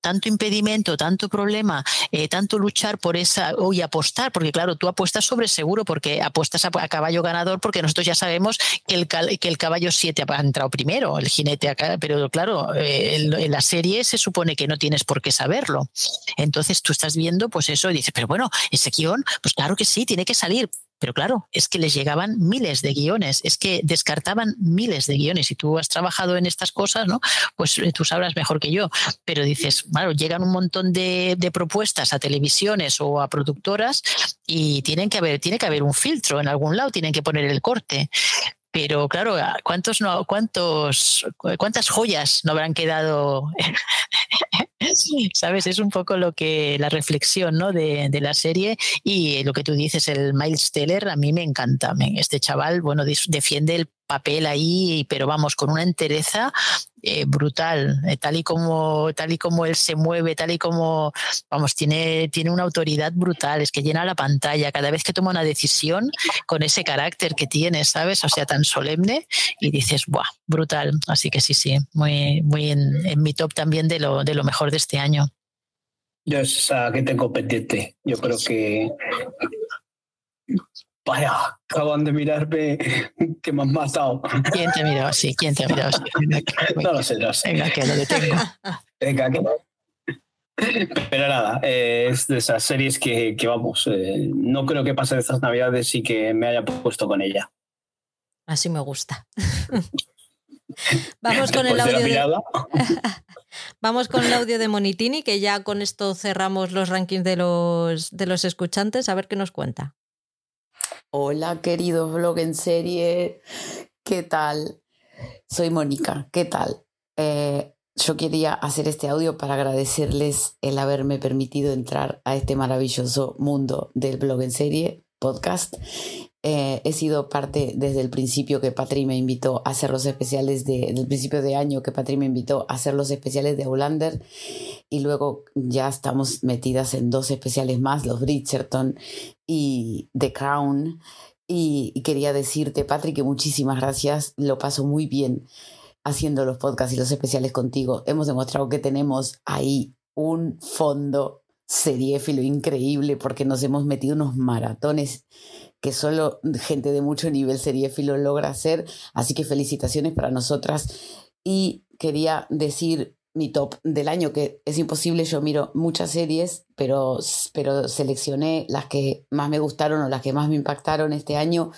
S3: tanto impedimento, tanto problema, eh, tanto luchar por esa, o y apostar, porque claro, tú apuestas sobre seguro, porque apuestas a, caballo ganador, porque nosotros ya sabemos que el, que el caballo 7 ha entrado primero, el jinete acá, pero claro, eh, el, en la serie se supone que no tienes por qué saberlo. Entonces tú estás viendo pues eso y dices, pero bueno, ese guion, pues claro que sí, tiene que salir. Pero claro, es que les llegaban miles de guiones, es que descartaban miles de guiones. Y tú has trabajado en estas cosas, ¿no? Pues eh, tú sabrás mejor que yo. Pero dices, claro, llegan un montón de, de propuestas a televisiones o a productoras y tienen que haber, tiene que haber un filtro en algún lado, tienen que poner el corte. Pero claro, ¿cuántos no, cuántos, cuántas joyas no habrán quedado? *laughs* ¿Sabes? Es un poco lo que la reflexión ¿no? de, de, la serie y lo que tú dices, el Miles Teller, a mí me encanta. Este chaval, bueno, defiende el papel ahí, pero vamos, con una entereza eh, brutal, eh, tal y como tal y como él se mueve, tal y como vamos, tiene, tiene una autoridad brutal, es que llena la pantalla cada vez que toma una decisión con ese carácter que tiene, ¿sabes? O sea, tan solemne y dices, ¡buah! Brutal. Así que sí, sí, muy, muy en, mi top también de lo, de lo mejor de este año.
S2: Yo esa que tengo pendiente. Yo creo que Vaya, acaban de mirarme que me han matado.
S3: ¿Quién te ha mirado así? ¿Quién te ha mirado así?
S2: no lo sé, no lo sé.
S3: Venga, que lo detengo. *laughs*
S2: Venga, que pero nada, eh, es de esas series que, que vamos, eh, no creo que pase de estas navidades y que me haya puesto con ella.
S1: Así me gusta. *laughs* Vamos con el audio. De... *laughs* Vamos con el audio de Monitini, que ya con esto cerramos los rankings de los, de los escuchantes, a ver qué nos cuenta.
S11: Hola, queridos blog en serie. ¿Qué tal? Soy Mónica. ¿Qué tal? Eh, yo quería hacer este audio para agradecerles el haberme permitido entrar a este maravilloso mundo del blog en serie podcast. Eh, he sido parte desde el principio que Patri me invitó a hacer los especiales de, desde el principio de año que Patri me invitó a hacer los especiales de Aulander y luego ya estamos metidas en dos especiales más, los Bridgerton y The Crown. Y, quería decirte, Patrick, que muchísimas gracias. Lo paso muy bien haciendo los podcasts y los especiales contigo. Hemos demostrado que tenemos ahí un fondo seriéfilo increíble porque nos hemos metido unos maratones que solo gente de mucho nivel seriéfilo logra hacer. Así que felicitaciones para nosotras. Y quería decir mi top del año, que es imposible, yo miro muchas series, pero, pero seleccioné las que más me gustaron o las que más me impactaron este año.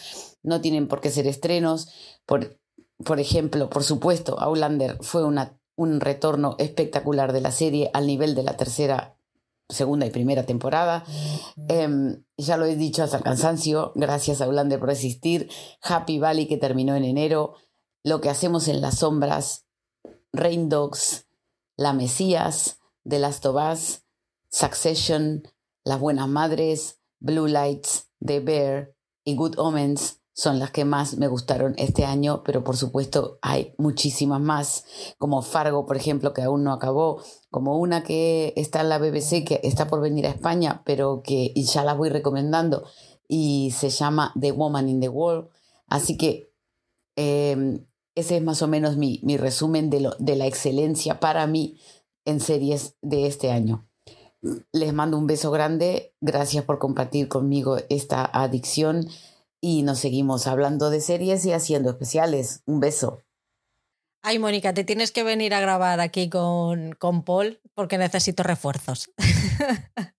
S11: No tienen por qué ser estrenos. Por, por ejemplo, por supuesto, Outlander fue una, un retorno espectacular de la serie al nivel de la tercera, segunda y primera temporada. Em, ya lo he dicho hasta cansancio, gracias a Outlander por existir. Happy Valley que terminó en enero. Lo que hacemos en las sombras. Rain Dogs, la Mesías, The Last of Us, Succession, Las Buenas Madres, Blue Lights, The Bear y Good Omens son las que más me gustaron este año, pero por supuesto hay muchísimas más, como Fargo, por ejemplo, que aún no acabó, como una que está en la BBC, que está por venir a España, pero que ya la voy recomendando, y se llama The Woman in the Wall. Así que em, ese es más o menos mi, resumen de, lo, de la excelencia para mí en series de este año. Les mando un beso grande. Gracias por compartir conmigo esta adicción. Y nos seguimos hablando de series y haciendo especiales. Un beso.
S1: Ay, Mónica, te tienes que venir a grabar aquí con, con Paul porque necesito refuerzos. *laughs*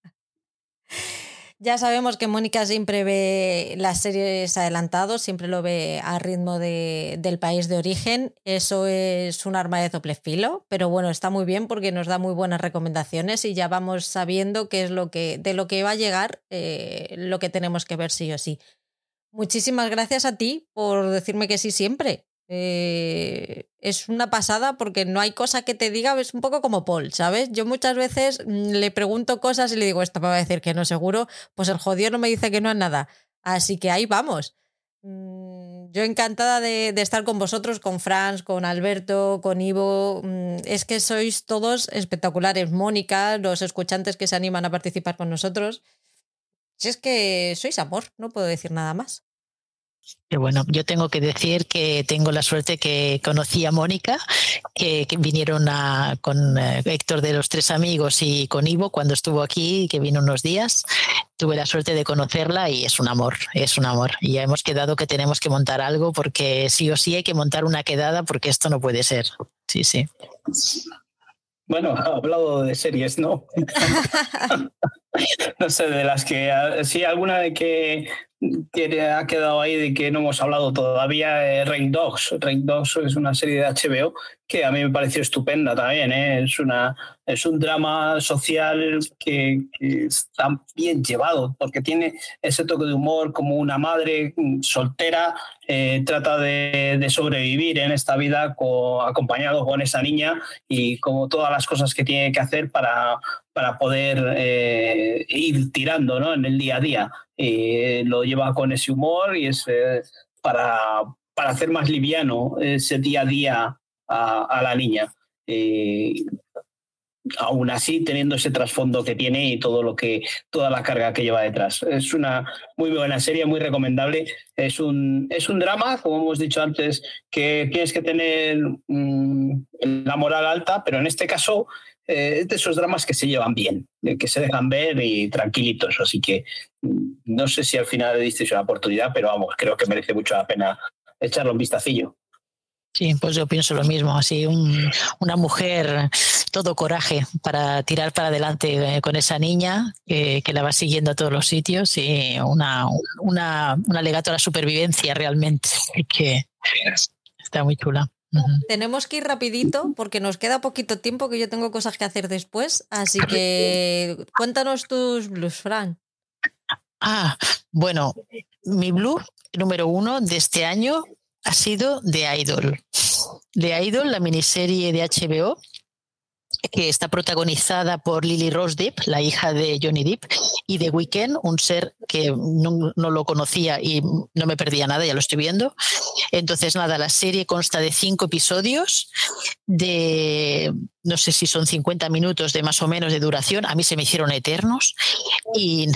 S1: Ya sabemos que Mónica siempre ve las series adelantados, siempre lo ve a ritmo de, del país de origen. Eso es un arma de doble filo, pero bueno, está muy bien porque nos da muy buenas recomendaciones y ya vamos sabiendo qué es lo que, de lo que va a llegar, eh, lo que tenemos que ver sí o sí. Muchísimas gracias a ti por decirme que sí siempre. Eh, es una pasada porque no hay cosa que te diga, es un poco como Paul, ¿sabes? Yo muchas veces mm, le pregunto cosas y le digo, esto me va a decir que no seguro, pues el jodido no me dice que no es nada. Así que ahí vamos. Mm, yo encantada de, de estar con vosotros, con Franz, con Alberto, con Ivo. Mm, es que sois todos espectaculares. Mónica, los escuchantes que se animan a participar con nosotros. Si es que sois amor, no puedo decir nada más.
S3: Bueno, yo tengo que decir que tengo la suerte que conocí a Mónica, que, que vinieron a, con eh, Héctor de los Tres Amigos y con Ivo cuando estuvo aquí, que vino unos días. Tuve la suerte de conocerla y es un amor, es un amor. Y ya hemos quedado que tenemos que montar algo porque sí o sí hay que montar una quedada porque esto no puede ser. Sí, sí.
S2: Bueno, ha hablado de series, ¿no? *laughs* *laughs* no sé, de las que sí, alguna de que que ha quedado ahí de que no hemos hablado todavía, eh, Rain Dogs. Rain Dogs es una serie de HBO que a mí me pareció estupenda también. ¿eh? Es, una, es un drama social que, está bien llevado porque tiene ese toque de humor como una madre soltera eh, trata de, sobrevivir en esta vida acompañado con esa niña y como todas las cosas que tiene que hacer para, para poder eh, ir tirando ¿no? en el día a día. lo lleva con ese humor y es para, para hacer más liviano ese día a día a, la niña. Eh, aún así teniendo ese trasfondo que tiene y todo lo que toda la carga que lleva detrás. Es una muy buena serie, muy recomendable. Es un es un drama, como hemos dicho antes, que tienes que tener mm, la moral alta, pero en este caso eh, es de esos dramas que se llevan bien, que se dejan ver y tranquilitos. Así que mm, no sé si al final le disteis una oportunidad, pero vamos, creo que merece mucho la pena echarle un vistacillo.
S3: Sí, pues yo pienso lo mismo, así una mujer todo coraje para tirar para adelante eh, con esa niña que, la va siguiendo a todos los sitios y una, una, un alegato a la supervivencia realmente, que está muy chula.
S1: Tenemos que ir rapidito porque nos queda poquito tiempo que yo tengo cosas que hacer después, así que cuéntanos tus blues, Frank.
S3: Ah, bueno, mi blue número uno de este año ha sido The Idol. The Idol, la miniserie de HBO, que está protagonizada por Lily Rose Depp, la hija de Johnny Depp, y The Weeknd, un ser que no, lo conocía y no me perdía nada, ya lo estoy viendo. Entonces, nada, la serie consta de cinco episodios de, no sé si son 50 minutos de más o menos de duración, a mí se me hicieron eternos. Y,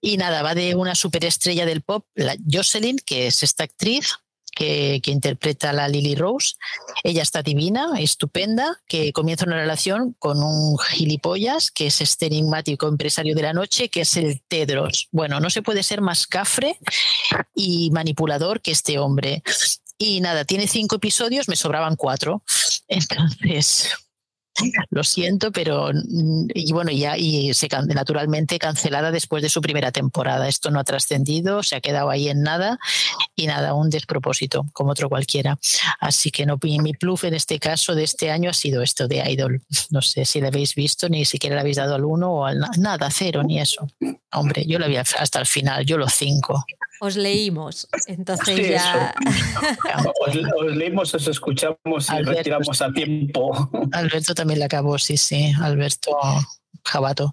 S3: y nada, va de una superestrella del pop, la Jocelyn, que es esta actriz, que, interpreta la Lily Rose. Ella está divina, estupenda, que comienza una relación con un gilipollas, que es este enigmático empresario de la noche, que es el Tedros. Bueno, no se puede ser más cafre y manipulador que este hombre. Y nada, tiene cinco episodios, me sobraban cuatro. Entonces, lo siento, pero mm, y bueno, ya y se naturalmente cancelada después de su primera temporada. Esto no ha trascendido, se ha quedado ahí en nada y nada, un despropósito, como otro cualquiera. Así que no, mi plus en este caso de este año ha sido esto de Idol. No sé si lo habéis visto, ni siquiera le habéis dado al uno o al nada, cero, ni eso. Hombre, yo lo había hasta el final, yo los cinco
S1: os leímos. Entonces ya. *laughs*
S2: Os, leímos, os escuchamos y retiramos a tiempo.
S3: Alberto también le acabó, sí, sí. Alberto Jabato,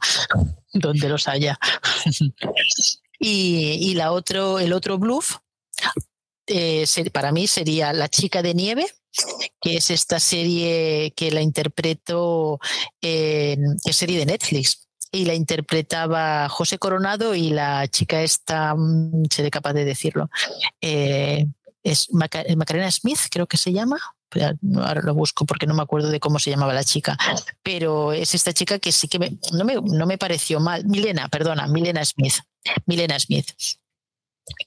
S3: donde los haya. *laughs* y, la otro, el otro bluff, eh, para mí sería La chica de nieve, que es esta serie que la interpreto en, en serie de Netflix y la interpretaba José Coronado y la chica esta, mm, seré capaz de decirlo, eh, es Macarena Smith, creo que se llama. Ahora lo busco porque no me acuerdo de cómo se llamaba la chica, pero es esta chica que sí que no, me, no me pareció mal. Milena, perdona, Milena Smith. Milena Smith.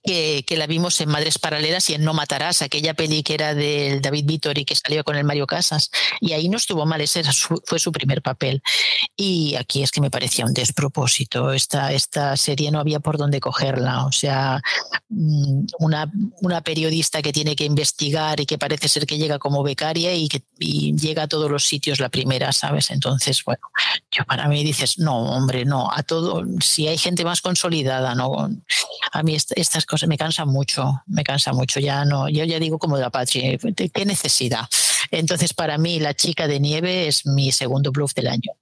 S3: Que, la vimos en Madres Paralelas y en No Matarás, aquella peli que era del David y que salió con el Mario Casas. Y ahí no estuvo mal, ese fue su primer papel. Y aquí es que me parecía un despropósito. Esta, esta serie no había por dónde cogerla. O sea, mm, una, una periodista que tiene que investigar y que parece ser que llega como becaria y que llega a todos los sitios la primera, ¿sabes? Entonces, bueno, yo para mí dices, no, hombre, no, a todo, si hay gente más consolidada, no. A mí estas cosas me cansan mucho, me cansa mucho, ya no, yo ya digo como de la patria, ¿qué necesidad? Entonces, para mí, La chica de nieve es mi segundo bluff del año.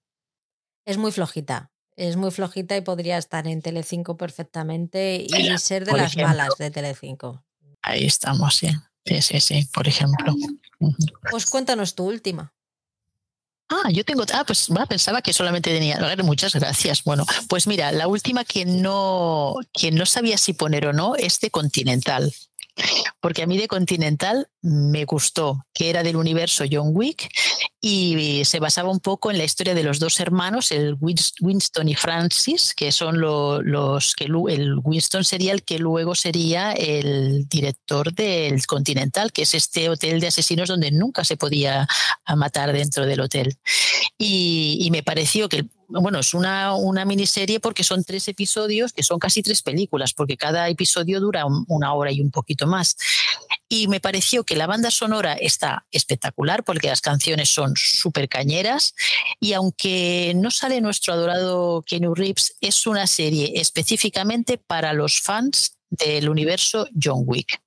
S1: Es muy flojita, es muy flojita y podría estar en Telecinco perfectamente y ser de las malas de Telecinco.
S3: Ahí estamos, sí. Sí, sí, sí, por ejemplo.
S1: Pues cuéntanos tu última.
S3: Ah, yo tengo. Ah, pues pensaba que solamente tenía. Muchas gracias. Bueno, pues mira, la última que no, que no sabía si poner o no es de Continental porque a mí de Continental me gustó, que era del universo John Wick y se basaba un poco en la historia de los dos hermanos, el Winston y Francis, que son los que el Winston sería el que luego sería el director del Continental, que es este hotel de asesinos donde nunca se podía matar dentro del hotel. Y, y me pareció que bueno, es una, una, miniserie porque son tres episodios que son casi tres películas, porque cada episodio dura una hora y un poquito más. Y me pareció que la banda sonora está espectacular porque las canciones son súper cañeras y aunque no sale nuestro adorado Keanu Reeves, es una serie específicamente para los fans del universo John Wick.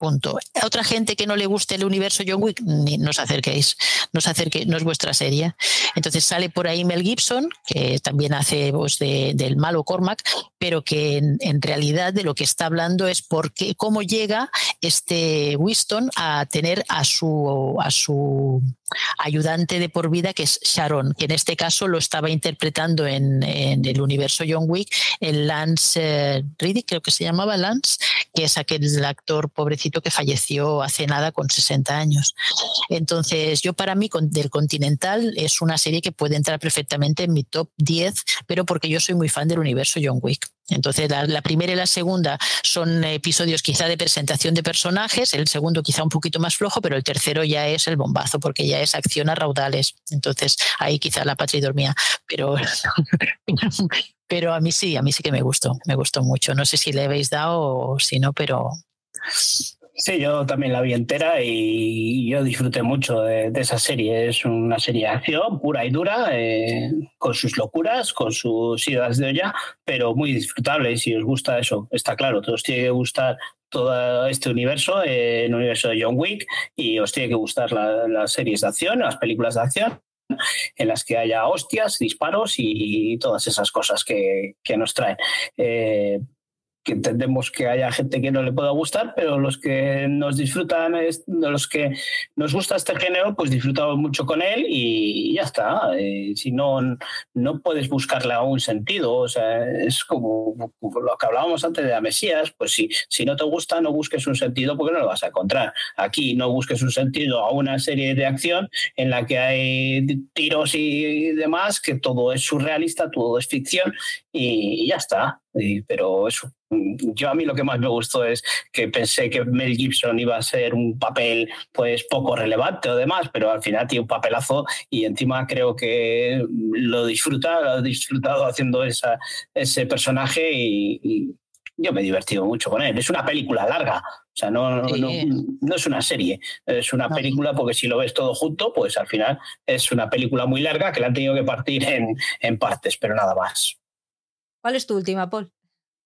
S3: Punto. A otra gente que no le guste el universo John Wick, ni, no os acerquéis, no os acerquéis, no es vuestra serie. Entonces sale por ahí Mel Gibson, que también hace voz del malo Cormac, pero que en, realidad de lo que está hablando es por qué, cómo llega este Winston a tener a su, a su ayudante de por vida, que es Sharon, que en este caso lo estaba interpretando en, el universo John Wick, el Lance eh, Riddick, creo que se llamaba Lance, que es aquel actor pobrecito que falleció hace nada con 60 años. Entonces, yo para mí del Continental es una serie que puede entrar perfectamente en mi top 10, pero porque yo soy muy fan del universo John Wick. Entonces, la, primera y la segunda son episodios quizá de presentación de personajes, el segundo quizá un poquito más flojo, pero el tercero ya es el bombazo, porque ya es acción a raudales. Entonces, ahí quizá la patria dormía, pero, *laughs* pero a mí sí, a mí sí que me gustó, me gustó mucho. No sé si le habéis dado o si no, pero
S2: Sí, yo también la vi entera y yo disfruté mucho de, esa serie. Es una serie de acción pura y dura, eh, con sus locuras, con sus idas de olla, pero muy disfrutable. Y si os gusta eso, está claro, os tiene que gustar todo este universo, eh, el universo de John Wick, y os tiene que gustar las series de acción, las películas de acción en las que haya hostias, disparos y, todas esas cosas que, nos traen. Eh, que entendemos que haya gente que no le pueda gustar, pero los que nos disfrutan, los que nos gusta este género, pues disfrutamos mucho con él y ya está. Eh, si no, no puedes buscarle un sentido. O sea, es como, lo que hablábamos antes de la Mesías, pues si, si no te gusta, no busques un sentido porque no lo vas a encontrar. Aquí no busques un sentido a una serie de acción en la que hay tiros y demás, que todo es surrealista, todo es ficción y ya está. pero eso, yo a mí lo que más me gustó es que pensé que Mel Gibson iba a ser un papel pues poco relevante o demás, pero al final tiene un papelazo y encima creo que lo disfruta, lo ha disfrutado haciendo esa, ese personaje y, yo me he divertido mucho con él. Es una película larga, o sea, no, no, es una serie, es una película porque si lo ves todo junto, pues al final es una película muy larga que la han tenido que partir en, en partes, pero nada más.
S1: ¿Cuál es tu última, Paul?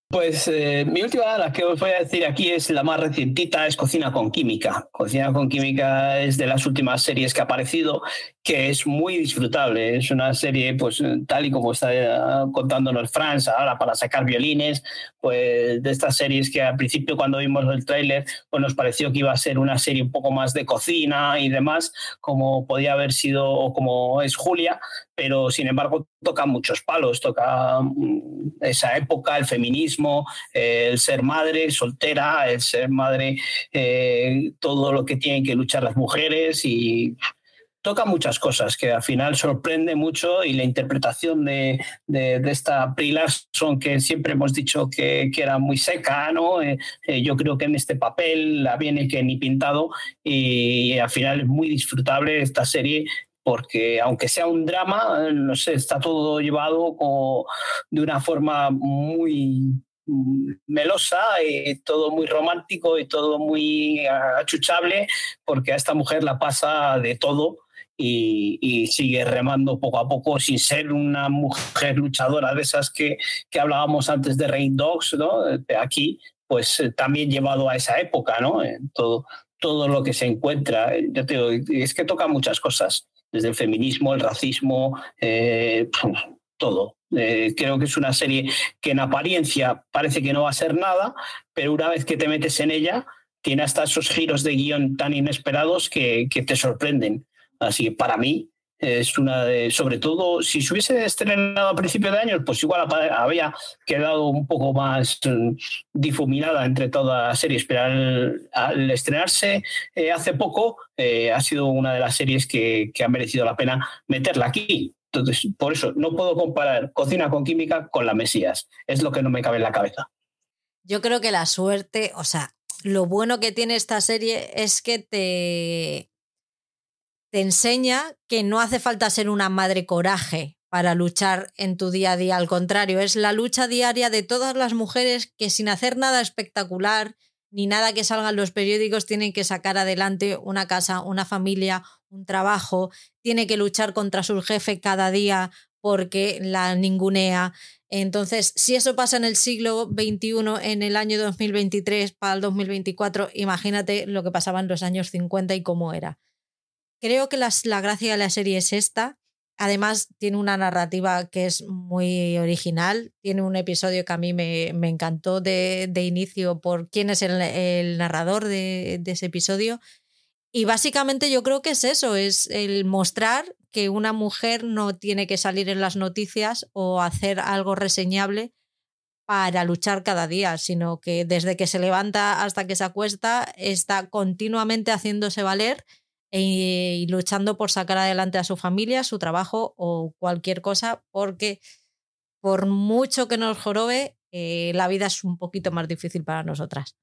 S2: Pues eh, mi última, la que os voy a decir aquí es la más recientita, es Cocina con Química. Cocina con Química es de las últimas series que ha aparecido, que es muy disfrutable. Es una serie, pues tal y como está eh, contándonos Franz ahora para sacar violines, pues de estas series que al principio cuando vimos el tráiler, pues nos pareció que iba a ser una serie un poco más de cocina y demás, como podía haber sido o como es Julia, pero sin embargo toca muchos palos, toca mm, esa época, el feminismo, el ser madre soltera, el ser madre, eh, todo lo que tienen que luchar las mujeres y toca muchas cosas que al final sorprende mucho y la interpretación de, de, esta Brie son que siempre hemos dicho que, que era muy seca, ¿no? Eh, eh, yo creo que en este papel la viene que ni pintado y, al final es muy disfrutable esta serie porque aunque sea un drama, no sé, está todo llevado de una forma muy melosa y todo muy romántico y todo muy achuchable, porque a esta mujer la pasa de todo y, sigue remando poco a poco sin ser una mujer luchadora de esas que, que hablábamos antes de Rain Dogs, ¿no? Aquí, pues eh, también llevado a esa época, ¿no? Todo, todo lo que se encuentra. Yo te digo, es que toca muchas cosas, desde el feminismo, el racismo, eh, todo. Eh, creo que es una serie que en apariencia parece que no va a ser nada, pero una vez que te metes en ella, tiene hasta esos giros de guion tan inesperados que, que te sorprenden. Así que para mí es una de, sobre todo, si se hubiese estrenado a principio de año, pues igual había quedado un poco más mm, difuminada entre todas las series, pero al, estrenarse eh, hace poco eh, ha sido una de las series que, que ha merecido la pena meterla aquí. Entonces, por eso no puedo comparar cocina con química con la Mesías. Es lo que no me cabe en la cabeza.
S1: Yo creo que la suerte, o sea, lo bueno que tiene esta serie es que te, te enseña que no hace falta ser una madre coraje para luchar en tu día a día. Al contrario, es la lucha diaria de todas las mujeres que sin hacer nada espectacular ni nada que salga en los periódicos tienen que sacar adelante una casa, una familia, un trabajo, tiene que luchar contra su jefe cada día porque la ningunea. Entonces, si eso pasa en el siglo XXI, en el año 2023 para el 2024, imagínate lo que pasaba en los años 50 y cómo era. Creo que la gracia de la serie es esta. Además, tiene una narrativa que es muy original. Tiene un episodio que a mí me, encantó de, inicio por quién es el, narrador de, de, ese episodio. Y básicamente yo creo que es eso, es el mostrar que una mujer no tiene que salir en las noticias o hacer algo reseñable para luchar cada día, sino que desde que se levanta hasta que se acuesta está continuamente haciéndose valer e, y luchando por sacar adelante a su familia, su trabajo o cualquier cosa, porque por mucho que nos jorobe, eh, la vida es un poquito más difícil para nosotras.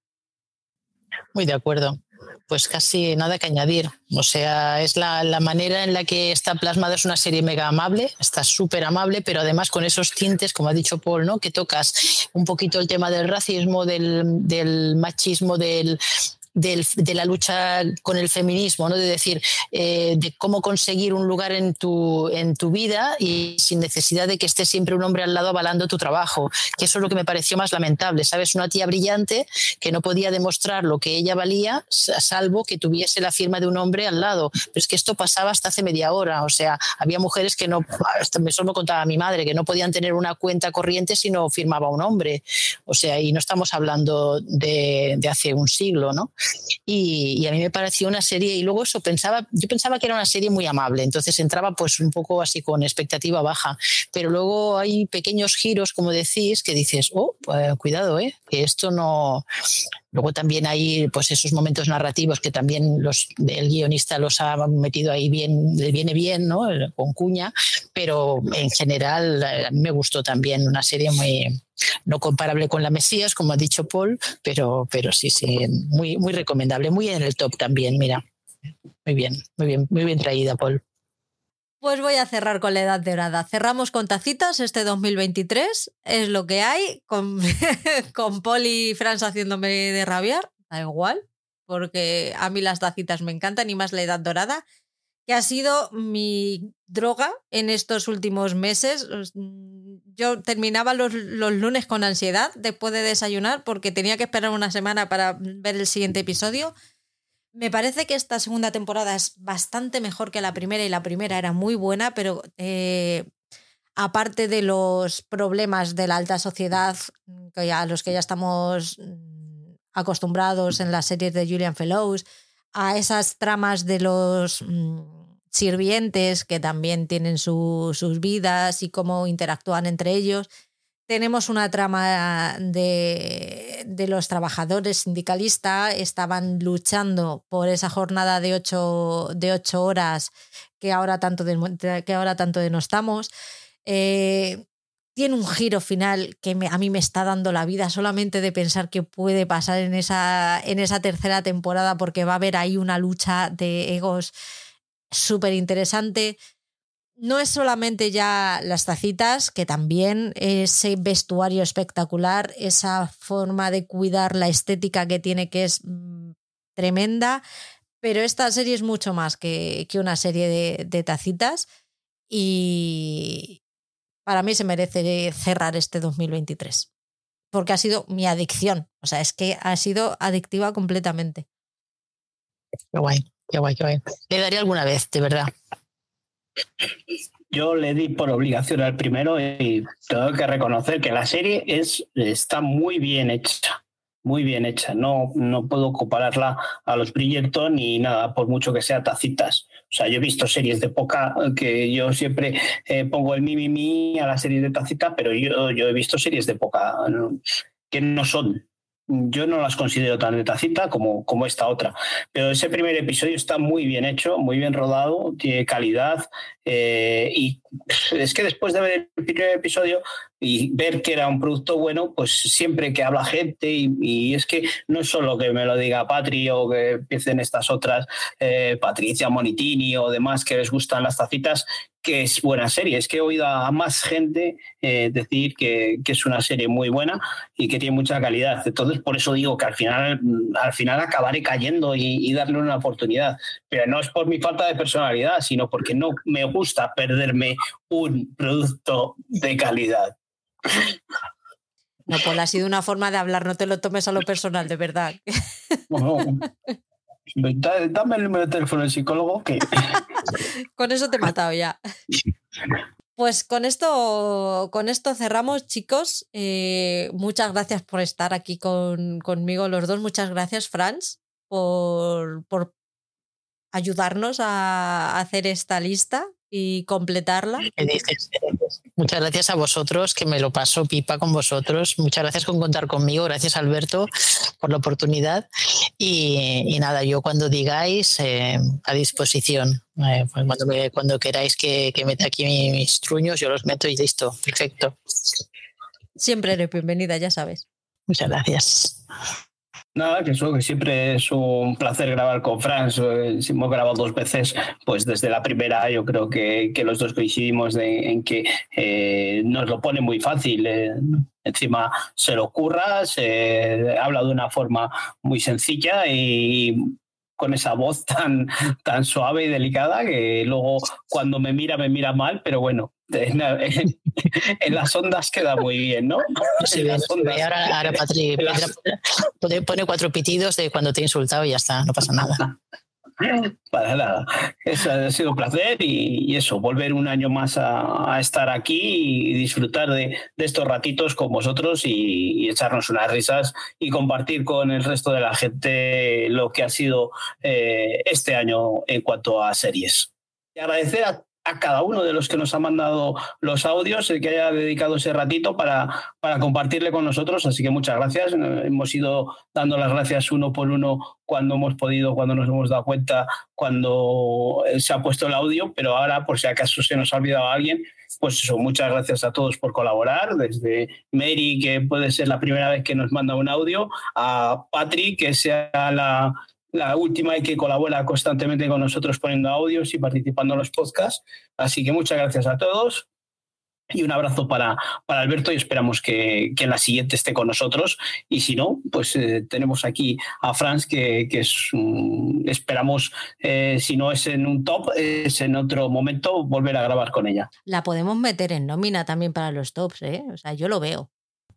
S3: Muy de acuerdo pues casi nada que añadir. O sea, es la, manera en la que está plasmada, es una serie mega amable, está súper amable, pero además con esos tintes, como ha dicho Paul, ¿no? que tocas un poquito el tema del racismo, del, del machismo, del, de la lucha con el feminismo, ¿no? de decir, eh, de cómo conseguir un lugar en tu, en tu vida y sin necesidad de que esté siempre un hombre al lado avalando tu trabajo, que eso es lo que me pareció más lamentable, ¿sabes? Una tía brillante que no podía demostrar lo que ella valía, salvo que tuviese la firma de un hombre al lado. Pero es que esto pasaba hasta hace media hora, o sea, había mujeres que no, eso me contaba mi madre, que no podían tener una cuenta corriente si no firmaba un hombre. O sea, y no estamos hablando de hace un siglo, ¿no? Y, a mí me pareció una serie, y luego eso pensaba, yo pensaba que era una serie muy amable, entonces entraba pues un poco así con expectativa baja, pero luego hay pequeños giros, como decís, que dices, oh, pues, cuidado, ¿eh? que esto no, Luego también hay pues esos momentos narrativos que también los, el guionista los ha metido ahí bien, le viene bien, ¿no? Con cuña, pero en general a mí me gustó también una serie muy no comparable con la Mesías, como ha dicho Paul, pero, pero sí, sí, muy, muy recomendable, muy en el top también, mira. Muy bien, muy bien, muy bien traída, Paul.
S1: Pues voy a cerrar con la edad dorada. Cerramos con tacitas este 2023. Es lo que hay. Con, *laughs* con Paul y Franz haciéndome de rabiar. Da igual. Porque a mí las tacitas me encantan y más la edad dorada. Que ha sido mi droga en estos últimos meses. Yo terminaba los, los lunes con ansiedad después de desayunar porque tenía que esperar una semana para ver el siguiente episodio. Me parece que esta segunda temporada es bastante mejor que la primera y la primera era muy buena, pero eh, aparte de los problemas de la alta sociedad a los que ya estamos mm, acostumbrados en las series de Julian Fellows, a esas tramas de los mm, sirvientes que también tienen sus vidas y cómo interactúan entre ellos tenemos una trama de, de, los trabajadores sindicalistas, estaban luchando por esa jornada de ocho, de ocho horas que ahora tanto, de, que ahora tanto denostamos. Eh, tiene un giro final que a mí me está dando la vida solamente de pensar qué puede pasar en esa, en esa tercera temporada porque va a haber ahí una lucha de egos súper interesante. No es solamente ya las tacitas, que también ese vestuario espectacular, esa forma de cuidar la estética que tiene que es mm, tremenda, pero esta serie es mucho más que, que una serie de, de tacitas y, para mí se merece cerrar este 2023. Porque ha sido mi adicción. O sea, es que ha sido adictiva completamente.
S3: Qué guay, qué guay, qué guay. Le daré alguna vez, de verdad.
S2: Yo le di por obligación al primero y tengo que reconocer que la serie es, está muy bien hecha muy bien hecha. No, no puedo compararla a los Bridgerton ni nada, por mucho que sea tacitas. O sea, yo he visto series de poca que yo siempre eh, pongo el mi, mi, mi a la serie de tacita, pero yo, yo he visto series de poca que no son yo no las considero tan de tacita como, como esta otra. Pero ese primer episodio está muy bien hecho, muy bien rodado, tiene calidad. Eh, y es que después de ver el primer episodio y ver que era un producto bueno, pues siempre que habla gente, y, es que no es solo que me lo diga Patri o que empiecen estas otras, eh, Patricia Monitini o demás que les gustan las tacitas, que es buena serie. Es que he oído a más gente eh, decir que, es una serie muy buena y que tiene mucha calidad. Entonces, por eso digo que al final, al final acabaré cayendo y, darle una oportunidad. Pero no es por mi falta de personalidad, sino porque no me gusta perderme un producto de calidad.
S1: No, pues ha sido una forma de hablar, no te lo tomes a lo personal, de verdad. *laughs*
S2: Dame el número de teléfono del psicólogo que. *laughs*
S1: con eso te he matado ya. Pues con esto, con esto cerramos, chicos. Eh, muchas gracias por estar aquí con, conmigo los dos. Muchas gracias, Franz, por, por ayudarnos a hacer esta lista y completarla.
S3: Muchas gracias a vosotros, que me lo paso pipa con vosotros. Muchas gracias por contar conmigo. Gracias, Alberto, por la oportunidad. Y, nada, yo cuando digáis, eh, a disposición. Eh, pues cuando, cuando queráis que, que meta aquí mis truños, yo los meto y listo. Perfecto.
S1: Siempre eres bienvenida, ya sabes.
S3: Muchas gracias.
S2: Nada, que eso, que siempre es un placer grabar con Franz. Eh, hemos grabado dos veces, pues desde la primera yo creo que, que los dos coincidimos en que eh, nos lo pone muy fácil. Eh, encima se lo ocurra, se habla de una forma muy sencilla y con esa voz tan, tan suave y delicada que luego cuando me mira me mira mal, pero bueno, *laughs* en, las ondas queda muy bien, ¿no?
S3: Sí, ahora, ahora Patri, pone cuatro pitidos de cuando te he insultado y ya está, no pasa nada.
S2: Para nada. Eso ha sido un placer y, eso, volver un año más a, estar aquí y disfrutar de, estos ratitos con vosotros y, echarnos unas risas y compartir con el resto de la gente lo que ha sido eh, este año en cuanto a series. Y agradecer a a cada uno de los que nos ha mandado los audios, el que haya dedicado ese ratito para, para compartirle con nosotros. Así que muchas gracias. Hemos ido dando las gracias uno por uno cuando hemos podido, cuando nos hemos dado cuenta, cuando se ha puesto el audio, pero ahora, por si acaso se nos ha olvidado alguien, pues eso, muchas gracias a todos por colaborar, desde Mary, que puede ser la primera vez que nos manda un audio, a Patrick, que sea la, la última y que colabora constantemente con nosotros poniendo audios y participando en los podcasts. Así que muchas gracias a todos y un abrazo para, para Alberto y esperamos que, que, en la siguiente esté con nosotros. Y si no, pues eh, tenemos aquí a Franz, que, que es, esperamos, eh, si no es en un top, es en otro momento volver a grabar con ella.
S1: La podemos meter en nómina también para los tops, ¿eh? O sea, yo lo veo.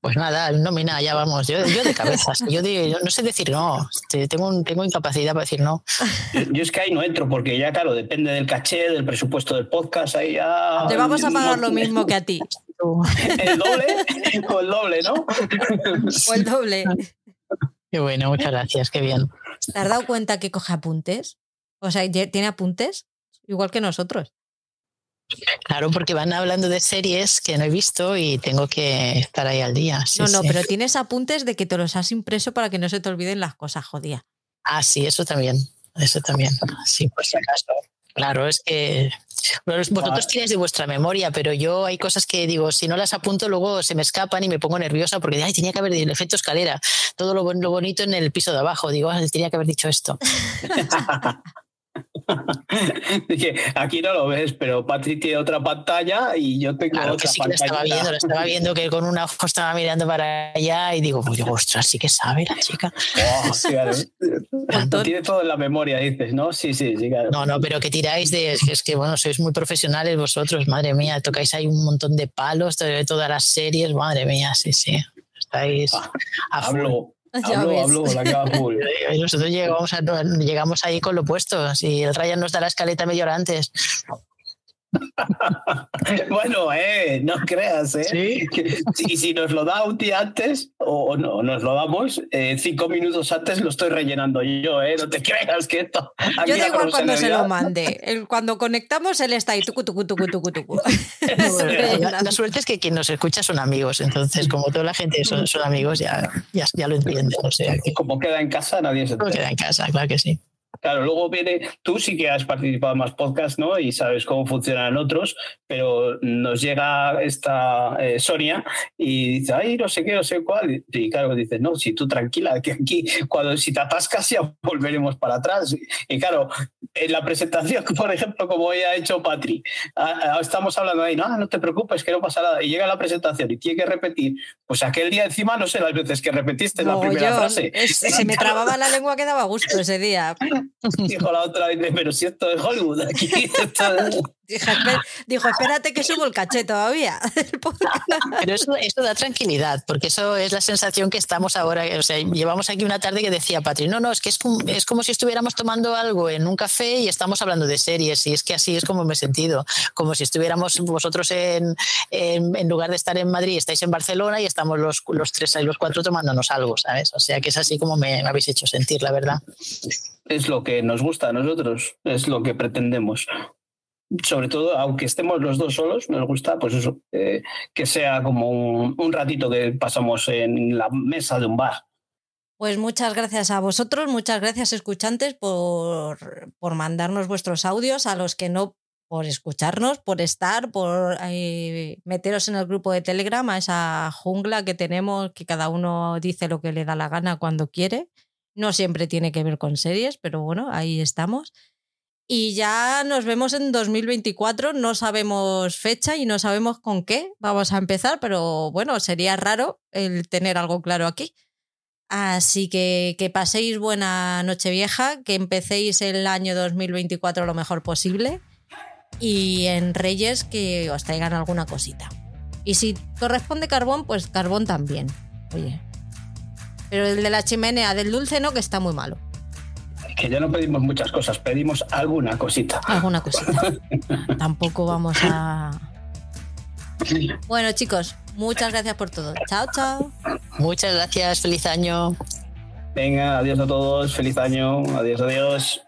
S3: Pues nada, nómina, ya vamos. Yo, de cabeza. Yo, no sé decir no. Tengo, tengo incapacidad para decir no.
S2: Yo, es que ahí no entro, porque ya, claro, depende del caché, del presupuesto del podcast. Ahí ya.
S1: Te vamos a pagar lo mismo que a ti.
S2: ¿El doble? O el doble, ¿no?
S1: O el doble.
S3: Qué bueno, muchas gracias, qué bien.
S1: ¿Te has dado cuenta que coge apuntes? O sea, tiene apuntes, igual que nosotros.
S3: Claro, porque van hablando de series que no he visto y tengo que estar ahí al día.
S1: no, no, pero tienes apuntes de que te los has impreso para que no se te olviden las cosas, jodía.
S3: Ah, sí, eso también. Eso también. Sí, por si acaso. Claro, es que vosotros tiráis de vuestra memoria, pero yo hay cosas que digo, si no las apunto, luego se me escapan y me pongo nerviosa porque ay, tenía que haber el efecto escalera, todo lo, lo bonito en el piso de abajo. Digo, tenía que haber dicho esto. *laughs* *laughs*
S2: Dije, aquí no lo ves, pero Patrick tiene otra pantalla y yo tengo
S3: claro
S2: otra
S3: que sí
S2: pantalla.
S3: Que estaba viendo, lo estaba viendo que con una ojo estaba mirando para allá y digo, pues ostras, sí que sabe la chica.
S2: Oh, claro. *laughs* tiene todo en la memoria, dices, ¿no? Sí, sí, sí, claro.
S3: No, no, pero que tiráis de. Es que, es que, bueno, sois muy profesionales vosotros, madre mía, tocáis ahí un montón de palos de todas las series, madre mía, sí, sí. Estáis.
S2: Ah, hablo, *laughs* Hablo, hablo, la full.
S3: Y *laughs* nosotros llegamos, a, llegamos ahí con lo puesto. Si el Ryan nos da la escaleta media hora antes. *laughs*
S2: bueno, eh, no creas, ¿eh? ¿Sí? Y si nos lo da un día antes, o no, nos lo damos, eh, cinco minutos antes lo estoy rellenando yo, ¿eh? No te creas que esto.
S1: Yo igual cuando se lo mande. cuando conectamos, él está ahí, tucu, tucu, tucu, tucu, tucu. *laughs*
S3: la, la, suerte es que quien nos escucha son amigos, entonces, como toda la gente son, son amigos, ya, ya, ya, lo entienden. O sea, que...
S2: Como queda en casa, nadie se
S3: Como queda en casa, claro que sí.
S2: Claro, luego viene, tú sí que has participado en más podcasts, ¿no? Y sabes cómo funcionan otros, pero nos llega esta eh, Sonia y dice, ay, no sé qué, no sé cuál. Y claro, dice, no, si tú tranquila, que aquí, cuando si te atascas ya volveremos para atrás. Y claro, en la presentación, *laughs* por ejemplo, como ha hecho Patri, estamos hablando ahí, no, no te preocupes, que no pasa nada. Y llega la presentación y tiene que repetir, pues aquel día encima no sé las veces que repetiste no, la primera
S1: yo,
S2: frase.
S1: Es, *laughs* se me trababa la lengua que daba gusto ese día. *laughs* *laughs*
S2: Dijo la otra, dice, pero si esto es Hollywood aquí. *laughs*
S1: Dijo, dijo, espérate que subo el caché todavía. *laughs*
S3: Pero eso, eso, da tranquilidad, porque eso es la sensación que estamos ahora. O sea, llevamos aquí una tarde que decía Patri, no, no, es que es como, es como si estuviéramos tomando algo en un café y estamos hablando de series, y es que así es como me he sentido, como si estuviéramos vosotros en, en, en lugar de estar en Madrid, estáis en Barcelona y estamos los, los tres y los cuatro tomándonos algo, ¿sabes? O sea, que es así como me, me habéis hecho sentir, la verdad
S2: es lo que nos gusta a nosotros, es lo que pretendemos. Sobre todo, aunque estemos los dos solos, nos gusta, pues eso, eh, que sea como un, ratito que pasamos en la mesa de un bar.
S1: Pues muchas gracias a vosotros, muchas gracias escuchantes por, por mandarnos vuestros audios, a los que no por escucharnos, por estar, por eh, meteros en el grupo de Telegram, a esa jungla que tenemos, que cada uno dice lo que le da la gana cuando quiere. No siempre tiene que ver con series, pero bueno, ahí estamos. Y ya nos vemos en 2024, no sabemos fecha y no sabemos con qué vamos a empezar, pero bueno, sería raro el tener algo claro aquí. Así que que paséis buena noche vieja, que empecéis el año 2024 lo mejor posible y en Reyes que os traigan alguna cosita. Y si corresponde carbón, pues carbón también. Oye, pero el de la chimenea del dulce no, que está muy malo.
S2: Que ya no pedimos muchas cosas, pedimos alguna cosita.
S1: Alguna cosita. *laughs* Tampoco vamos a. Bueno, chicos, muchas gracias por todo. Chao, chao.
S3: Muchas gracias, feliz año.
S2: Venga, adiós a todos, feliz año, adiós, adiós.